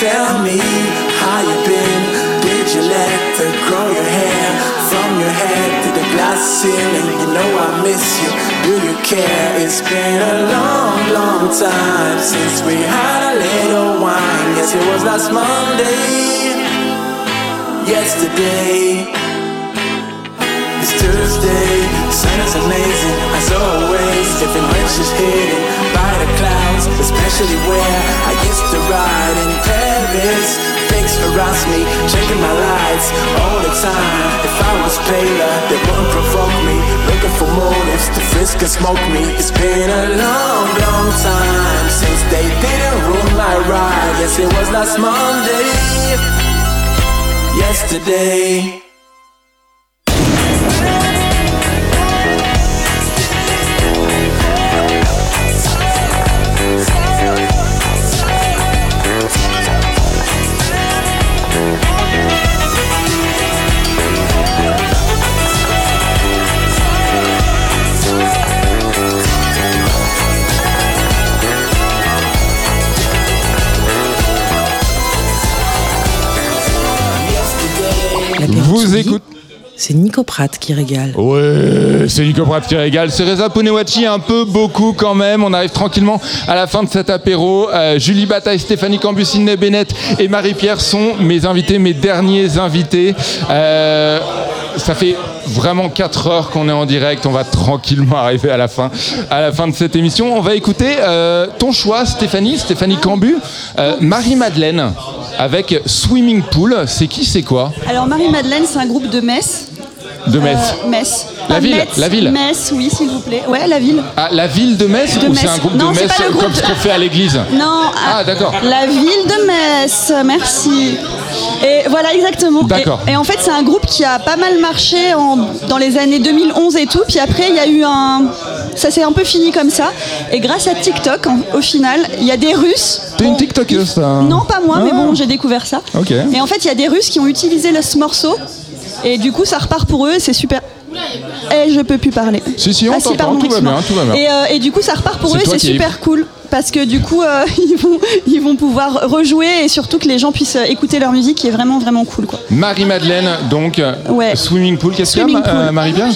Tell me how you been. Did you let her grow your hair from your head to the glass ceiling? You know I miss you. Do you care? It's been a long, long time since we had a little wine. Yes, it was last Monday. Yesterday. It's Tuesday, sun is amazing as always. Different winches hidden by the clouds, especially where I used to ride in Paris. Pigs harass me, checking my lights all the time. If I was paler, they wouldn't provoke me. Looking for motives to frisk and smoke me. It's been a long, long time since they didn't ruin my ride. Yes, it was last Monday. Yesterday. C'est Nico Pratt qui régale. Ouais, c'est Nico Pratt qui régale. C'est Reza Ponewachi, un peu beaucoup quand même. On arrive tranquillement à la fin de cet apéro. Euh, Julie Bataille, Stéphanie Cambus, Sidney Bennett et Marie-Pierre sont mes invités, mes derniers invités. Euh, ça fait vraiment 4 heures qu'on est en direct. On va tranquillement arriver à la fin, à la fin de cette émission. On va écouter euh, ton choix, Stéphanie, Stéphanie Cambu, euh, Marie-Madeleine avec Swimming Pool. C'est qui, c'est quoi? Alors Marie-Madeleine, c'est un groupe de Metz. De Metz. Euh, Metz. La Pas ville, Metz, la ville. Metz, oui, s'il vous plaît. Ouais, la ville. Ah, la ville de Metz De ou c'est un groupe Non, de Metz groupe comme ce qu'on fait à l'église Non. Ah, d'accord. La ville de Metz, merci. Et voilà, exactement. D'accord. Et, et en fait, c'est un groupe qui a pas mal marché en- dans les années 2011 et tout. Puis après, il y a eu un. Ça s'est un peu fini comme ça. Et grâce à TikTok, en- au final, il y a des Russes. T'es une TikTokeuse, ça Non, pas moi, mais Ah. bon, j'ai découvert ça. Ok. Et en fait, il y a des Russes qui ont utilisé le- ce morceau. Et du coup, ça repart pour eux. C'est super. Et je peux plus parler. Si, si, on Ah, t'entend, pardon, tout va excuse-moi. bien, tout va bien. Et, euh, et du coup, ça repart pour eux. C'est super cool. Parce que du coup, euh, ils, vont, ils vont pouvoir rejouer et surtout que les gens puissent écouter leur musique qui est vraiment, vraiment cool. Quoi. Marie-Madeleine, donc euh, Ouais. Swimming Pool. Qu'est-ce qu'il y a, euh, pool. Marie-Pierre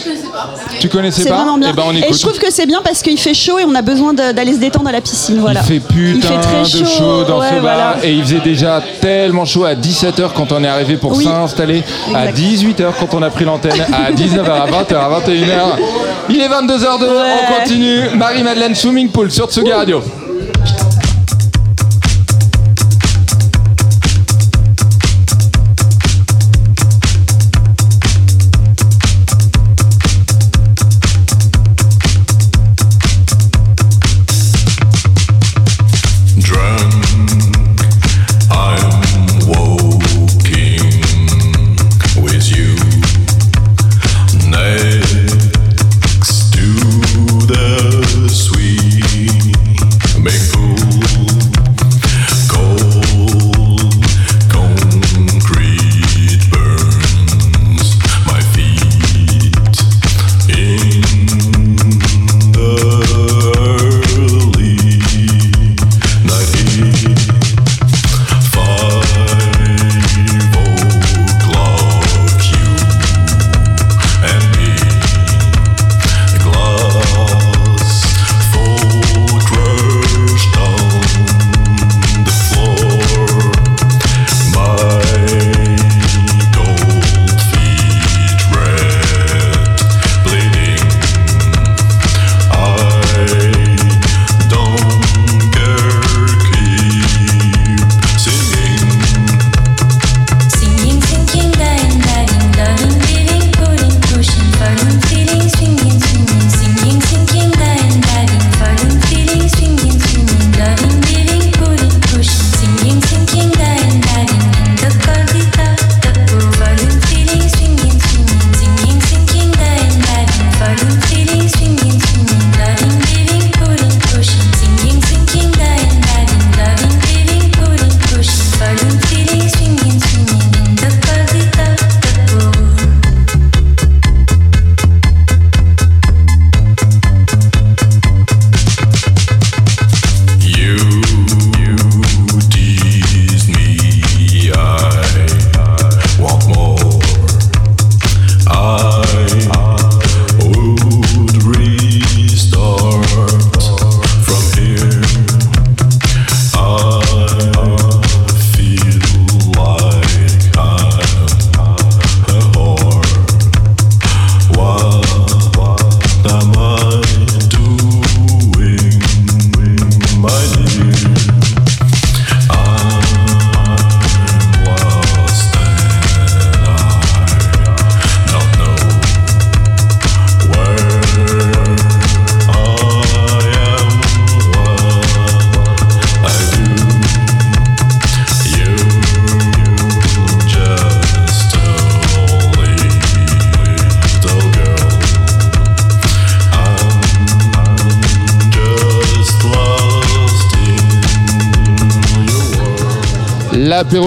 Tu connaissais pas vraiment bien. Eh ben, on et je trouve que c'est bien parce qu'il fait chaud et on a besoin d'aller se détendre à la piscine. Voilà. Il fait putain Il fait très de chaud dans ouais, ce bar voilà. et il faisait déjà tellement chaud à 17h quand on est arrivé pour Oui. s'installer, à Exact. 18h quand on a pris l'antenne, à 19h, à 20h, à 21h. Il est 22h02, on continue. Marie-Madeleine Swimming Pool sur Tsugi Radio. now.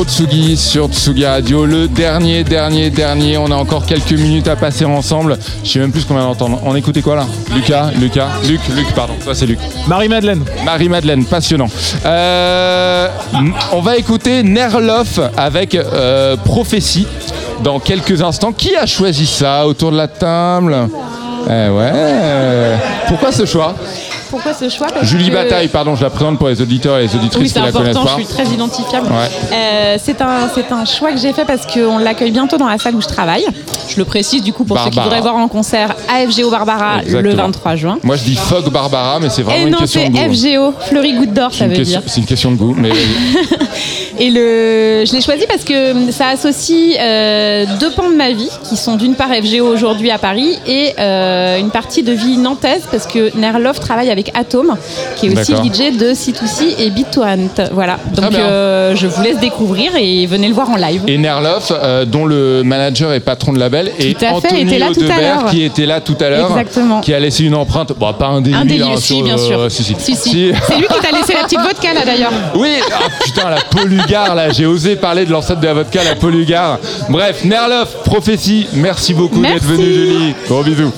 Tsugi sur Tsugi Radio, le dernier, dernier, dernier. On a encore quelques minutes à passer ensemble. Je sais même plus ce qu'on vient d'entendre. On écoutait quoi là? Lucas, Lucas, Luc, Luc, pardon. Toi c'est Luc. Marie-Madeleine. Marie-Madeleine, passionnant. Euh, on va écouter Nerloff avec euh, Prophétie dans quelques instants. Qui a choisi ça autour de la table? Eh ouais. Pourquoi ce choix? Pourquoi ce choix Parce Julie que- Bataille, pardon, je la présente pour les auditeurs et les Oui, auditrices c'est qui la connaissent important, pas. je suis très identifiable. Ouais. Euh, c'est un, c'est un choix que j'ai fait parce qu'on l'accueille bientôt dans la salle où je travaille. Je le précise du coup pour ceux qui voudraient voir en concert AFGO Barbara le Exactement. 23 juin. Moi je dis Fog Barbara, mais c'est vraiment Et une non, question c'est de goût. FGO, Fleury Goutte d'Or, C'est ça veut question- dire. C'est une question de goût, mais Et le, je l'ai choisi parce que ça associe euh, deux pans de ma vie qui sont d'une part FGO aujourd'hui à Paris et euh, une partie de vie nantaise parce que Nerloff travaille avec Atom qui est aussi DJ de C2C et BitTorrent. Voilà, donc euh, je vous laisse découvrir et venez le voir en live. Et Nerloff, euh, dont le manager et patron de label, et Tout à fait, Anthony était là tout à Audebert, l'heure. qui était là tout à l'heure, Exactement. qui a laissé une empreinte, bon, pas un délit, Un délit hein, sur, bien sûr. si, si. Si, si. Si. C'est lui qui t'a laissé la petite vodka là d'ailleurs. Oui, ah, putain, la Polugar, là, j'ai osé parler de l'ancêtre de la vodka, la Polugar. Bref, Nerloff, prophétie, merci beaucoup d'être venu, Julie. Gros bisous.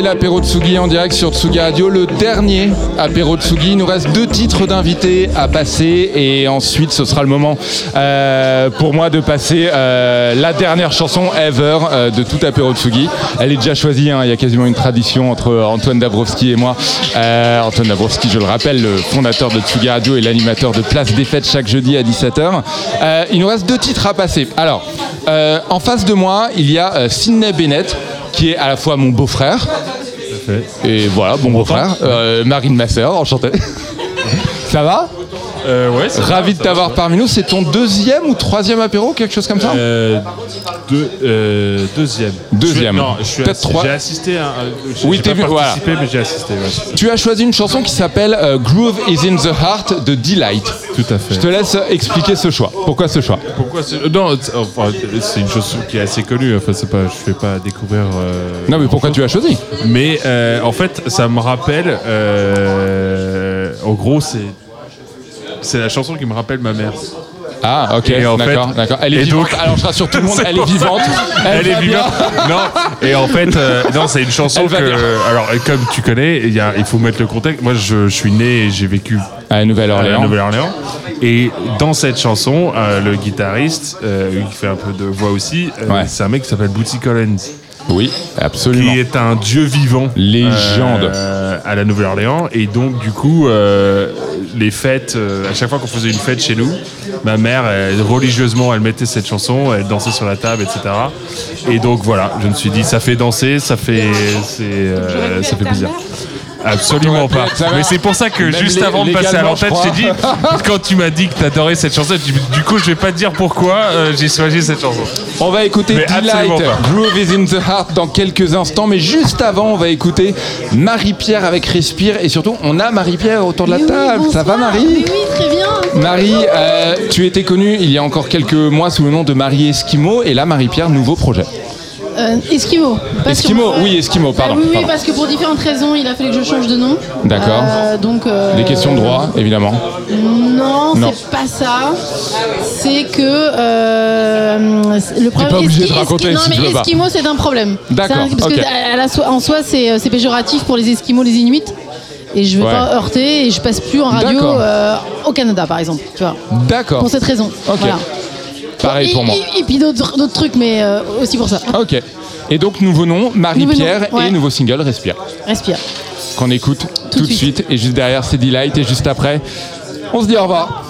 Écoutez l'apéro Tsugi en direct sur Tsugi Radio, le dernier apéro Tsugi. Il nous reste deux titres d'invités à passer et ensuite ce sera le moment euh, pour moi de passer euh, la dernière chanson ever euh, de tout apéro Tsugi. Elle est déjà choisie, hein, il y a quasiment une tradition entre Antoine Dabrowski et moi. Antoine Dabrowski, je le rappelle, le fondateur de Tsugi Radio et l'animateur de Place des Fêtes chaque jeudi à 17h. Euh, il nous reste deux titres à passer. Alors, en face de moi, il y a Sidney Bennett, qui est à la fois mon beau-frère. Et voilà, bon beau-frère. Euh, Marine, ma sœur, enchanté. ça va Euh, ouais, ça va, Ravi de t'avoir parmi nous. C'est ton deuxième ou troisième apéro, quelque chose comme ça Euh, deux- euh, deuxième. Deuxième. Je- non, je suis Peut-être trois. J'ai assisté à. un- j'ai- Oui, j'ai t'es pas vu, voilà. participé, mais j'ai assisté. ouais. Tu as choisi une chanson qui s'appelle euh, Groove is in the Heart de Delight. Tout à fait. Je te laisse expliquer ce choix. Pourquoi ce choix? Pourquoi c'est- Non, enfin, c'est une chanson qui est assez connue. Enfin, c'est pas, je fais pas découvrir. euh, Non, mais pourquoi tu as choisi Mais euh, en fait, ça me rappelle. euh, en gros, c'est c'est la chanson qui me rappelle ma mère. Ah, ok, d'accord. Elle est vivante. donc- Alors, je rassure tout le monde, elle est vivante. Elle, est vivante. Non. Et en fait, euh, non, c'est une chanson que. Alors, comme tu connais, il, y a- il faut mettre le contexte. Moi, je, je suis né et j'ai vécu à Nouvelle-Orléans. Nouvelle-Orléans. Et dans cette chanson, euh, le guitariste, qui fait un peu de voix aussi, c'est un mec qui s'appelle Bootsy Collins. Oui, absolument. Qui est un dieu vivant. Légende. euh, à la Nouvelle-Orléans. Et donc, du coup, euh, les fêtes, euh, à chaque fois qu'on faisait une fête chez nous, ma mère, elle, religieusement, elle mettait cette chanson, elle dansait sur la table, etc. Et donc, voilà, je me suis dit, ça fait danser, ça fait, c'est, euh, ça fait plaisir. Absolument pas. Mais c'est pour ça que Même juste avant de passer à l'antenne, je t'ai dit, quand tu m'as dit que t'adorais cette chanson, du, du coup, je vais pas te dire pourquoi euh, j'ai choisi cette chanson. On va écouter Mais Delight. Groove is in the Heart dans quelques instants, mais juste avant, on va écouter Marie-Pierre avec Respire et surtout, on a Marie-Pierre autour de la table. Ça va, Marie Oui, très bien. Marie, euh, tu étais connue il y a encore quelques mois sous le nom de Marie Esquimau et là, Marie-Pierre, nouveau projet. Euh, Esquimau. pas Esquimau, sur- oui, Esquimau, pardon. oui, oui, pardon. parce que pour différentes raisons, il a fallu que je change de nom. D'accord. Euh, donc. euh, Des questions de droit, évidemment. Non, Non. c'est pas ça. C'est que euh, le problème. pas obligé de raconter si tu mais veux pas. Esquimau, c'est un problème. D'accord, un- Parce ok. que à la so- en soi, c'est péjoratif pour les Esquimaux, les Inuits. Et je veux Ouais. pas heurter et je passe plus en radio euh, au Canada, par exemple. Tu vois. D'accord. Pour cette raison. Ok. Voilà. Pareil Et- pour moi. Et, et puis d'autres trucs, mais euh, aussi pour ça. Ok. Et donc, nouveau nom, Marie-Pierre ouais. et nouveau single, Respire. Respire. Qu'on écoute tout, de suite. Et juste derrière, c'est Delight. Et juste après, on se dit au revoir.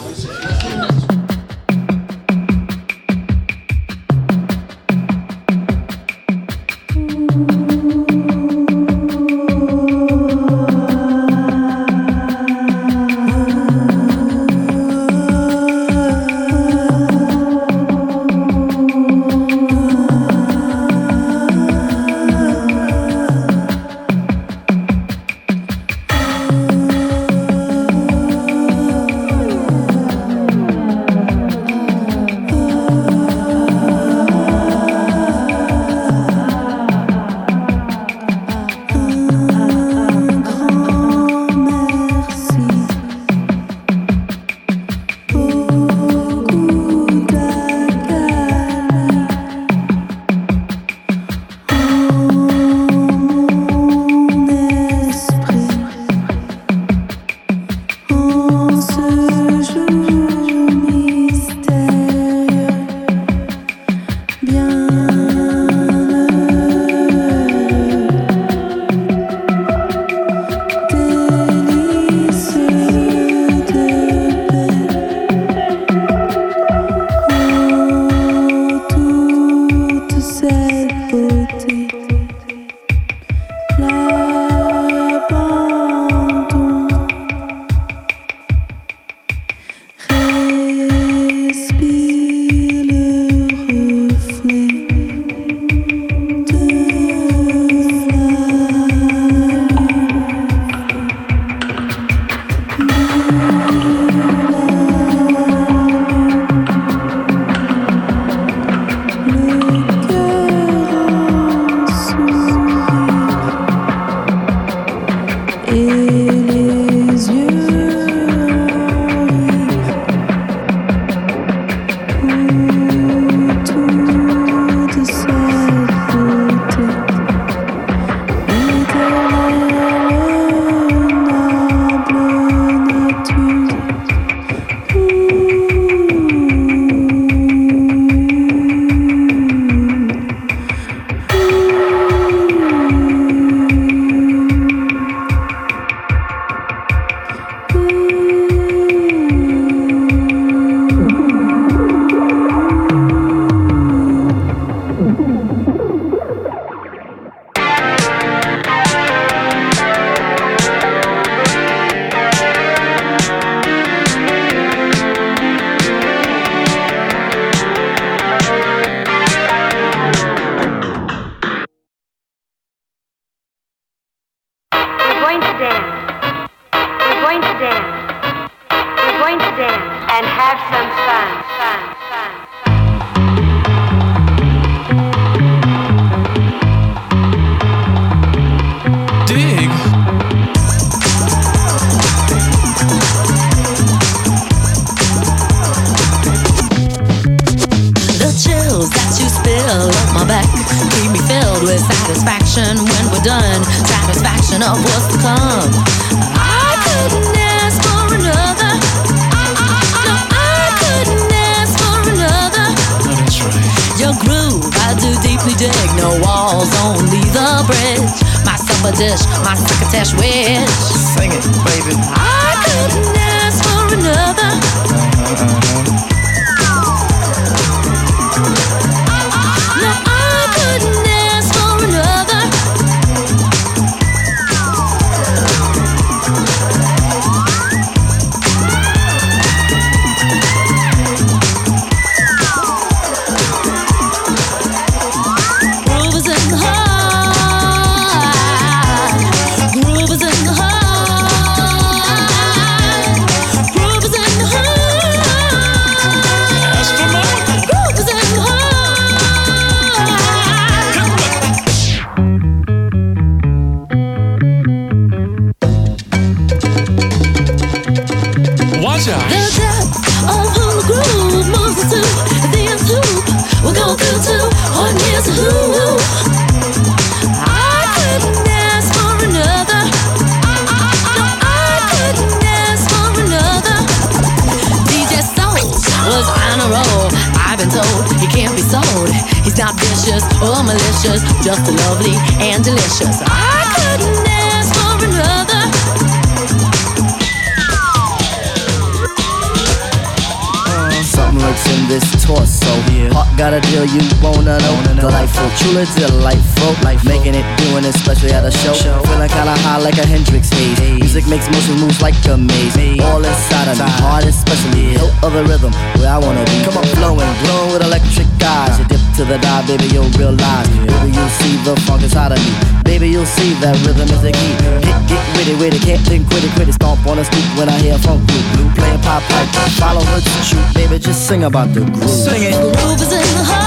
Sing about the groove. Sing it. Groove is in the heart.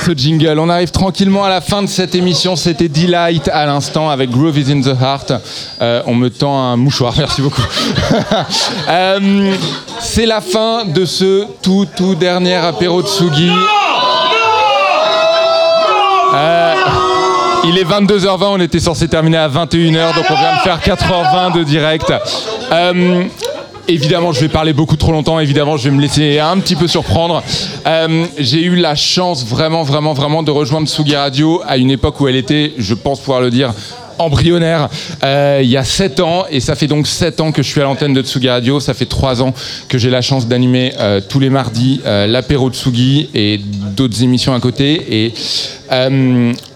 Ce jingle. On arrive tranquillement à la fin de cette émission. C'était Delight à l'instant avec Groove is in the Heart. Euh, on me tend un mouchoir, merci beaucoup. Euh, C'est la fin de ce tout, tout dernier apéro de Sugi. Euh, il est 22h20, on était censé terminer à 21h, donc on vient de faire 4h20 de direct. Évidemment, je vais parler beaucoup trop longtemps. Évidemment, je vais me laisser un petit peu surprendre. Euh, J'ai eu la chance, vraiment, vraiment, vraiment, de rejoindre Sugi Radio à une époque où elle était, je pense pouvoir le dire, embryonnaire. Euh, il y a 7 ans et ça fait donc 7 ans que je suis à l'antenne de Tsugi Radio. Ça fait 3 ans que j'ai la chance d'animer euh, tous les mardis euh, l'apéro Tsugi et d'autres émissions à côté. Et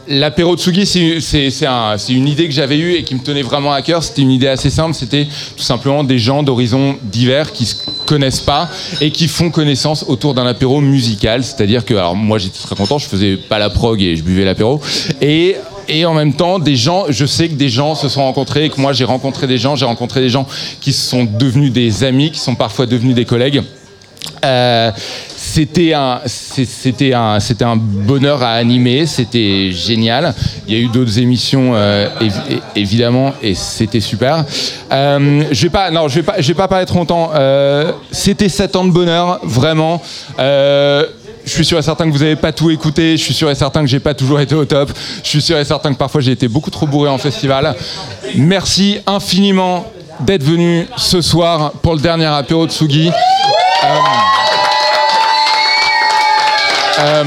L'apéro Tsugi, c'est- c'est c'est un- c'est une idée que j'avais eue et qui me tenait vraiment à cœur. C'était une idée assez simple. C'était tout simplement des gens d'horizons divers qui se connaissent pas et qui font connaissance autour d'un apéro musical. C'est-à-dire que, alors moi j'étais très content, je faisais pas la prog et je buvais l'apéro. Et et en même temps, des gens, je sais que des gens se sont rencontrés, et que moi j'ai rencontré des gens, j'ai rencontré des gens qui sont devenus des amis, qui sont parfois devenus des collègues. Euh, c'était un, c'était un, c'était un bonheur à animer, c'était génial. Il y a eu d'autres émissions euh, évidemment et c'était super. Euh, je vais pas, non, je vais pas, je vais pas parler trop longtemps. Euh, c'était 7 ans de bonheur, vraiment. Je suis sûr et certain que vous n'avez pas tout écouté. Je suis sûr et certain que j'ai pas toujours été au top. Je suis sûr et certain que parfois j'ai été beaucoup trop bourré en festival. Merci infiniment d'être venu ce soir pour le dernier apéro de Sugi. Euh, euh,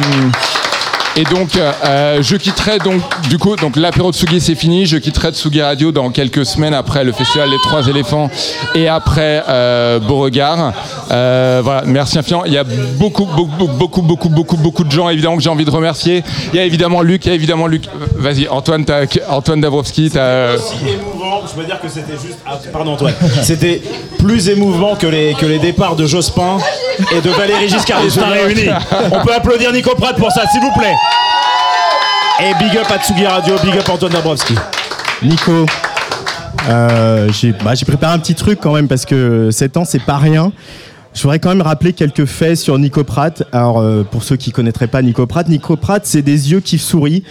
et donc, euh, je quitterai donc, du coup, donc l'apéro de Tsugi c'est fini. Je quitterai Tsugi Radio dans quelques semaines après le festival Les Trois Éléphants et après euh, Beauregard. Euh, voilà, merci infiniment. Il y a beaucoup, beaucoup, beaucoup, beaucoup, beaucoup, beaucoup de gens évidemment que j'ai envie de remercier. Il y a évidemment Luc, il y a évidemment Luc. Vas-y, Antoine, t'as- Antoine Dabrowski, t'as. aussi émouvant, je veux dire que c'était juste. ah, pardon Antoine. C'était plus émouvant que les, que les départs de Jospin et de Valérie Giscard d'Estaing réunis. On peut applaudir Nico Pratt pour ça, s'il vous plaît. Et big up à Tsugi Radio, big up Antoine Dabrowski. Nico, euh, j'ai bah, préparé un petit truc quand même parce que 7 ans, c'est pas rien. Je voudrais quand même rappeler quelques faits sur Nico Pratt. Alors, euh, pour ceux qui connaîtraient pas Nico Pratt, Nico Pratt, c'est des yeux qui sourient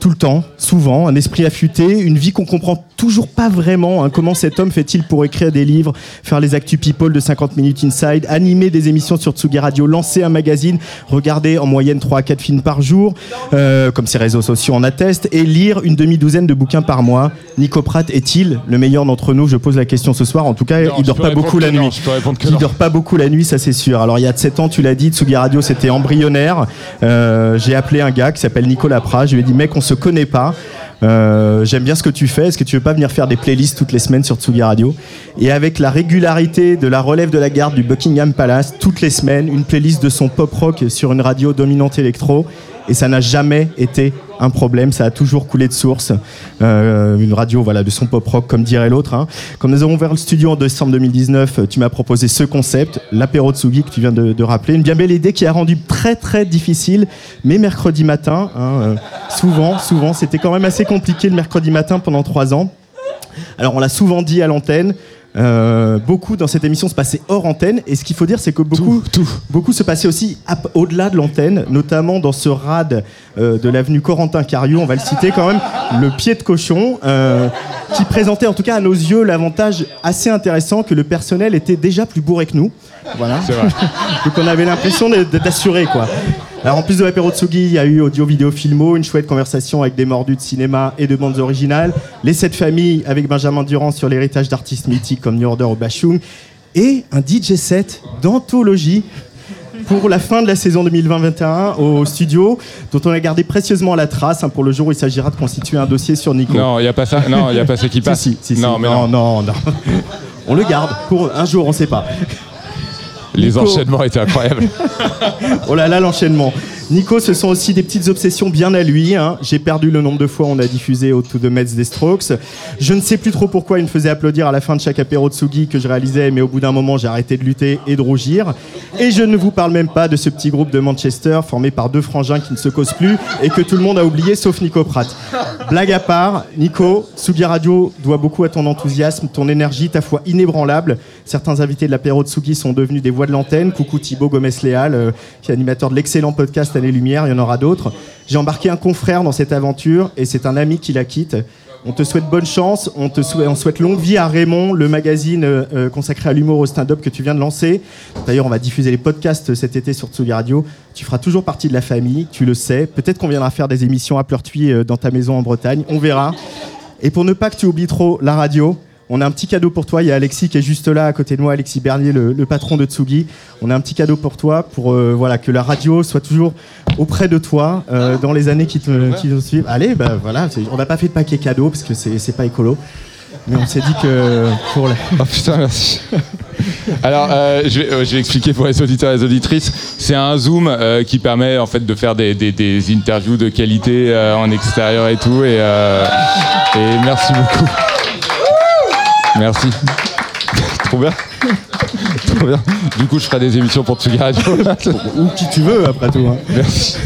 tout le temps, souvent, un esprit affûté, une vie qu'on comprend toujours pas vraiment. hein. Comment cet homme fait-il pour écrire des livres, faire les actus people de 50 minutes inside, animer des émissions sur Tsugi Radio, lancer un magazine, regarder en moyenne 3 à 4 films par jour, euh, comme ses réseaux sociaux en attestent, et lire une demi-douzaine de bouquins par mois. Nico Pratt est-il le meilleur d'entre nous? Je pose la question ce soir. En tout cas, Non, il dort pas beaucoup la non, nuit. Il dort pas beaucoup la nuit, ça c'est sûr. Alors il y a de 7 ans, tu l'as dit, Tsugi Radio c'était embryonnaire. Euh, J'ai appelé un gars qui s'appelle Nicolas Prat. Je lui ai dit, mec, on se connaît pas. Euh, J'aime bien ce que tu fais. Est-ce que tu veux pas venir faire des playlists toutes les semaines sur Tsugi Radio? Et avec la régularité de la relève de la garde du Buckingham Palace, toutes les semaines, une playlist de son pop rock sur une radio dominante électro. Et ça n'a jamais été un problème, ça a toujours coulé de source. Euh, une radio voilà, de son pop rock, comme dirait l'autre. hein. Quand nous avons ouvert le studio en décembre 2019, euh, tu m'as proposé ce concept, l'apéro Tsugi que tu viens de, de rappeler. Une bien belle idée qui a rendu très très difficile mes mercredis matins. hein, euh, souvent, souvent, c'était quand même assez compliqué le mercredi matin pendant trois ans. Alors on l'a souvent dit à l'antenne. Euh, beaucoup dans cette émission se passait hors antenne et ce qu'il faut dire c'est que beaucoup, beaucoup se passait aussi au-delà de l'antenne, notamment dans ce rad euh, de l'avenue Corentin Cariou, on va le citer quand même, le pied de cochon, euh, qui présentait en tout cas à nos yeux l'avantage assez intéressant que le personnel était déjà plus bourré que nous. Voilà. Vrai. Donc on avait l'impression d'être assuré quoi. Alors en plus de l'apéro Tsugi, il y a eu audio, vidéo, filmo, une chouette conversation avec des mordus de cinéma et de bandes originales, les sept familles avec Benjamin Durand sur l'héritage d'artistes mythiques comme New Order ou Bashung, et un DJ set d'anthologie pour la fin de la saison 2020-21 au studio, dont on a gardé précieusement la trace hein, pour le jour où il s'agira de constituer un dossier sur Nico. Non, il y a pas ça. Non, il y a pas ça qui passe. Si, si, si, non, mais non, non. non, non. On le garde pour un jour, on sait pas. Les Nico. enchaînements étaient incroyables. Oh là là, l'enchaînement. Nico, ce sont aussi des petites obsessions bien à lui. hein. J'ai perdu le nombre de fois on a diffusé au To The Mets des Strokes. Je ne sais plus trop pourquoi il me faisait applaudir à la fin de chaque apéro de Sugi que je réalisais, mais au bout d'un moment, j'ai arrêté de lutter et de rougir. Et je ne vous parle même pas de ce petit groupe de Manchester formé par deux frangins qui ne se causent plus et que tout le monde a oublié sauf Nico Pratt. Blague à part, Nico, Sugi Radio doit beaucoup à ton enthousiasme, ton énergie, ta foi inébranlable. Certains invités de l'apéro de Sugi sont devenus des voix de l'antenne. Coucou Thibaut Gomez-Léal, euh, qui est animateur de l'excellent podcast Année Lumière, il y en aura d'autres. J'ai embarqué un confrère dans cette aventure et c'est un ami qui la quitte. On te souhaite bonne chance, on te souhaite, on souhaite longue vie à Raymond, le magazine euh, euh, consacré à l'humour au stand-up que tu viens de lancer. D'ailleurs, on va diffuser les podcasts cet été sur Tsugi Radio. Tu feras toujours partie de la famille, tu le sais. Peut-être qu'on viendra faire des émissions à Pleurtuis euh, dans ta maison en Bretagne, on verra. Et pour ne pas que tu oublies trop la radio, on a un petit cadeau pour toi. Il y a Alexis qui est juste là à côté de moi, Alexis Bernier, le, le patron de Tsugi. On a un petit cadeau pour toi pour euh, voilà que la radio soit toujours auprès de toi euh, dans les années qui te qui nous suivent. Allez, bah voilà, on n'a pas fait de paquet cadeau parce que c'est pas écolo. Mais on s'est dit que pour la... Oh putain, merci. Alors, euh, je, vais, euh, je vais expliquer pour les auditeurs et les auditrices. C'est un Zoom euh, qui permet en fait de faire des, des- des interviews de qualité en extérieur et tout. Et, et merci beaucoup. Merci. Trop bien. Trop bien. Du coup, je ferai des émissions pour Tsugi Radio. Ou qui tu veux, après tout. hein. Merci.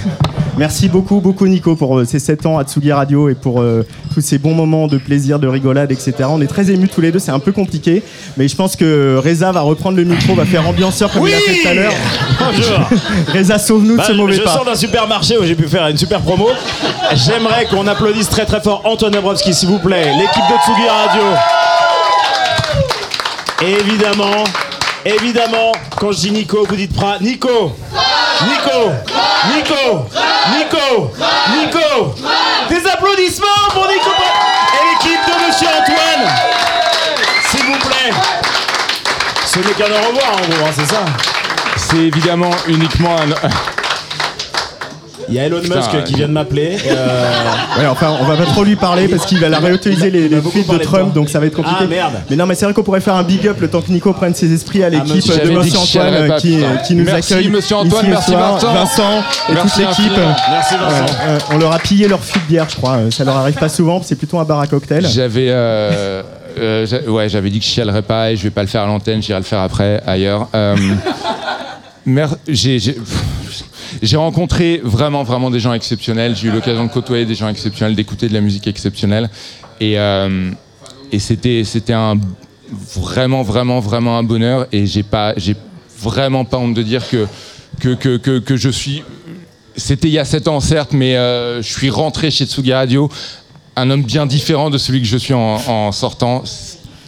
Merci beaucoup, beaucoup Nico pour euh, ces 7 ans à Tsugi Radio et pour euh, tous ces bons moments de plaisir, de rigolade, etc. On est très émus tous les deux, c'est un peu compliqué, mais je pense que Reza va reprendre le micro, va faire ambianceur comme il a fait tout à l'heure. Bonjour. Reza, sauve-nous Bah, de ce mauvais je pas. sors d'un supermarché où j'ai pu faire une super promo. J'aimerais qu'on applaudisse très très fort Antoine Dabrowski, s'il vous plaît, l'équipe de Tsugi Radio. Évidemment, évidemment, quand je dis Nico, vous dites Prat. Nico. Nico. Nico. Nico. Nico. Des applaudissements pour Nico et l'équipe de Monsieur Antoine. S'il vous plaît. Ce n'est qu'un au revoir en gros, hein, c'est ça. C'est évidemment uniquement un. Il y a Elon Putain, Musk qui vient de m'appeler. euh, Ouais, enfin, on va pas trop lui parler parce qu'il va la réutiliser les, les tweets de Trump, donc ça va être compliqué. Ah, merde. Mais non, mais c'est vrai qu'on pourrait faire un big up le temps que Nico prenne ses esprits à l'équipe monsieur, de Monsieur Antoine pas, qui, putain. qui nous Merci, accueille. monsieur Antoine, ici merci, soir. Vincent. Vincent et Merci toute l'équipe. Merci, Vincent. Euh, on leur a pillé leur fût de bière, je crois. Euh, Ça leur arrive pas souvent, c'est plutôt un bar à cocktail. J'avais. euh, euh, j'a- ouais, j'avais dit que je chialerais pas et je vais pas le faire à l'antenne, j'irai le faire après, ailleurs. Euh, j'ai. j'ai- pff, J'ai rencontré vraiment, vraiment des gens exceptionnels. J'ai eu l'occasion de côtoyer des gens exceptionnels, d'écouter de la musique exceptionnelle. Et, euh, et c'était, c'était un vraiment, vraiment, vraiment un bonheur. Et j'ai pas, j'ai vraiment pas honte de dire que, que, que, que, que je suis. C'était il y a 7 ans, certes, mais euh, je suis rentré chez Tsugi Radio un homme bien différent de celui que je suis en, en sortant.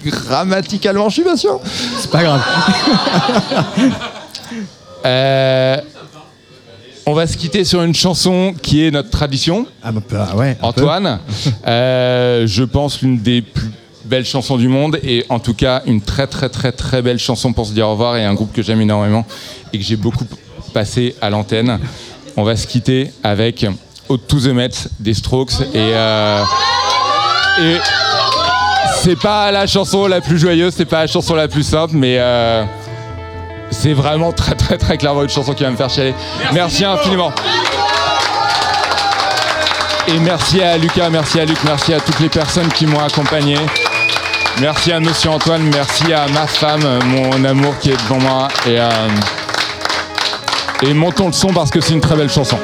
Grammaticalement, je suis pas sûr. C'est pas grave. Euh, on va se quitter sur une chanson qui est notre tradition. Ah bah, ouais. peu. Antoine, euh, je pense l'une des plus belles chansons du monde et en tout cas une très très très très belle chanson pour se dire au revoir et un groupe que j'aime énormément et que j'ai beaucoup passé à l'antenne. On va se quitter avec Out to the Met des Strokes et, euh, et c'est pas la chanson la plus joyeuse, c'est pas la chanson la plus simple, mais euh, c'est vraiment très très très clairement une chanson qui va me faire chialer. Merci, infiniment. Et merci à Lucas, merci à Luc, merci à toutes les personnes qui m'ont accompagné. Merci à Monsieur Antoine, merci à ma femme, mon amour qui est devant moi. Et, euh, et montons le son parce que c'est une très belle chanson.